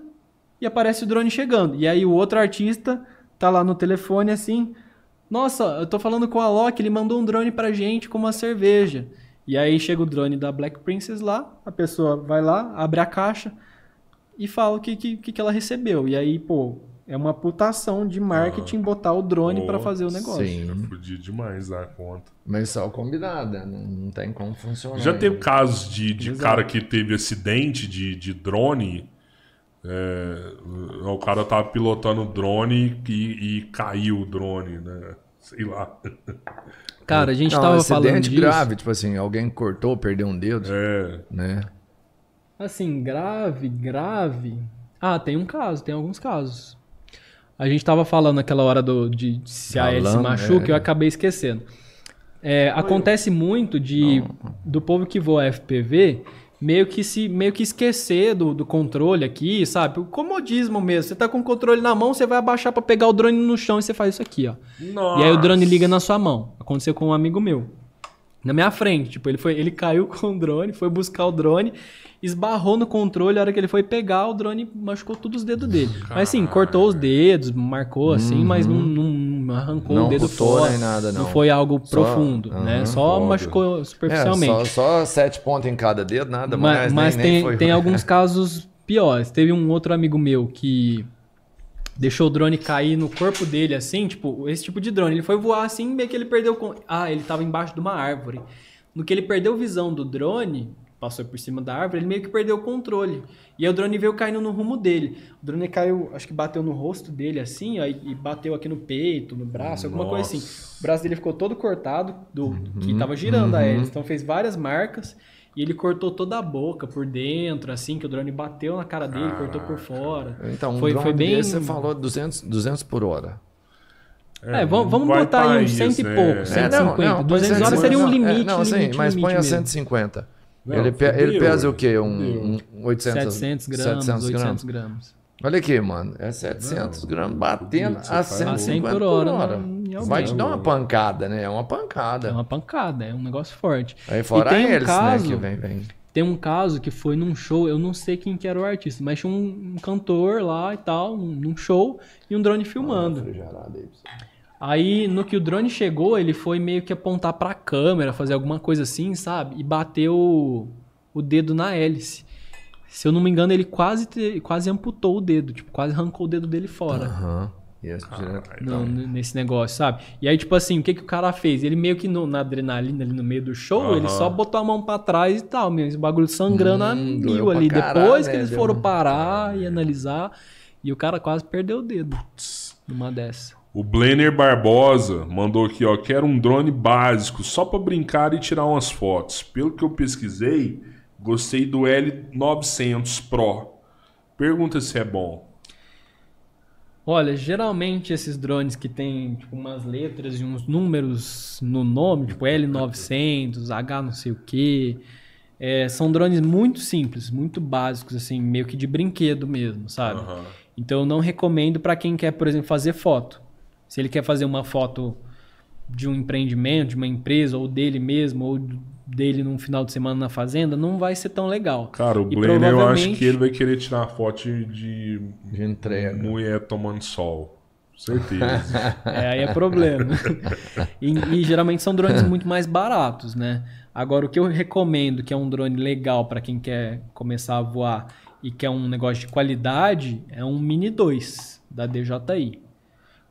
Speaker 3: e aparece o drone chegando. E aí o outro artista tá lá no telefone assim, nossa, eu tô falando com o Alok, ele mandou um drone pra gente com uma cerveja. E aí chega o drone da Black Princess lá, a pessoa vai lá, abre a caixa e fala o que, que, que ela recebeu. E aí, pô, é uma putação de marketing botar o drone pra fazer o negócio.
Speaker 2: Sim,
Speaker 1: Fudido demais da conta.
Speaker 2: mas só combinado, né? não, não tem como funcionar.
Speaker 1: Já teve
Speaker 2: né?
Speaker 1: casos de, de
Speaker 3: Exato.
Speaker 1: cara que teve acidente de, de drone. é, o cara tava pilotando o drone e, e caiu o drone, né? Sei lá.
Speaker 3: Cara, a gente
Speaker 2: Não,
Speaker 3: tava
Speaker 2: acidente
Speaker 3: falando disso.
Speaker 2: grave, tipo assim, alguém cortou, perdeu um dedo,
Speaker 1: É.
Speaker 2: né?
Speaker 3: Assim, grave, grave. Ah, tem um caso, tem alguns casos. A gente tava falando naquela hora do, de se a hélice
Speaker 2: Falando,
Speaker 3: machuca,
Speaker 2: é.
Speaker 3: eu acabei esquecendo. É, acontece muito de do povo que voa FPV meio que se meio que esquecer do, do controle aqui, sabe? O comodismo mesmo. Você tá com o controle na mão, você vai abaixar pra pegar o drone no chão e você faz isso aqui, ó.
Speaker 1: Nossa.
Speaker 3: E aí o drone liga na sua mão. Aconteceu com um amigo meu. Na minha frente, tipo, ele foi, ele caiu com o drone, foi buscar o drone, esbarrou no controle, a hora que ele foi pegar, o drone machucou todos os dedos dele. Mas assim, cortou os dedos, marcou assim, mas não, não arrancou
Speaker 2: Não
Speaker 3: o dedo fora.
Speaker 2: nem nada, não.
Speaker 3: foi algo
Speaker 2: Só-
Speaker 3: profundo, né?
Speaker 2: Aham,
Speaker 3: Só
Speaker 1: foda.
Speaker 3: machucou
Speaker 2: É,
Speaker 3: superficialmente.
Speaker 2: só, só sete pontos em cada dedo, nada
Speaker 3: Ma-
Speaker 2: mais.
Speaker 3: Mas,
Speaker 2: nem, nem
Speaker 3: tem,
Speaker 2: foi...
Speaker 3: tem alguns casos piores. Teve um outro amigo meu que deixou o drone cair no corpo dele, assim, tipo, esse tipo de drone. Ele foi voar assim, meio que ele perdeu. con- Ah, ele tava embaixo de uma árvore. No que ele perdeu visão do drone, passou por cima da árvore, ele meio que perdeu o controle. E aí o drone veio caindo no rumo dele. O drone caiu, acho que bateu no rosto dele assim, ó, e bateu aqui no peito, no braço, alguma coisa assim. O braço dele ficou todo cortado do que tava girando a hélice. Então fez várias marcas e ele cortou toda a boca por dentro, assim, que o drone bateu na cara dele, cortou por fora.
Speaker 2: Então, um
Speaker 3: foi,
Speaker 2: drone
Speaker 3: foi bem.
Speaker 2: você falou 200, 200 por hora.
Speaker 3: É, vamos, vamos
Speaker 1: vai
Speaker 3: botar
Speaker 1: tá
Speaker 3: aí uns cento
Speaker 1: isso,
Speaker 3: e
Speaker 1: é.
Speaker 3: pouco,
Speaker 1: É,
Speaker 3: 150.
Speaker 2: põe
Speaker 3: 200 horas
Speaker 2: 150.
Speaker 3: seria um limite.
Speaker 2: É, não,
Speaker 3: limite,
Speaker 2: sim, mas
Speaker 3: limite
Speaker 2: põe a
Speaker 3: mesmo.
Speaker 2: 150.
Speaker 1: Não,
Speaker 2: ele, pe- ele
Speaker 1: fudeu,
Speaker 2: pesa o quê? Um,
Speaker 1: Fudeu.
Speaker 2: um 800,
Speaker 3: 700 gramas,
Speaker 2: 700
Speaker 3: 800 gramas.
Speaker 2: Olha aqui, mano. É 700
Speaker 1: Não,
Speaker 2: gramas batendo a
Speaker 1: faz
Speaker 2: 150
Speaker 3: a 100
Speaker 2: por
Speaker 3: por
Speaker 2: hora.
Speaker 3: hora, não- em
Speaker 2: Vai te dar uma pancada, né? É uma pancada.
Speaker 3: É uma pancada, é um negócio forte.
Speaker 2: Aí fora
Speaker 3: e tem
Speaker 2: a
Speaker 3: um
Speaker 2: hélice,
Speaker 3: caso,
Speaker 2: né? Que vem, vem.
Speaker 3: Tem um caso que foi num show, eu não sei quem que era o artista, mas tinha um, um cantor lá e tal, num num show, e um drone filmando.
Speaker 2: Você.
Speaker 3: Aí, no que o drone chegou, ele foi meio que apontar pra câmera, fazer alguma coisa assim, sabe? E bateu o, o dedo na hélice. Se eu não me engano, ele quase, te- quase amputou o dedo, tipo, quase arrancou o dedo dele fora.
Speaker 2: Aham. Direto.
Speaker 3: no- no- nesse negócio, sabe? E aí, tipo assim, o que, que o cara fez? Ele meio que no- na adrenalina ali no meio do show, ele
Speaker 1: Aham.
Speaker 3: só botou a mão pra trás e tal, mesmo. O bagulho sangrando a
Speaker 2: Hum,
Speaker 3: mil
Speaker 2: doeu pra
Speaker 3: ali.
Speaker 2: caralho,
Speaker 3: Depois que
Speaker 2: né?
Speaker 3: eles
Speaker 2: Deu
Speaker 3: foram parar e analisar, e o cara quase perdeu o dedo numa dessa.
Speaker 1: O Blenner Barbosa mandou aqui, ó. Quero um drone básico, só pra brincar e tirar umas fotos. Pelo que eu pesquisei, gostei do L900 Pro. Pergunta se é bom.
Speaker 3: Olha, geralmente esses drones que tem tipo, umas letras e uns números no nome, tipo L900, H não sei o que, são drones muito simples, muito básicos, assim, meio que de brinquedo mesmo, sabe?
Speaker 1: Aham.
Speaker 3: Então eu não recomendo para quem quer, por exemplo, fazer foto. Se ele quer fazer uma foto de um empreendimento, de uma empresa, ou dele mesmo, ou dele num final de semana na fazenda, não vai ser tão legal.
Speaker 1: Cara, o
Speaker 3: E
Speaker 1: Blenner eu acho
Speaker 3: provavelmente-
Speaker 1: que ele vai querer tirar foto de
Speaker 2: De entrega.
Speaker 1: mulher tomando sol. Certeza.
Speaker 3: É, aí é problema. e, e geralmente são drones muito mais baratos, né? Agora, o que eu recomendo, que é um drone legal para quem quer começar a voar e quer um negócio de qualidade, é um Mini 2 da DJI.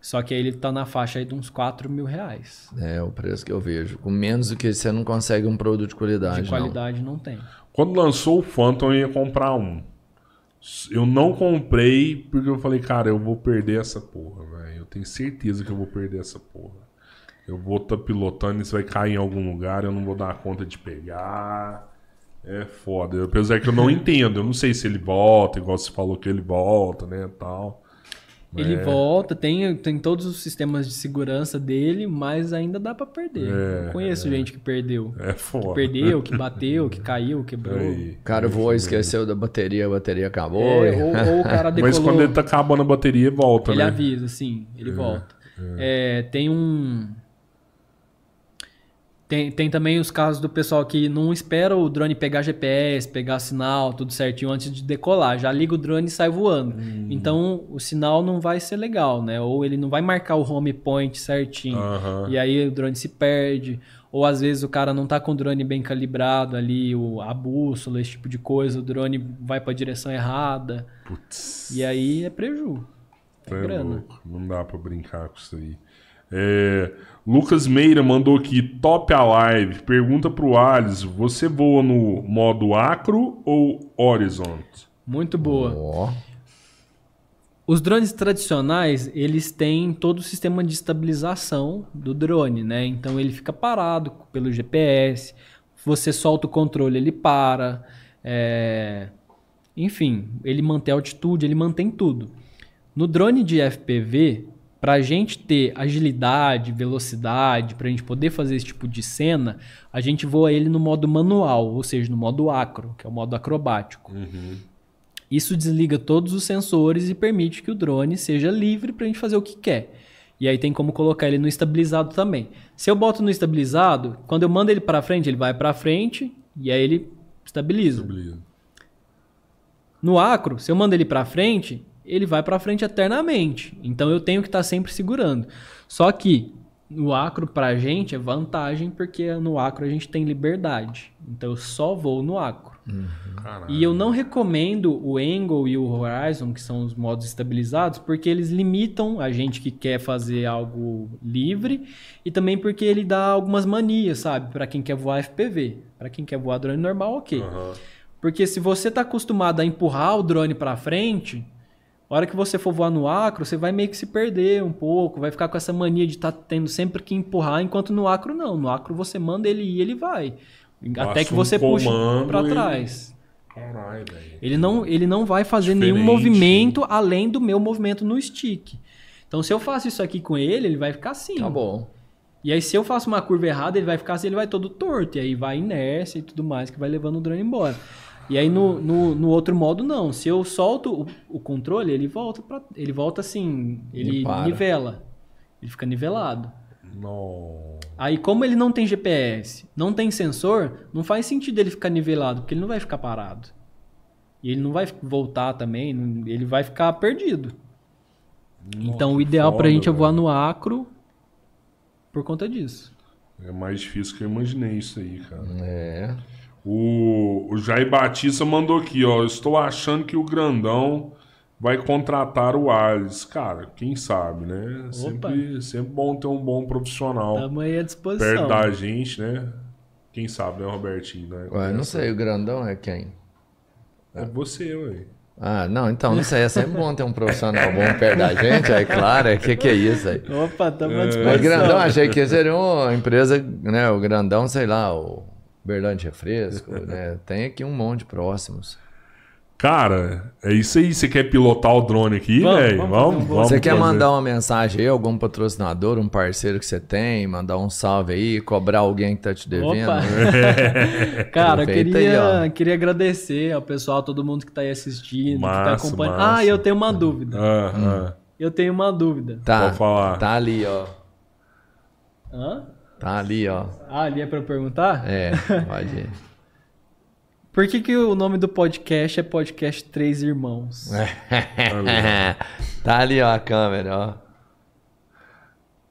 Speaker 3: Só que aí ele tá na faixa aí de uns 4 mil reais.
Speaker 2: É o preço que eu vejo. Com menos do que você não consegue um produto de qualidade.
Speaker 3: De qualidade não, tem.
Speaker 1: Quando lançou o Phantom, eu ia comprar um. Eu não comprei porque eu falei, cara, eu vou perder essa porra, velho. Eu tenho certeza que eu vou perder essa porra. Eu vou estar pilotando, isso vai cair em algum lugar, eu não vou dar conta de pegar. É foda. Apesar que eu não entendo, eu não sei se ele volta, igual você falou que ele volta, né, tal.
Speaker 3: Ele
Speaker 1: É.
Speaker 3: volta, tem, tem todos os sistemas de segurança dele, mas ainda dá pra perder.
Speaker 1: É,
Speaker 3: eu conheço gente que perdeu.
Speaker 1: É foda.
Speaker 3: Que perdeu, que bateu, que caiu, quebrou.
Speaker 1: Aí.
Speaker 2: O cara voou, esqueceu da bateria, a bateria acabou.
Speaker 3: É, ou, ou o cara decolou.
Speaker 1: Mas quando ele tá acabando a bateria, volta,
Speaker 3: Ele
Speaker 1: né?
Speaker 3: avisa, sim, ele volta. É, tem um. Tem, tem também os casos do pessoal que não espera o drone pegar GPS, pegar sinal, tudo certinho antes de decolar. Já liga o drone e sai voando.
Speaker 1: Hum.
Speaker 3: Então o sinal não vai ser legal, né? Ou ele não vai marcar o home point certinho. E aí o drone se perde. Ou às vezes o cara não tá com o drone bem calibrado ali, o, a bússola, esse tipo de coisa, o drone vai pra direção errada.
Speaker 1: Putz.
Speaker 3: E aí é preju.
Speaker 1: Tá
Speaker 3: grana.
Speaker 1: louco. Não dá pra brincar com isso aí. É, Lucas Meira mandou aqui, top a live. Pergunta pro Alice, você voa no modo acro ou horizont?
Speaker 3: Muito boa.
Speaker 2: Ó,
Speaker 3: Os drones tradicionais, eles têm todo o sistema de estabilização do drone, né? Então ele fica parado pelo GPS, você solta o controle, ele para. é, Enfim, ele mantém a altitude, ele mantém tudo. No drone de FPV, para a gente ter agilidade, velocidade, para a gente poder fazer esse tipo de cena, a gente voa ele no modo manual, ou seja, no modo acro, que é o modo acrobático. Isso desliga todos os sensores e permite que o drone seja livre para a gente fazer o que quer. E aí tem como colocar ele no estabilizado também. Se eu boto no estabilizado, quando eu mando ele para frente, ele vai para frente e aí ele estabiliza.
Speaker 1: Beleza.
Speaker 3: No acro, se eu mando ele para frente, ele vai para frente eternamente. Então eu tenho que estar sempre segurando. Só que no acro pra gente é vantagem porque no acro a gente tem liberdade. Então eu só vou no acro.
Speaker 1: Caralho.
Speaker 3: E eu não recomendo o Angle e o Horizon, que são os modos estabilizados, porque eles limitam a gente que quer fazer algo livre e também porque ele dá algumas manias, sabe? Pra quem quer voar FPV. Pra quem quer voar drone normal, ok.
Speaker 1: Aham.
Speaker 3: Porque se você tá acostumado a empurrar o drone pra frente, a hora que você for voar no acro, você vai meio que se perder um pouco, vai ficar com essa mania de estar tendo sempre que empurrar, enquanto no acro não. No acro você manda ele ir, ele vai. Até
Speaker 1: Passa
Speaker 3: que
Speaker 1: um
Speaker 3: você puxe
Speaker 1: comando
Speaker 3: pra
Speaker 1: e-
Speaker 3: trás.
Speaker 1: Caralho, velho.
Speaker 3: Ele não, ele não vai fazer nenhum
Speaker 1: Diferente.
Speaker 3: movimento além do meu movimento no stick. Então, se eu faço isso aqui com ele, ele vai ficar assim.
Speaker 2: Tá bom.
Speaker 3: E aí, se eu faço uma curva errada, ele vai ficar assim, ele vai todo torto. E aí vai inércia e tudo mais, que vai levando o drone embora. E aí, no, no, no outro modo, não. Se eu solto o, o controle, ele volta pra, ele volta assim, ele
Speaker 2: Ele para.
Speaker 3: nivela. Ele fica nivelado.
Speaker 1: Não.
Speaker 3: Aí, como ele não tem GPS, não tem sensor, não faz sentido ele ficar nivelado, porque ele não vai ficar parado. E ele não vai voltar também, ele vai ficar perdido. então, o ideal pra
Speaker 1: foda,
Speaker 3: gente é voar
Speaker 1: velho.
Speaker 3: no acro por conta disso.
Speaker 1: É mais difícil que eu imaginei isso aí, cara.
Speaker 2: É.
Speaker 1: O, o Jair Batista mandou aqui, ó. Estou achando que o grandão vai contratar o Alice. Cara, quem sabe, né? Sempre, sempre bom ter um bom profissional
Speaker 3: Tamo aí à
Speaker 1: perto
Speaker 3: disposição.
Speaker 1: da gente, né? Quem sabe, né, Robertinho? Né?
Speaker 2: Ué, não sei, o grandão é quem?
Speaker 1: É você, ué.
Speaker 2: Ah, não, então, não sei, é sempre bom ter um profissional bom perto da gente, aí, claro, é que que é isso aí.
Speaker 3: Opa, tamo à
Speaker 2: Mas
Speaker 3: disposição.
Speaker 2: grandão, achei que seria uma empresa, né, o grandão, sei lá, o Berlândia Refresco, né, tem aqui um monte próximos.
Speaker 1: Cara, é isso aí. Você quer pilotar o drone aqui,
Speaker 3: Vamos,
Speaker 1: velho?
Speaker 3: vamos
Speaker 1: Vamos, vamos.
Speaker 2: Você quer
Speaker 1: fazer.
Speaker 2: mandar uma mensagem aí, algum patrocinador, um parceiro que você tem, mandar um salve aí, cobrar alguém que tá te devendo?
Speaker 3: Opa! Cara, eu queria,
Speaker 2: aí,
Speaker 3: queria agradecer ao pessoal, todo mundo que tá aí assistindo, que tá
Speaker 1: Massa,
Speaker 3: acompanhando.
Speaker 1: massa.
Speaker 3: Ah, eu tenho uma dúvida.
Speaker 1: Ah, ah.
Speaker 3: Eu tenho uma dúvida.
Speaker 2: Tá,
Speaker 1: Pode falar.
Speaker 2: tá ali, ó.
Speaker 3: Hã?
Speaker 2: Tá ali, ó.
Speaker 3: Ah, ali é pra eu perguntar?
Speaker 2: É, pode ir.
Speaker 3: Por que, que o nome do podcast é Podcast Três Irmãos?
Speaker 2: tá ali, ó, a câmera, ó.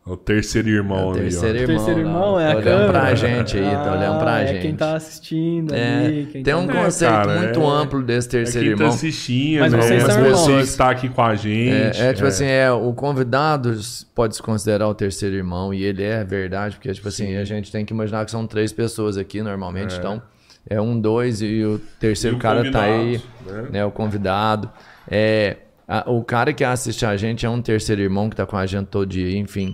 Speaker 1: O terceiro irmão
Speaker 2: o
Speaker 1: ali,
Speaker 2: terceiro
Speaker 1: ó.
Speaker 3: O terceiro
Speaker 2: irmão,
Speaker 3: irmão é a
Speaker 2: Tá olhando
Speaker 3: câmera?
Speaker 2: pra gente aí, tá olhando pra
Speaker 3: Ah,
Speaker 2: gente.
Speaker 3: É quem tá assistindo
Speaker 2: É,
Speaker 3: ali. Quem
Speaker 2: tem
Speaker 3: tá...
Speaker 2: um
Speaker 1: É,
Speaker 2: conceito
Speaker 1: cara,
Speaker 2: muito
Speaker 1: é-
Speaker 2: amplo desse
Speaker 1: É
Speaker 2: terceiro
Speaker 1: quem tá
Speaker 2: irmão.
Speaker 1: assistindo,
Speaker 3: Mas
Speaker 1: né?
Speaker 3: vocês são
Speaker 1: Você
Speaker 3: irmãos.
Speaker 1: que tá aqui com a
Speaker 2: É,
Speaker 1: gente.
Speaker 2: é, tipo assim, é, o convidado pode se considerar o terceiro irmão, e ele é verdade, porque, tipo assim, a gente tem que imaginar que são três pessoas aqui normalmente, então é um, dois, e o terceiro
Speaker 1: E o
Speaker 2: cara tá aí,
Speaker 1: né?
Speaker 2: né, o convidado. É, a- o cara que assiste a gente é um terceiro irmão que tá com a gente todo dia, enfim.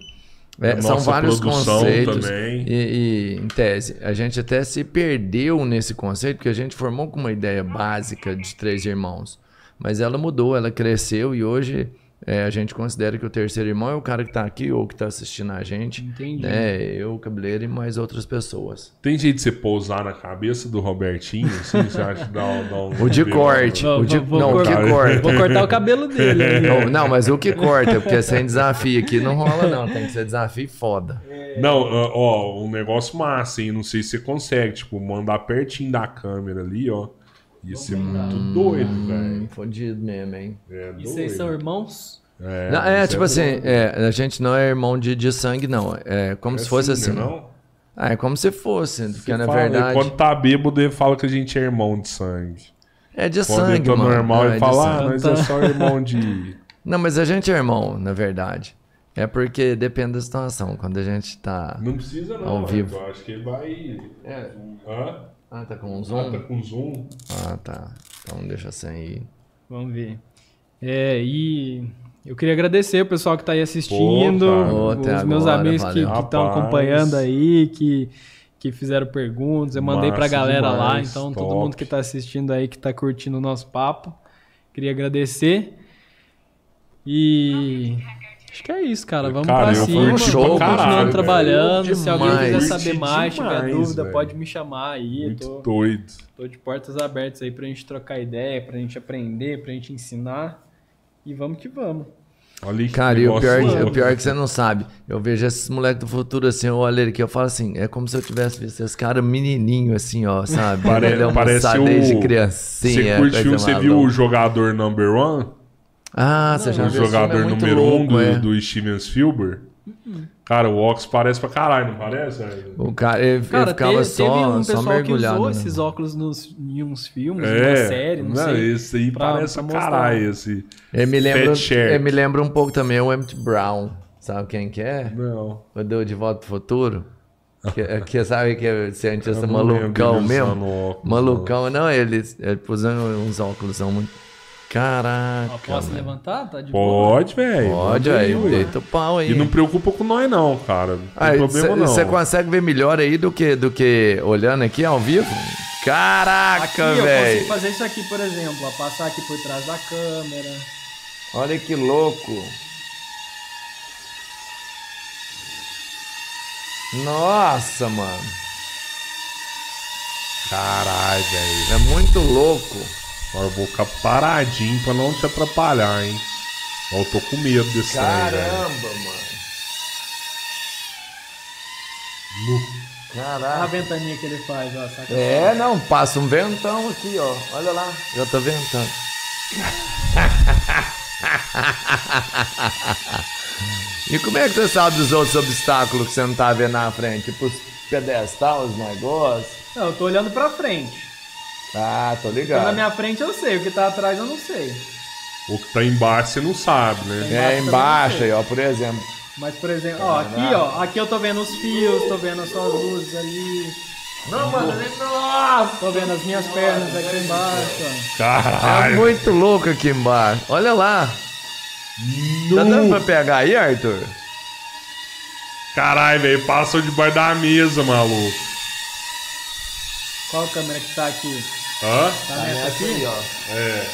Speaker 2: É, são vários conceitos.
Speaker 1: também.
Speaker 2: E, e, em tese, a gente até se perdeu nesse conceito, porque a gente formou com uma ideia básica de três irmãos. Mas ela mudou, ela cresceu e hoje é, a gente considera que o terceiro irmão é o cara que tá aqui ou que tá assistindo a gente.
Speaker 3: Entendi.
Speaker 2: Né? Eu, o cabeleiro e mais outras pessoas.
Speaker 1: Tem jeito de você pousar na cabeça do Robertinho, assim? Você acha que dá, um- dá um...
Speaker 2: O de corte.
Speaker 3: Vou-
Speaker 2: o de,
Speaker 3: vou- vou
Speaker 2: não, o que corta.
Speaker 3: Vou cortar o cabelo dele.
Speaker 2: Não, não, mas o que corta, porque sem desafio aqui não rola, não. Tem que ser desafio foda.
Speaker 1: Não, ó, ó, um negócio massa, hein? Não sei se você consegue, tipo, mandar pertinho da câmera ali, ó. Ia ser muito doido,
Speaker 2: Hum,
Speaker 1: velho.
Speaker 2: fodido mesmo, hein?
Speaker 1: É
Speaker 3: E vocês são irmãos?
Speaker 1: É,
Speaker 2: Não, é,
Speaker 1: isso
Speaker 2: tipo assim,
Speaker 1: doido.
Speaker 2: é, a gente não é irmão de, de sangue, não. É como
Speaker 1: É
Speaker 2: se fosse assim.
Speaker 1: né, não?
Speaker 2: Ah, é como se fosse, porque
Speaker 1: Você
Speaker 2: na
Speaker 1: fala,
Speaker 2: verdade.
Speaker 1: Quando tá bêbado, ele fala que a gente é irmão de sangue.
Speaker 2: É de
Speaker 1: Quando
Speaker 2: sangue,
Speaker 1: ele tá
Speaker 2: mano.
Speaker 1: normal,
Speaker 2: é
Speaker 1: ele
Speaker 2: de
Speaker 1: fala, ah, nós é só irmão de...
Speaker 2: Não, mas a gente é irmão, na verdade. É porque depende da situação. Quando a gente tá.
Speaker 1: Não precisa não,
Speaker 2: Ao
Speaker 1: mano.
Speaker 2: vivo.
Speaker 1: eu acho que ele vai...
Speaker 2: É.
Speaker 1: Hã?
Speaker 2: Ah, tá com um
Speaker 1: Ah,
Speaker 2: zoom?
Speaker 1: tá com zoom?
Speaker 2: Ah, tá. Então deixa sem aí.
Speaker 3: Vamos ver. É, e eu queria agradecer o pessoal que tá aí assistindo,
Speaker 1: Pô.
Speaker 2: Até
Speaker 3: os meus
Speaker 2: agora,
Speaker 3: amigos que
Speaker 2: valeu.
Speaker 3: estão
Speaker 1: Rapaz.
Speaker 3: acompanhando aí, que, que fizeram perguntas. Eu mandei pra
Speaker 1: Massa
Speaker 3: galera lá,
Speaker 1: demais,
Speaker 3: então
Speaker 1: top.
Speaker 3: todo mundo que tá assistindo aí, que tá curtindo o nosso papo. Queria agradecer. E acho que é isso, cara. Vamos
Speaker 1: Cara,
Speaker 3: pra cima.
Speaker 2: caralho,
Speaker 3: continuando trabalhando. Se alguém
Speaker 2: Demais.
Speaker 3: quiser saber mais, tiver
Speaker 1: demais,
Speaker 3: dúvida,
Speaker 1: velho.
Speaker 3: pode me chamar aí.
Speaker 1: Muito
Speaker 3: tô,
Speaker 1: doido.
Speaker 3: tô de portas abertas aí pra gente trocar ideia, pra gente aprender, pra gente ensinar. E vamos que vamos.
Speaker 1: Olha que
Speaker 2: Cara, e o pior,
Speaker 1: louco.
Speaker 2: o pior é que você não sabe. Eu vejo esses moleques do futuro assim, eu olho ele aqui, eu falo assim, é como se eu tivesse visto esse cara menininho assim, ó, sabe?
Speaker 1: Pare-
Speaker 2: ele é
Speaker 1: parece
Speaker 2: almoçado
Speaker 1: o...
Speaker 2: desde criancinha.
Speaker 1: Você curtiu, você viu o jogador number one?
Speaker 2: Ah, você já
Speaker 1: O
Speaker 2: viu? Filme
Speaker 1: jogador
Speaker 2: é
Speaker 1: número um
Speaker 2: louco,
Speaker 1: do,
Speaker 2: é.
Speaker 1: do Steven Spielberg? Cara, o óculos parece pra caralho, não parece?
Speaker 2: O cara, ele, ele
Speaker 3: Cara,
Speaker 2: ficava
Speaker 3: teve,
Speaker 2: só,
Speaker 3: teve um
Speaker 2: só
Speaker 3: pessoal que
Speaker 2: mergulhado.
Speaker 3: usou
Speaker 2: né?
Speaker 3: esses óculos nos, em uns filmes,
Speaker 1: É,
Speaker 3: numa série, não, sei.
Speaker 1: esse aí
Speaker 3: pra-
Speaker 1: parece
Speaker 3: pra
Speaker 1: caralho, esse.
Speaker 2: Ele me lembra, ele me lembra um pouco também o Emmett Brown. Sabe quem que é?
Speaker 1: Não.
Speaker 2: O do De Volta pro Futuro. Que, que sabe que é cientista
Speaker 1: Eu não
Speaker 2: malucão mesmo?
Speaker 1: óculos,
Speaker 2: malucão, não, ele, ele pôs uns óculos são muito. Caraca.
Speaker 3: Ó, Posso
Speaker 2: velho.
Speaker 3: levantar? Tá de boa?
Speaker 1: Pode, velho.
Speaker 2: Pode
Speaker 1: ué.
Speaker 2: deita o pau aí.
Speaker 1: E não preocupa com nós, não, cara. Não tem
Speaker 2: Aí,
Speaker 1: problema, não.
Speaker 2: Você consegue ver melhor aí do que, do que olhando aqui ao vivo? Caraca,
Speaker 3: eu consigo
Speaker 2: velho.
Speaker 3: fazer isso aqui, por exemplo, ó, passar aqui por trás da câmera.
Speaker 2: Olha que louco. Nossa, mano.
Speaker 1: Caralho, velho.
Speaker 2: É muito louco.
Speaker 1: Agora eu vou ficar paradinho pra não te atrapalhar, hein. Eu tô com medo desse trem, velho.
Speaker 2: Caramba, mano.
Speaker 3: Olha a
Speaker 2: Caraca.
Speaker 3: ventaninha que ele faz, ó. Saca
Speaker 2: É, não, passa um ventão aqui, ó. Olha lá, já tá ventando. e como é que você sabe dos outros obstáculos que você não tá vendo na frente? Tipo os pedestais, os negócios.
Speaker 3: Não, eu tô olhando pra frente.
Speaker 2: Ah, tô
Speaker 3: Então na
Speaker 2: ligado.
Speaker 3: minha frente eu sei, o que tá atrás eu não sei.
Speaker 1: O que tá embaixo você não sabe, né?
Speaker 2: É,
Speaker 3: embaixo
Speaker 2: aí, ó, por exemplo.
Speaker 3: Mas, por exemplo, ó, aqui, ó, aqui eu tô vendo os fios, tô vendo as suas luzes ali,
Speaker 2: Não, mano, nossa!
Speaker 3: tô vendo as minhas pernas aqui embaixo, ó.
Speaker 2: É
Speaker 1: Caralho.
Speaker 2: muito louco aqui embaixo. Olha lá. Tá dando pra pegar aí, Arthur?
Speaker 1: Caralho, velho. Passou debaixo da mesa, maluco.
Speaker 3: Qual câmera que tá aqui?
Speaker 1: Hã?
Speaker 3: Tá nessa aqui?
Speaker 2: ó.
Speaker 1: É.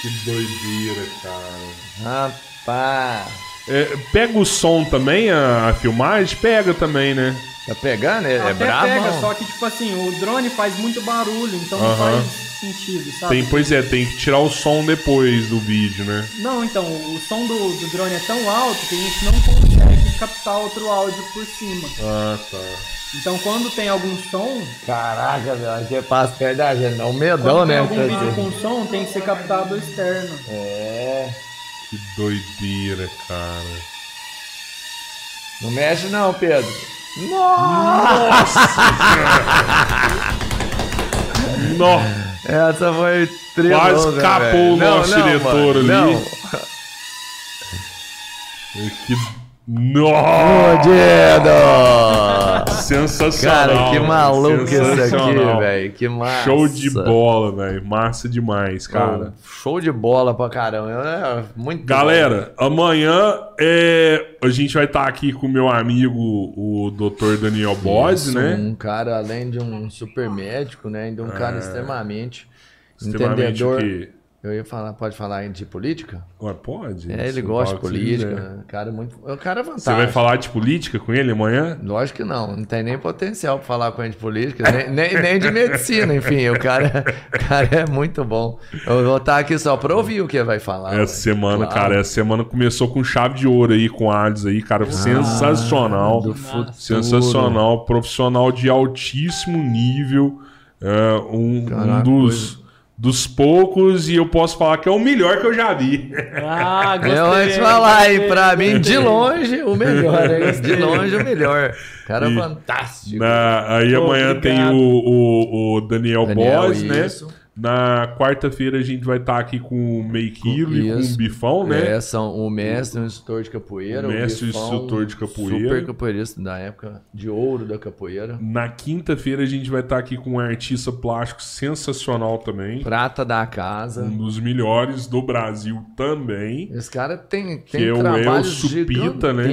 Speaker 1: Que doideira, cara.
Speaker 2: Rapaz.
Speaker 1: É, pega o som também, a, a filmagem? Pega também, né?
Speaker 2: Tá pegando? É, é brabo?
Speaker 3: pega, só que, tipo assim, o drone faz muito barulho, então não
Speaker 1: Aham.
Speaker 3: faz sentido, sabe?
Speaker 1: Tem, pois é, tem que tirar o som depois do vídeo, né?
Speaker 3: Não, então, o som do, do drone é tão alto que a gente não consegue captar outro áudio por cima.
Speaker 1: Ah, tá.
Speaker 3: Então, quando tem algum som,
Speaker 2: Caraca, velho. Aqui é passa perto da gente. Dá um medão,
Speaker 3: quando tem
Speaker 2: né?
Speaker 3: algum vídeo com som, tem que ser captado externo.
Speaker 2: É.
Speaker 1: Que doideira, cara.
Speaker 2: Não mexe não, Pedro.
Speaker 1: Nossa!
Speaker 2: Essa foi trilha
Speaker 1: Quase
Speaker 2: longa,
Speaker 1: escapou
Speaker 2: velho.
Speaker 1: o nosso diretor ali.
Speaker 2: Não.
Speaker 1: Que. Nossa! Sensacional.
Speaker 2: Cara, que maluco isso aqui, velho. Que massa.
Speaker 1: Show de bola, velho. Massa demais, cara.
Speaker 2: Show de bola pra caramba. É muito
Speaker 1: Galera, amanhã é, a gente vai estar aqui com o meu amigo, o Dr. Daniel
Speaker 2: bom.
Speaker 1: Bose, né?
Speaker 2: Um cara, além de um super médico, né? Ainda um cara extremamente,
Speaker 1: Extremamente
Speaker 2: entendedor.
Speaker 1: o quê?
Speaker 2: Eu ia falar, pode falar de política?
Speaker 1: Ué, pode.
Speaker 2: É, ele gosta de
Speaker 1: o
Speaker 2: política.
Speaker 1: quiser.
Speaker 2: né? Cara muito. É um cara fantástico.
Speaker 1: Você vai falar de política com ele amanhã?
Speaker 2: Lógico que não, não tem nem potencial pra falar com ele de política, nem, nem, nem de medicina, enfim, o cara, o cara é muito bom. Eu vou estar aqui só pra ouvir o que ele vai falar.
Speaker 1: Essa
Speaker 2: ué.
Speaker 1: semana,
Speaker 2: Claro.
Speaker 1: cara, essa semana começou com chave de ouro aí, com Ades aí, cara, sensacional.
Speaker 2: do futuro.
Speaker 1: Sensacional, profissional de altíssimo nível, é, um, um
Speaker 2: Caraca,
Speaker 1: dos, dos poucos, e eu posso falar que é o melhor que eu já vi.
Speaker 3: Ah, gostei.
Speaker 2: Eu vou te falar,
Speaker 3: gostei,
Speaker 2: pra mim, de longe, o melhor, hein? De longe, o melhor. Cara
Speaker 1: E-
Speaker 2: fantástico.
Speaker 1: Na- aí
Speaker 3: Pô,
Speaker 1: amanhã
Speaker 3: obrigado.
Speaker 1: tem o, o, o Daniel,
Speaker 2: Daniel,
Speaker 1: Boss, né?
Speaker 2: isso.
Speaker 1: Na quarta-feira a gente vai estar aqui com o Meikilo e com o. Bifão, né?
Speaker 2: É, são o mestre, o instrutor de capoeira.
Speaker 1: O mestre o
Speaker 2: Bifão,
Speaker 1: instrutor de capoeira.
Speaker 2: Super capoeirista da época de ouro da capoeira.
Speaker 1: Na quinta-feira a gente vai estar aqui com um artista plástico sensacional também.
Speaker 2: Prata da casa.
Speaker 1: Um dos melhores do Brasil também.
Speaker 2: Esse cara tem,
Speaker 1: Que
Speaker 2: tem
Speaker 1: é o
Speaker 2: trabalhos
Speaker 1: Elcio Pita, né?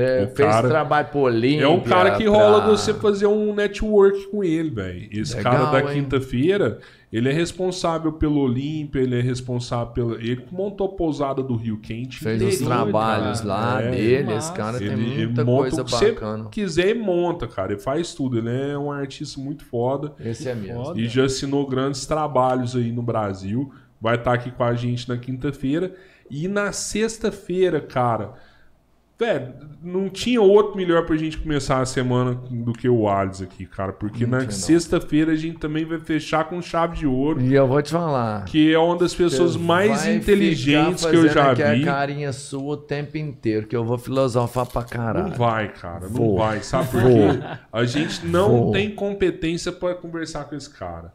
Speaker 1: O
Speaker 2: fez
Speaker 1: cara-
Speaker 2: trabalho pro Olímpia.
Speaker 1: É um cara que
Speaker 2: pra-
Speaker 1: rola você fazer um network com ele, velho. Esse
Speaker 2: Legal,
Speaker 1: cara da quinta-feira, ele é responsável pelo Olímpia, ele é responsável pelo. Ele montou a pousada do Rio Quente.
Speaker 2: Fez os
Speaker 1: inteirinho,
Speaker 2: trabalhos
Speaker 1: cara.
Speaker 2: lá
Speaker 1: É.
Speaker 2: dele. Esse cara tem
Speaker 1: Ele, ele
Speaker 2: muita
Speaker 1: monta
Speaker 2: coisa bacana.
Speaker 1: quiser e monta, cara. Ele faz tudo. Ele é um artista muito foda.
Speaker 2: Esse é mesmo.
Speaker 3: Foda.
Speaker 1: E já assinou grandes trabalhos aí no Brasil. Vai estar aqui com a gente na quinta-feira. E na sexta-feira, cara, Velho, não tinha outro melhor pra gente começar a semana do que o Alisson aqui, cara. Porque na
Speaker 2: não.
Speaker 1: sexta-feira a gente também vai fechar com chave de ouro.
Speaker 2: E eu vou te falar.
Speaker 1: Que é uma das pessoas mais inteligentes que eu já vi.
Speaker 2: a carinha sua o tempo inteiro, que eu vou filosofar pra caralho.
Speaker 1: Não vai, cara. Não
Speaker 2: Vou.
Speaker 1: vai. Sabe por quê? A gente não
Speaker 2: Vou.
Speaker 1: tem competência pra conversar com esse cara.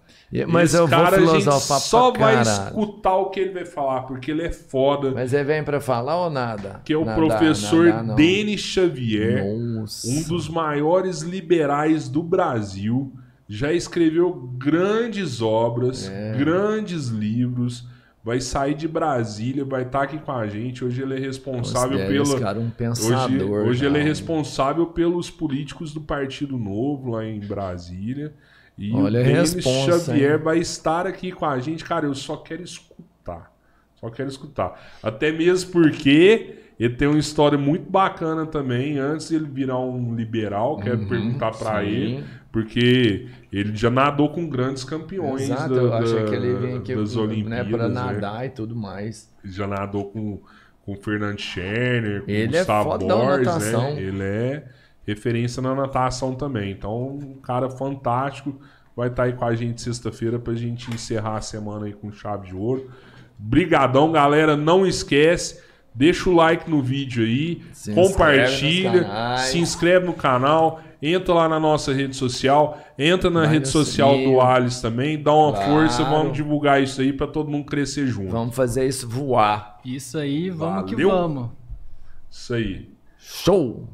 Speaker 2: Mas
Speaker 1: esse
Speaker 2: eu vou
Speaker 1: cara, a gente
Speaker 2: filosofar
Speaker 1: só vai
Speaker 2: caralho.
Speaker 1: escutar o que ele vai falar, porque ele é foda.
Speaker 2: Mas ele vem pra falar ou nada?
Speaker 1: que é o
Speaker 2: Nada,
Speaker 1: professor
Speaker 2: nada.
Speaker 1: Denis Xavier,
Speaker 2: Nossa.
Speaker 1: um dos maiores liberais do Brasil. Já escreveu grandes obras,
Speaker 2: É.
Speaker 1: grandes livros. Vai sair de Brasília, vai estar aqui com a gente. Hoje ele é responsável pela.
Speaker 2: cara um
Speaker 1: Hoje,
Speaker 2: pensador.
Speaker 1: hoje ele é responsável pelos políticos do Partido Novo lá em Brasília. E
Speaker 2: Olha
Speaker 1: o Denis
Speaker 2: responsa,
Speaker 1: Xavier
Speaker 2: hein?
Speaker 1: vai estar aqui com a gente. Cara, eu só quero escutar. Só quero escutar. Até mesmo porque ele tem uma história muito bacana também. Antes de ele virar um liberal, quero perguntar pra
Speaker 2: Uhum, sim.
Speaker 1: ele. Porque ele já nadou com grandes campeões
Speaker 2: Exato,
Speaker 1: da-
Speaker 2: eu achei
Speaker 1: da-
Speaker 2: que ele vinha aqui
Speaker 1: das
Speaker 2: né,
Speaker 1: Olimpíadas.
Speaker 2: pra
Speaker 1: né?
Speaker 2: nadar e tudo mais.
Speaker 1: já nadou com, com o Fernando Scherner, com
Speaker 2: Ele
Speaker 1: o
Speaker 2: é
Speaker 1: Gustavo
Speaker 2: fodão natação.
Speaker 1: né? Ele é referência na natação também. Então, um cara fantástico. Vai estar aí com a gente sexta-feira pra gente encerrar a semana aí com chave de ouro. Brigadão, galera. Não esquece, deixa o like no vídeo aí,
Speaker 2: Se
Speaker 1: compartilha, se inscreve no canal, entra lá na nossa rede social, entra na
Speaker 2: Vai
Speaker 1: rede social do. Alice também, dá uma
Speaker 2: Claro.
Speaker 1: força, vamos divulgar isso aí pra todo mundo crescer junto.
Speaker 2: Vamos fazer isso voar.
Speaker 3: Isso aí, vamos que
Speaker 1: Valeu.
Speaker 3: vamos.
Speaker 1: Isso aí.
Speaker 2: Show!